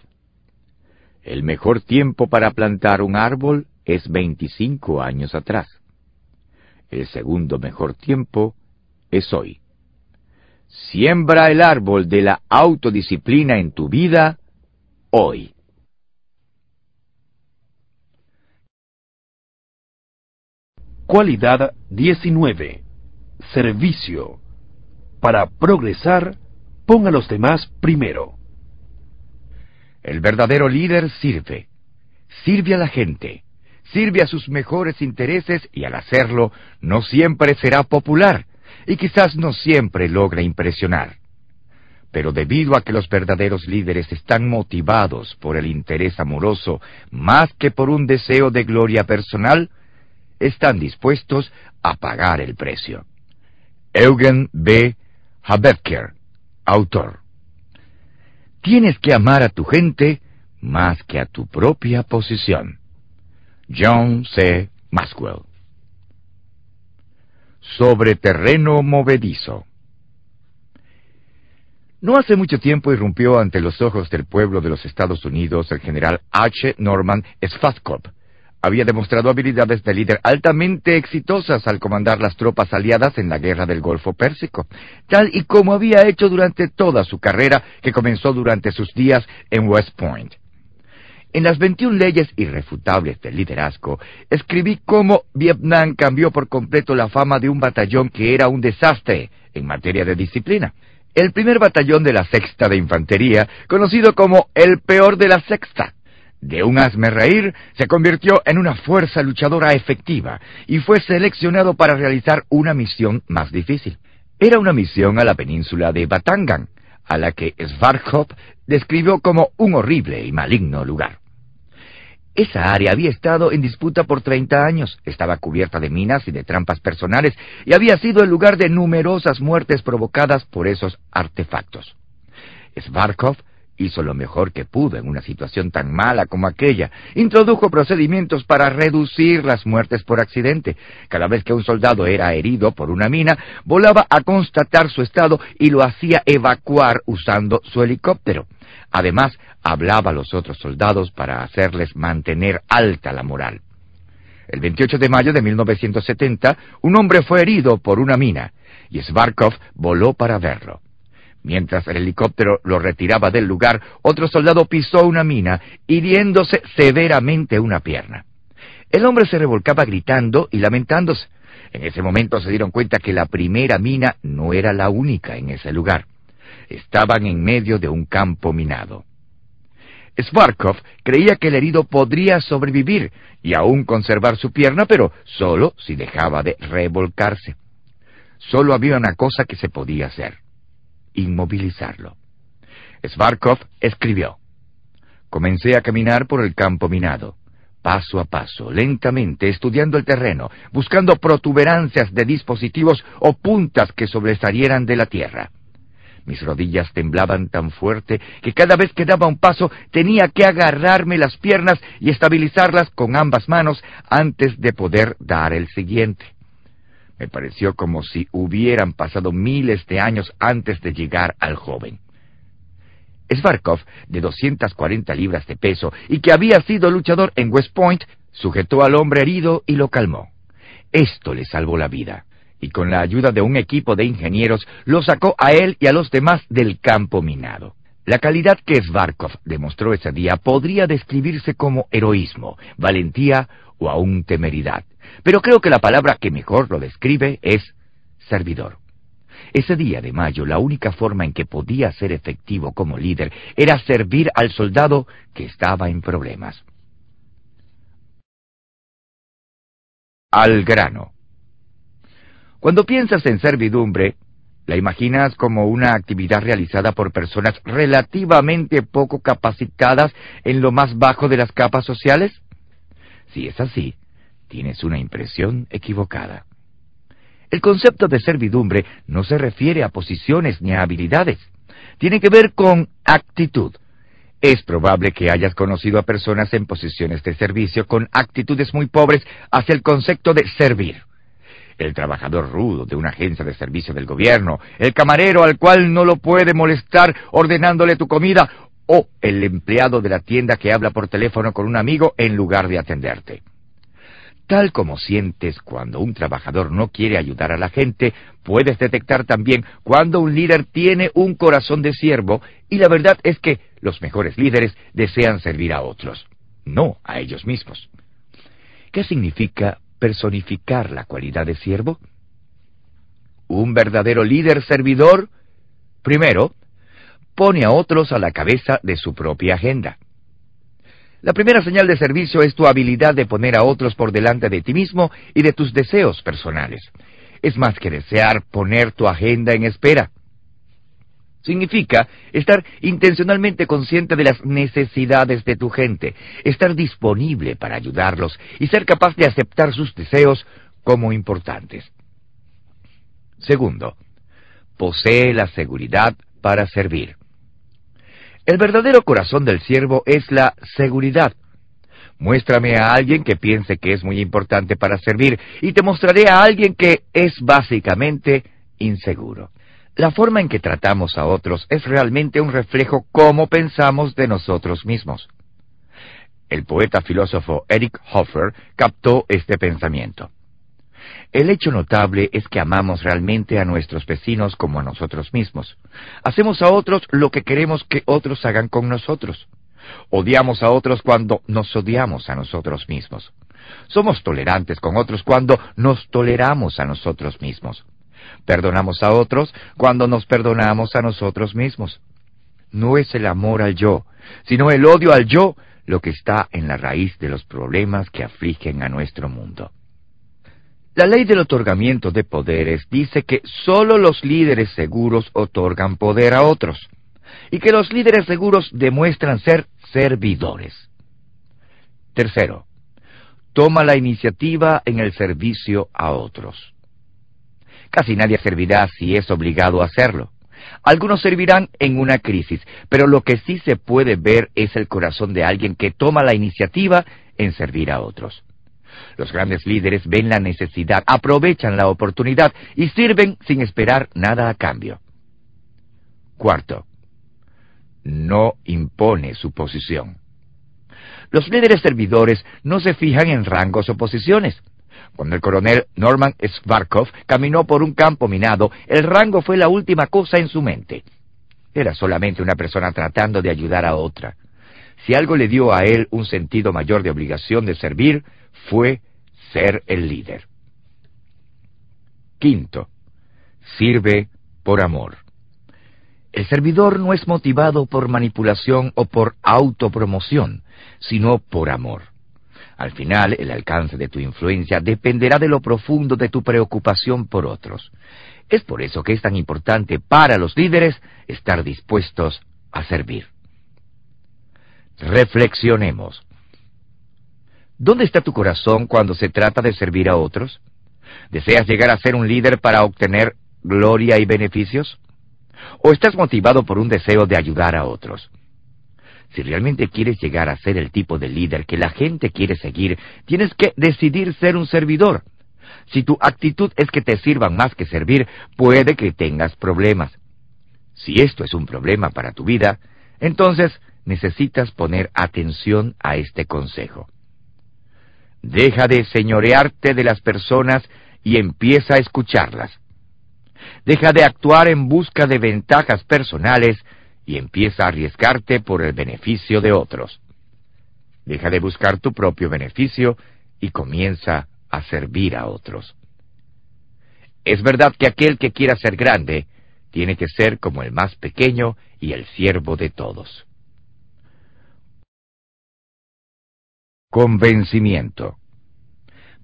El mejor tiempo para plantar un árbol es 25 años atrás. El segundo mejor tiempo es hoy. Siembra el árbol de la autodisciplina en tu vida hoy. Cualidad 19. Servicio. Para progresar, ponga a los demás primero. El verdadero líder sirve. Sirve a la gente. Sirve a sus mejores intereses y al hacerlo no siempre será popular y quizás no siempre logra impresionar. Pero debido a que los verdaderos líderes están motivados por el interés amoroso más que por un deseo de gloria personal, están dispuestos a pagar el precio. Eugen B. Habecker, autor. Tienes que amar a tu gente más que a tu propia posición. John C. Maxwell. Sobre terreno movedizo. No hace mucho tiempo irrumpió ante los ojos del pueblo de los Estados Unidos el general H. Norman Schwarzkopf, había demostrado habilidades de líder altamente exitosas al comandar las tropas aliadas en la guerra del Golfo Pérsico, tal y como había hecho durante toda su carrera que comenzó durante sus días en West Point. En las 21 leyes irrefutables del liderazgo, escribí cómo Vietnam cambió por completo la fama de un batallón que era un desastre en materia de disciplina. El primer batallón de la sexta de infantería, conocido como el peor de la sexta, de un hazme reír, se convirtió en una fuerza luchadora efectiva y fue seleccionado para realizar una misión más difícil. Era una misión a la península de Batangan, a la que Svarkov describió como un horrible y maligno lugar. Esa área había estado en disputa por 30 años, estaba cubierta de minas y de trampas personales, y había sido el lugar de numerosas muertes provocadas por esos artefactos. Svarkov Hizo lo mejor que pudo en una situación tan mala como aquella. Introdujo procedimientos para reducir las muertes por accidente. Cada vez que un soldado era herido por una mina, volaba a constatar su estado y lo hacía evacuar usando su helicóptero. Además, hablaba a los otros soldados para hacerles mantener alta la moral. El 28 de mayo de 1970, un hombre fue herido por una mina, y Svarkov voló para verlo. Mientras el helicóptero lo retiraba del lugar, otro soldado pisó una mina, hiriéndose severamente una pierna. El hombre se revolcaba gritando y lamentándose. En ese momento se dieron cuenta que la primera mina no era la única en ese lugar. Estaban en medio de un campo minado. Svarkov creía que el herido podría sobrevivir y aún conservar su pierna, pero solo si dejaba de revolcarse. Solo había una cosa que se podía hacer inmovilizarlo. Svarkov escribió, Comencé a caminar por el campo minado, paso a paso, lentamente, estudiando el terreno, buscando protuberancias de dispositivos o puntas que sobresalieran de la tierra. Mis rodillas temblaban tan fuerte que cada vez que daba un paso tenía que agarrarme las piernas y estabilizarlas con ambas manos antes de poder dar el siguiente. Me pareció como si hubieran pasado miles de años antes de llegar al joven. Svarkov, de 240 libras de peso y que había sido luchador en West Point, sujetó al hombre herido y lo calmó. Esto le salvó la vida, y con la ayuda de un equipo de ingenieros lo sacó a él y a los demás del campo minado. La calidad que Svarkov demostró ese día podría describirse como heroísmo, valentía o aún temeridad. Pero creo que la palabra que mejor lo describe es servidor. Ese día de mayo la única forma en que podía ser efectivo como líder era servir al soldado que estaba en problemas. Al grano. Cuando piensas en servidumbre, ¿la imaginas como una actividad realizada por personas relativamente poco capacitadas en lo más bajo de las capas sociales? Si es así, tienes una impresión equivocada. El concepto de servidumbre no se refiere a posiciones ni a habilidades. tiene que ver con actitud. Es probable que hayas conocido a personas en posiciones de servicio con actitudes muy pobres hacia el concepto de servir. El trabajador rudo de una agencia de servicio del gobierno, el camarero al cual no lo puede molestar ordenándole tu comida, o el empleado de la tienda que habla por teléfono con un amigo en lugar de atenderte. Tal como sientes cuando un trabajador no quiere ayudar a la gente, puedes detectar también cuando un líder tiene un corazón de siervo y la verdad es que los mejores líderes desean servir a otros, no a ellos mismos. ¿Qué significa personificar la cualidad de siervo? Un verdadero líder servidor, primero, pone a otros a la cabeza de su propia agenda. La primera señal de servicio es tu habilidad de poner a otros por delante de ti mismo y de tus deseos personales. Es más que desear poner tu agenda en espera. Significa estar intencionalmente consciente de las necesidades de tu gente, estar disponible para ayudarlos y ser capaz de aceptar sus deseos como importantes. Segundo, posee la seguridad para servir. El verdadero corazón del siervo es la seguridad. Muéstrame a alguien que piense que es muy importante para servir y te mostraré a alguien que es básicamente inseguro. La forma en que tratamos a otros es realmente un reflejo cómo pensamos de nosotros mismos. El poeta filósofo Eric Hoffer captó este pensamiento. El hecho notable es que amamos realmente a nuestros vecinos como a nosotros mismos. Hacemos a otros lo que queremos que otros hagan con nosotros. Odiamos a otros cuando nos odiamos a nosotros mismos. Somos tolerantes con otros cuando nos toleramos a nosotros mismos. Perdonamos a otros cuando nos perdonamos a nosotros mismos. No es el amor al yo, sino el odio al yo lo que está en la raíz de los problemas que afligen a nuestro mundo. La ley del otorgamiento de poderes dice que sólo los líderes seguros otorgan poder a otros y que los líderes seguros demuestran ser servidores. Tercero, toma la iniciativa en el servicio a otros. Casi nadie servirá si es obligado a hacerlo. Algunos servirán en una crisis, pero lo que sí se puede ver es el corazón de alguien que toma la iniciativa en servir a otros. Los grandes líderes ven la necesidad, aprovechan la oportunidad y sirven sin esperar nada a cambio. Cuarto, no impone su posición. Los líderes servidores no se fijan en rangos o posiciones. Cuando el coronel Norman Svarkov caminó por un campo minado, el rango fue la última cosa en su mente. Era solamente una persona tratando de ayudar a otra. Si algo le dio a él un sentido mayor de obligación de servir, fue ser el líder. Quinto, sirve por amor. El servidor no es motivado por manipulación o por autopromoción, sino por amor. Al final, el alcance de tu influencia dependerá de lo profundo de tu preocupación por otros. Es por eso que es tan importante para los líderes estar dispuestos a servir. Reflexionemos. ¿Dónde está tu corazón cuando se trata de servir a otros? ¿Deseas llegar a ser un líder para obtener gloria y beneficios? ¿O estás motivado por un deseo de ayudar a otros? Si realmente quieres llegar a ser el tipo de líder que la gente quiere seguir, tienes que decidir ser un servidor. Si tu actitud es que te sirvan más que servir, puede que tengas problemas. Si esto es un problema para tu vida, entonces necesitas poner atención a este consejo. Deja de señorearte de las personas y empieza a escucharlas. Deja de actuar en busca de ventajas personales y empieza a arriesgarte por el beneficio de otros. Deja de buscar tu propio beneficio y comienza a servir a otros. Es verdad que aquel que quiera ser grande tiene que ser como el más pequeño y el siervo de todos. Convencimiento.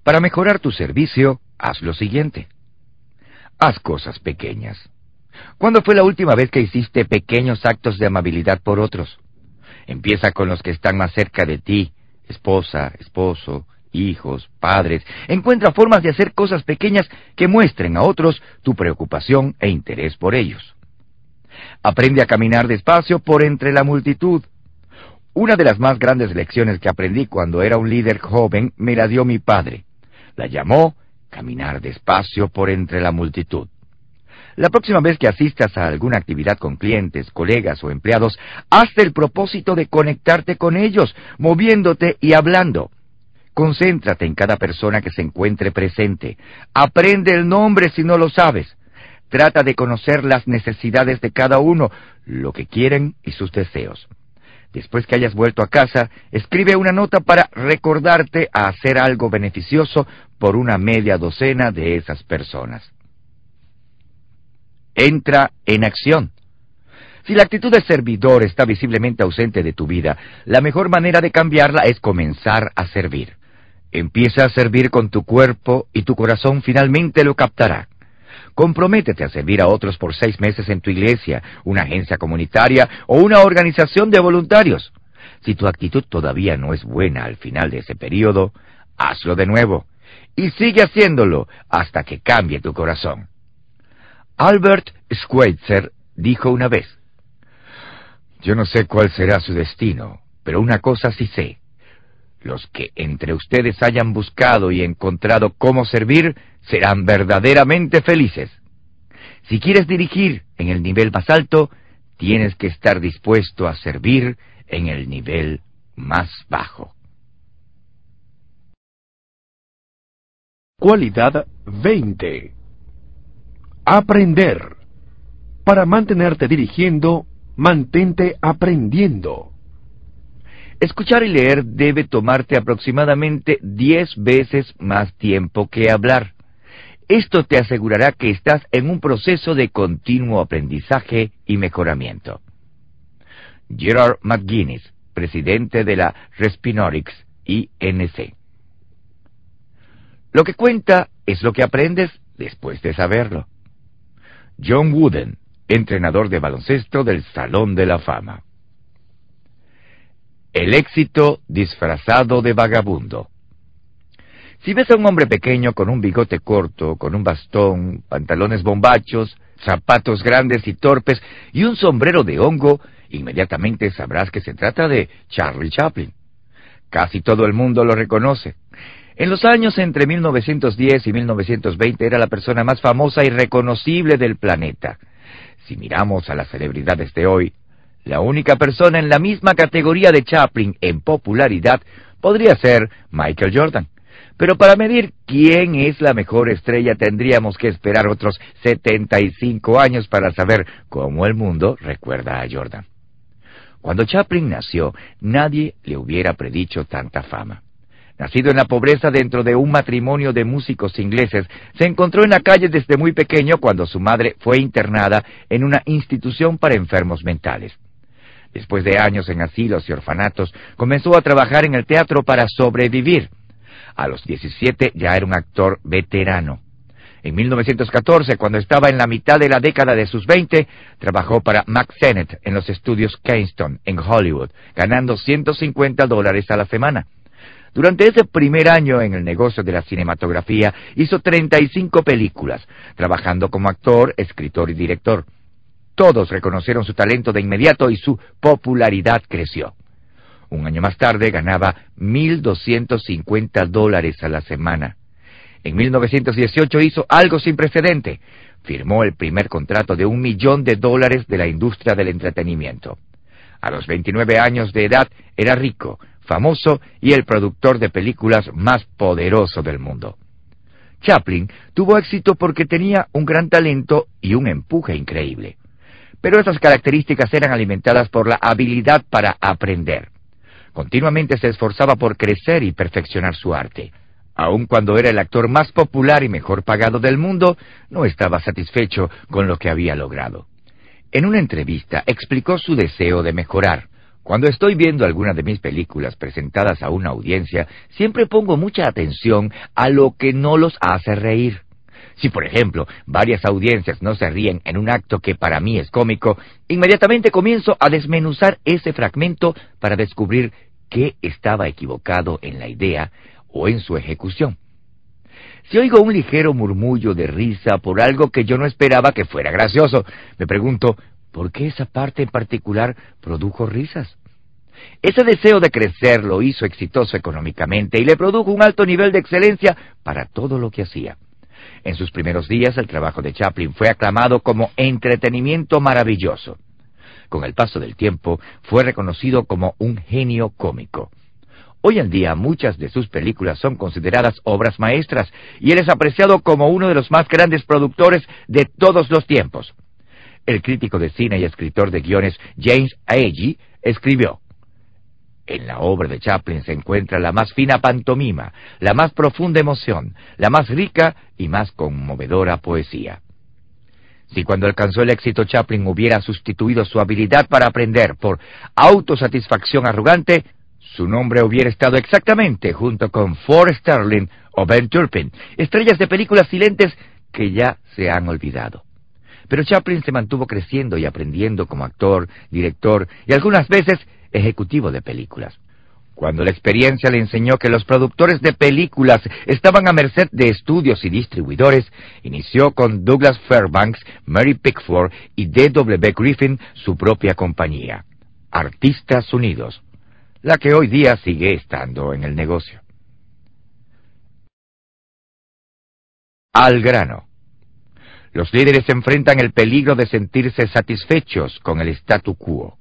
Para mejorar tu servicio, haz lo siguiente. Haz cosas pequeñas. ¿Cuándo fue la última vez que hiciste pequeños actos de amabilidad por otros? Empieza con los que están más cerca de ti, esposa, esposo, hijos, padres. Encuentra formas de hacer cosas pequeñas que muestren a otros tu preocupación e interés por ellos. Aprende a caminar despacio por entre la multitud. Una de las más grandes lecciones que aprendí cuando era un líder joven me la dio mi padre. La llamó caminar despacio por entre la multitud. La próxima vez que asistas a alguna actividad con clientes, colegas o empleados, hazte el propósito de conectarte con ellos, moviéndote y hablando. Concéntrate en cada persona que se encuentre presente. Aprende el nombre si no lo sabes. Trata de conocer las necesidades de cada uno, lo que quieren y sus deseos. Después que hayas vuelto a casa, escribe una nota para recordarte a hacer algo beneficioso por una media docena de esas personas. Entra en acción. Si la actitud de servidor está visiblemente ausente de tu vida, la mejor manera de cambiarla es comenzar a servir. Empieza a servir con tu cuerpo y tu corazón finalmente lo captará. Comprométete a servir a otros por seis meses en tu iglesia, una agencia comunitaria o una organización de voluntarios. Si tu actitud todavía no es buena al final de ese periodo, hazlo de nuevo y sigue haciéndolo hasta que cambie tu corazón. Albert Schweitzer dijo una vez, Yo no sé cuál será su destino, pero una cosa sí sé. Los que entre ustedes hayan buscado y encontrado cómo servir serán verdaderamente felices. Si quieres dirigir en el nivel más alto, tienes que estar dispuesto a servir en el nivel más bajo. Cualidad 20. Aprender. Para mantenerte dirigiendo, mantente aprendiendo. Escuchar y leer debe tomarte aproximadamente diez veces más tiempo que hablar. Esto te asegurará que estás en un proceso de continuo aprendizaje y mejoramiento. Gerard McGuinness, presidente de la Respinorix INC. Lo que cuenta es lo que aprendes después de saberlo. John Wooden, entrenador de baloncesto del Salón de la Fama. El éxito disfrazado de vagabundo. Si ves a un hombre pequeño con un bigote corto, con un bastón, pantalones bombachos, zapatos grandes y torpes y un sombrero de hongo, inmediatamente sabrás que se trata de Charlie Chaplin. Casi todo el mundo lo reconoce. En los años entre 1910 y 1920 era la persona más famosa y reconocible del planeta. Si miramos a las celebridades de hoy, la única persona en la misma categoría de Chaplin en popularidad podría ser Michael Jordan. Pero para medir quién es la mejor estrella tendríamos que esperar otros 75 años para saber cómo el mundo recuerda a Jordan. Cuando Chaplin nació, nadie le hubiera predicho tanta fama. Nacido en la pobreza dentro de un matrimonio de músicos ingleses, se encontró en la calle desde muy pequeño cuando su madre fue internada en una institución para enfermos mentales. Después de años en asilos y orfanatos, comenzó a trabajar en el teatro para sobrevivir. A los 17 ya era un actor veterano. En 1914, cuando estaba en la mitad de la década de sus 20, trabajó para Max Sennett en los estudios Kingston, en Hollywood, ganando 150 dólares a la semana. Durante ese primer año en el negocio de la cinematografía, hizo 35 películas, trabajando como actor, escritor y director. Todos reconocieron su talento de inmediato y su popularidad creció. Un año más tarde ganaba 1.250 dólares a la semana. En 1918 hizo algo sin precedente. Firmó el primer contrato de un millón de dólares de la industria del entretenimiento. A los 29 años de edad era rico, famoso y el productor de películas más poderoso del mundo. Chaplin tuvo éxito porque tenía un gran talento y un empuje increíble pero esas características eran alimentadas por la habilidad para aprender. Continuamente se esforzaba por crecer y perfeccionar su arte. Aun cuando era el actor más popular y mejor pagado del mundo, no estaba satisfecho con lo que había logrado. En una entrevista explicó su deseo de mejorar. Cuando estoy viendo alguna de mis películas presentadas a una audiencia, siempre pongo mucha atención a lo que no los hace reír. Si, por ejemplo, varias audiencias no se ríen en un acto que para mí es cómico, inmediatamente comienzo a desmenuzar ese fragmento para descubrir qué estaba equivocado en la idea o en su ejecución. Si oigo un ligero murmullo de risa por algo que yo no esperaba que fuera gracioso, me pregunto, porque esa parte en particular produjo risas. Ese deseo de crecer lo hizo exitoso económicamente y le produjo un alto nivel de excelencia para todo lo que hacía. En sus primeros días el trabajo de Chaplin fue aclamado como entretenimiento maravilloso. Con el paso del tiempo fue reconocido como un genio cómico. Hoy en día muchas de sus películas son consideradas obras maestras y él es apreciado como uno de los más grandes productores de todos los tiempos. El crítico de cine y escritor de guiones James Agee escribió, en la obra de Chaplin se encuentra la más fina pantomima, la más profunda emoción, la más rica y más conmovedora poesía. Si cuando alcanzó el éxito Chaplin hubiera sustituido su habilidad para aprender por autosatisfacción arrogante, su nombre hubiera estado exactamente junto con Ford Sterling o Ben Turpin, estrellas de películas silentes que ya se han olvidado. Pero Chaplin se mantuvo creciendo y aprendiendo como actor, director y algunas veces ejecutivo de películas. Cuando la experiencia le enseñó que los productores de películas estaban a merced de estudios y distribuidores, inició con Douglas Fairbanks, Mary Pickford y D.W. Griffin su propia compañía, Artistas Unidos, la que hoy día sigue estando en el negocio. Al grano. Los líderes enfrentan el peligro de sentirse satisfechos con el statu quo.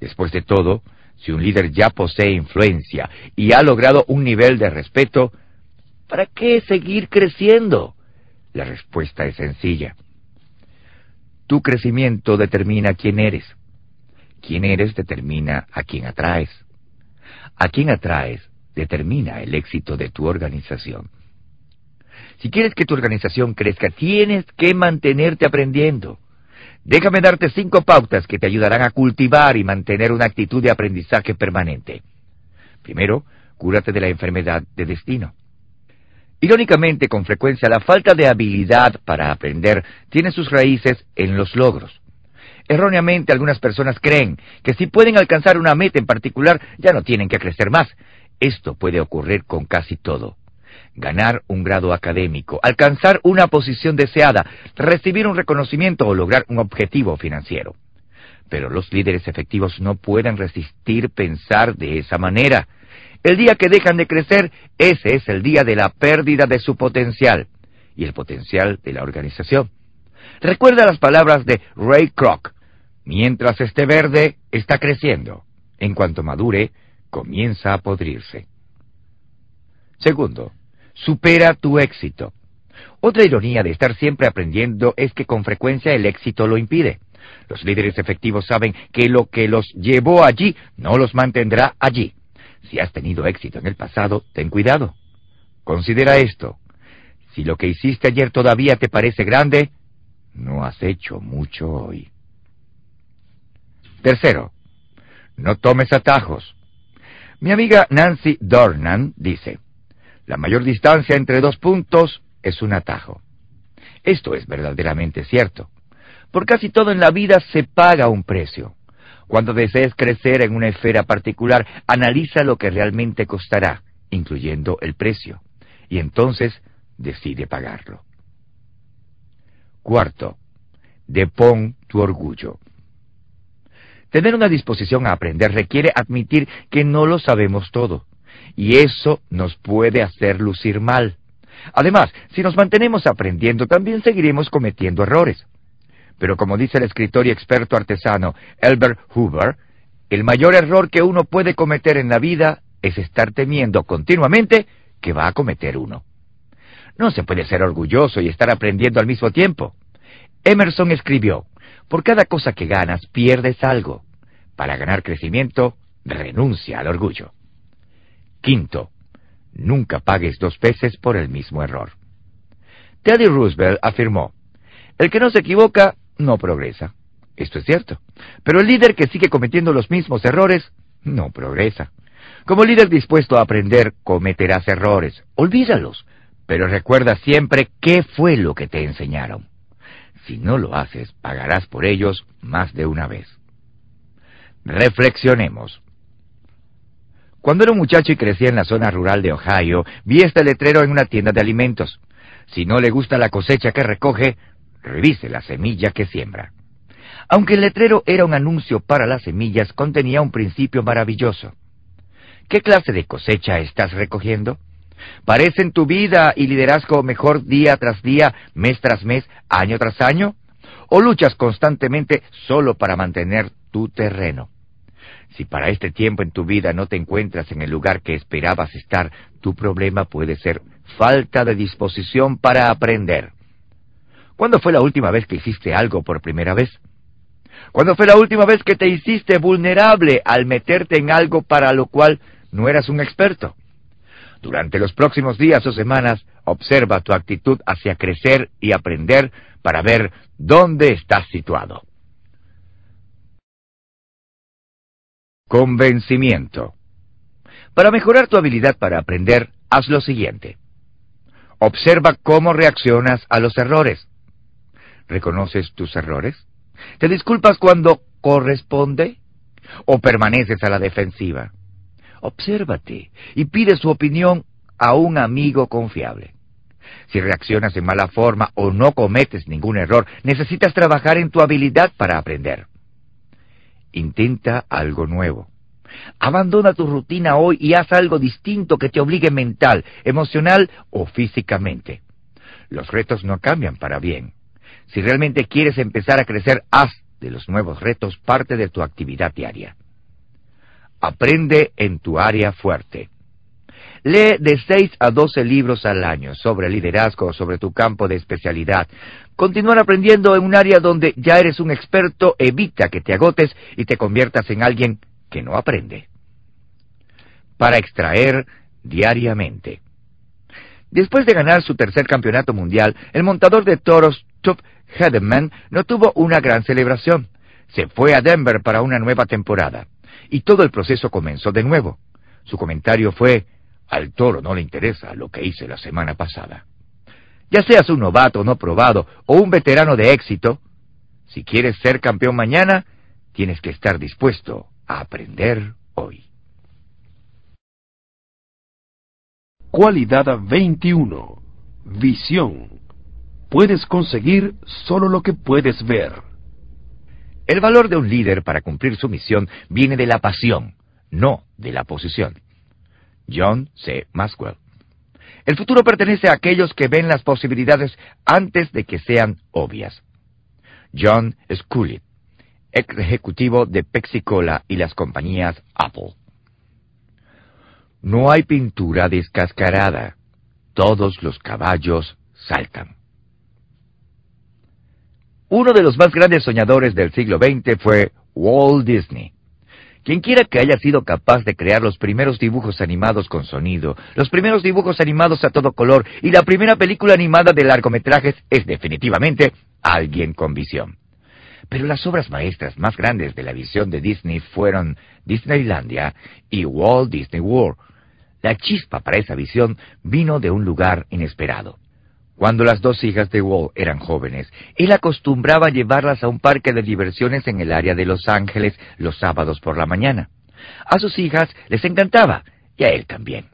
Después de todo, si un líder ya posee influencia y ha logrado un nivel de respeto, ¿para qué seguir creciendo? La respuesta es sencilla. Tu crecimiento determina quién eres. Quién eres determina a quién atraes. A quién atraes determina el éxito de tu organización. Si quieres que tu organización crezca, tienes que mantenerte aprendiendo. Déjame darte cinco pautas que te ayudarán a cultivar y mantener una actitud de aprendizaje permanente. Primero, cúrate de la enfermedad de destino. Irónicamente, con frecuencia, la falta de habilidad para aprender tiene sus raíces en los logros. Erróneamente, algunas personas creen que si pueden alcanzar una meta en particular, ya no tienen que crecer más. Esto puede ocurrir con casi todo ganar un grado académico, alcanzar una posición deseada, recibir un reconocimiento o lograr un objetivo financiero. Pero los líderes efectivos no pueden resistir pensar de esa manera. El día que dejan de crecer, ese es el día de la pérdida de su potencial y el potencial de la organización. Recuerda las palabras de Ray Kroc. Mientras esté verde, está creciendo. En cuanto madure, comienza a podrirse. Segundo, supera tu éxito. Otra ironía de estar siempre aprendiendo es que con frecuencia el éxito lo impide. Los líderes efectivos saben que lo que los llevó allí no los mantendrá allí. Si has tenido éxito en el pasado, ten cuidado. Considera esto. Si lo que hiciste ayer todavía te parece grande, no has hecho mucho hoy. Tercero, no tomes atajos. Mi amiga Nancy Dornan dice, la mayor distancia entre dos puntos es un atajo. Esto es verdaderamente cierto. Por casi todo en la vida se paga un precio. Cuando desees crecer en una esfera particular, analiza lo que realmente costará, incluyendo el precio, y entonces decide pagarlo. Cuarto, depón tu orgullo. Tener una disposición a aprender requiere admitir que no lo sabemos todo y eso nos puede hacer lucir mal. Además, si nos mantenemos aprendiendo, también seguiremos cometiendo errores. Pero como dice el escritor y experto artesano Albert Hoover, el mayor error que uno puede cometer en la vida es estar temiendo continuamente que va a cometer uno. No se puede ser orgulloso y estar aprendiendo al mismo tiempo. Emerson escribió, por cada cosa que ganas pierdes algo. Para ganar crecimiento, renuncia al orgullo. Quinto, nunca pagues dos veces por el mismo error. Teddy Roosevelt afirmó, el que no se equivoca no progresa. Esto es cierto. Pero el líder que sigue cometiendo los mismos errores no progresa. Como líder dispuesto a aprender, cometerás errores. Olvídalos. Pero recuerda siempre qué fue lo que te enseñaron. Si no lo haces, pagarás por ellos más de una vez. Reflexionemos. Cuando era un muchacho y crecía en la zona rural de Ohio, vi este letrero en una tienda de alimentos. Si no le gusta la cosecha que recoge, revise la semilla que siembra. Aunque el letrero era un anuncio para las semillas, contenía un principio maravilloso. ¿Qué clase de cosecha estás recogiendo? ¿Parecen tu vida y liderazgo mejor día tras día, mes tras mes, año tras año? ¿O luchas constantemente solo para mantener tu terreno? Si para este tiempo en tu vida no te encuentras en el lugar que esperabas estar, tu problema puede ser falta de disposición para aprender. ¿Cuándo fue la última vez que hiciste algo por primera vez? ¿Cuándo fue la última vez que te hiciste vulnerable al meterte en algo para lo cual no eras un experto? Durante los próximos días o semanas, observa tu actitud hacia crecer y aprender para ver dónde estás situado. Convencimiento. Para mejorar tu habilidad para aprender, haz lo siguiente. Observa cómo reaccionas a los errores. ¿Reconoces tus errores? ¿Te disculpas cuando corresponde? ¿O permaneces a la defensiva? Obsérvate y pide su opinión a un amigo confiable. Si reaccionas de mala forma o no cometes ningún error, necesitas trabajar en tu habilidad para aprender. Intenta algo nuevo. Abandona tu rutina hoy y haz algo distinto que te obligue mental, emocional o físicamente. Los retos no cambian para bien. Si realmente quieres empezar a crecer, haz de los nuevos retos parte de tu actividad diaria. Aprende en tu área fuerte. Lee de 6 a 12 libros al año sobre liderazgo sobre tu campo de especialidad. Continuar aprendiendo en un área donde ya eres un experto evita que te agotes y te conviertas en alguien que no aprende. Para extraer diariamente. Después de ganar su tercer campeonato mundial, el montador de toros Tup Hedeman no tuvo una gran celebración. Se fue a Denver para una nueva temporada. Y todo el proceso comenzó de nuevo. Su comentario fue, al toro no le interesa lo que hice la semana pasada. Ya seas un novato no probado o un veterano de éxito, si quieres ser campeón mañana, tienes que estar dispuesto a aprender hoy. Cualidad 21. Visión. Puedes conseguir solo lo que puedes ver. El valor de un líder para cumplir su misión viene de la pasión, no de la posición. John C. Maxwell. El futuro pertenece a aquellos que ven las posibilidades antes de que sean obvias. John Scullin, ex ejecutivo de Pepsi-Cola y las compañías Apple. No hay pintura descascarada. Todos los caballos saltan. Uno de los más grandes soñadores del siglo XX fue Walt Disney. Quienquiera que haya sido capaz de crear los primeros dibujos animados con sonido, los primeros dibujos animados a todo color y la primera película animada de largometrajes es definitivamente alguien con visión. Pero las obras maestras más grandes de la visión de Disney fueron Disneylandia y Walt Disney World. La chispa para esa visión vino de un lugar inesperado. Cuando las dos hijas de Walt eran jóvenes, él acostumbraba llevarlas a un parque de diversiones en el área de Los Ángeles los sábados por la mañana. A sus hijas les encantaba, y a él también.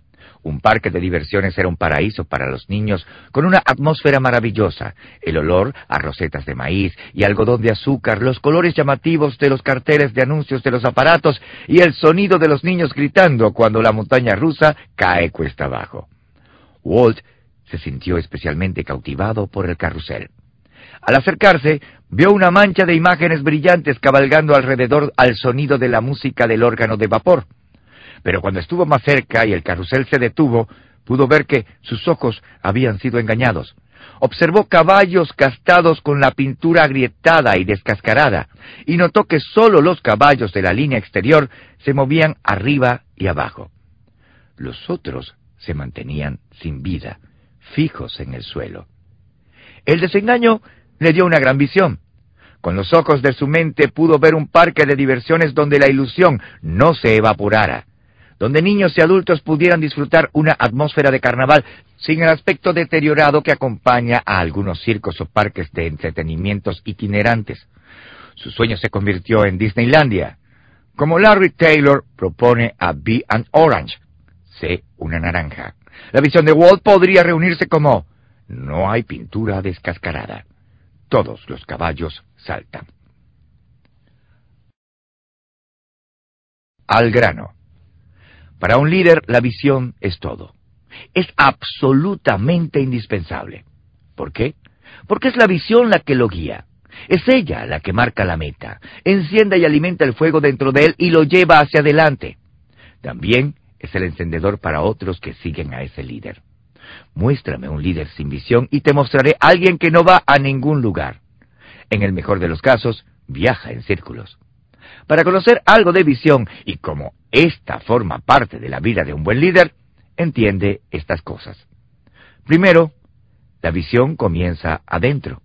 Un parque de diversiones era un paraíso para los niños, con una atmósfera maravillosa, el olor a rosetas de maíz y algodón de azúcar, los colores llamativos de los carteles de anuncios de los aparatos y el sonido de los niños gritando cuando la montaña rusa cae cuesta abajo. Walt se sintió especialmente cautivado por el carrusel. Al acercarse, vio una mancha de imágenes brillantes cabalgando alrededor al sonido de la música del órgano de vapor. Pero cuando estuvo más cerca y el carrusel se detuvo, pudo ver que sus ojos habían sido engañados. Observó caballos castados con la pintura agrietada y descascarada, y notó que sólo los caballos de la línea exterior se movían arriba y abajo. Los otros se mantenían sin vida, fijos en el suelo. El desengaño le dio una gran visión. Con los ojos de su mente pudo ver un parque de diversiones donde la ilusión no se evaporara, donde niños y adultos pudieran disfrutar una atmósfera de carnaval sin el aspecto deteriorado que acompaña a algunos circos o parques de entretenimientos itinerantes. Su sueño se convirtió en Disneylandia, como Larry Taylor propone a Be an Orange, sé una naranja. La visión de Walt podría reunirse como no hay pintura descascarada. Todos los caballos saltan. Al grano. Para un líder la visión es todo. Es absolutamente indispensable. ¿Por qué? Porque es la visión la que lo guía. Es ella la que marca la meta, enciende y alimenta el fuego dentro de él y lo lleva hacia adelante. También es el encendedor para otros que siguen a ese líder. Muéstrame un líder sin visión y te mostraré a alguien que no va a ningún lugar. En el mejor de los casos, viaja en círculos. Para conocer algo de visión y como esta forma parte de la vida de un buen líder, entiende estas cosas. Primero, la visión comienza adentro.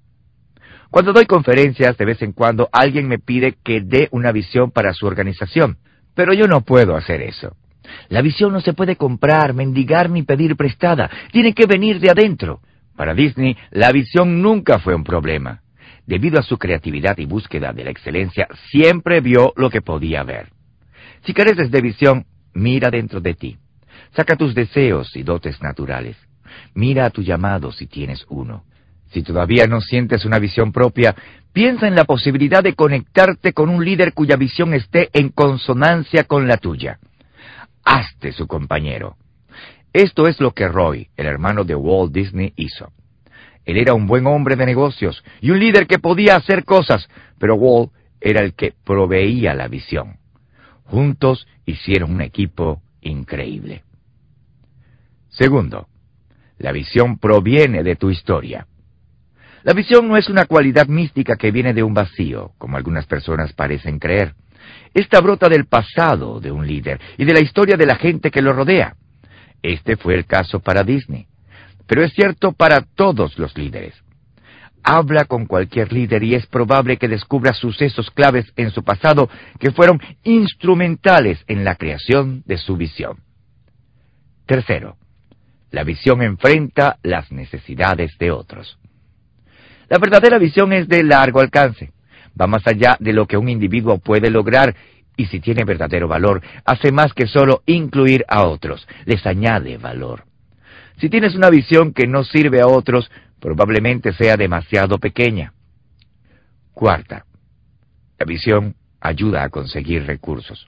Cuando doy conferencias, de vez en cuando alguien me pide que dé una visión para su organización, pero yo no puedo hacer eso. La visión no se puede comprar, mendigar ni pedir prestada, tiene que venir de adentro. Para Disney, la visión nunca fue un problema. Debido a su creatividad y búsqueda de la excelencia, siempre vio lo que podía ver. Si careces de visión, mira dentro de ti. Saca tus deseos y dotes naturales. Mira a tu llamado si tienes uno. Si todavía no sientes una visión propia, piensa en la posibilidad de conectarte con un líder cuya visión esté en consonancia con la tuya. Hazte su compañero. Esto es lo que Roy, el hermano de Walt Disney, hizo. Él era un buen hombre de negocios y un líder que podía hacer cosas, pero Walt era el que proveía la visión. Juntos hicieron un equipo increíble. Segundo, la visión proviene de tu historia. La visión no es una cualidad mística que viene de un vacío, como algunas personas parecen creer. Esta brota del pasado de un líder y de la historia de la gente que lo rodea. Este fue el caso para Disney, pero es cierto para todos los líderes. Habla con cualquier líder y es probable que descubra sucesos claves en su pasado que fueron instrumentales en la creación de su visión. Tercero, la visión enfrenta las necesidades de otros. La verdadera visión es de largo alcance. Va más allá de lo que un individuo puede lograr y si tiene verdadero valor, hace más que solo incluir a otros, les añade valor. Si tienes una visión que no sirve a otros, probablemente sea demasiado pequeña. Cuarta, la visión ayuda a conseguir recursos.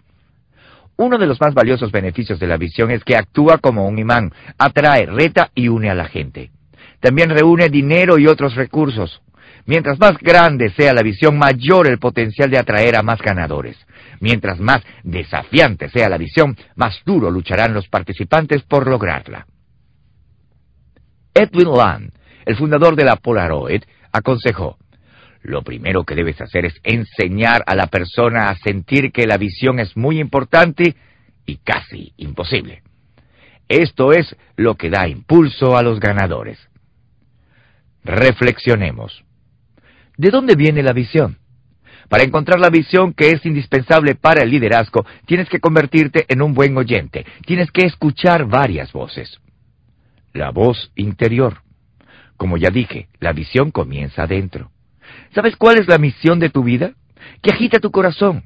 Uno de los más valiosos beneficios de la visión es que actúa como un imán, atrae, reta y une a la gente. También reúne dinero y otros recursos. Mientras más grande sea la visión, mayor el potencial de atraer a más ganadores. Mientras más desafiante sea la visión, más duro lucharán los participantes por lograrla. Edwin Land, el fundador de la Polaroid, aconsejó, lo primero que debes hacer es enseñar a la persona a sentir que la visión es muy importante y casi imposible. Esto es lo que da impulso a los ganadores. Reflexionemos. ¿De dónde viene la visión? Para encontrar la visión que es indispensable para el liderazgo, tienes que convertirte en un buen oyente. Tienes que escuchar varias voces. La voz interior. Como ya dije, la visión comienza adentro. ¿Sabes cuál es la misión de tu vida? Que agita tu corazón.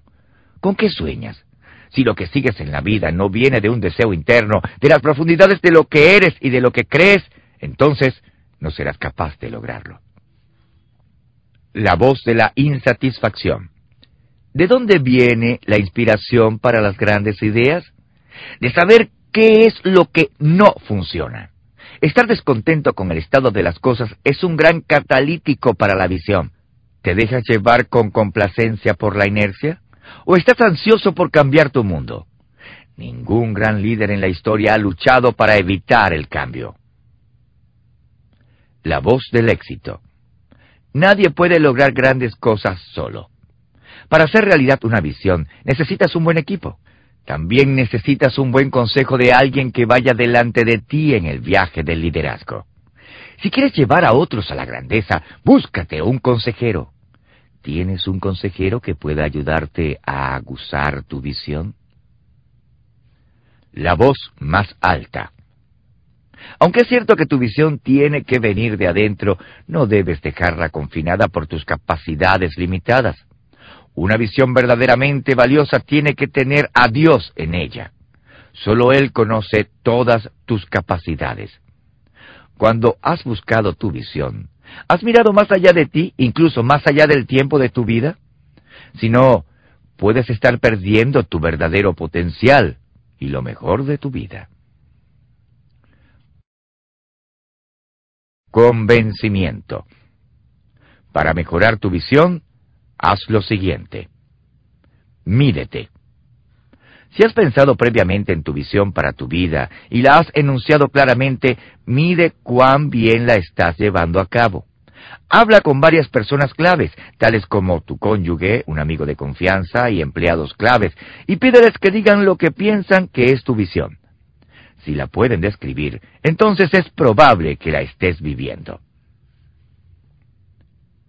¿Con qué sueñas? Si lo que sigues en la vida no viene de un deseo interno, de las profundidades de lo que eres y de lo que crees, entonces no serás capaz de lograrlo. La voz de la insatisfacción. ¿De dónde viene la inspiración para las grandes ideas? De saber qué es lo que no funciona. Estar descontento con el estado de las cosas es un gran catalítico para la visión. ¿Te dejas llevar con complacencia por la inercia? ¿O estás ansioso por cambiar tu mundo? Ningún gran líder en la historia ha luchado para evitar el cambio la voz del éxito. Nadie puede lograr grandes cosas solo. Para hacer realidad una visión, necesitas un buen equipo. También necesitas un buen consejo de alguien que vaya delante de ti en el viaje del liderazgo. Si quieres llevar a otros a la grandeza, búscate un consejero. ¿Tienes un consejero que pueda ayudarte a aguzar tu visión? La voz más alta. Aunque es cierto que tu visión tiene que venir de adentro, no debes dejarla confinada por tus capacidades limitadas. Una visión verdaderamente valiosa tiene que tener a Dios en ella. Solo Él conoce todas tus capacidades. Cuando has buscado tu visión, ¿has mirado más allá de ti, incluso más allá del tiempo de tu vida? Si no, puedes estar perdiendo tu verdadero potencial y lo mejor de tu vida. Convencimiento. Para mejorar tu visión, haz lo siguiente. Mídete. Si has pensado previamente en tu visión para tu vida y la has enunciado claramente, mide cuán bien la estás llevando a cabo. Habla con varias personas claves, tales como tu cónyuge, un amigo de confianza y empleados claves, y pídeles que digan lo que piensan que es tu visión. Si la pueden describir, entonces es probable que la estés viviendo.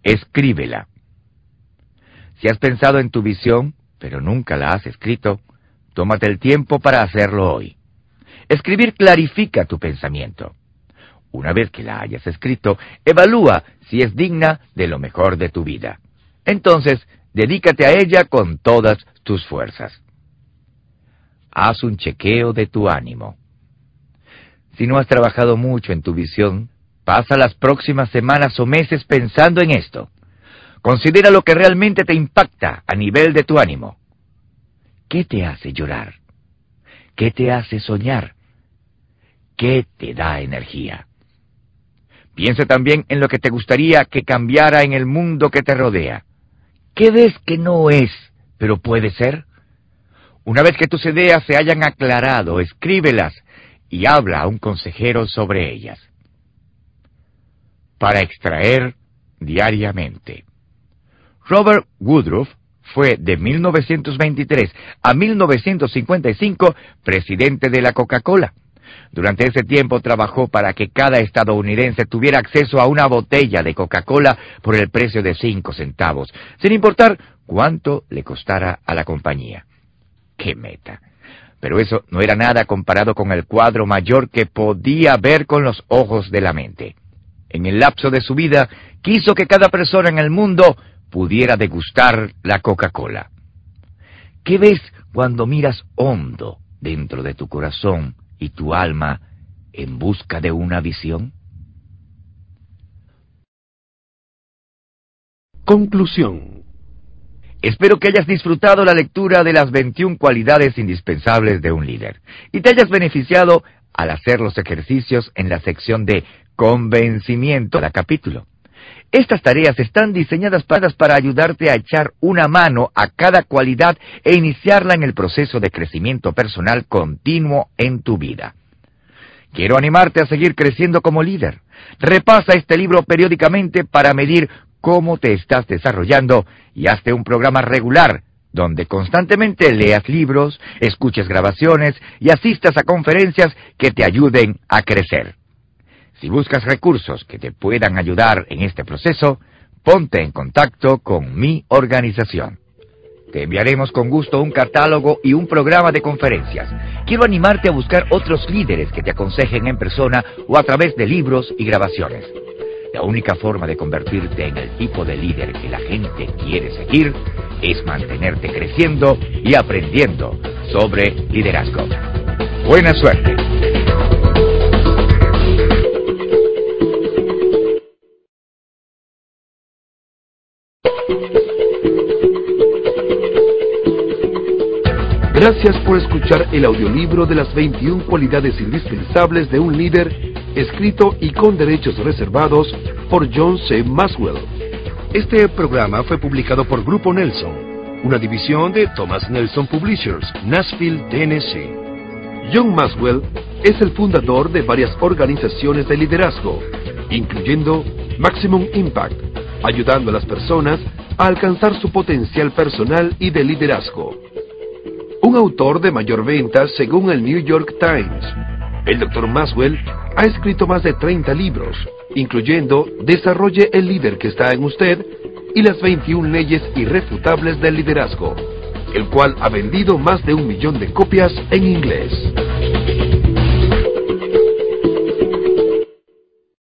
Escríbela. Si has pensado en tu visión, pero nunca la has escrito, tómate el tiempo para hacerlo hoy. Escribir clarifica tu pensamiento. Una vez que la hayas escrito, evalúa si es digna de lo mejor de tu vida. Entonces, dedícate a ella con todas tus fuerzas. Haz un chequeo de tu ánimo. Si no has trabajado mucho en tu visión, pasa las próximas semanas o meses pensando en esto. Considera lo que realmente te impacta a nivel de tu ánimo. ¿Qué te hace llorar? ¿Qué te hace soñar? ¿Qué te da energía? Piensa también en lo que te gustaría que cambiara en el mundo que te rodea. ¿Qué ves que no es, pero puede ser? Una vez que tus ideas se hayan aclarado, escríbelas y habla a un consejero sobre ellas. Para extraer diariamente. Robert Woodruff fue de 1923 a 1955 presidente de la Coca-Cola. Durante ese tiempo trabajó para que cada estadounidense tuviera acceso a una botella de Coca-Cola por el precio de cinco centavos, sin importar cuánto le costara a la compañía. ¡Qué meta! Pero eso no era nada comparado con el cuadro mayor que podía ver con los ojos de la mente. En el lapso de su vida, quiso que cada persona en el mundo pudiera degustar la Coca-Cola. ¿Qué ves cuando miras hondo dentro de tu corazón y tu alma en busca de una visión? Conclusión. Espero que hayas disfrutado la lectura de las 21 cualidades indispensables de un líder y te hayas beneficiado al hacer los ejercicios en la sección de convencimiento de capítulo. Estas tareas están diseñadas para, ayudarte a echar una mano a cada cualidad e iniciarla en el proceso de crecimiento personal continuo en tu vida. Quiero animarte a seguir creciendo como líder. Repasa este libro periódicamente para medir cómo te estás desarrollando y hazte un programa regular donde constantemente leas libros, escuches grabaciones y asistas a conferencias que te ayuden a crecer. Si buscas recursos que te puedan ayudar en este proceso, ponte en contacto con mi organización. Te enviaremos con gusto un catálogo y un programa de conferencias. Quiero animarte a buscar otros líderes que te aconsejen en persona o a través de libros y grabaciones. La única forma de convertirte en el tipo de líder que la gente quiere seguir es mantenerte creciendo y aprendiendo sobre liderazgo. Buena suerte. Gracias por escuchar el audiolibro de las 21 cualidades indispensables de un líder, escrito y con derechos reservados por John C. Maswell. Este programa fue publicado por Grupo Nelson, una división de Thomas Nelson Publishers, Nashville, Tennessee. John Maswell es el fundador de varias organizaciones de liderazgo, incluyendo Maximum Impact, ayudando a las personas a alcanzar su potencial personal y de liderazgo un autor de mayor venta según el New York Times. El Dr. Maswell ha escrito más de 30 libros, incluyendo Desarrolle el líder que está en usted y las 21 leyes irrefutables del liderazgo, el cual ha vendido más de un millón de copias en inglés.